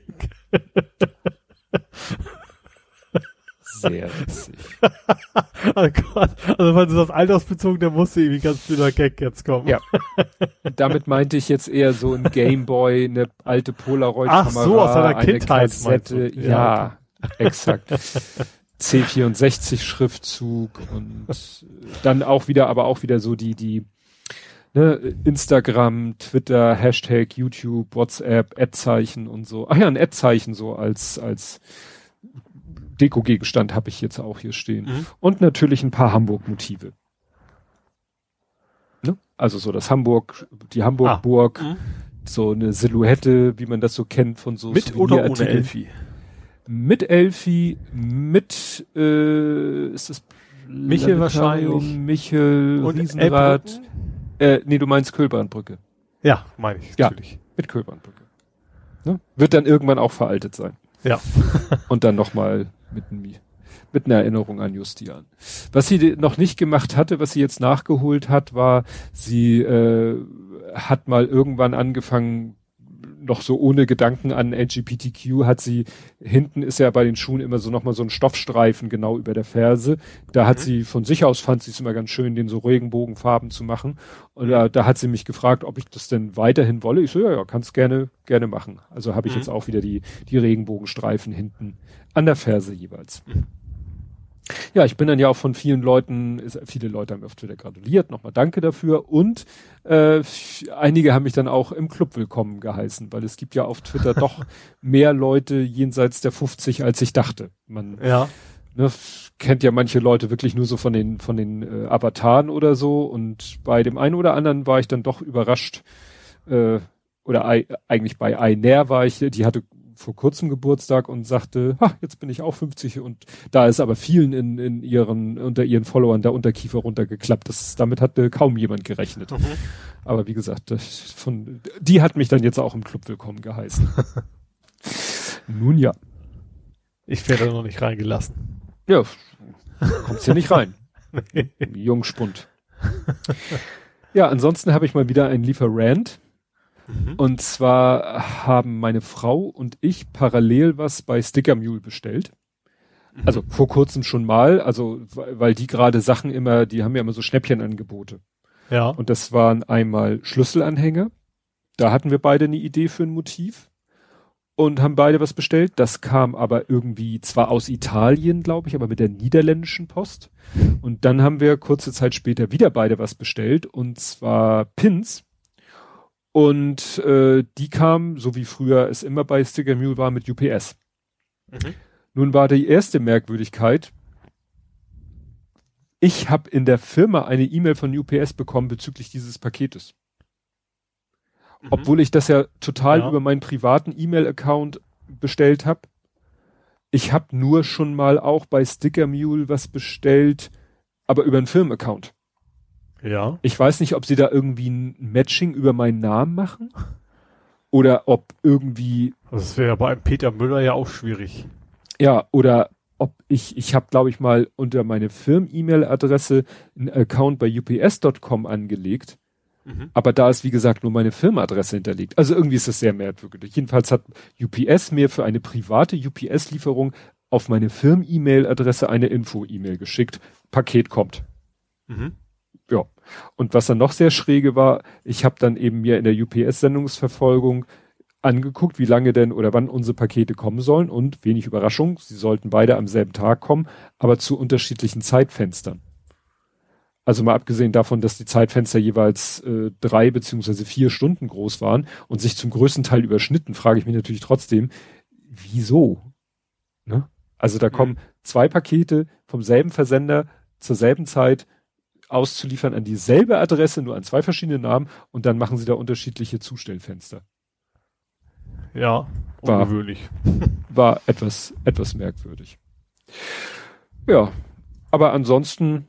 Sehr witzig. oh Gott. Also wenn du das altersbezogen, dann musste irgendwie ganz blöder Gag jetzt kommen. Ja. damit meinte ich jetzt eher so ein Gameboy, eine alte Polaroid-Kamera. Ach so, aus deiner Kindheit. Kassette. Ja, ja, exakt. C64 Schriftzug und dann auch wieder, aber auch wieder so die, die, ne, Instagram, Twitter, Hashtag, YouTube, WhatsApp, Ad-Zeichen und so. Ach ja, ein Ad-Zeichen so als, als Deko-Gegenstand habe ich jetzt auch hier stehen. Mhm. Und natürlich ein paar Hamburg-Motive. Ne? Also so das Hamburg, die Hamburg-Burg, ah. mhm. so eine Silhouette, wie man das so kennt von so Mit oder ohne Elfi? Mit Elfi, mit äh, ist das Michel wahrscheinlich. Michel, und Riesenrad. Äh, nee, du meinst Kölbrandbrücke. Ja, meine ich natürlich. Ja, mit Kölbrandbrücke. Ne? Wird dann irgendwann auch veraltet sein. Ja. und dann nochmal mit, mit einer Erinnerung an Justian. Was sie noch nicht gemacht hatte, was sie jetzt nachgeholt hat, war, sie äh, hat mal irgendwann angefangen, noch so ohne Gedanken an LGBTQ hat sie, hinten ist ja bei den Schuhen immer so nochmal so ein Stoffstreifen genau über der Ferse. Da hat mhm. sie von sich aus fand sie es immer ganz schön, den so Regenbogenfarben zu machen. Und da, da hat sie mich gefragt, ob ich das denn weiterhin wolle. Ich so, ja, ja, kannst gerne, gerne machen. Also habe ich mhm. jetzt auch wieder die, die Regenbogenstreifen hinten an der Ferse jeweils. Mhm. Ja, ich bin dann ja auch von vielen Leuten, viele Leute haben mir auf Twitter gratuliert, nochmal danke dafür und äh, einige haben mich dann auch im Club willkommen geheißen, weil es gibt ja auf Twitter doch mehr Leute jenseits der 50, als ich dachte. Man ja. ne, kennt ja manche Leute wirklich nur so von den von den äh, Avataren oder so und bei dem einen oder anderen war ich dann doch überrascht äh, oder eigentlich bei Einer war ich, die hatte vor kurzem Geburtstag und sagte, ha, jetzt bin ich auch 50 und da ist aber vielen in, in ihren, unter ihren Followern der Unterkiefer runtergeklappt. Das, damit hatte kaum jemand gerechnet. Mhm. Aber wie gesagt, das, von, die hat mich dann jetzt auch im Club willkommen geheißen. Nun ja. Ich werde noch nicht reingelassen. Ja, kommst hier nicht rein. nee. Jungspund. ja, ansonsten habe ich mal wieder einen Lieferant. Mhm. Und zwar haben meine Frau und ich parallel was bei Sticker Mule bestellt. Mhm. Also vor kurzem schon mal, also weil die gerade Sachen immer, die haben ja immer so Schnäppchenangebote. Ja. Und das waren einmal Schlüsselanhänger. Da hatten wir beide eine Idee für ein Motiv und haben beide was bestellt. Das kam aber irgendwie zwar aus Italien, glaube ich, aber mit der niederländischen Post. Und dann haben wir kurze Zeit später wieder beide was bestellt und zwar Pins und äh, die kam, so wie früher es immer bei Sticker Mule war, mit UPS. Mhm. Nun war die erste Merkwürdigkeit, ich habe in der Firma eine E-Mail von UPS bekommen bezüglich dieses Paketes. Mhm. Obwohl ich das ja total ja. über meinen privaten E-Mail-Account bestellt habe. Ich habe nur schon mal auch bei Sticker Mule was bestellt, aber über einen Firmenaccount. Ja. Ich weiß nicht, ob sie da irgendwie ein Matching über meinen Namen machen oder ob irgendwie. Das wäre bei einem Peter Müller ja auch schwierig. Ja, oder ob ich, ich habe, glaube ich, mal unter meine Firmen-E-Mail-Adresse einen Account bei ups.com angelegt. Mhm. Aber da ist, wie gesagt, nur meine Firmenadresse hinterlegt. Also irgendwie ist das sehr merkwürdig. Jedenfalls hat UPS mir für eine private UPS-Lieferung auf meine Firmen-E-Mail-Adresse eine Info-E-Mail geschickt. Paket kommt. Mhm ja. Und was dann noch sehr schräge war, ich habe dann eben mir in der UPS-Sendungsverfolgung angeguckt, wie lange denn oder wann unsere Pakete kommen sollen und wenig Überraschung, sie sollten beide am selben Tag kommen, aber zu unterschiedlichen Zeitfenstern. Also mal abgesehen davon, dass die Zeitfenster jeweils äh, drei beziehungsweise vier Stunden groß waren und sich zum größten Teil überschnitten, frage ich mich natürlich trotzdem, wieso? Ne? Also da kommen zwei Pakete vom selben Versender zur selben Zeit auszuliefern an dieselbe Adresse, nur an zwei verschiedene Namen und dann machen sie da unterschiedliche Zustellfenster. Ja, ungewöhnlich. War, war etwas, etwas merkwürdig. Ja, aber ansonsten,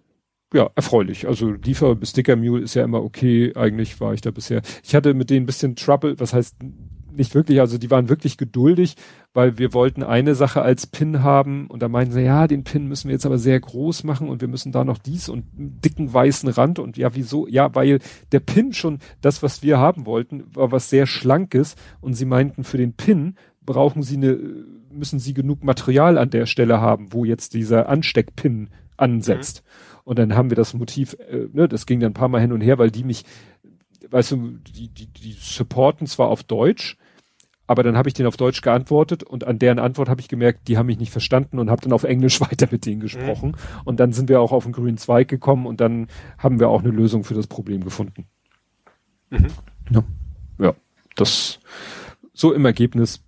ja, erfreulich. Also Liefer bis Sticker Mule ist ja immer okay. Eigentlich war ich da bisher. Ich hatte mit denen ein bisschen Trouble, was heißt nicht wirklich, also die waren wirklich geduldig, weil wir wollten eine Sache als Pin haben und da meinten sie, ja, den Pin müssen wir jetzt aber sehr groß machen und wir müssen da noch dies und einen dicken weißen Rand und ja, wieso? Ja, weil der Pin schon das, was wir haben wollten, war was sehr schlankes und sie meinten, für den Pin brauchen sie eine, müssen sie genug Material an der Stelle haben, wo jetzt dieser Ansteckpin ansetzt. Mhm. Und dann haben wir das Motiv, äh, ne, das ging dann ein paar Mal hin und her, weil die mich weißt du, die, die, die supporten zwar auf Deutsch, aber dann habe ich denen auf Deutsch geantwortet und an deren Antwort habe ich gemerkt, die haben mich nicht verstanden und habe dann auf Englisch weiter mit denen gesprochen. Mhm. Und dann sind wir auch auf den grünen Zweig gekommen und dann haben wir auch eine Lösung für das Problem gefunden. Mhm. Ja. ja, das so im Ergebnis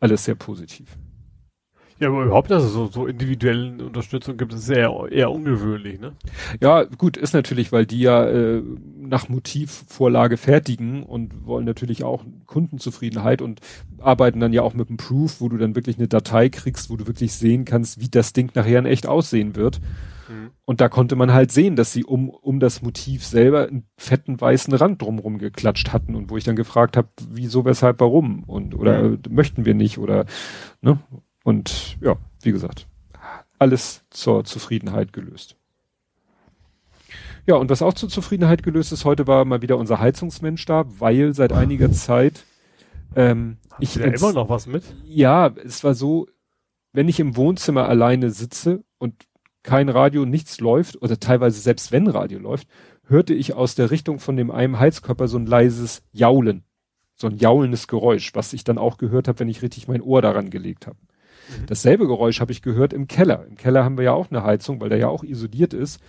alles sehr positiv. Ja, aber überhaupt, dass es so, so individuelle Unterstützung gibt, ist eher, eher ungewöhnlich, ne? Ja, gut, ist natürlich, weil die ja äh, nach Motivvorlage fertigen und wollen natürlich auch Kundenzufriedenheit und arbeiten dann ja auch mit einem Proof, wo du dann wirklich eine Datei kriegst, wo du wirklich sehen kannst, wie das Ding nachher in echt aussehen wird. Mhm. Und da konnte man halt sehen, dass sie um, um das Motiv selber einen fetten weißen Rand drumherum geklatscht hatten und wo ich dann gefragt habe, wieso, weshalb, warum und oder mhm. möchten wir nicht oder ne? Und ja, wie gesagt, alles zur Zufriedenheit gelöst. Ja, und was auch zur Zufriedenheit gelöst ist, heute war mal wieder unser Heizungsmensch da, weil seit einiger Zeit ähm, Hast ich ja immer noch was mit? Ja, es war so, wenn ich im Wohnzimmer alleine sitze und kein Radio, nichts läuft, oder teilweise selbst wenn Radio läuft, hörte ich aus der Richtung von dem einen Heizkörper so ein leises Jaulen. So ein jaulendes Geräusch, was ich dann auch gehört habe, wenn ich richtig mein Ohr daran gelegt habe. Mhm. Dasselbe Geräusch habe ich gehört im Keller. Im Keller haben wir ja auch eine Heizung, weil der ja auch isoliert ist.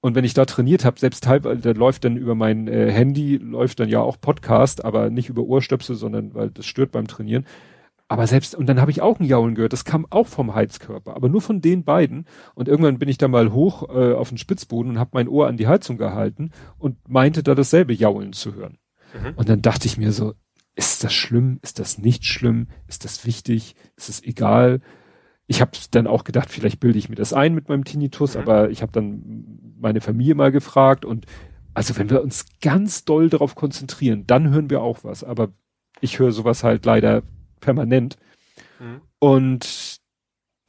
Und wenn ich da trainiert habe, selbst teilweise, da läuft dann über mein äh, Handy, läuft dann ja auch Podcast, aber nicht über Ohrstöpsel, sondern weil das stört beim Trainieren. Aber selbst, und dann habe ich auch ein Jaulen gehört, das kam auch vom Heizkörper, aber nur von den beiden. Und irgendwann bin ich da mal hoch äh, auf den Spitzboden und habe mein Ohr an die Heizung gehalten und meinte da dasselbe Jaulen zu hören. Mhm. Und dann dachte ich mir so, ist das schlimm? Ist das nicht schlimm? Ist das wichtig? Ist es egal? Ich habe dann auch gedacht, vielleicht bilde ich mir das ein mit meinem Tinnitus, mhm. aber ich habe dann meine Familie mal gefragt und also wenn wir uns ganz doll darauf konzentrieren, dann hören wir auch was. Aber ich höre sowas halt leider permanent. Mhm. Und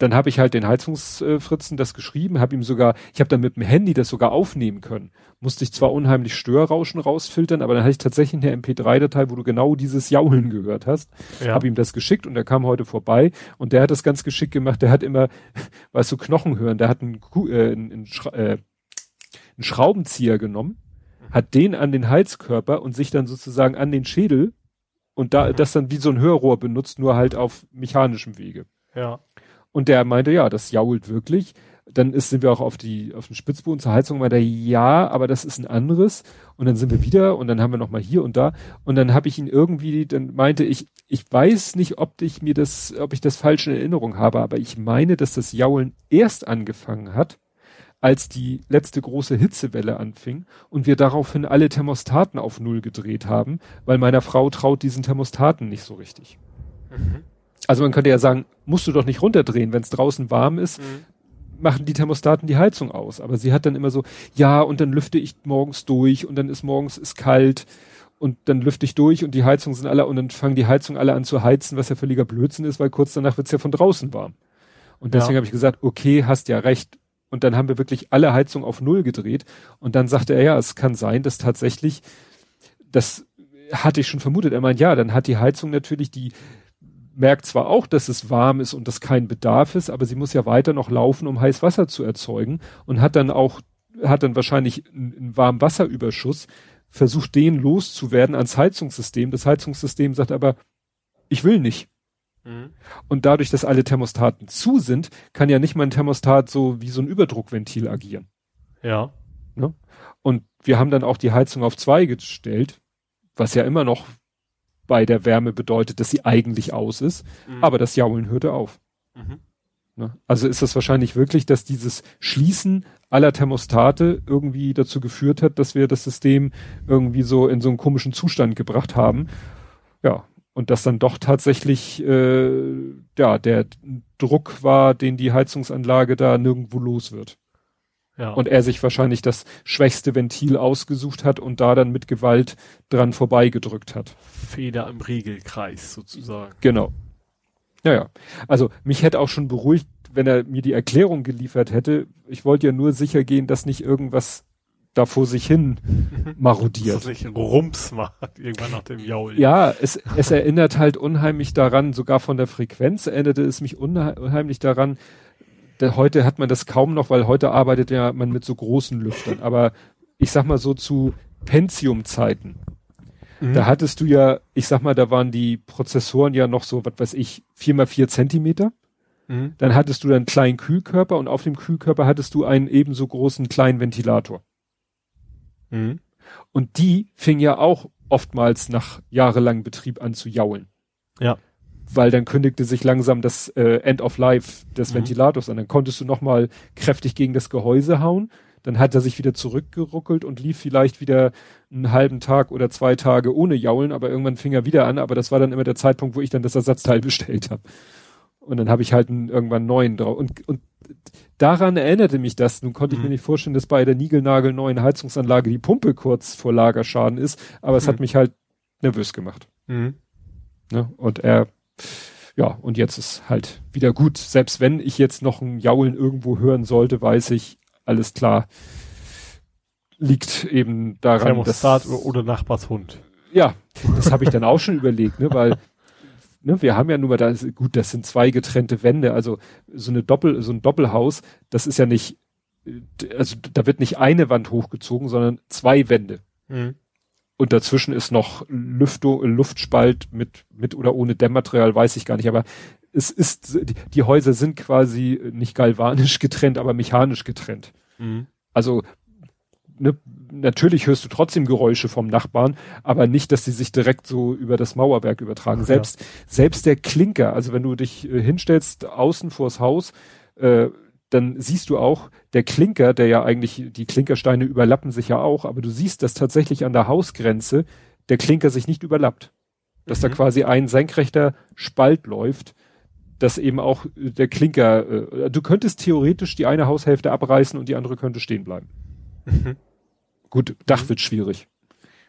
dann habe ich halt den Heizungsfritzen das geschrieben, habe ihm sogar, ich habe dann mit dem Handy das sogar aufnehmen können. Musste ich zwar unheimlich Störrauschen rausfiltern, aber dann hatte ich tatsächlich eine MP3-Datei, wo du genau dieses Jaulen gehört hast. Ja. Habe ihm das geschickt und er kam heute vorbei und der hat das ganz geschickt gemacht. Der hat immer, weißt du, Knochen hören. Der hat einen, äh, einen, Schra äh, einen Schraubenzieher genommen, hat den an den Heizkörper und sich dann sozusagen an den Schädel und da mhm. das dann wie so ein Hörrohr benutzt, nur halt auf mechanischem Wege. Ja. Und der meinte, ja, das jault wirklich. Dann ist, sind wir auch auf die, auf den Spitzboden zur Heizung, meinte er, ja, aber das ist ein anderes. Und dann sind wir wieder und dann haben wir noch mal hier und da. Und dann habe ich ihn irgendwie, dann meinte ich, ich weiß nicht, ob ich mir das, ob ich das falsch in Erinnerung habe, aber ich meine, dass das Jaulen erst angefangen hat, als die letzte große Hitzewelle anfing und wir daraufhin alle Thermostaten auf Null gedreht haben, weil meiner Frau traut diesen Thermostaten nicht so richtig. Mhm. Also man könnte ja sagen, musst du doch nicht runterdrehen, wenn es draußen warm ist, mhm. machen die Thermostaten die Heizung aus. Aber sie hat dann immer so, ja, und dann lüfte ich morgens durch und dann ist morgens ist kalt und dann lüfte ich durch und die Heizungen sind alle und dann fangen die Heizungen alle an zu heizen, was ja völliger Blödsinn ist, weil kurz danach wird's ja von draußen warm. Und deswegen ja. habe ich gesagt, okay, hast ja recht. Und dann haben wir wirklich alle Heizungen auf Null gedreht. Und dann sagte er, ja, es kann sein, dass tatsächlich, das hatte ich schon vermutet. Er meint, ja, dann hat die Heizung natürlich die merkt zwar auch, dass es warm ist und dass kein Bedarf ist, aber sie muss ja weiter noch laufen, um heiß Wasser zu erzeugen und hat dann auch, hat dann wahrscheinlich einen, einen warmen Wasserüberschuss, versucht den loszuwerden ans Heizungssystem. Das Heizungssystem sagt aber, ich will nicht. Mhm. Und dadurch, dass alle Thermostaten zu sind, kann ja nicht mein Thermostat so wie so ein Überdruckventil agieren. Ja. Ne? Und wir haben dann auch die Heizung auf zwei gestellt, was ja immer noch bei der Wärme bedeutet, dass sie eigentlich aus ist, mhm. aber das Jaulen hörte auf. Mhm. Ne? Also ist das wahrscheinlich wirklich, dass dieses Schließen aller Thermostate irgendwie dazu geführt hat, dass wir das System irgendwie so in so einen komischen Zustand gebracht haben. Ja, und dass dann doch tatsächlich äh, ja der Druck war, den die Heizungsanlage da nirgendwo los wird. Ja. Und er sich wahrscheinlich das schwächste Ventil ausgesucht hat und da dann mit Gewalt dran vorbeigedrückt hat. Feder im Regelkreis sozusagen. Genau. Ja, ja. Also mich hätte auch schon beruhigt, wenn er mir die Erklärung geliefert hätte. Ich wollte ja nur sicher gehen, dass nicht irgendwas da vor sich hin marodiert. Dass es nicht Rums macht, irgendwann nach dem Jaul. Ja, es, es erinnert halt unheimlich daran, sogar von der Frequenz erinnerte es mich unheimlich daran, der, heute hat man das kaum noch, weil heute arbeitet ja man mit so großen Lüftern, aber ich sag mal so zu Pentium-Zeiten. Mhm. Da hattest du ja, ich sag mal, da waren die Prozessoren ja noch so, was weiß ich, vier mal vier Zentimeter. Mhm. Dann hattest du dann einen kleinen Kühlkörper und auf dem Kühlkörper hattest du einen ebenso großen kleinen Ventilator. Mhm. Und die fing ja auch oftmals nach jahrelangem Betrieb an zu jaulen. Ja. Weil dann kündigte sich langsam das äh, End of Life des mhm. Ventilators an. Dann konntest du nochmal kräftig gegen das Gehäuse hauen. Dann hat er sich wieder zurückgeruckelt und lief vielleicht wieder einen halben Tag oder zwei Tage ohne Jaulen, aber irgendwann fing er wieder an. Aber das war dann immer der Zeitpunkt, wo ich dann das Ersatzteil bestellt habe. Und dann habe ich halt einen, irgendwann neuen drauf. Und, und daran erinnerte mich das. Nun konnte mhm. ich mir mhm. nicht vorstellen, dass bei der Nigelnagel neuen Heizungsanlage die Pumpe kurz vor Lagerschaden ist, aber mhm. es hat mhm. mich halt nervös gemacht. Mhm. Ne? Und er, ja, und jetzt ist halt wieder gut. Selbst wenn ich jetzt noch ein Jaulen irgendwo hören sollte, weiß ich, alles klar, liegt eben daran, Thermostat dass, oder Nachbarshund. Ja, das habe ich dann auch schon überlegt, ne, weil ne, wir haben ja nur mal da, gut, das sind zwei getrennte Wände, also so eine Doppel, so ein Doppelhaus, das ist ja nicht, also da wird nicht eine Wand hochgezogen, sondern zwei Wände. Mhm. Und dazwischen ist noch Lüftung, Luftspalt mit, mit oder ohne Dämmmaterial, weiß ich gar nicht, aber es ist, die, die Häuser sind quasi nicht galvanisch getrennt, aber mechanisch getrennt. Mhm. Also ne, natürlich hörst du trotzdem Geräusche vom Nachbarn, aber nicht, dass sie sich direkt so über das Mauerwerk übertragen. Ach, selbst, ja. selbst der Klinker, also wenn du dich äh, hinstellst außen vors Haus, äh, dann siehst du auch, der Klinker, der ja eigentlich, die Klinkersteine überlappen sich ja auch, aber du siehst, dass tatsächlich an der Hausgrenze der Klinker sich nicht überlappt. Dass mhm. da quasi ein senkrechter Spalt läuft, dass eben auch der Klinker, äh, du könntest theoretisch die eine Haushälfte abreißen und die andere könnte stehen bleiben. Mhm. Gut, Dach mhm. wird schwierig.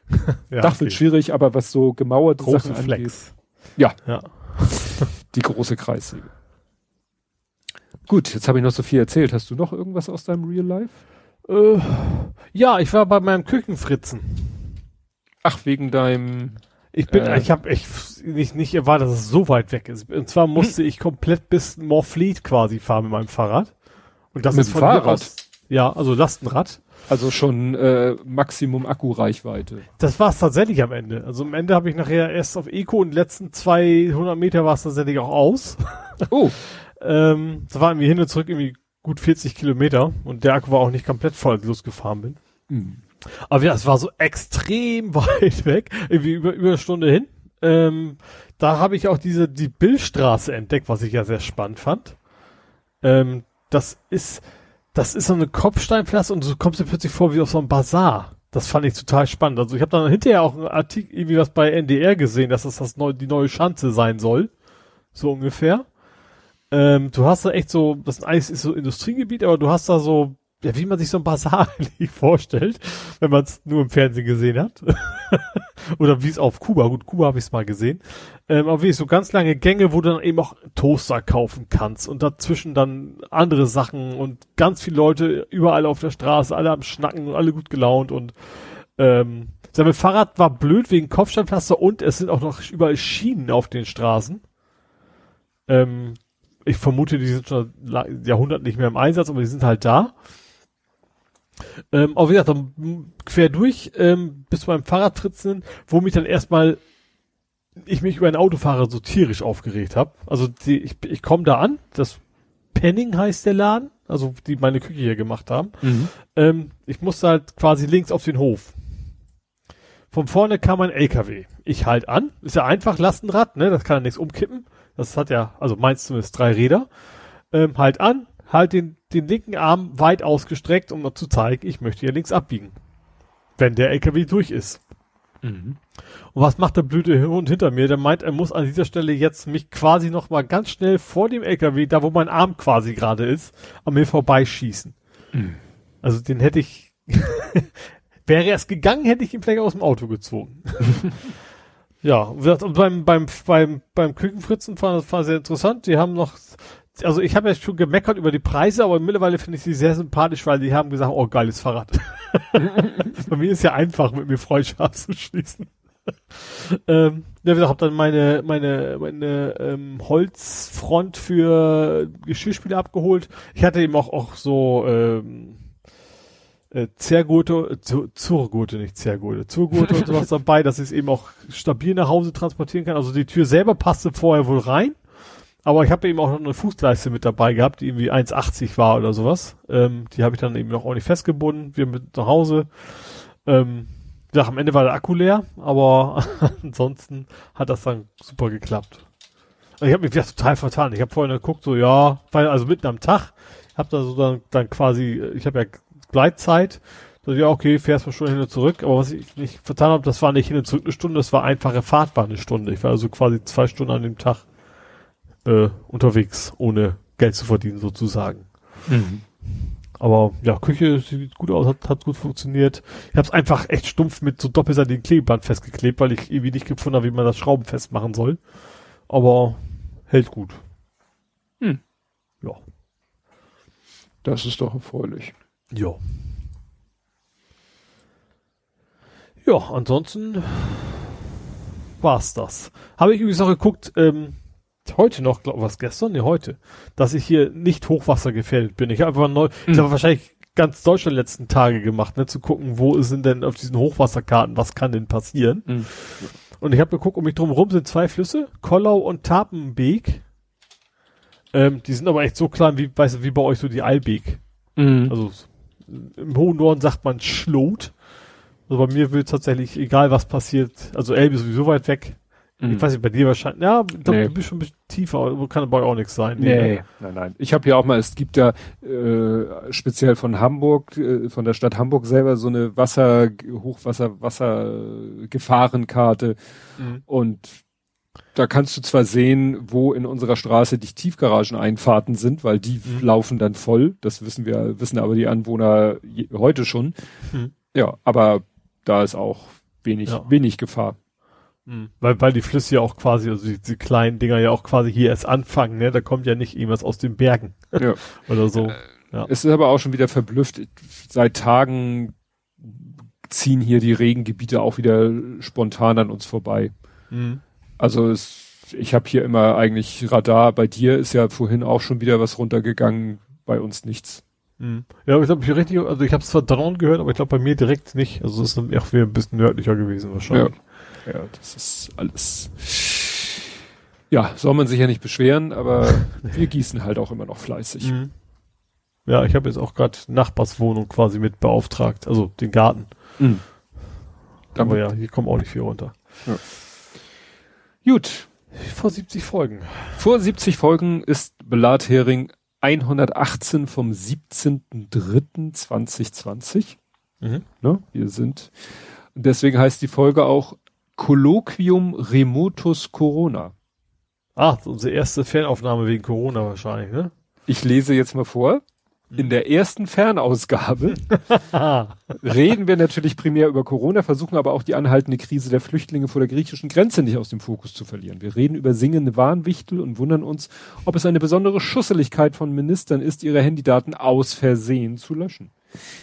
ja, Dach okay. wird schwierig, aber was so gemauerte Große Sachen Flex. angeht. Ja. ja. die große Kreissäge. Gut, jetzt habe ich noch so viel erzählt. Hast du noch irgendwas aus deinem Real Life? Äh, ja, ich war bei meinem Küchenfritzen. Ach, wegen deinem. Ich bin, äh, ich habe echt nicht, nicht erwartet, dass es so weit weg ist. Und zwar musste hm. ich komplett bis Morfleet quasi fahren mit meinem Fahrrad. Und das mit ist von Fahrrad? Aus, ja, also Lastenrad. Also schon äh, Maximum Akkureichweite. Das war es tatsächlich am Ende. Also am Ende habe ich nachher erst auf Eco und die letzten 200 Meter war es tatsächlich auch aus. Oh. ähm, das war irgendwie hin und zurück irgendwie gut 40 Kilometer und der Akku war auch nicht komplett voll, als ich losgefahren bin. Mhm. Aber ja, es war so extrem weit weg, irgendwie über, über eine Stunde hin. Ähm, da habe ich auch diese die Billstraße entdeckt, was ich ja sehr spannend fand. Ähm, das ist das ist so eine Kopfsteinpflaster und du kommst dir plötzlich vor wie auf so einem Bazar. Das fand ich total spannend. Also ich habe dann hinterher auch einen Artikel, irgendwie was bei NDR gesehen, dass das, das neu, die neue Schanze sein soll. So ungefähr. Ähm, du hast da echt so, das eigentlich ist so Industriegebiet, aber du hast da so ja, wie man sich so ein Basar eigentlich vorstellt, wenn man es nur im Fernsehen gesehen hat. Oder wie es auf Kuba, gut, Kuba habe ich es mal gesehen. Ähm, aber wie so ganz lange Gänge, wo du dann eben auch Toaster kaufen kannst und dazwischen dann andere Sachen und ganz viele Leute überall auf der Straße, alle am Schnacken und alle gut gelaunt und ähm, sein Fahrrad war blöd wegen Kopfsteinpflaster und es sind auch noch überall Schienen auf den Straßen. Ähm, ich vermute, die sind schon Jahrhundert nicht mehr im Einsatz, aber die sind halt da. Ähm, auch wie gesagt, dann quer durch ähm, bis zu meinem Fahrradtritzen, wo mich dann erstmal ich mich über einen Autofahrer so tierisch aufgeregt habe. Also die, ich, ich komme da an, das Penning heißt der Laden, also die meine Küche hier gemacht haben. Mhm. Ähm, ich musste halt quasi links auf den Hof. Von vorne kam ein LKW. Ich halt an, ist ja einfach Lastenrad, ne, das kann ja nichts umkippen. Das hat ja, also meins zumindest drei Räder. Ähm, halt an, halt den, den linken Arm weit ausgestreckt, um zu zeigen, ich möchte hier links abbiegen. Wenn der LKW durch ist. Mhm. Und was macht der blöde Hund hinter mir? Der meint, er muss an dieser Stelle jetzt mich quasi noch mal ganz schnell vor dem LKW, da wo mein Arm quasi gerade ist, an mir vorbeischießen. Mhm. Also den hätte ich, wäre er es gegangen, hätte ich ihn vielleicht aus dem Auto gezogen. ja, und beim, beim, beim, beim Küchenfritzen war das war sehr interessant. Die haben noch, also ich habe ja schon gemeckert über die Preise, aber mittlerweile finde ich sie sehr sympathisch, weil die haben gesagt, oh geiles Fahrrad. Bei mir ist ja einfach, mit mir Freundschaft zu schließen. ähm, ja, wie gesagt, habe dann meine meine meine ähm, Holzfront für Geschirrspüler abgeholt. Ich hatte eben auch auch so ähm, äh, Zergurte, Zurgurte, nicht Zergurte, Zurgurte und sowas dabei, dass ich es eben auch stabil nach Hause transportieren kann. Also die Tür selber passte vorher wohl rein, aber ich habe eben auch noch eine Fußleiste mit dabei gehabt, die irgendwie 1,80 war oder sowas. Ähm, die habe ich dann eben noch ordentlich festgebunden, wir mit nach Hause. Ähm, ja, am Ende war der Akku leer, aber ansonsten hat das dann super geklappt. Also ich habe mich total vertan. Ich habe vorhin geguckt, so ja, weil also mitten am Tag, habe da so dann, dann quasi, ich habe ja Gleitzeit. Da ja, okay, fährst mal schon hin und zurück. Aber was ich nicht vertan habe, das war nicht hin und zurück eine Stunde, das war einfache Fahrt, war eine Stunde. Ich war also quasi zwei Stunden an dem Tag äh, unterwegs, ohne Geld zu verdienen sozusagen. Mhm. Aber ja, Küche sieht gut aus, hat, hat gut funktioniert. Ich habe es einfach echt stumpf mit so doppelseitigen Klebeband festgeklebt, weil ich irgendwie nicht gefunden habe, wie man das Schrauben festmachen soll. Aber hält gut. Hm. Ja. Das ist doch erfreulich. Ja. Ja, ansonsten war's das. Habe ich übrigens auch geguckt, ähm, heute noch, glaub, was gestern? Ne, heute, dass ich hier nicht hochwassergefährdet bin. Ich habe einfach neu, mhm. ich habe wahrscheinlich ganz Deutschland letzten Tage gemacht, ne, zu gucken, wo sind denn auf diesen Hochwasserkarten, was kann denn passieren? Mhm. Und ich habe geguckt, um mich drum herum sind zwei Flüsse, Kollau und Tapenbeek. Ähm, die sind aber echt so klein, wie, weißt du, wie bei euch so die Albeek. Mhm. Also im hohen Norden sagt man Schlot. Also bei mir wird tatsächlich, egal was passiert, also Elbe ist sowieso weit weg, Mhm. Ich weiß nicht, bei dir wahrscheinlich, ja, nee. du bist schon ein bisschen tiefer, aber kann bei auch nichts sein. Nee, nee, nein, nein. Ich habe ja auch mal, es gibt ja äh, speziell von Hamburg, äh, von der Stadt Hamburg selber so eine Wasser, Hochwasser, Wassergefahrenkarte mhm. und da kannst du zwar sehen, wo in unserer Straße die Tiefgarageneinfahrten sind, weil die mhm. laufen dann voll. Das wissen wir, wissen aber die Anwohner heute schon. Mhm. Ja, aber da ist auch wenig, ja. wenig Gefahr. Mhm. Weil, weil die Flüsse ja auch quasi, also die, die, kleinen Dinger ja auch quasi hier erst anfangen, ne? Da kommt ja nicht irgendwas aus den Bergen. Ja. Oder so. Äh, ja. Es ist aber auch schon wieder verblüfft. Seit Tagen ziehen hier die Regengebiete auch wieder spontan an uns vorbei. Mhm. Also es, ich habe hier immer eigentlich Radar. Bei dir ist ja vorhin auch schon wieder was runtergegangen. Bei uns nichts. Mhm. Ja, aber ich glaube, ich richtig, also ich habe es zwar drohen gehört, aber ich glaube bei mir direkt nicht. Also es ist auch wieder ein bisschen nördlicher gewesen wahrscheinlich. Ja. Ja, das ist alles. Ja, soll man sich ja nicht beschweren, aber wir gießen halt auch immer noch fleißig. Mhm. Ja, ich habe jetzt auch gerade Nachbarswohnung quasi mit beauftragt, also den Garten. Mhm. Aber ja, hier kommen auch nicht viel runter. Ja. Gut. Vor 70 Folgen. Vor 70 Folgen ist Belathering 118 vom 17.03.2020. Mhm. Ne? Wir sind, deswegen heißt die Folge auch Colloquium Remotus Corona. Ah, unsere erste Fernaufnahme wegen Corona wahrscheinlich, ne? Ich lese jetzt mal vor. In der ersten Fernausgabe reden wir natürlich primär über Corona, versuchen aber auch die anhaltende Krise der Flüchtlinge vor der griechischen Grenze nicht aus dem Fokus zu verlieren. Wir reden über singende Warnwichtel und wundern uns, ob es eine besondere Schusseligkeit von Ministern ist, ihre Handydaten aus Versehen zu löschen.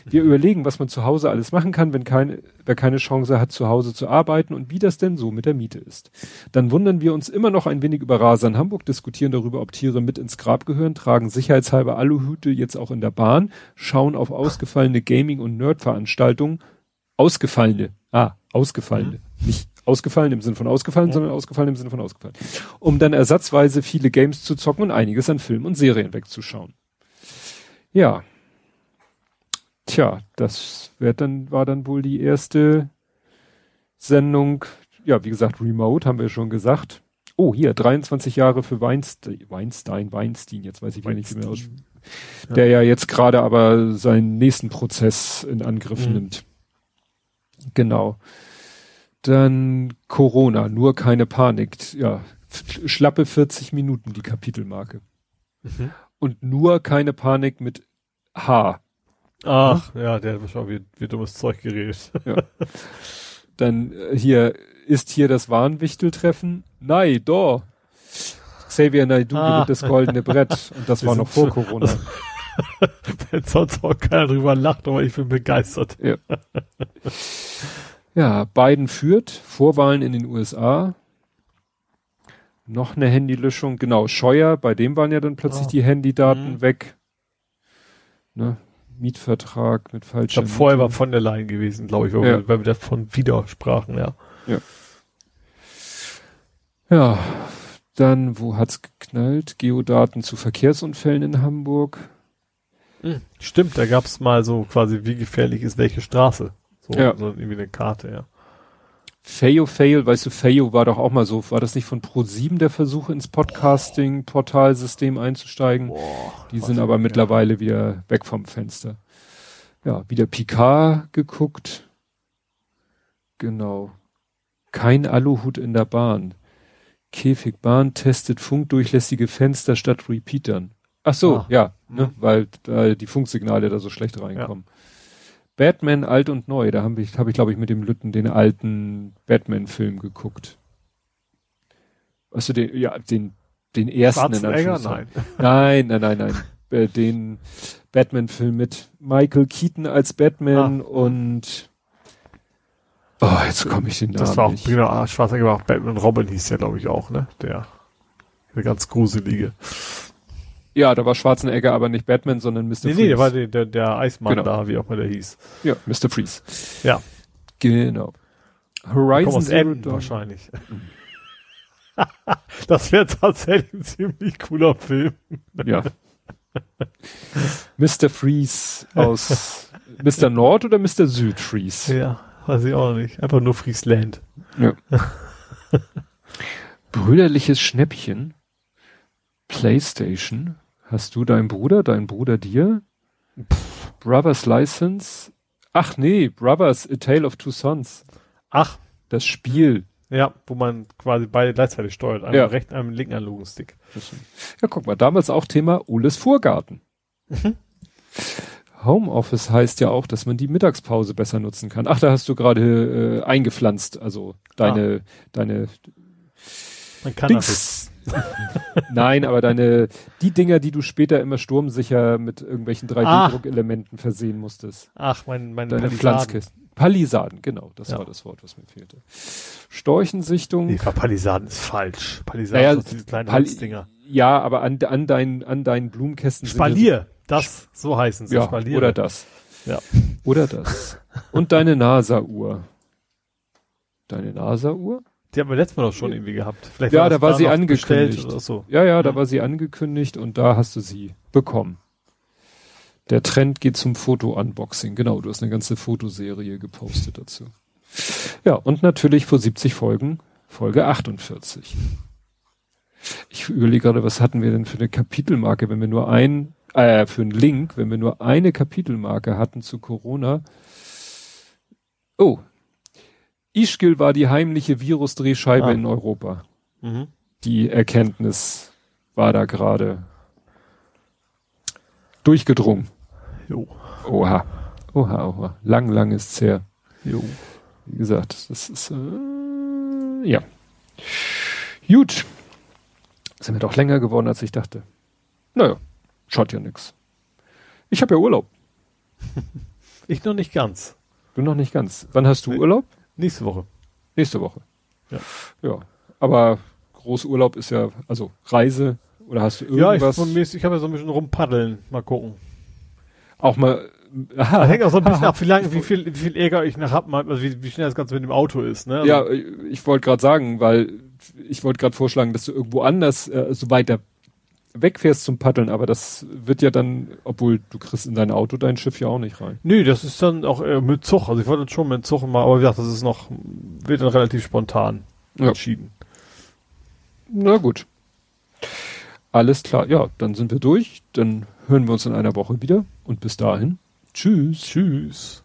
Wir überlegen, was man zu Hause alles machen kann, wenn keine, wer keine Chance hat, zu Hause zu arbeiten und wie das denn so mit der Miete ist. Dann wundern wir uns immer noch ein wenig über Raser in Hamburg, diskutieren darüber, ob Tiere mit ins Grab gehören, tragen sicherheitshalber Aluhüte jetzt auch in der Bahn, schauen auf ausgefallene Gaming- und Nerd-Veranstaltungen. Ausgefallene. Ah, ausgefallene. Mhm. Nicht ausgefallen im Sinne von ausgefallen, ja. sondern ausgefallen im Sinne von ausgefallen. Um dann ersatzweise viele Games zu zocken und einiges an Filmen und Serien wegzuschauen. Ja, Tja, das wird dann, war dann wohl die erste Sendung. Ja, wie gesagt, Remote haben wir schon gesagt. Oh, hier, 23 Jahre für Weinstein, Weinstein, Weinstein, jetzt weiß ich gar nicht mehr aus. Ja. Der ja jetzt gerade aber seinen nächsten Prozess in Angriff mhm. nimmt. Genau. Dann Corona, nur keine Panik. Ja, schlappe 40 Minuten die Kapitelmarke. Mhm. Und nur keine Panik mit H Ach, ja, der hat schon wie, wie dummes Zeug geredet. Ja. Dann äh, hier, ist hier das Warnwichteltreffen? Nein, doch. Xavier Naidoo Ah. gewinnt das goldene Brett. Und das Wir war noch vor Corona. Wenn sonst auch keiner drüber lacht, aber ich bin begeistert. Ja. ja, Biden führt, Vorwahlen in den USA. Noch eine Handylöschung, genau, Scheuer, bei dem waren ja dann plötzlich Ah. die Handydaten Mhm. weg. Ne? Mietvertrag mit Ich falscher glaube, vorher war von der Leyen gewesen, glaube ich, weil, Ja. wir, weil wir davon wieder sprachen, ja. Ja, dann, wo hat's geknallt? Geodaten zu Verkehrsunfällen in Hamburg. Stimmt, da gab's mal so quasi, wie gefährlich ist welche Straße. So, Ja. so irgendwie eine Karte, ja. Fail Fail, weißt du, Fail war doch auch mal so, war das nicht von Pro7 der Versuch ins Podcasting-Portalsystem einzusteigen? Boah, Die sind aber ja. mittlerweile wieder weg vom Fenster. Ja, wieder Picard geguckt. Genau. Kein Aluhut in der Bahn. Käfigbahn testet funkdurchlässige Fenster statt Repeatern. Ach so, Ah. ja, ne, Mhm. weil da die Funksignale da so schlecht reinkommen. Batman alt und neu, da habe ich, habe ich glaube ich mit dem Lütten den alten Batman-Film geguckt. Weißt du, den, ja, den, den ersten in. Nein. Nein, nein, nein, nein. Äh, den Batman-Film mit Michael Keaton als Batman und oh, jetzt komme ich den Namen Das war auch, nicht. genau, ah, Schwarzenegger Batman Robin hieß der, glaube ich, auch, ne? Der, der ganz gruselige. Ja, da war Schwarzenegger aber nicht Batman, sondern Mr. Nee, Freeze. nee, der war der, der, der Eismann Genau. da, wie auch immer der hieß. ja, Mr. Freeze. Ja, Genau. Horizon Zero Dawn. wahrscheinlich. das wäre tatsächlich ein ziemlich cooler Film. Ja. Mr. Freeze aus Mr. Nord oder Mr. Süd Freeze? Ja, weiß ich auch nicht. Einfach nur Friesland. Ja. Brüderliches Schnäppchen. PlayStation. Hast du deinen Bruder, dein Bruder dir? Brothers License. Ach nee, Brothers, A Tale of Two Sons. Ach, Das Spiel. ja, wo man quasi beide gleichzeitig steuert. Einmal Ja. rechten, einmal linken Analogenstick. Ja, guck mal, damals auch Thema Ules Vorgarten. Homeoffice heißt ja auch, dass man die Mittagspause besser nutzen kann. Ach, da hast du gerade äh, eingepflanzt, also deine, deine Man kann das. Dings. Nein, aber deine, die Dinger, die du später immer sturmsicher mit irgendwelchen 3D-Druckelementen versehen musstest. Ach, mein, mein Deine Palisaden. Pflanzkisten. Palisaden, genau, das Ja. war das Wort, was mir fehlte. Storchensichtung. Nee, Palisaden ist falsch. Palisaden Naja, sind diese kleinen Pali- Holzdinger. Ja, aber an, an, deinen, an deinen Blumenkästen sind Spalier. Das, so heißen sie. ja, Spalier. oder das. Ja. Oder das. Und deine NASA-Uhr. Deine NASA-Uhr? Die haben wir letztes Mal doch schon irgendwie gehabt. Vielleicht Ja, das da war sie angekündigt. Oder so. Ja, ja, da Mhm. war sie angekündigt und da hast du sie bekommen. Der Trend geht zum Foto-Unboxing. Genau, du hast eine ganze Fotoserie gepostet dazu. Ja, und natürlich vor 70 Folgen, Folge 48. Ich überlege gerade, was hatten wir denn für eine Kapitelmarke, wenn wir nur ein, äh, für einen Link, wenn wir nur eine Kapitelmarke hatten zu Corona. Oh. Ischgl war die heimliche Virusdrehscheibe Ah. in Europa Mhm. die Erkenntnis war da gerade durchgedrungen. Jo. Oha. Oha, oha. Lang, lang ist's her. Jo. Wie gesagt, das ist, äh, ja. Gut. Sind wir doch länger geworden, als ich dachte. Naja, schaut ja nix. Ich habe ja Urlaub. Ich noch nicht ganz. Du noch nicht ganz. Wann hast du. Urlaub? Nächste Woche. Nächste Woche. Ja. Ja. Aber Großurlaub ist ja, also Reise oder hast du Ja, ich, irgendwas? mir ist, ich habe ja so ein bisschen rumpaddeln. Mal gucken. auch mal. Das hängt auch so ein bisschen ab, wie lange, wie viel, wie viel Ärger ich nach hab, also wie, wie schnell das Ganze mit dem Auto ist, ne? Also, Ja, ich wollte gerade sagen, weil ich wollte gerade vorschlagen, dass du irgendwo anders äh, so weiter wegfährst zum Paddeln, aber das wird ja dann, obwohl du kriegst in dein Auto dein Schiff ja auch nicht rein. Nö, das ist dann auch äh, mit Zug. Also ich wollte schon mit Zug mal, aber wie gesagt, das ist noch, wird dann relativ spontan Ja. entschieden. Na gut. Alles klar. Ja, dann sind wir durch. Dann hören wir uns in einer Woche wieder. Und bis dahin. Tschüss. Tschüss.